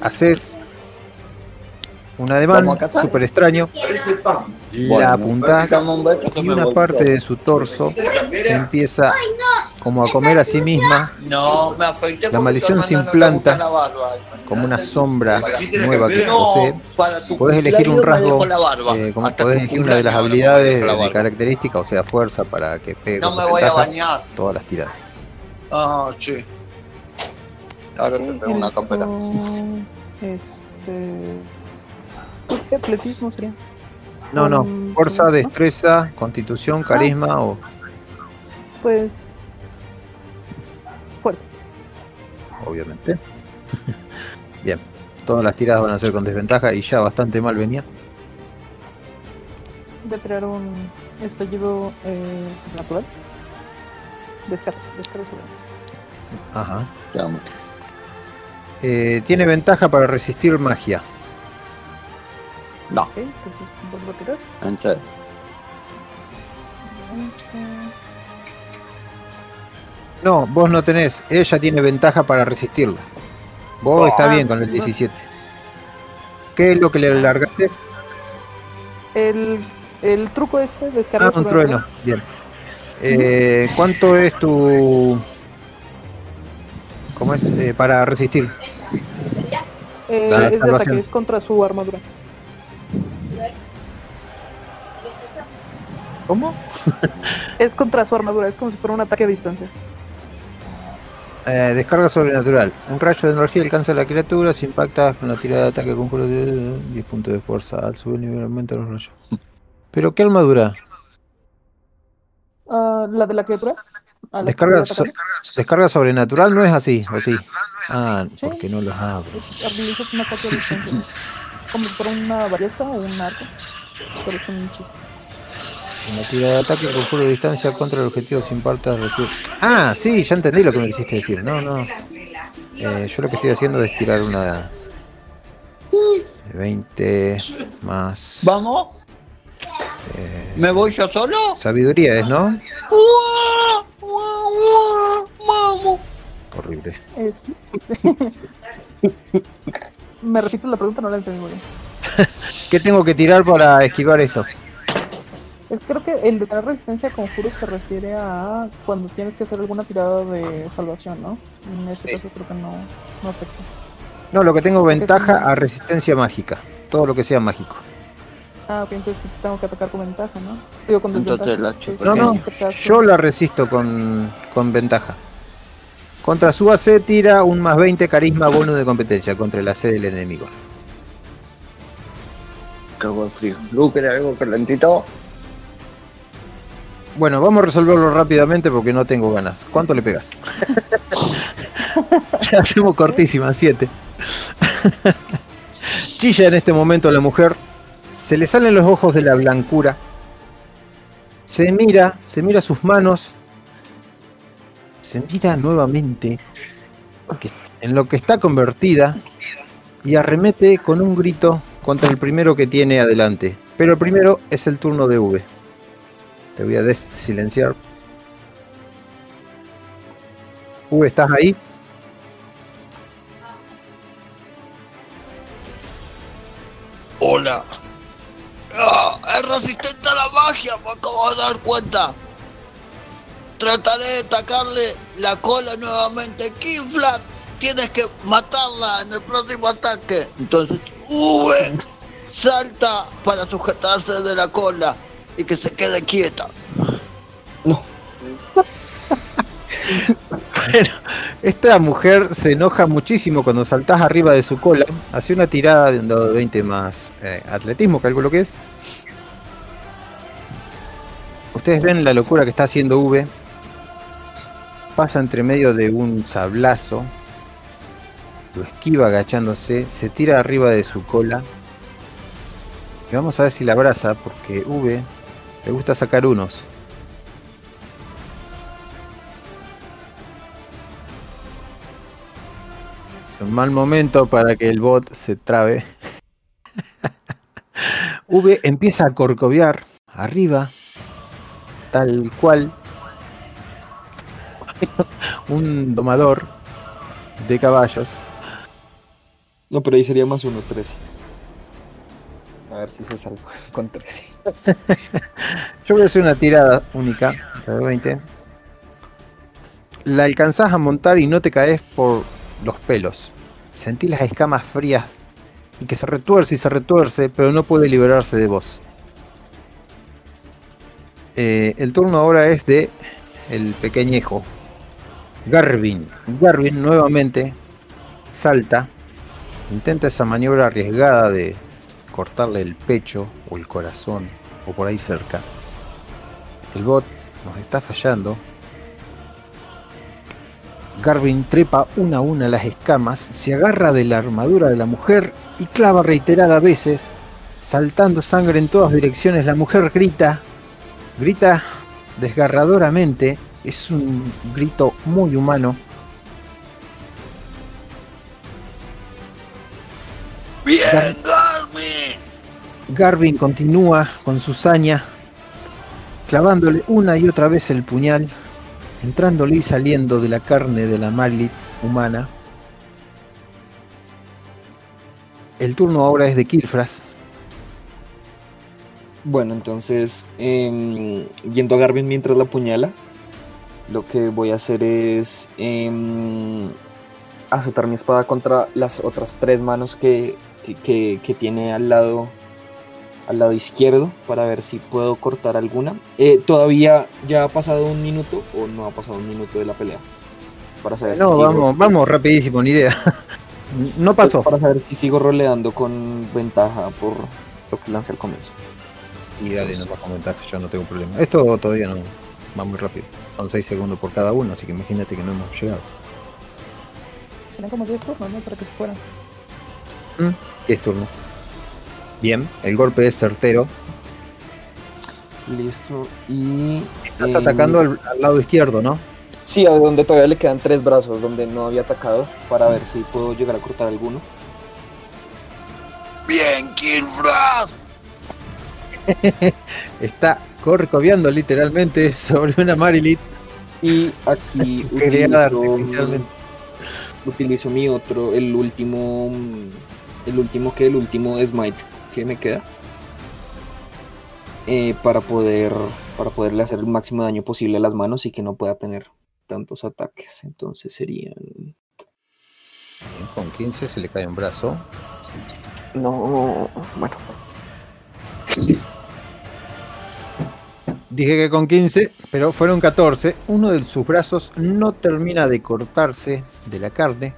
Haces un ademán súper extraño, la apuntás y una parte de su torso empieza como a comer a sí misma, No, me afeité La maldición se implanta como una sombra nueva que posee. Podés elegir un rasgo, eh, como podés elegir una de las habilidades de característica, o sea, fuerza para que pegue No con me voy a desventaja, bañar. todas las tiradas. Ah, sí. Ahora te tengo una campera. Este. ¿Qué sea? atletismo sería. No, no, fuerza, destreza, constitución, carisma o Pues. Fuerza. obviamente. Bien, todas las tiradas van a ser con desventaja y ya bastante mal venía. Voy a tirar un estallido eh, natural. Descarga, descarga. Ajá. Te amo. Eh, tiene ventaja para resistir magia. No, Ok, entonces vuelvo a tirar. en serio. No, vos no tenés. Ella tiene ventaja para resistirla. Vos Ah, está bien con el 17. ¿Qué es lo que le largaste? El, el truco este, descarga Ah, un trueno. Bien. Eh, ¿Cuánto es tu... ¿Cómo es? Eh, para resistir. Eh, La es de salvación. ataque, es contra su armadura. ¿Cómo? Es contra su armadura, es como si fuera un ataque a distancia. Eh, descarga sobrenatural. Un rayo de energía alcanza a la criatura si impacta con la tirada de ataque conjuro de 10 puntos de fuerza. Al subir el nivel aumenta los rayos. ¿Pero qué armadura? Ah, ¿La de la criatura? Ah, la Descarga, so- sobrenatural no es así, ¿o sí? Ah, Sí. porque no los abro. Habilizas un ataque a distancia. Como si fuera una ballesta o un arco. Pero es un hechizo. Una tira de ataque con puro distancia contra el objetivo sin parte de recibir. Ah, sí, ya entendí lo que me quisiste decir. No, no. Eh, yo lo que estoy haciendo es tirar una de 20 más ¿Vamos? eh, ¿Me voy yo solo? sabiduría, ¿es, no? ¡Uah! ¡Uah, uah! ¡Vamos! Horrible. Es. Me repito la pregunta, no la entendí muy bien. ¿Qué tengo que tirar para esquivar esto? Creo que el de tener resistencia a conjuros se refiere a cuando tienes que hacer alguna tirada de salvación, ¿no? En este caso creo que no, no afecta. No, lo que tengo es ventaja un- a resistencia mágica. Todo lo que sea mágico. Ah, ok, entonces sí tengo que atacar con ventaja, ¿no? Digo, con Entonces la chica- Pues, No, en no, este yo la resisto con, con ventaja. Contra su AC tira un más 20 carisma bonus de competencia contra el AC del enemigo. Cago de frío. Lu, ¿querés algo calentito? Bueno, vamos a resolverlo rápidamente porque no tengo ganas. ¿Cuánto le pegas? ya hacemos cortísima, 7. Chilla en este momento la mujer. Se le salen los ojos de la blancura. Se mira, se mira sus manos. Se mira nuevamente en lo que está convertida y arremete con un grito contra el primero que tiene adelante. Pero el primero es el turno de V. Te voy a desilenciar. V, ¿estás ahí? Hola. Ah, es resistente a la magia, me acabo de dar cuenta. Trataré de atacarle la cola nuevamente. Kingflat, tienes que matarla en el próximo ataque. Entonces, V salta para sujetarse de la cola y que se quede quieta. No, Bueno, esta mujer se enoja muchísimo cuando saltás arriba de su cola. Hace una tirada de un dado de 20 más eh, atletismo, calculo que es. Ustedes ven la locura que está haciendo V. Pasa entre medio de un sablazo. Lo esquiva agachándose. Se tira arriba de su cola. Y vamos a ver si la abraza porque V le gusta sacar unos. Es un mal momento para que el bot se trabe. V empieza a corcoviar arriba, tal cual un domador de caballos. no, pero ahí sería más uno, 13. A ver si se salva con 13. Yo voy a hacer una tirada única, de 20. La alcanzás a montar y no te caes por los pelos. Sentí las escamas frías y que se retuerce y se retuerce, pero no puede liberarse de vos. Eh, el turno ahora es de el pequeñejo. Garvin. Garvin nuevamente salta. Intenta esa maniobra arriesgada de cortarle el pecho o el corazón o por ahí cerca. El bot nos está fallando. Garvin trepa una a una las escamas, se agarra de la armadura de la mujer y clava reiteradas veces, saltando sangre en todas direcciones. La mujer grita, grita desgarradoramente, es un grito muy humano. Garvin continúa con su saña, clavándole una y otra vez el puñal, entrándole y saliendo de la carne de la Marlit humana. El turno ahora es de Kilfras. Bueno, entonces, em, yendo a Garvin mientras la apuñala, lo que voy a hacer es em, azotar mi espada contra las otras tres manos que, que- tiene al lado, al lado izquierdo para ver si puedo cortar alguna. Eh, ¿Todavía ya ha pasado un minuto o no ha pasado un minuto de la pelea? Para saber No, si sigo- vamos, vamos rapidísimo, ni idea. No pues, pasó. Para saber si sigo roleando con ventaja por lo que lancé al comienzo. Y dale, no más comentar, yo no tengo problema. Esto todavía no va muy rápido. Son 6 segundos por cada uno, así que imagínate que no hemos llegado. Tenían como 10 turnos, ¿no? Para que se fueran. 10 turnos. Bien, el golpe es certero. Listo. Y. Estás eh, atacando al, al lado izquierdo, ¿no? Sí, a donde todavía le quedan tres brazos, donde no había atacado, para ver si puedo llegar a cortar alguno. Bien, Killfrog. Está corcoviando literalmente sobre una Marilit Y aquí utilizo, utilizo mi otro, el último. El último que el último smite que me queda. eh, para poder. Para poderle hacer el máximo daño posible a las manos y que no pueda tener tantos ataques. Entonces serían. Con 15 se le cae un brazo. No. Bueno. Dije que con 15, pero fueron 14. Uno de sus brazos no termina de cortarse de la carne.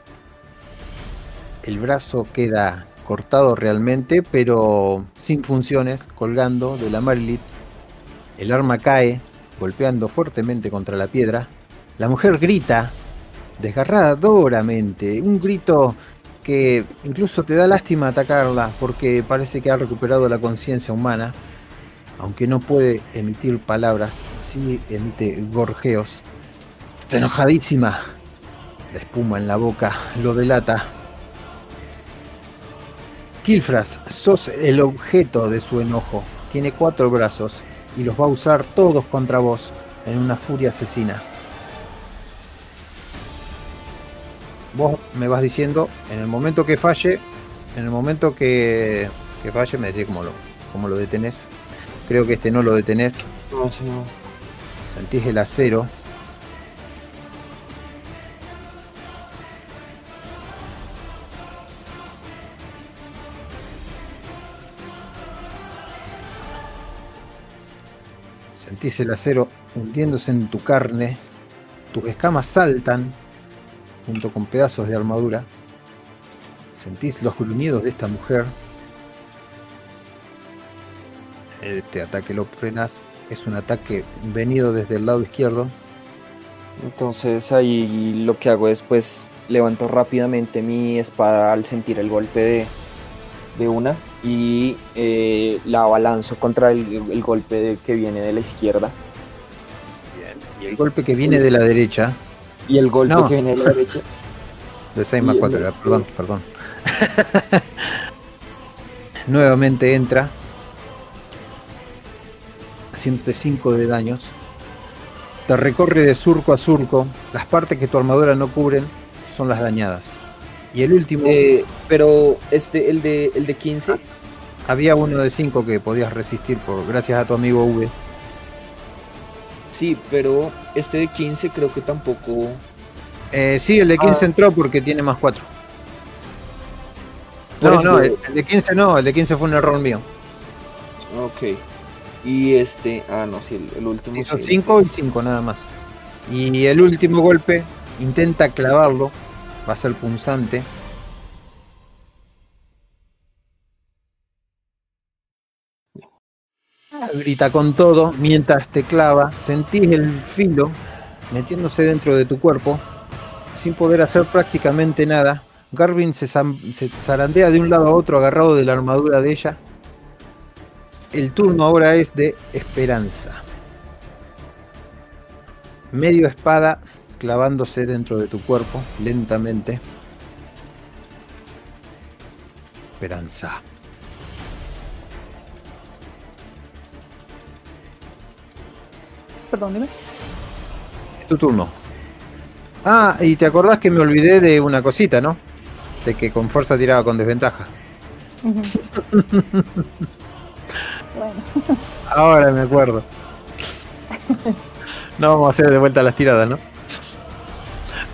El brazo queda cortado realmente, pero sin funciones, colgando de la Marilit. El arma cae, golpeando fuertemente contra la piedra. La mujer grita, desgarradoramente, un grito que incluso te da lástima atacarla, porque parece que ha recuperado la conciencia humana aunque no puede emitir palabras, sí emite gorjeos. Está enojadísima. La espuma en la boca lo delata. Kilfras, sos el objeto de su enojo. Tiene cuatro brazos y los va a usar todos contra vos en una furia asesina. Vos me vas diciendo, en el momento que falle, en el momento que, que falle, me decís cómo lo, cómo lo detenés. Creo que este no lo detenés. No, sí, no. Sentís el acero. Sentís el acero hundiéndose en tu carne. Tus escamas saltan junto con pedazos de armadura. Sentís los gruñidos de esta mujer. Este ataque lo frenas. Es un ataque venido desde el lado izquierdo. Entonces ahí lo que hago es pues levanto rápidamente mi espada al sentir el golpe de, de una y eh, la balanzo contra el, el golpe de- que viene de la izquierda. Y el golpe que viene de la derecha. Y el golpe No. que viene de la derecha. De 6 más Y- 4, era, perdón, perdón. Nuevamente entra. Haciéndote 5 de daños. Te recorre de surco a surco. Las partes que tu armadura no cubren son las dañadas. Y el último, Eh, pero este, el de, el de 15, había uno de 5 que podías resistir por gracias a tu amigo V. sí, pero este de 15 creo que tampoco. Eh, sí, el de 15 Ah. entró porque tiene más 4. Por No, no, el, el de 15 no, el de 15 fue un error mío. Ok. Y este, ah, no, sí, el, el último. Hizo sí. 5 y 5 nada más. Y el último golpe intenta clavarlo. Va a ser punzante. Grita con todo mientras te clava. Sentís el filo metiéndose dentro de tu cuerpo sin poder hacer prácticamente nada. Garvin se zarandea de un lado a otro agarrado de la armadura de ella. El turno ahora es de esperanza medio espada clavándose dentro de tu cuerpo lentamente. Esperanza. Perdón, dime. Es tu turno. Ah, y te acordás que me olvidé de una cosita, ¿no? De que con fuerza tiraba con desventaja. Bueno, Ahora me acuerdo. No vamos a hacer de vuelta las tiradas, ¿no?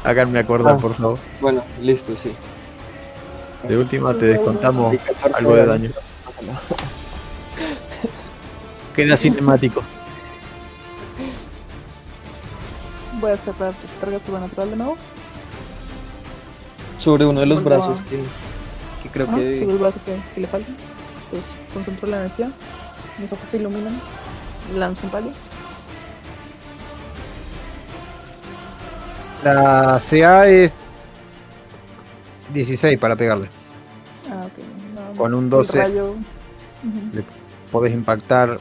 Háganme acordar, Ah. por favor. Bueno, listo, sí. De última te descontamos Y 14 algo de daño. Queda cinemático. voy a hacer la descarga sobrenatural de nuevo. Sobre uno de los brazos que, que creo que. sobre el brazo que, que le falta. Pues concentro la energía. Mis ojos se iluminan. Lanzo un palo. La CA es 16 para pegarle. Ah, ok. no, Con un el 12 rayo- Ujú. podés impactar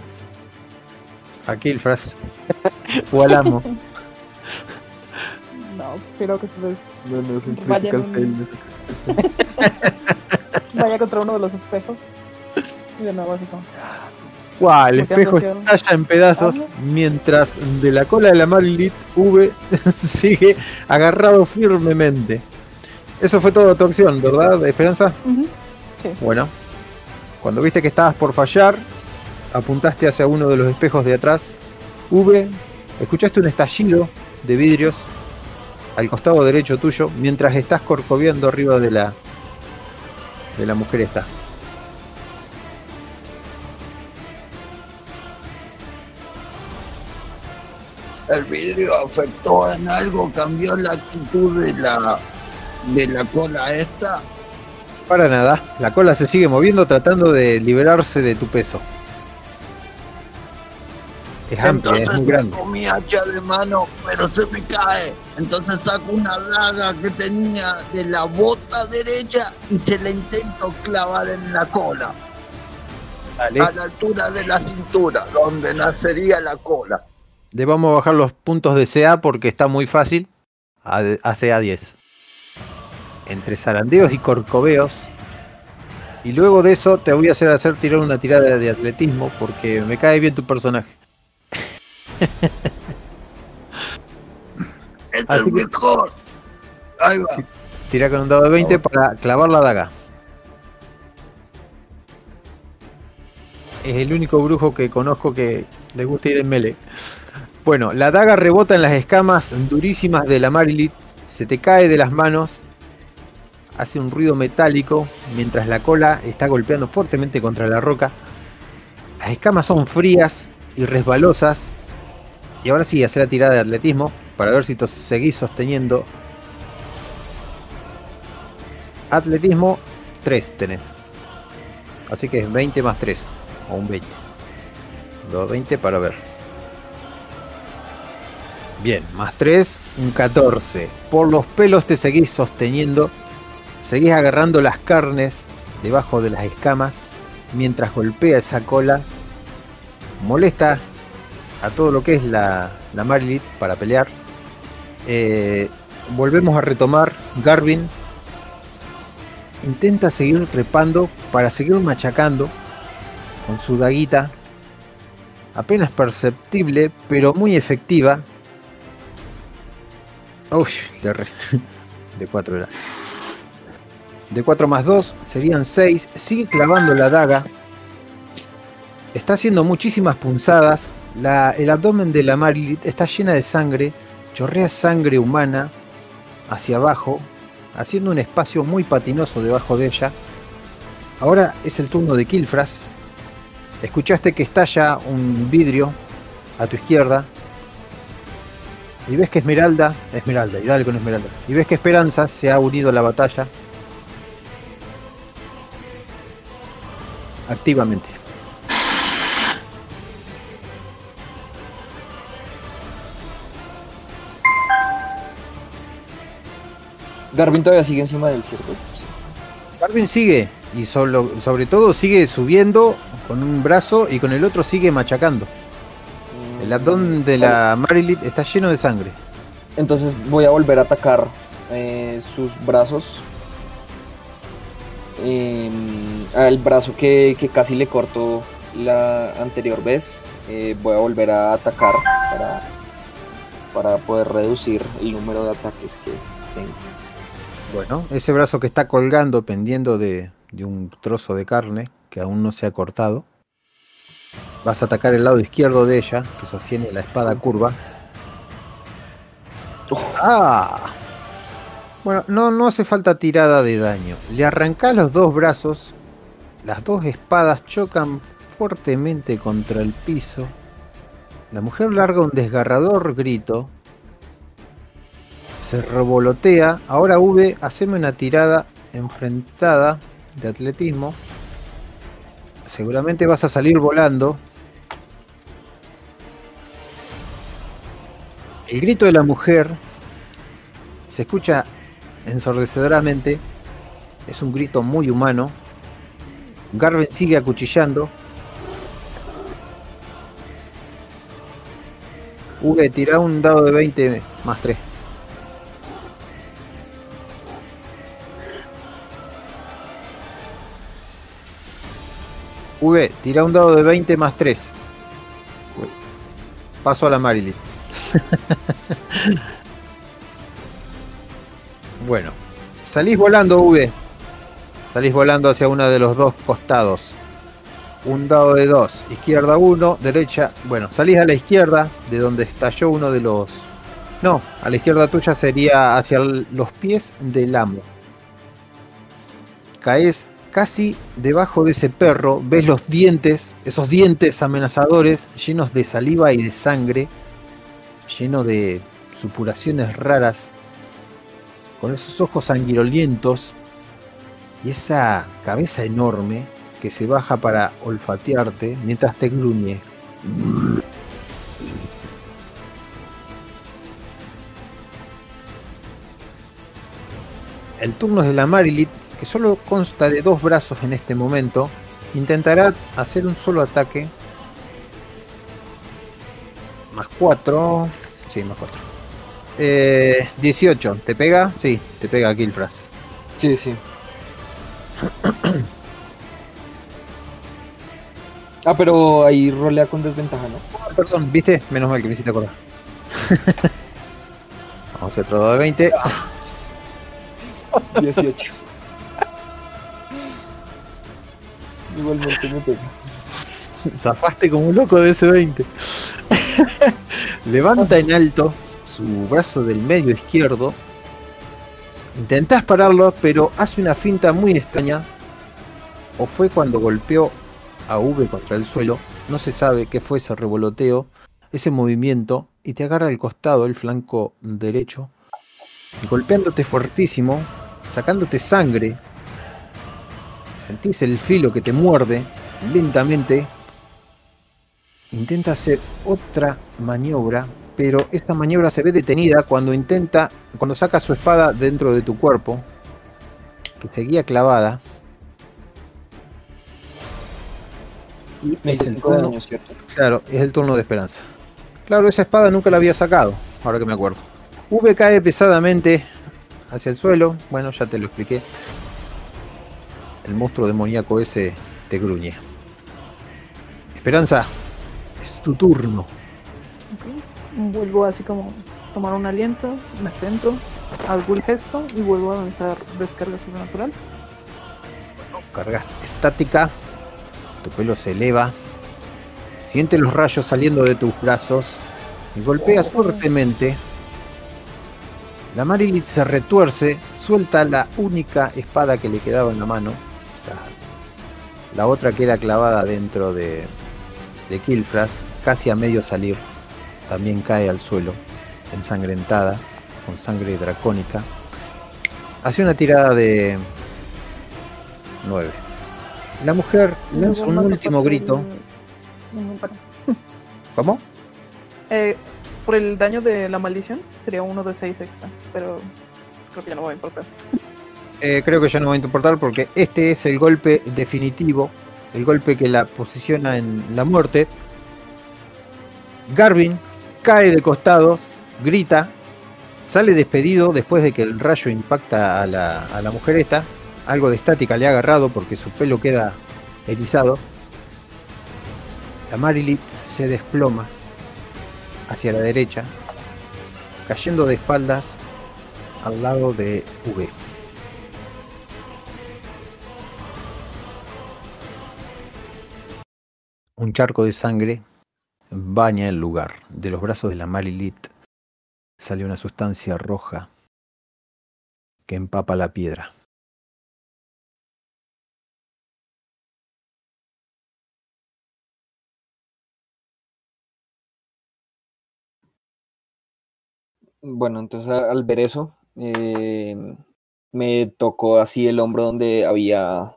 A Killfras. o al amo. No, creo que se les No, no, es un Vaya un- es fail. vaya contra uno de los espejos. Y de nuevo así como. Guau, el espejo estalla en pedazos Algo. mientras de la cola de la Marilit V sigue agarrado firmemente. Eso fue toda tu acción, ¿verdad, Esperanza? Ujú. Bueno, cuando viste que estabas por fallar, apuntaste hacia uno de los espejos de atrás. V, escuchaste un estallido de vidrios al costado derecho tuyo mientras estás corcoviando arriba de la de la mujer esta. El vidrio afectó en algo, cambió la actitud de la de la cola esta. Para nada, la cola se sigue moviendo tratando de liberarse de tu peso. Es amplia, es Entonces muy grande. mi hacha de mano, pero se me cae. Entonces saco una daga que tenía de la bota derecha y se la intento clavar en la cola, Dale. a la altura de la cintura, donde nacería la cola. Le vamos a bajar los puntos de CA porque está muy fácil. A, a CA 10. Entre zarandeos y corcoveos. Y luego de eso te voy a hacer hacer tirar una tirada de atletismo porque me cae bien tu personaje. Es Así que- mejor. Ahí va. Tira con un dado de 20 para clavar la daga. Es el único brujo que conozco que le gusta ir en melee. Bueno, la daga rebota en las escamas durísimas de la Marilit, se te cae de las manos, hace un ruido metálico mientras la cola está golpeando fuertemente contra la roca. Las escamas son frías y resbalosas. Y ahora sí, hacer la tirada de atletismo para ver si seguís sosteniendo Atletismo 3 tenés. Así que es 20 más 3. O un 20. 220 para ver. Bien, más 3, un 14. Por los pelos te seguís sosteniendo. Seguís agarrando las carnes debajo de las escamas. Mientras golpea esa cola. Molesta a todo lo que es la, la Marilit para pelear. Eh, volvemos a retomar Garvin intenta seguir trepando para seguir machacando con su daguita apenas perceptible pero muy efectiva Uy, de, re- de 4 era de 4 más 2 serían 6 sigue clavando la daga está haciendo muchísimas punzadas el abdomen de la Marilit está llena de sangre chorrea sangre humana hacia abajo haciendo un espacio muy patinoso debajo de ella. Ahora es el turno de Kilfras. Escuchaste que estalla un vidrio a tu izquierda. Y ves que Esmeralda, Esmeralda, y dale con Esmeralda. Y ves que Esperanza se ha unido a la batalla. Activamente. Garvin todavía sigue encima del cierto. Garvin sigue y solo, sobre todo sigue subiendo con un brazo y con el otro sigue machacando. El abdomen de la Marilit está lleno de sangre. Entonces voy a volver a atacar eh, sus brazos. Em, al brazo que, que casi le cortó la anterior vez. eh, voy a volver a atacar para, para poder reducir el número de ataques que tengo. Bueno, ese brazo que está colgando pendiendo de, de un trozo de carne que aún no se ha cortado. Vas a atacar el lado izquierdo de ella, que sostiene la espada curva. ¡Ah! Bueno, no, no hace falta tirada de daño. Le arrancás los dos brazos. Las dos espadas chocan fuertemente contra el piso. La mujer larga un desgarrador grito. Se revolotea. Ahora V, haceme una tirada enfrentada de atletismo. Seguramente vas a salir volando. El grito de la mujer se escucha ensordecedoramente. Es un grito muy humano. Garvin sigue acuchillando. V, tira un dado de 20 más 3. V, tira un dado de 20 más 3. Paso a la Marilyn. bueno, salís volando, V. Salís volando hacia uno de los dos costados. Un dado de 2, izquierda 1, derecha. Bueno, salís a la izquierda, de donde estalló uno de los. No, a la izquierda tuya sería hacia los pies del amo. Caes casi debajo de ese perro, ves los dientes, esos dientes amenazadores, llenos de saliva y de sangre, lleno de supuraciones raras, con esos ojos sanguinolientos y esa cabeza enorme que se baja para olfatearte mientras te gruñe. El turno es de la Marilit, que solo consta de dos brazos en este momento. Intentará hacer un solo ataque. Más 4. Sí, más 4. Eh, 18. ¿Te pega? Sí, te pega Killfras. Sí, sí. Ah, pero ahí rolea con desventaja, ¿no? Ah, Perdón, ¿viste? Menos mal que me hiciste acordar. Vamos a hacer de 20. 18. Igualmente me. Zafaste como un loco de ese 20. Levanta en alto su brazo del medio izquierdo. Intentás pararlo, pero hace una finta muy extraña. O fue cuando golpeó a V contra el suelo. No se sabe qué fue ese revoloteo, ese movimiento, y te agarra el costado, el flanco derecho, golpeándote fuertísimo, sacándote sangre. Sentís el filo que te muerde lentamente. Intenta hacer otra maniobra, pero esta maniobra se ve detenida cuando intenta, cuando saca su espada dentro de tu cuerpo, que seguía clavada. Y es el 25 de turno, daño, ¿cierto? claro, es el turno de esperanza. Claro, esa espada nunca la había sacado, ahora que me acuerdo. V cae pesadamente hacia el suelo, bueno, ya te lo expliqué. El monstruo demoníaco ese te gruñe. Esperanza, es tu turno. Vuelvo así como tomar un aliento, me centro, hago el gesto y vuelvo a lanzar descarga sobrenatural. Cargas estática, tu pelo se eleva, siente los rayos saliendo de tus brazos y golpeas fuertemente. La Marilit se retuerce, suelta la única espada que le quedaba en la mano. La, otra queda clavada dentro de, de Kilfras, casi a medio salir. También cae al suelo, ensangrentada, con sangre dracónica. Hace una tirada de 9. La mujer lanza un último grito. para. ¿Cómo? Eh, por el daño de la maldición sería uno de 6 extra, pero creo que ya no va a importar. Eh, creo que ya no va a importar porque este es el golpe definitivo, el golpe que la posiciona en la muerte. Garvin cae de costados, grita, sale despedido después de que el rayo impacta a la, a la mujer esta. Algo de estática le ha agarrado porque su pelo queda erizado. La Marilit se desploma hacia la derecha, cayendo de espaldas al lado de V. Un charco de sangre baña el lugar. De los brazos de la Marilit sale una sustancia roja que empapa la piedra. Bueno, entonces al ver eso, eh, me tocó así el hombro donde había,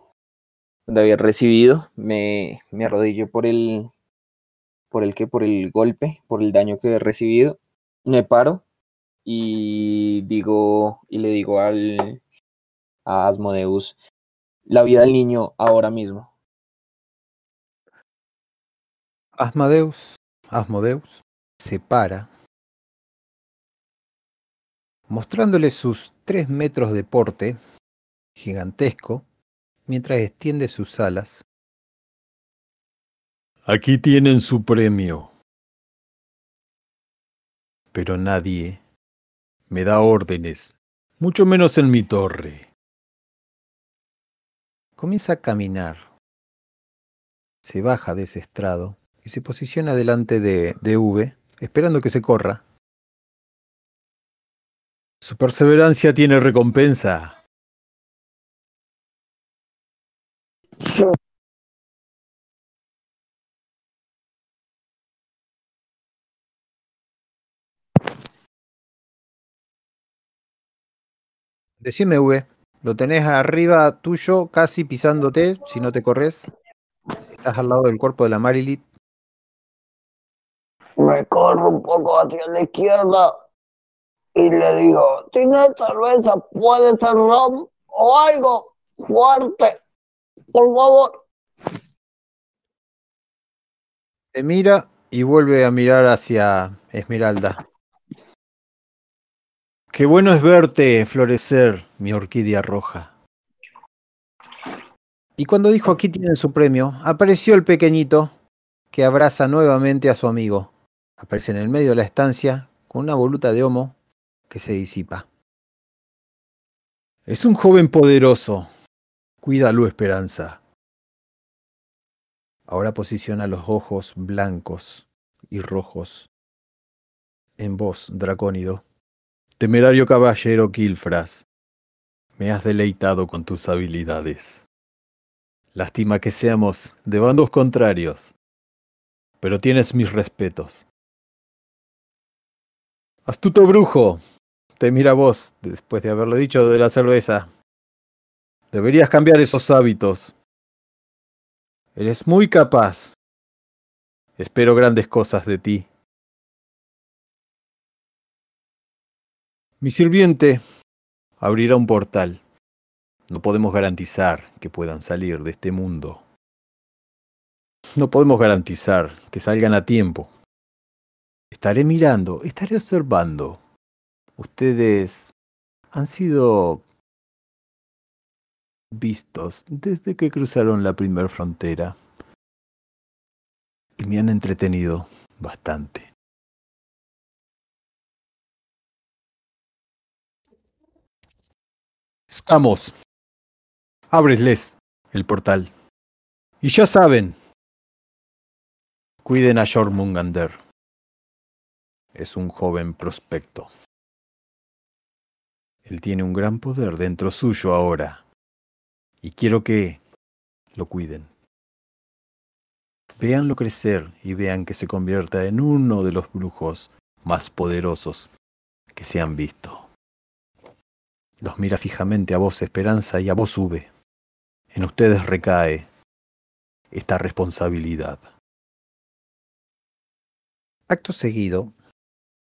donde había recibido, me, me arrodillo por el, por el que, por el golpe, por el daño que he recibido, me paro y digo, y le digo al, a Asmodeus, la vida del niño ahora mismo. Asmodeus, Asmodeus se para mostrándole sus tres metros de porte, gigantesco, mientras extiende sus alas. Aquí tienen su premio. Pero nadie me da órdenes, mucho menos en mi torre. Comienza a caminar. Se baja de ese estrado y se posiciona delante de, de V, esperando que se corra. Su perseverancia tiene recompensa. Decime, V, lo tenés arriba tuyo, casi pisándote, si no te corres. Estás al lado del cuerpo de la Marilit. Me corro un poco hacia la izquierda y le digo, ¿tienes cerveza? ¿Puede ser rom o algo fuerte? Por favor. Te mira y vuelve a mirar hacia Esmeralda. Qué bueno es verte florecer, mi orquídea roja. Y cuando dijo aquí tienen su premio, apareció el pequeñito que abraza nuevamente a su amigo. Aparece en el medio de la estancia con una voluta de homo que se disipa. Es un joven poderoso. Cuídalo, Esperanza. Ahora posiciona los ojos blancos y rojos en voz dracónido. Temerario caballero Kilfras, me has deleitado con tus habilidades. Lástima que seamos de bandos contrarios, pero tienes mis respetos. Astuto brujo, te mira vos, después de haberlo dicho de la cerveza. Deberías cambiar esos hábitos. Eres muy capaz. Espero grandes cosas de ti. Mi sirviente abrirá un portal. No podemos garantizar que puedan salir de este mundo. No podemos garantizar que salgan a tiempo. Estaré mirando, estaré observando. Ustedes han sido vistos desde que cruzaron la primera frontera y me han entretenido bastante. Escamos, ábresles el portal. Y ya saben, cuiden a Jormungander. Es un joven prospecto. Él tiene un gran poder dentro suyo ahora. Y quiero que lo cuiden. Véanlo crecer y vean que se convierta en uno de los brujos más poderosos que se han visto. Los mira fijamente a vos, Esperanza, y a vos, Sube. En ustedes recae esta responsabilidad. Acto seguido,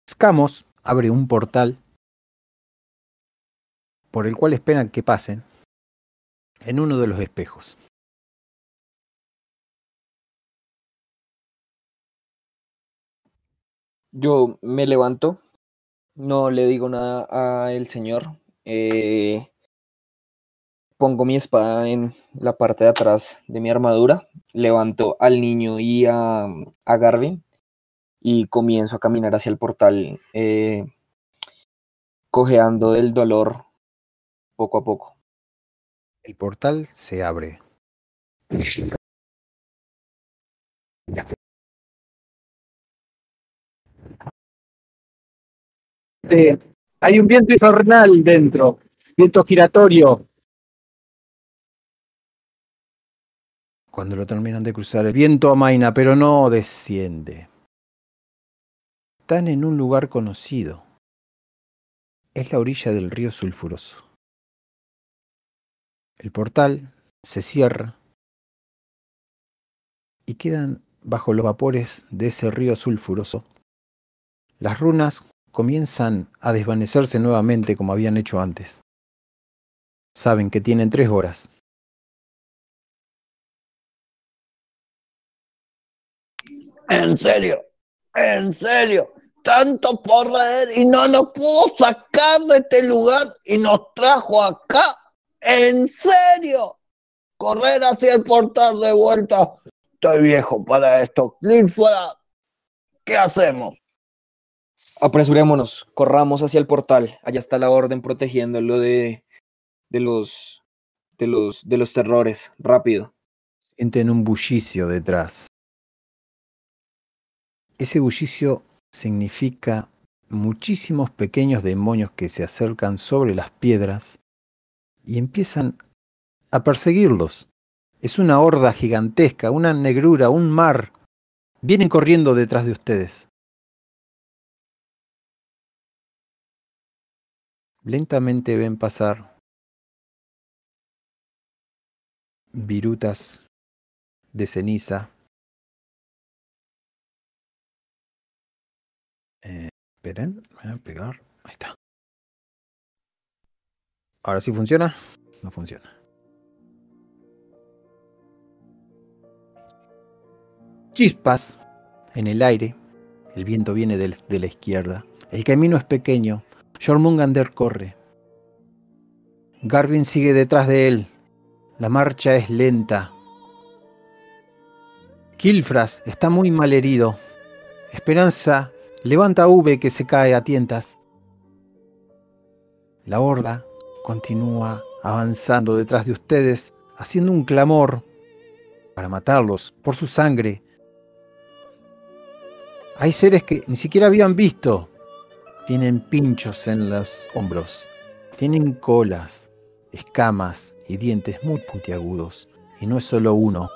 Scamos abre un portal por el cual esperan que pasen en uno de los espejos. Yo me levanto, no le digo nada a el señor, eh, pongo mi espada en la parte de atrás de mi armadura, levanto al niño y a, a Garvin y comienzo a caminar hacia el portal, eh, cojeando del dolor poco a poco. El portal se abre. Eh, hay un viento infernal dentro, viento giratorio. Cuando lo terminan de cruzar, el viento amaina, pero no desciende. Están en un lugar conocido. Es la orilla del río sulfuroso. El portal se cierra y quedan bajo los vapores de ese río sulfuroso las runas comienzan a desvanecerse nuevamente como habían hecho antes. Saben que tienen tres horas. En serio, en serio, tanto por leer y no nos pudo sacar de este lugar y nos trajo acá. ¿En serio? Correr hacia el portal de vuelta. Estoy viejo para esto. Clifford, ¿qué hacemos? Apresurémonos, corramos hacia el portal. Allá está la orden protegiéndolo de, de los de los de los terrores. Rápido. Sienten un bullicio detrás. Ese bullicio significa muchísimos pequeños demonios que se acercan sobre las piedras y empiezan a perseguirlos. Es una horda gigantesca, una negrura, un mar. Vienen corriendo detrás de ustedes. Lentamente ven pasar virutas de ceniza. Eh, esperen, voy a pegar. Ahí está. Ahora sí funciona. No funciona. Chispas en el aire. El viento viene del- de la izquierda. El camino es pequeño. Jormungander corre. Garvin sigue detrás de él. La marcha es lenta. Kilfras está muy mal herido. Esperanza levanta a V que se cae a tientas. La horda continúa avanzando detrás de ustedes, haciendo un clamor para matarlos por su sangre. Hay seres que ni siquiera habían visto. Tienen pinchos en los hombros. Tienen colas, escamas y dientes muy puntiagudos. Y no es solo uno,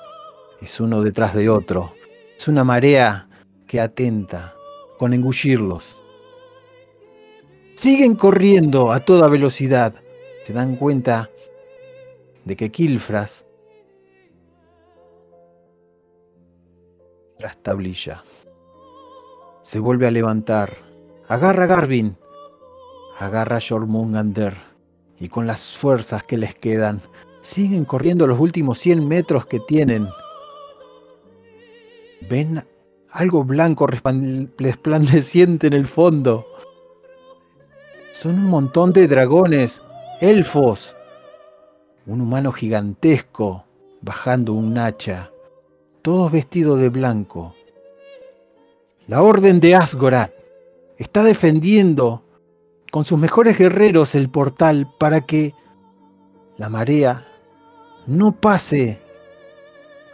es uno detrás de otro. Es una marea que atenta con engullirlos. Siguen corriendo a toda velocidad. Se dan cuenta de que Kilfras trastablilla. Se vuelve a levantar. Agarra a Garvin. Agarra a Jormungander. Y con las fuerzas que les quedan, siguen corriendo los últimos 100 metros que tienen. Ven algo blanco resplan- resplandeciente en el fondo. Son un montón de dragones, elfos. Un humano gigantesco bajando un hacha. Todos vestidos de blanco. La orden de Asgorat está defendiendo con sus mejores guerreros el portal para que la marea no pase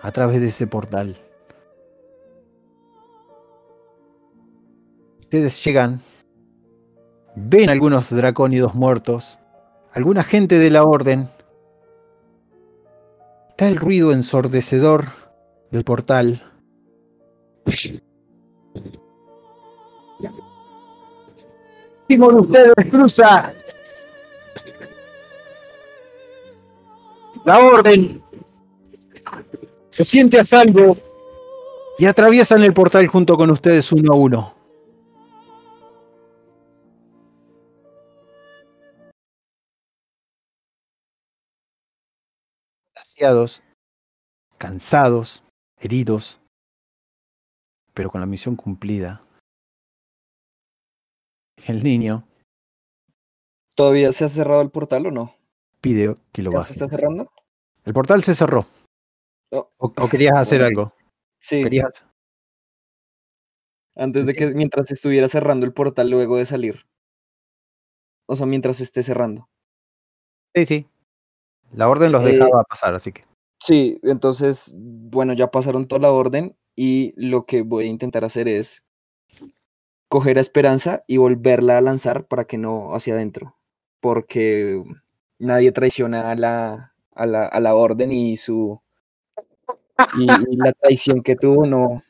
a través de ese portal. Ustedes llegan, ven algunos dracónidos muertos, alguna gente de la orden. Está el ruido ensordecedor del portal. de ustedes cruza la orden. Se siente a salvo. y atraviesan el portal junto con ustedes uno a uno. Cansados, heridos, pero con la misión cumplida. El niño ¿Todavía se ha cerrado el portal o no? pide que lo ¿Ya se está bajes. cerrando? El portal se cerró. Oh, ¿O, o querías hacer Bueno. algo? Sí, ¿Querías- antes de que mientras estuviera cerrando el portal luego de salir. O sea, mientras esté cerrando. Sí, sí. La orden los Eh, dejaba pasar, así que. Sí, entonces, bueno, ya pasaron toda la orden y lo que voy a intentar hacer es coger a Esperanza y volverla a lanzar para que no hacia adentro, porque nadie traiciona a la, a la, a la orden y su y, y la traición que tuvo no,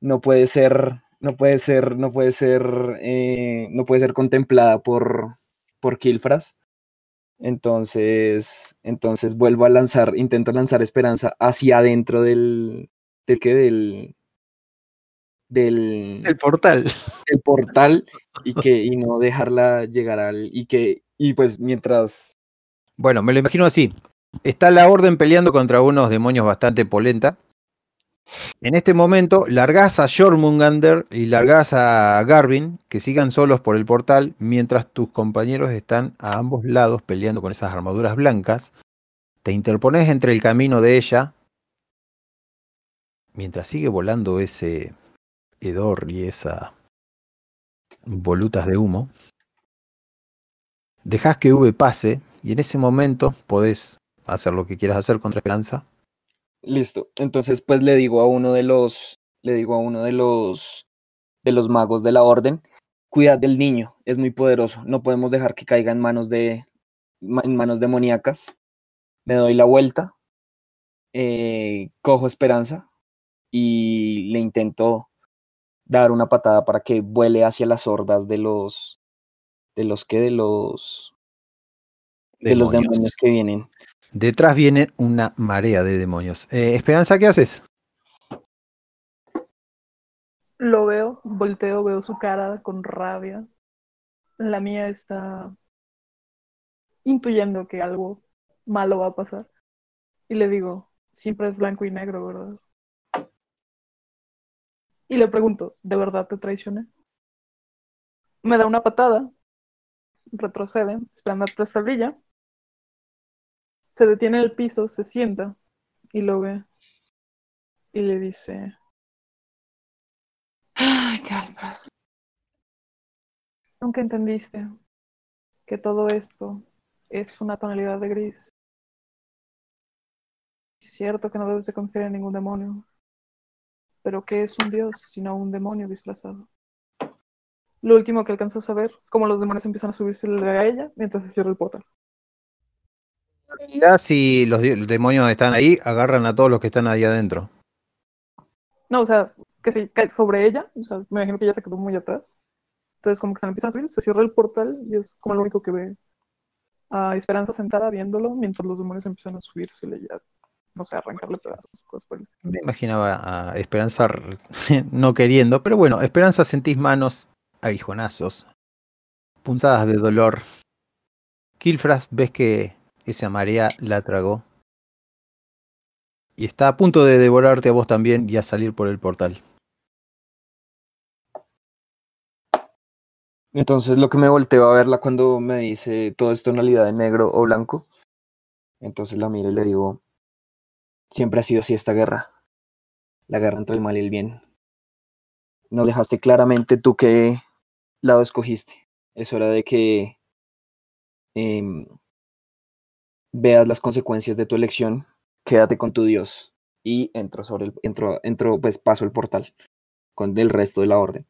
no puede ser, no puede ser, no puede ser, eh, no puede ser contemplada por, por Kilfras. Entonces, entonces vuelvo a lanzar, intento lanzar esperanza hacia adentro del, del que del, del, El portal. del portal y que y no dejarla llegar al y que y pues mientras Bueno, me lo imagino así. Está la orden peleando contra unos demonios bastante polenta. En este momento, largás a Jormungander y largás a Garvin, que sigan solos por el portal, mientras tus compañeros están a ambos lados peleando con esas armaduras blancas. Te interpones entre el camino de ella, mientras sigue volando ese hedor y esa volutas de humo. Dejas que V pase y en ese momento podés hacer lo que quieras hacer contra Esperanza. Listo. Entonces, pues le digo a uno de los, le digo a uno de los, de los magos de la orden, cuidad del niño, es muy poderoso. No podemos dejar que caiga en manos de, en manos demoníacas. Me doy la vuelta, eh, cojo esperanza y le intento dar una patada para que vuele hacia las hordas de los, de los que, de los, de los demonios que vienen. Detrás viene una marea de demonios. Eh, Esperanza, ¿qué haces? Lo veo, volteo, veo su cara con rabia. La mía está intuyendo que algo malo va a pasar. Y le digo, siempre es blanco y negro, ¿verdad? Y le pregunto, ¿de verdad te traicioné? Me da una patada, retrocede, esperando a la tablilla. Se detiene en el piso, se sienta y lo ve. Y le dice, Ay, Calvas. Nunca entendiste que todo esto es una tonalidad de gris. Es cierto que no debes de confiar en ningún demonio, pero ¿qué es un dios sino un demonio disfrazado? Lo último que alcanzas a ver es cómo los demonios empiezan a subirse a ella mientras se cierra el portal. Si los demonios están ahí, agarran a todos los que están ahí adentro. No, o sea, que se cae sobre ella, o sea, me imagino que ella se quedó muy atrás. Entonces como que se empiezan a subir, se cierra el portal y es como lo único que ve a Esperanza sentada viéndolo mientras los demonios empiezan a subirse y ya, no sé, arrancarle pedazos, cosas por. Me imaginaba a Esperanza no queriendo, pero bueno, Esperanza sentís manos aguijonazos, punzadas de dolor. Kilfras ves que esa marea la tragó y está a punto de devorarte a vos también y a salir por el portal. Entonces lo que me volteo a verla cuando me dice todo es tonalidad de negro o blanco. Entonces la miro y le digo, siempre ha sido así esta guerra. La guerra entre el mal y el bien. Nos dejaste claramente tú qué lado escogiste. Es hora de que em, veas las consecuencias de tu elección. Quédate con tu Dios. Y entro sobre el, entro, entro, pues paso el portal con el resto de la orden.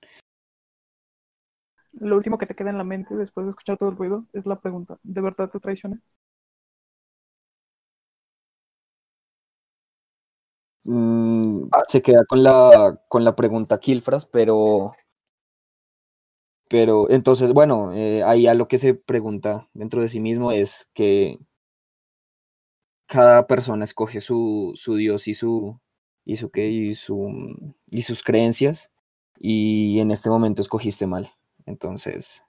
Lo último que te queda en la mente después de escuchar todo el ruido es la pregunta, ¿de verdad te traicioné? Mm, se queda con la, con la pregunta Kilfras, pero, pero entonces, bueno, eh, ahí a lo que se pregunta dentro de sí mismo es que cada persona escoge su, su Dios y su, y su qué, y su, y sus creencias, y en este momento escogiste mal. Entonces,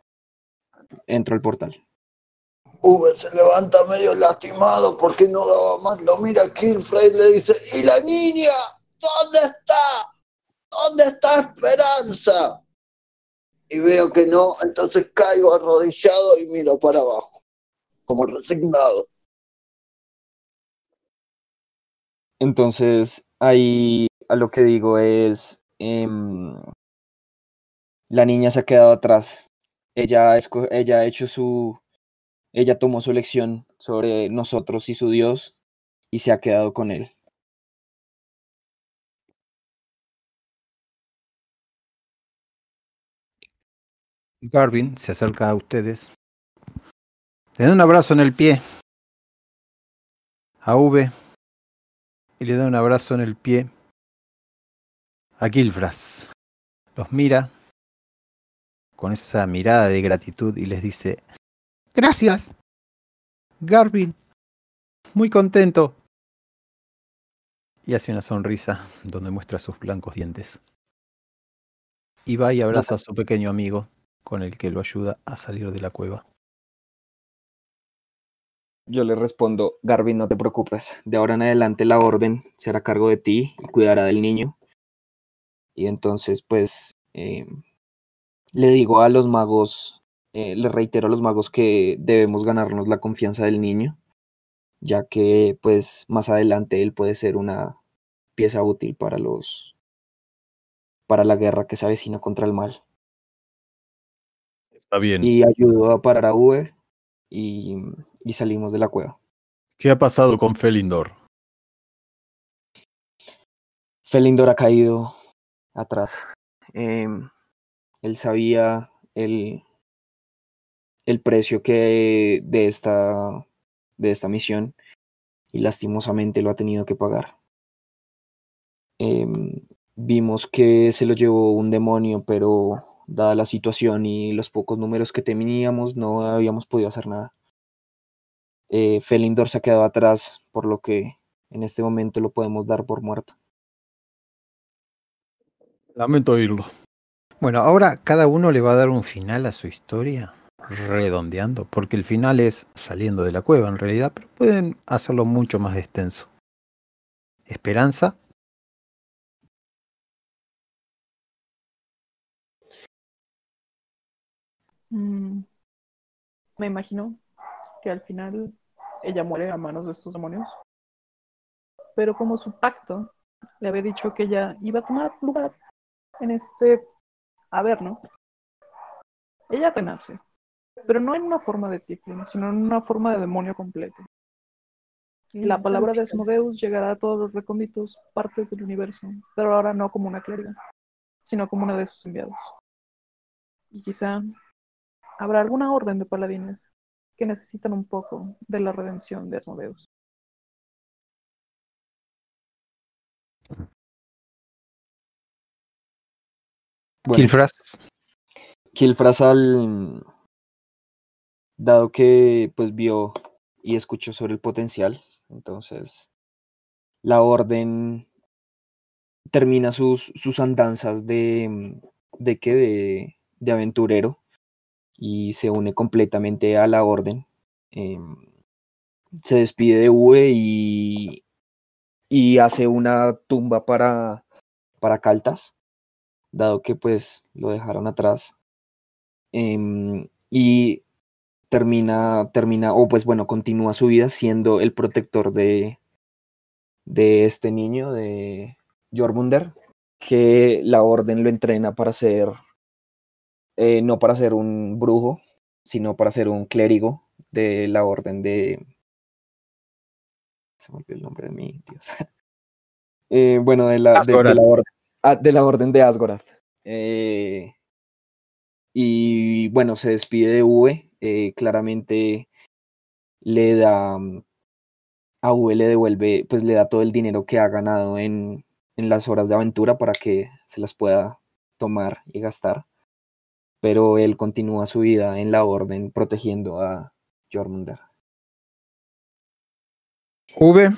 entro al portal. V se levanta medio lastimado porque no daba más, lo mira Kilfrey y le dice, ¿y la niña? ¿Dónde está? ¿Dónde está Esperanza? Y veo que no, entonces caigo arrodillado y miro para abajo, como resignado. Entonces, ahí a lo que digo es, em, la niña se ha quedado atrás. Ella, ella ha hecho su, ella tomó su elección sobre nosotros y su Dios y se ha quedado con él. Garvin se acerca a ustedes. Le un abrazo en el pie a V y le da un abrazo en el pie a Kilfras. Los mira con esa mirada de gratitud y les dice, gracias, Garvin, muy contento. Y hace una sonrisa donde muestra sus blancos dientes. Y va y abraza a su pequeño amigo con el que lo ayuda a salir de la cueva. Yo le respondo, Garvin, no te preocupes. De ahora en adelante la orden se hará cargo de ti y cuidará del niño. Y entonces, pues, eh, le digo a los magos, eh, le reitero a los magos que debemos ganarnos la confianza del niño, ya que, pues, más adelante él puede ser una pieza útil para los, para la guerra que se avecina contra el mal. Está bien. Y ayudó a parar a Uwe y, y salimos de la cueva. ¿Qué ha pasado con Felindor? Felindor ha caído atrás. Em, él sabía el, el precio que de esta, de esta misión y lastimosamente lo ha tenido que pagar. Em, vimos que se lo llevó un demonio, pero dada la situación y los pocos números que teníamos, no habíamos podido hacer nada. Eh, Felindor se ha quedado atrás, por lo que en este momento lo podemos dar por muerto. Lamento oírlo. Bueno, ahora cada uno le va a dar un final a su historia, redondeando, porque el final es saliendo de la cueva en realidad, pero pueden hacerlo mucho más extenso. Esperanza. Mm, me imagino que al final ella muere a manos de estos demonios. Pero como su pacto le había dicho que ella iba a tomar lugar en este Averno, ella renace. Pero no en una forma de Tiflin, sino en una forma de demonio completo. La palabra de Asmodeus llegará a todos los recónditos partes del universo, pero ahora no como una clériga, sino como una de sus enviados. Y quizá habrá alguna orden de paladines que necesitan un poco de la redención de Asmodeus. Bueno, Kilfras. Kilfras al dado que pues vio y escuchó sobre el potencial, entonces la orden termina sus, sus andanzas de de qué de, de aventurero y se une completamente a la orden. em, se despide de Uwe y, y hace una tumba para, para Caltas, dado que pues lo dejaron atrás. Em, y termina, termina, o pues bueno, continúa su vida siendo el protector de, de este niño, de Jormunder, que la orden lo entrena para ser, eh, no para ser un brujo, sino para ser un clérigo de la orden de... Se me olvidó el nombre de mi Dios. Eh, bueno, de la, de, de Asgorath. la orden, ah, de la orden de Asgorath. Eh, y bueno, se despide de eh, claramente le da a Uwe le devuelve, pues le da todo el dinero que ha ganado en, en las horas de aventura para que se las pueda tomar y gastar. Pero él continúa su vida en la orden protegiendo a Jormunder. V.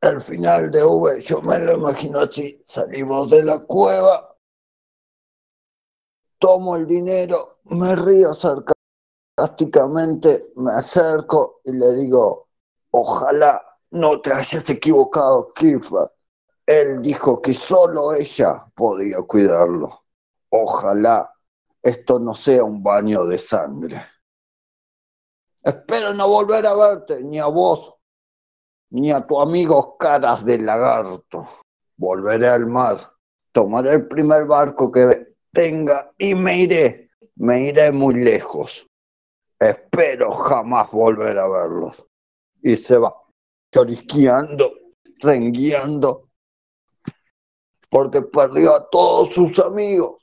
El final de V, yo me lo imagino así. Salimos de la cueva, tomo el dinero, me río sarcásticamente, me acerco y le digo, ojalá no te hayas equivocado, Kifa. Él dijo que solo ella podía cuidarlo. Ojalá esto no sea un baño de sangre. Espero no volver a verte, ni a vos, ni a tu amigo caras de lagarto. Volveré al mar, tomaré el primer barco que tenga y me iré, me iré muy lejos. Espero jamás volver a verlos. Y se va, chorisqueando, rengueando, porque perdió a todos sus amigos.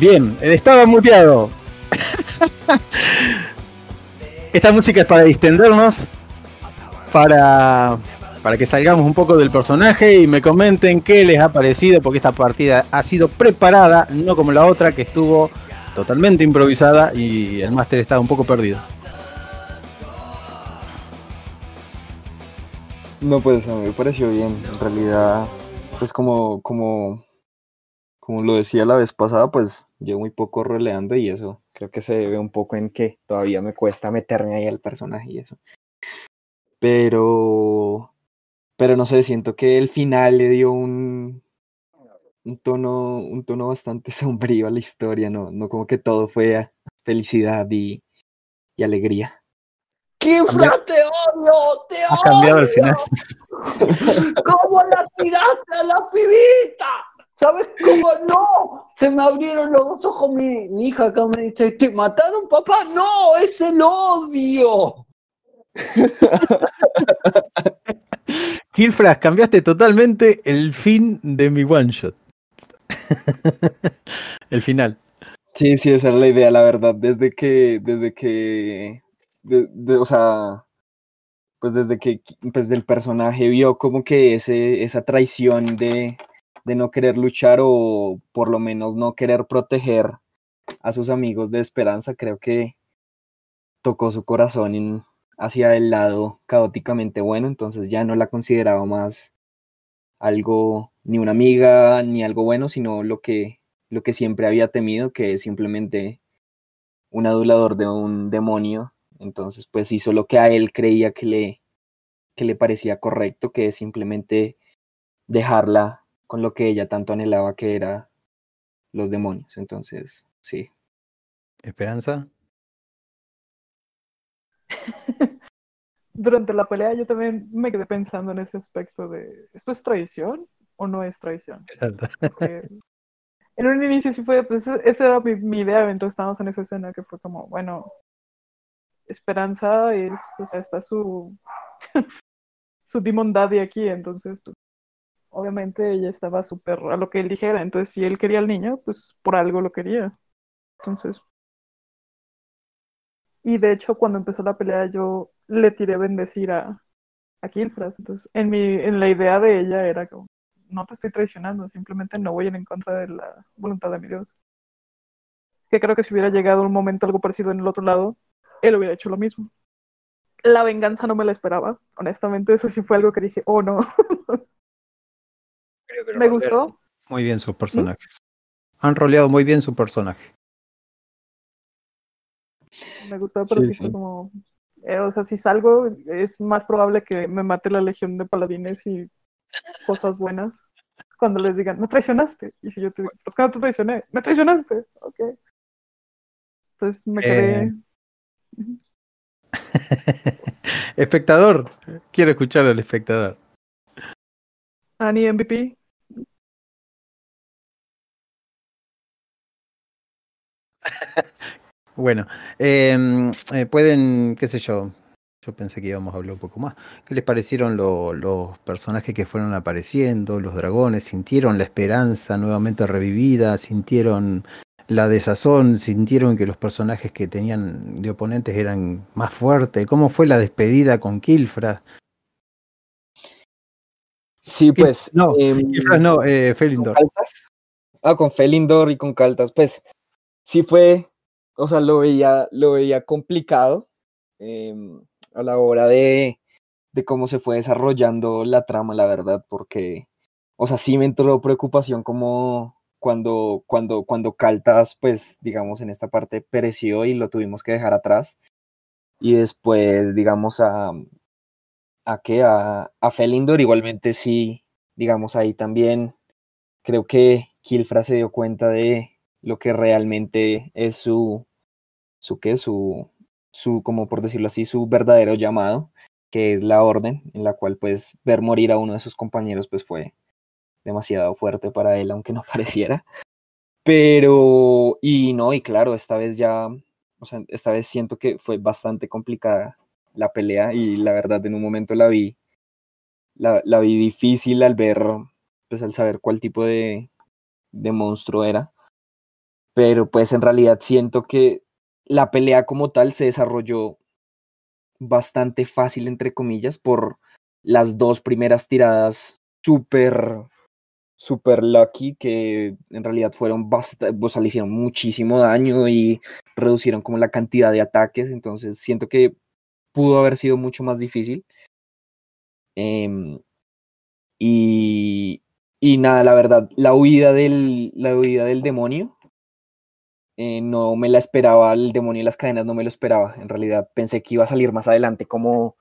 Bien, estaba muteado. Esta música es para distendernos, para, para que salgamos un poco del personaje y me comenten qué les ha parecido, porque esta partida ha sido preparada, no como la otra que estuvo totalmente improvisada y el máster estaba un poco perdido. No, a mí me pareció bien. En realidad, pues como, como, como lo decía la vez pasada, pues llevo muy poco roleando y eso creo que se debe un poco en que todavía me cuesta meterme ahí al personaje y eso. Pero, pero no sé, siento que el final le dio un, un tono, un tono bastante sombrío a la historia, no, no como que todo fue felicidad y, y alegría. ¡Kifra, te odio! ¡Te Ha cambiado el odio! final. ¿Cómo la tiraste a la pibita? ¿Sabes cómo no? Se me abrieron los ojos. Mi, mi hija acá me dice, ¿te mataron, papá? No, es el odio. Gilfras, cambiaste totalmente el fin de mi one shot. el final. Sí, sí, esa es la idea, la verdad. Desde que, desde que, de- de- o sea, pues desde que pues el personaje vio como que ese, esa traición de, de no querer luchar o por lo menos no querer proteger a sus amigos de Esperanza, creo que tocó su corazón hacia el lado caóticamente bueno, entonces ya no la consideraba más algo, ni una amiga, ni algo bueno, sino lo que, lo que siempre había temido, que es simplemente un adulador de un demonio. Entonces, pues hizo lo que a él creía que le, que le parecía correcto, que es simplemente dejarla con lo que ella tanto anhelaba, que era los demonios. Entonces, sí. Esperanza. Durante la pelea yo también me quedé pensando en ese aspecto de, ¿esto es traición o no es traición? Porque en un inicio sí fue, pues esa- esa era mi, mi idea, entonces estábamos en esa escena que fue como, bueno, Esperanza es, o sea, está su, su Demon Daddy aquí, entonces, pues, obviamente ella estaba súper a lo que él dijera, entonces si él quería al niño, pues por algo lo quería. Entonces, y de hecho cuando empezó la pelea yo le tiré bendecir a, a Kilfras, entonces en mi, en la idea de ella era como, no te estoy traicionando, simplemente no voy en contra de la voluntad de mi Dios. Que creo que si hubiera llegado un momento algo parecido en el otro lado, él hubiera hecho lo mismo. La venganza no me la esperaba, honestamente, eso sí fue algo que dije, oh no. me gustó, Muy bien sus personajes. Han roleado muy bien su personaje. me gustó, pero Sí, sí, como, eh, o sea, si salgo, es más probable que me mate la legión de paladines y cosas buenas cuando les digan, me traicionaste. Y si yo te digo, pues que no te traicioné, me traicionaste, ok. Entonces me quedé, Eh. espectador. Quiero escuchar al espectador. Annie MVP, Bueno, em, eh, pueden, qué sé yo, yo pensé que íbamos a hablar un poco más. ¿Qué les parecieron lo- los personajes que fueron apareciendo, los dragones? ¿Sintieron la esperanza nuevamente revivida? ¿Sintieron la desazón? ¿Sintieron que los personajes que tenían de oponentes eran más fuertes? ¿Cómo fue la despedida con Kilfra? Sí, pues. no, em, Kilfra no, eh, con Felindor. Caltas. Ah, con Felindor y con Caltas, pues sí fue, o sea, lo veía, lo veía complicado em, a la hora de, de cómo se fue desarrollando la trama, la verdad, porque, o sea, sí me entró preocupación como cuando, cuando, cuando Caltas, pues, digamos, en esta parte pereció y lo tuvimos que dejar atrás. Y después, digamos, a, a qué, a, a Felindor igualmente sí, digamos, ahí también creo que Kilfra se dio cuenta de lo que realmente es su, su qué, su, su, como por decirlo así, su verdadero llamado, que es la orden, en la cual pues ver morir a uno de sus compañeros pues fue demasiado fuerte para él, aunque no pareciera. Pero, y no, y claro, esta vez ya, o sea, esta vez siento que fue bastante complicada la pelea y la verdad en un momento la vi, la, la vi difícil al ver, pues al saber cuál tipo de, de monstruo era. Pero pues en realidad siento que la pelea como tal se desarrolló bastante fácil, entre comillas, por las dos primeras tiradas súper, súper lucky, que en realidad fueron bastante, o sea, le hicieron muchísimo daño y reducieron como la cantidad de ataques, entonces siento que pudo haber sido mucho más difícil. Em, y, y nada, la verdad, la huida del, la huida del demonio eh, no me la esperaba, el demonio y las cadenas no me lo esperaba. En realidad pensé que iba a salir más adelante como,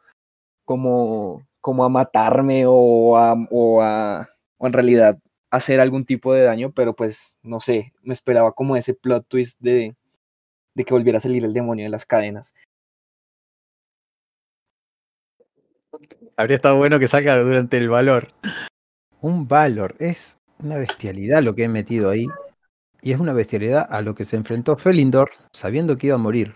como, como a matarme o a, o a o en realidad hacer algún tipo de daño, pero pues no sé, me esperaba como ese plot twist de, de que volviera a salir el demonio de las cadenas. Habría estado bueno que salga durante el valor. Un valor, es una bestialidad lo que he metido ahí. Y es una bestialidad a lo que se enfrentó Felindor sabiendo que iba a morir.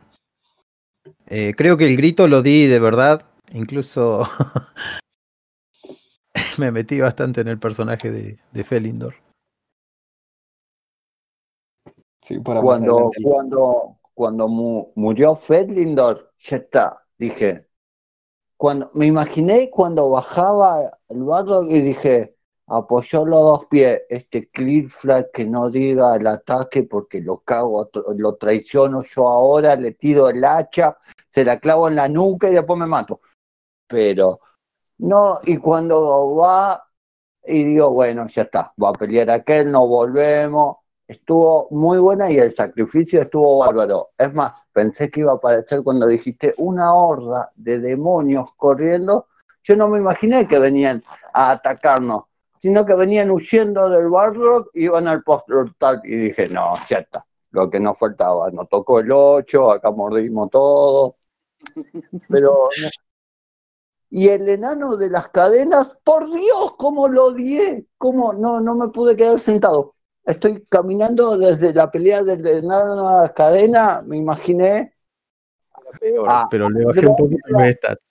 Eh, creo que el grito lo di de verdad. Incluso me metí bastante en el personaje de, de Felindor. Sí, para Cuando, cuando, cuando mu- murió Fedlindor, ya está, dije. Cuando, me imaginé cuando bajaba el barro y dije, apoyó los dos pies, este Clifford que no diga el ataque porque lo cago, lo traiciono yo ahora, le tiro el hacha, se la clavo en la nuca y después me mato. Pero no, y cuando va y digo, bueno, ya está, va a pelear aquel, no volvemos. Estuvo muy buena y el sacrificio estuvo bárbaro. Es más, pensé que iba a aparecer cuando dijiste una horda de demonios corriendo. Yo no me imaginé que venían a atacarnos, sino que venían huyendo del barro, iban al post-portal y dije, no, ya está, lo que nos faltaba. Nos tocó el 8, acá mordimos todo. Pero no. Y el enano de las cadenas, por Dios, cómo lo odié, cómo no, no me pude quedar sentado. Estoy caminando desde la pelea del enano de las cadenas, me imaginé, Peor, Ah, pero le bajé un poquito los stats.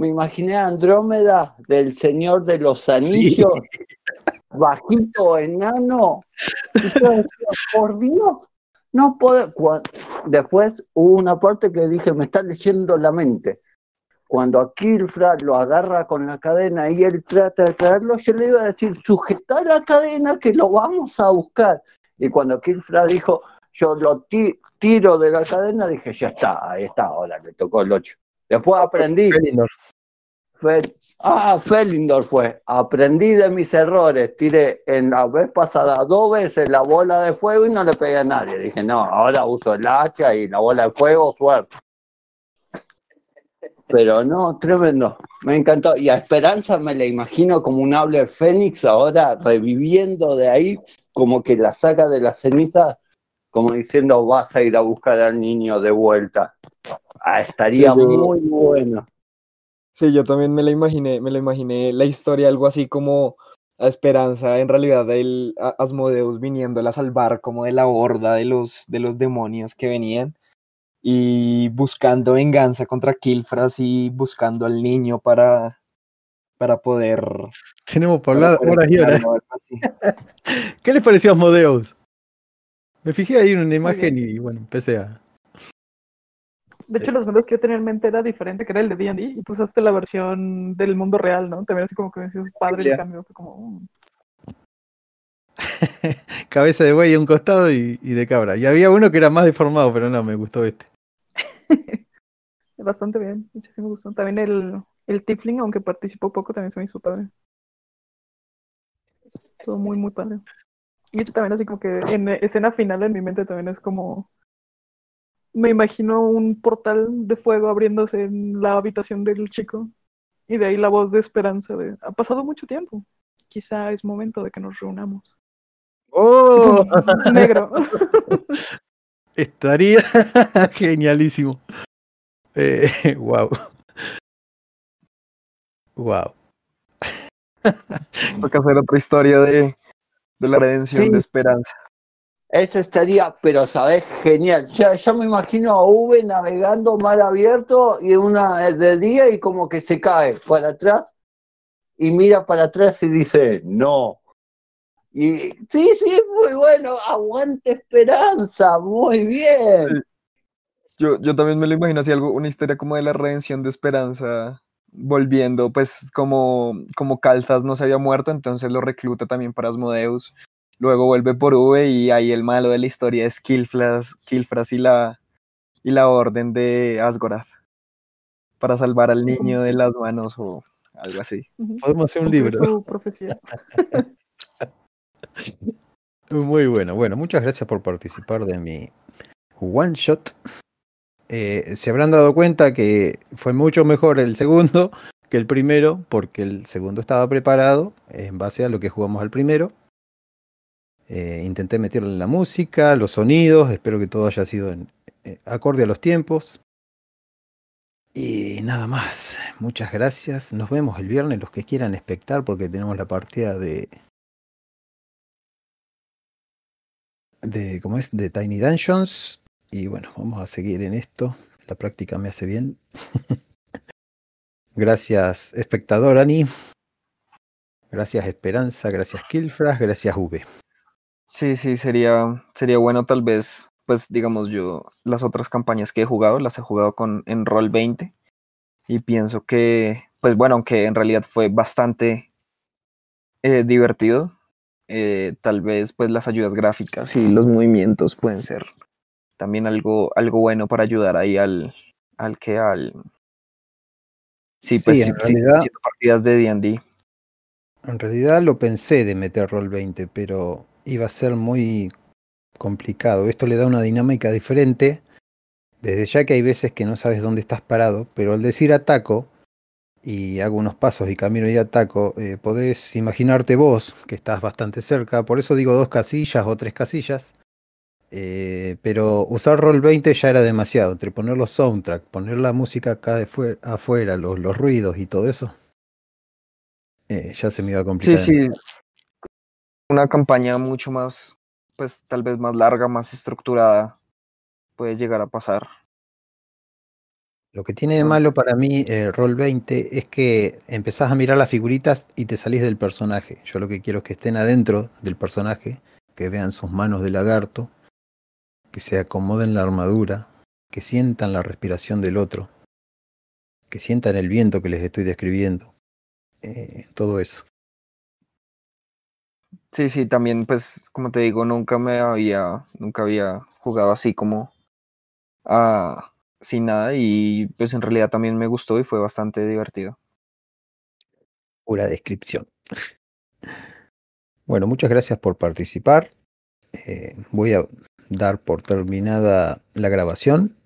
Me imaginé a Andrómeda del Señor de los Anillos, bajito, enano. Y yo decía, por Dios, no puedo. Después hubo una parte que dije, me está leyendo la mente. Cuando a Kilfra lo agarra con la cadena y él trata de traerlo, yo le iba a decir, sujeta la cadena que lo vamos a buscar. Y cuando Kilfra dijo, yo lo ti- tiro de la cadena, dije, ya está, ahí está, ahora le tocó el 8. Después aprendí. Felindor. Fe- ah, Felindor fue. Aprendí de mis errores. Tiré en la vez pasada dos veces la bola de fuego y no le pegué a nadie. Dije, no, ahora uso el hacha y la bola de fuego, suerte. Pero no, tremendo. Me encantó. Y a Esperanza me la imagino como un hable fénix ahora reviviendo de ahí, como que la saca de la ceniza, como diciendo, vas a ir a buscar al niño de vuelta. Ah, estaría Sí, yo- muy bueno. Sí, yo también me la imaginé, me la imaginé la historia, algo así como a Esperanza, en realidad el a- Asmodeus viniéndola a salvar como de la horda de los, de los demonios que venían y buscando venganza contra Kilfras y buscando al niño para, para poder... Tenemos por para hablar horas y horas. ¿Qué les pareció Asmodeus? Me fijé ahí en una imagen y bueno, empecé a. De hecho, los modelos que yo tenía en mente era diferente, que era el de D&D, y pues usaste la versión del mundo real, ¿no? También así como que me decías, padre Ya. el cambio, fue como... mm. Cabeza de buey a un costado y, y de cabra. Y había uno que era más deformado, pero no, me gustó este. Bastante bien, de hecho sí me gustó. También el, el Tifling, aunque participó poco, también se me hizo padre. Todo muy, muy padre. Y de hecho también así como que en escena final en mi mente también es como... Me imagino un portal de fuego abriéndose en la habitación del chico. Y de ahí la voz de esperanza de... Ha pasado mucho tiempo. Quizá es momento de que nos reunamos. ¡Oh! Negro. Estaría genialísimo. Eh, wow. Wow. Toca hacer otra historia de, de la redención Sí. de Esperanza. Eso estaría, pero sabes, genial. Ya, ya me imagino a V navegando mar abierto y una de día y como que se cae para atrás y mira para atrás y dice, no. Y sí, sí, muy bueno, aguante esperanza, muy bien. Yo, yo también me lo imagino así, algo, una historia como de la redención de Esperanza, volviendo, pues como, como Calzas no se había muerto, entonces lo recluta también para Asmodeus. Luego vuelve por V y ahí el malo de la historia es Kilfras, Kilfras y la, y la orden de Asgorath para salvar al niño de las manos o algo así. Podemos hacer un libro. su profecía. Muy bueno. Bueno, muchas gracias por participar de mi one shot. Eh, se habrán dado cuenta que fue mucho mejor el segundo que el primero, porque el segundo estaba preparado en base a lo que jugamos al primero. Eh, intenté meterle la música, los sonidos, espero que todo haya sido en, eh, acorde a los tiempos. Y nada más, muchas gracias. Nos vemos el viernes, los que quieran espectar, porque tenemos la partida de, de ¿cómo es? de Tiny Dungeons. Y bueno, vamos a seguir en esto. La práctica me hace bien. gracias, espectador Ani. Gracias, Esperanza. Gracias, Kilfras. Gracias, V. Sí, sí, sería, sería bueno tal vez, pues digamos yo, las otras campañas que he jugado, las he jugado con en Roll 20 y pienso que, pues bueno, aunque en realidad fue bastante eh, divertido, eh, tal vez pues las ayudas gráficas y los movimientos pueden ser también algo, algo bueno para ayudar ahí al, al que al... Sí, pues Sí, sí, en sí, realidad- partidas de D&D. En realidad lo pensé de meter Roll 20, pero iba a ser muy complicado. Esto le da una dinámica diferente. Desde ya que hay veces que no sabes dónde estás parado, pero al decir ataco y hago unos pasos y camino y ataco, eh, podés imaginarte vos que estás bastante cerca. Por eso digo dos casillas o tres casillas. Eh, pero usar Roll 20 ya era demasiado. Entre poner los soundtrack, poner la música acá de fuera, afuera, los, los ruidos y todo eso, eh, ya se me iba a Sí, complicar. sí. Una campaña mucho más, pues tal vez más larga, más estructurada, puede llegar a pasar. Lo que tiene de malo para mí eh, Roll 20 es que empezás a mirar las figuritas y te salís del personaje. Yo lo que quiero es que estén adentro del personaje, que vean sus manos de lagarto, que se acomoden la armadura, que sientan la respiración del otro, que sientan el viento que les estoy describiendo. Eh, todo eso. Sí, sí, también, pues, como te digo, nunca me había, nunca había jugado así como ah, sin nada y pues en realidad también me gustó y fue bastante divertido. Pura descripción. Bueno, muchas gracias por participar. Eh, voy a dar por terminada la grabación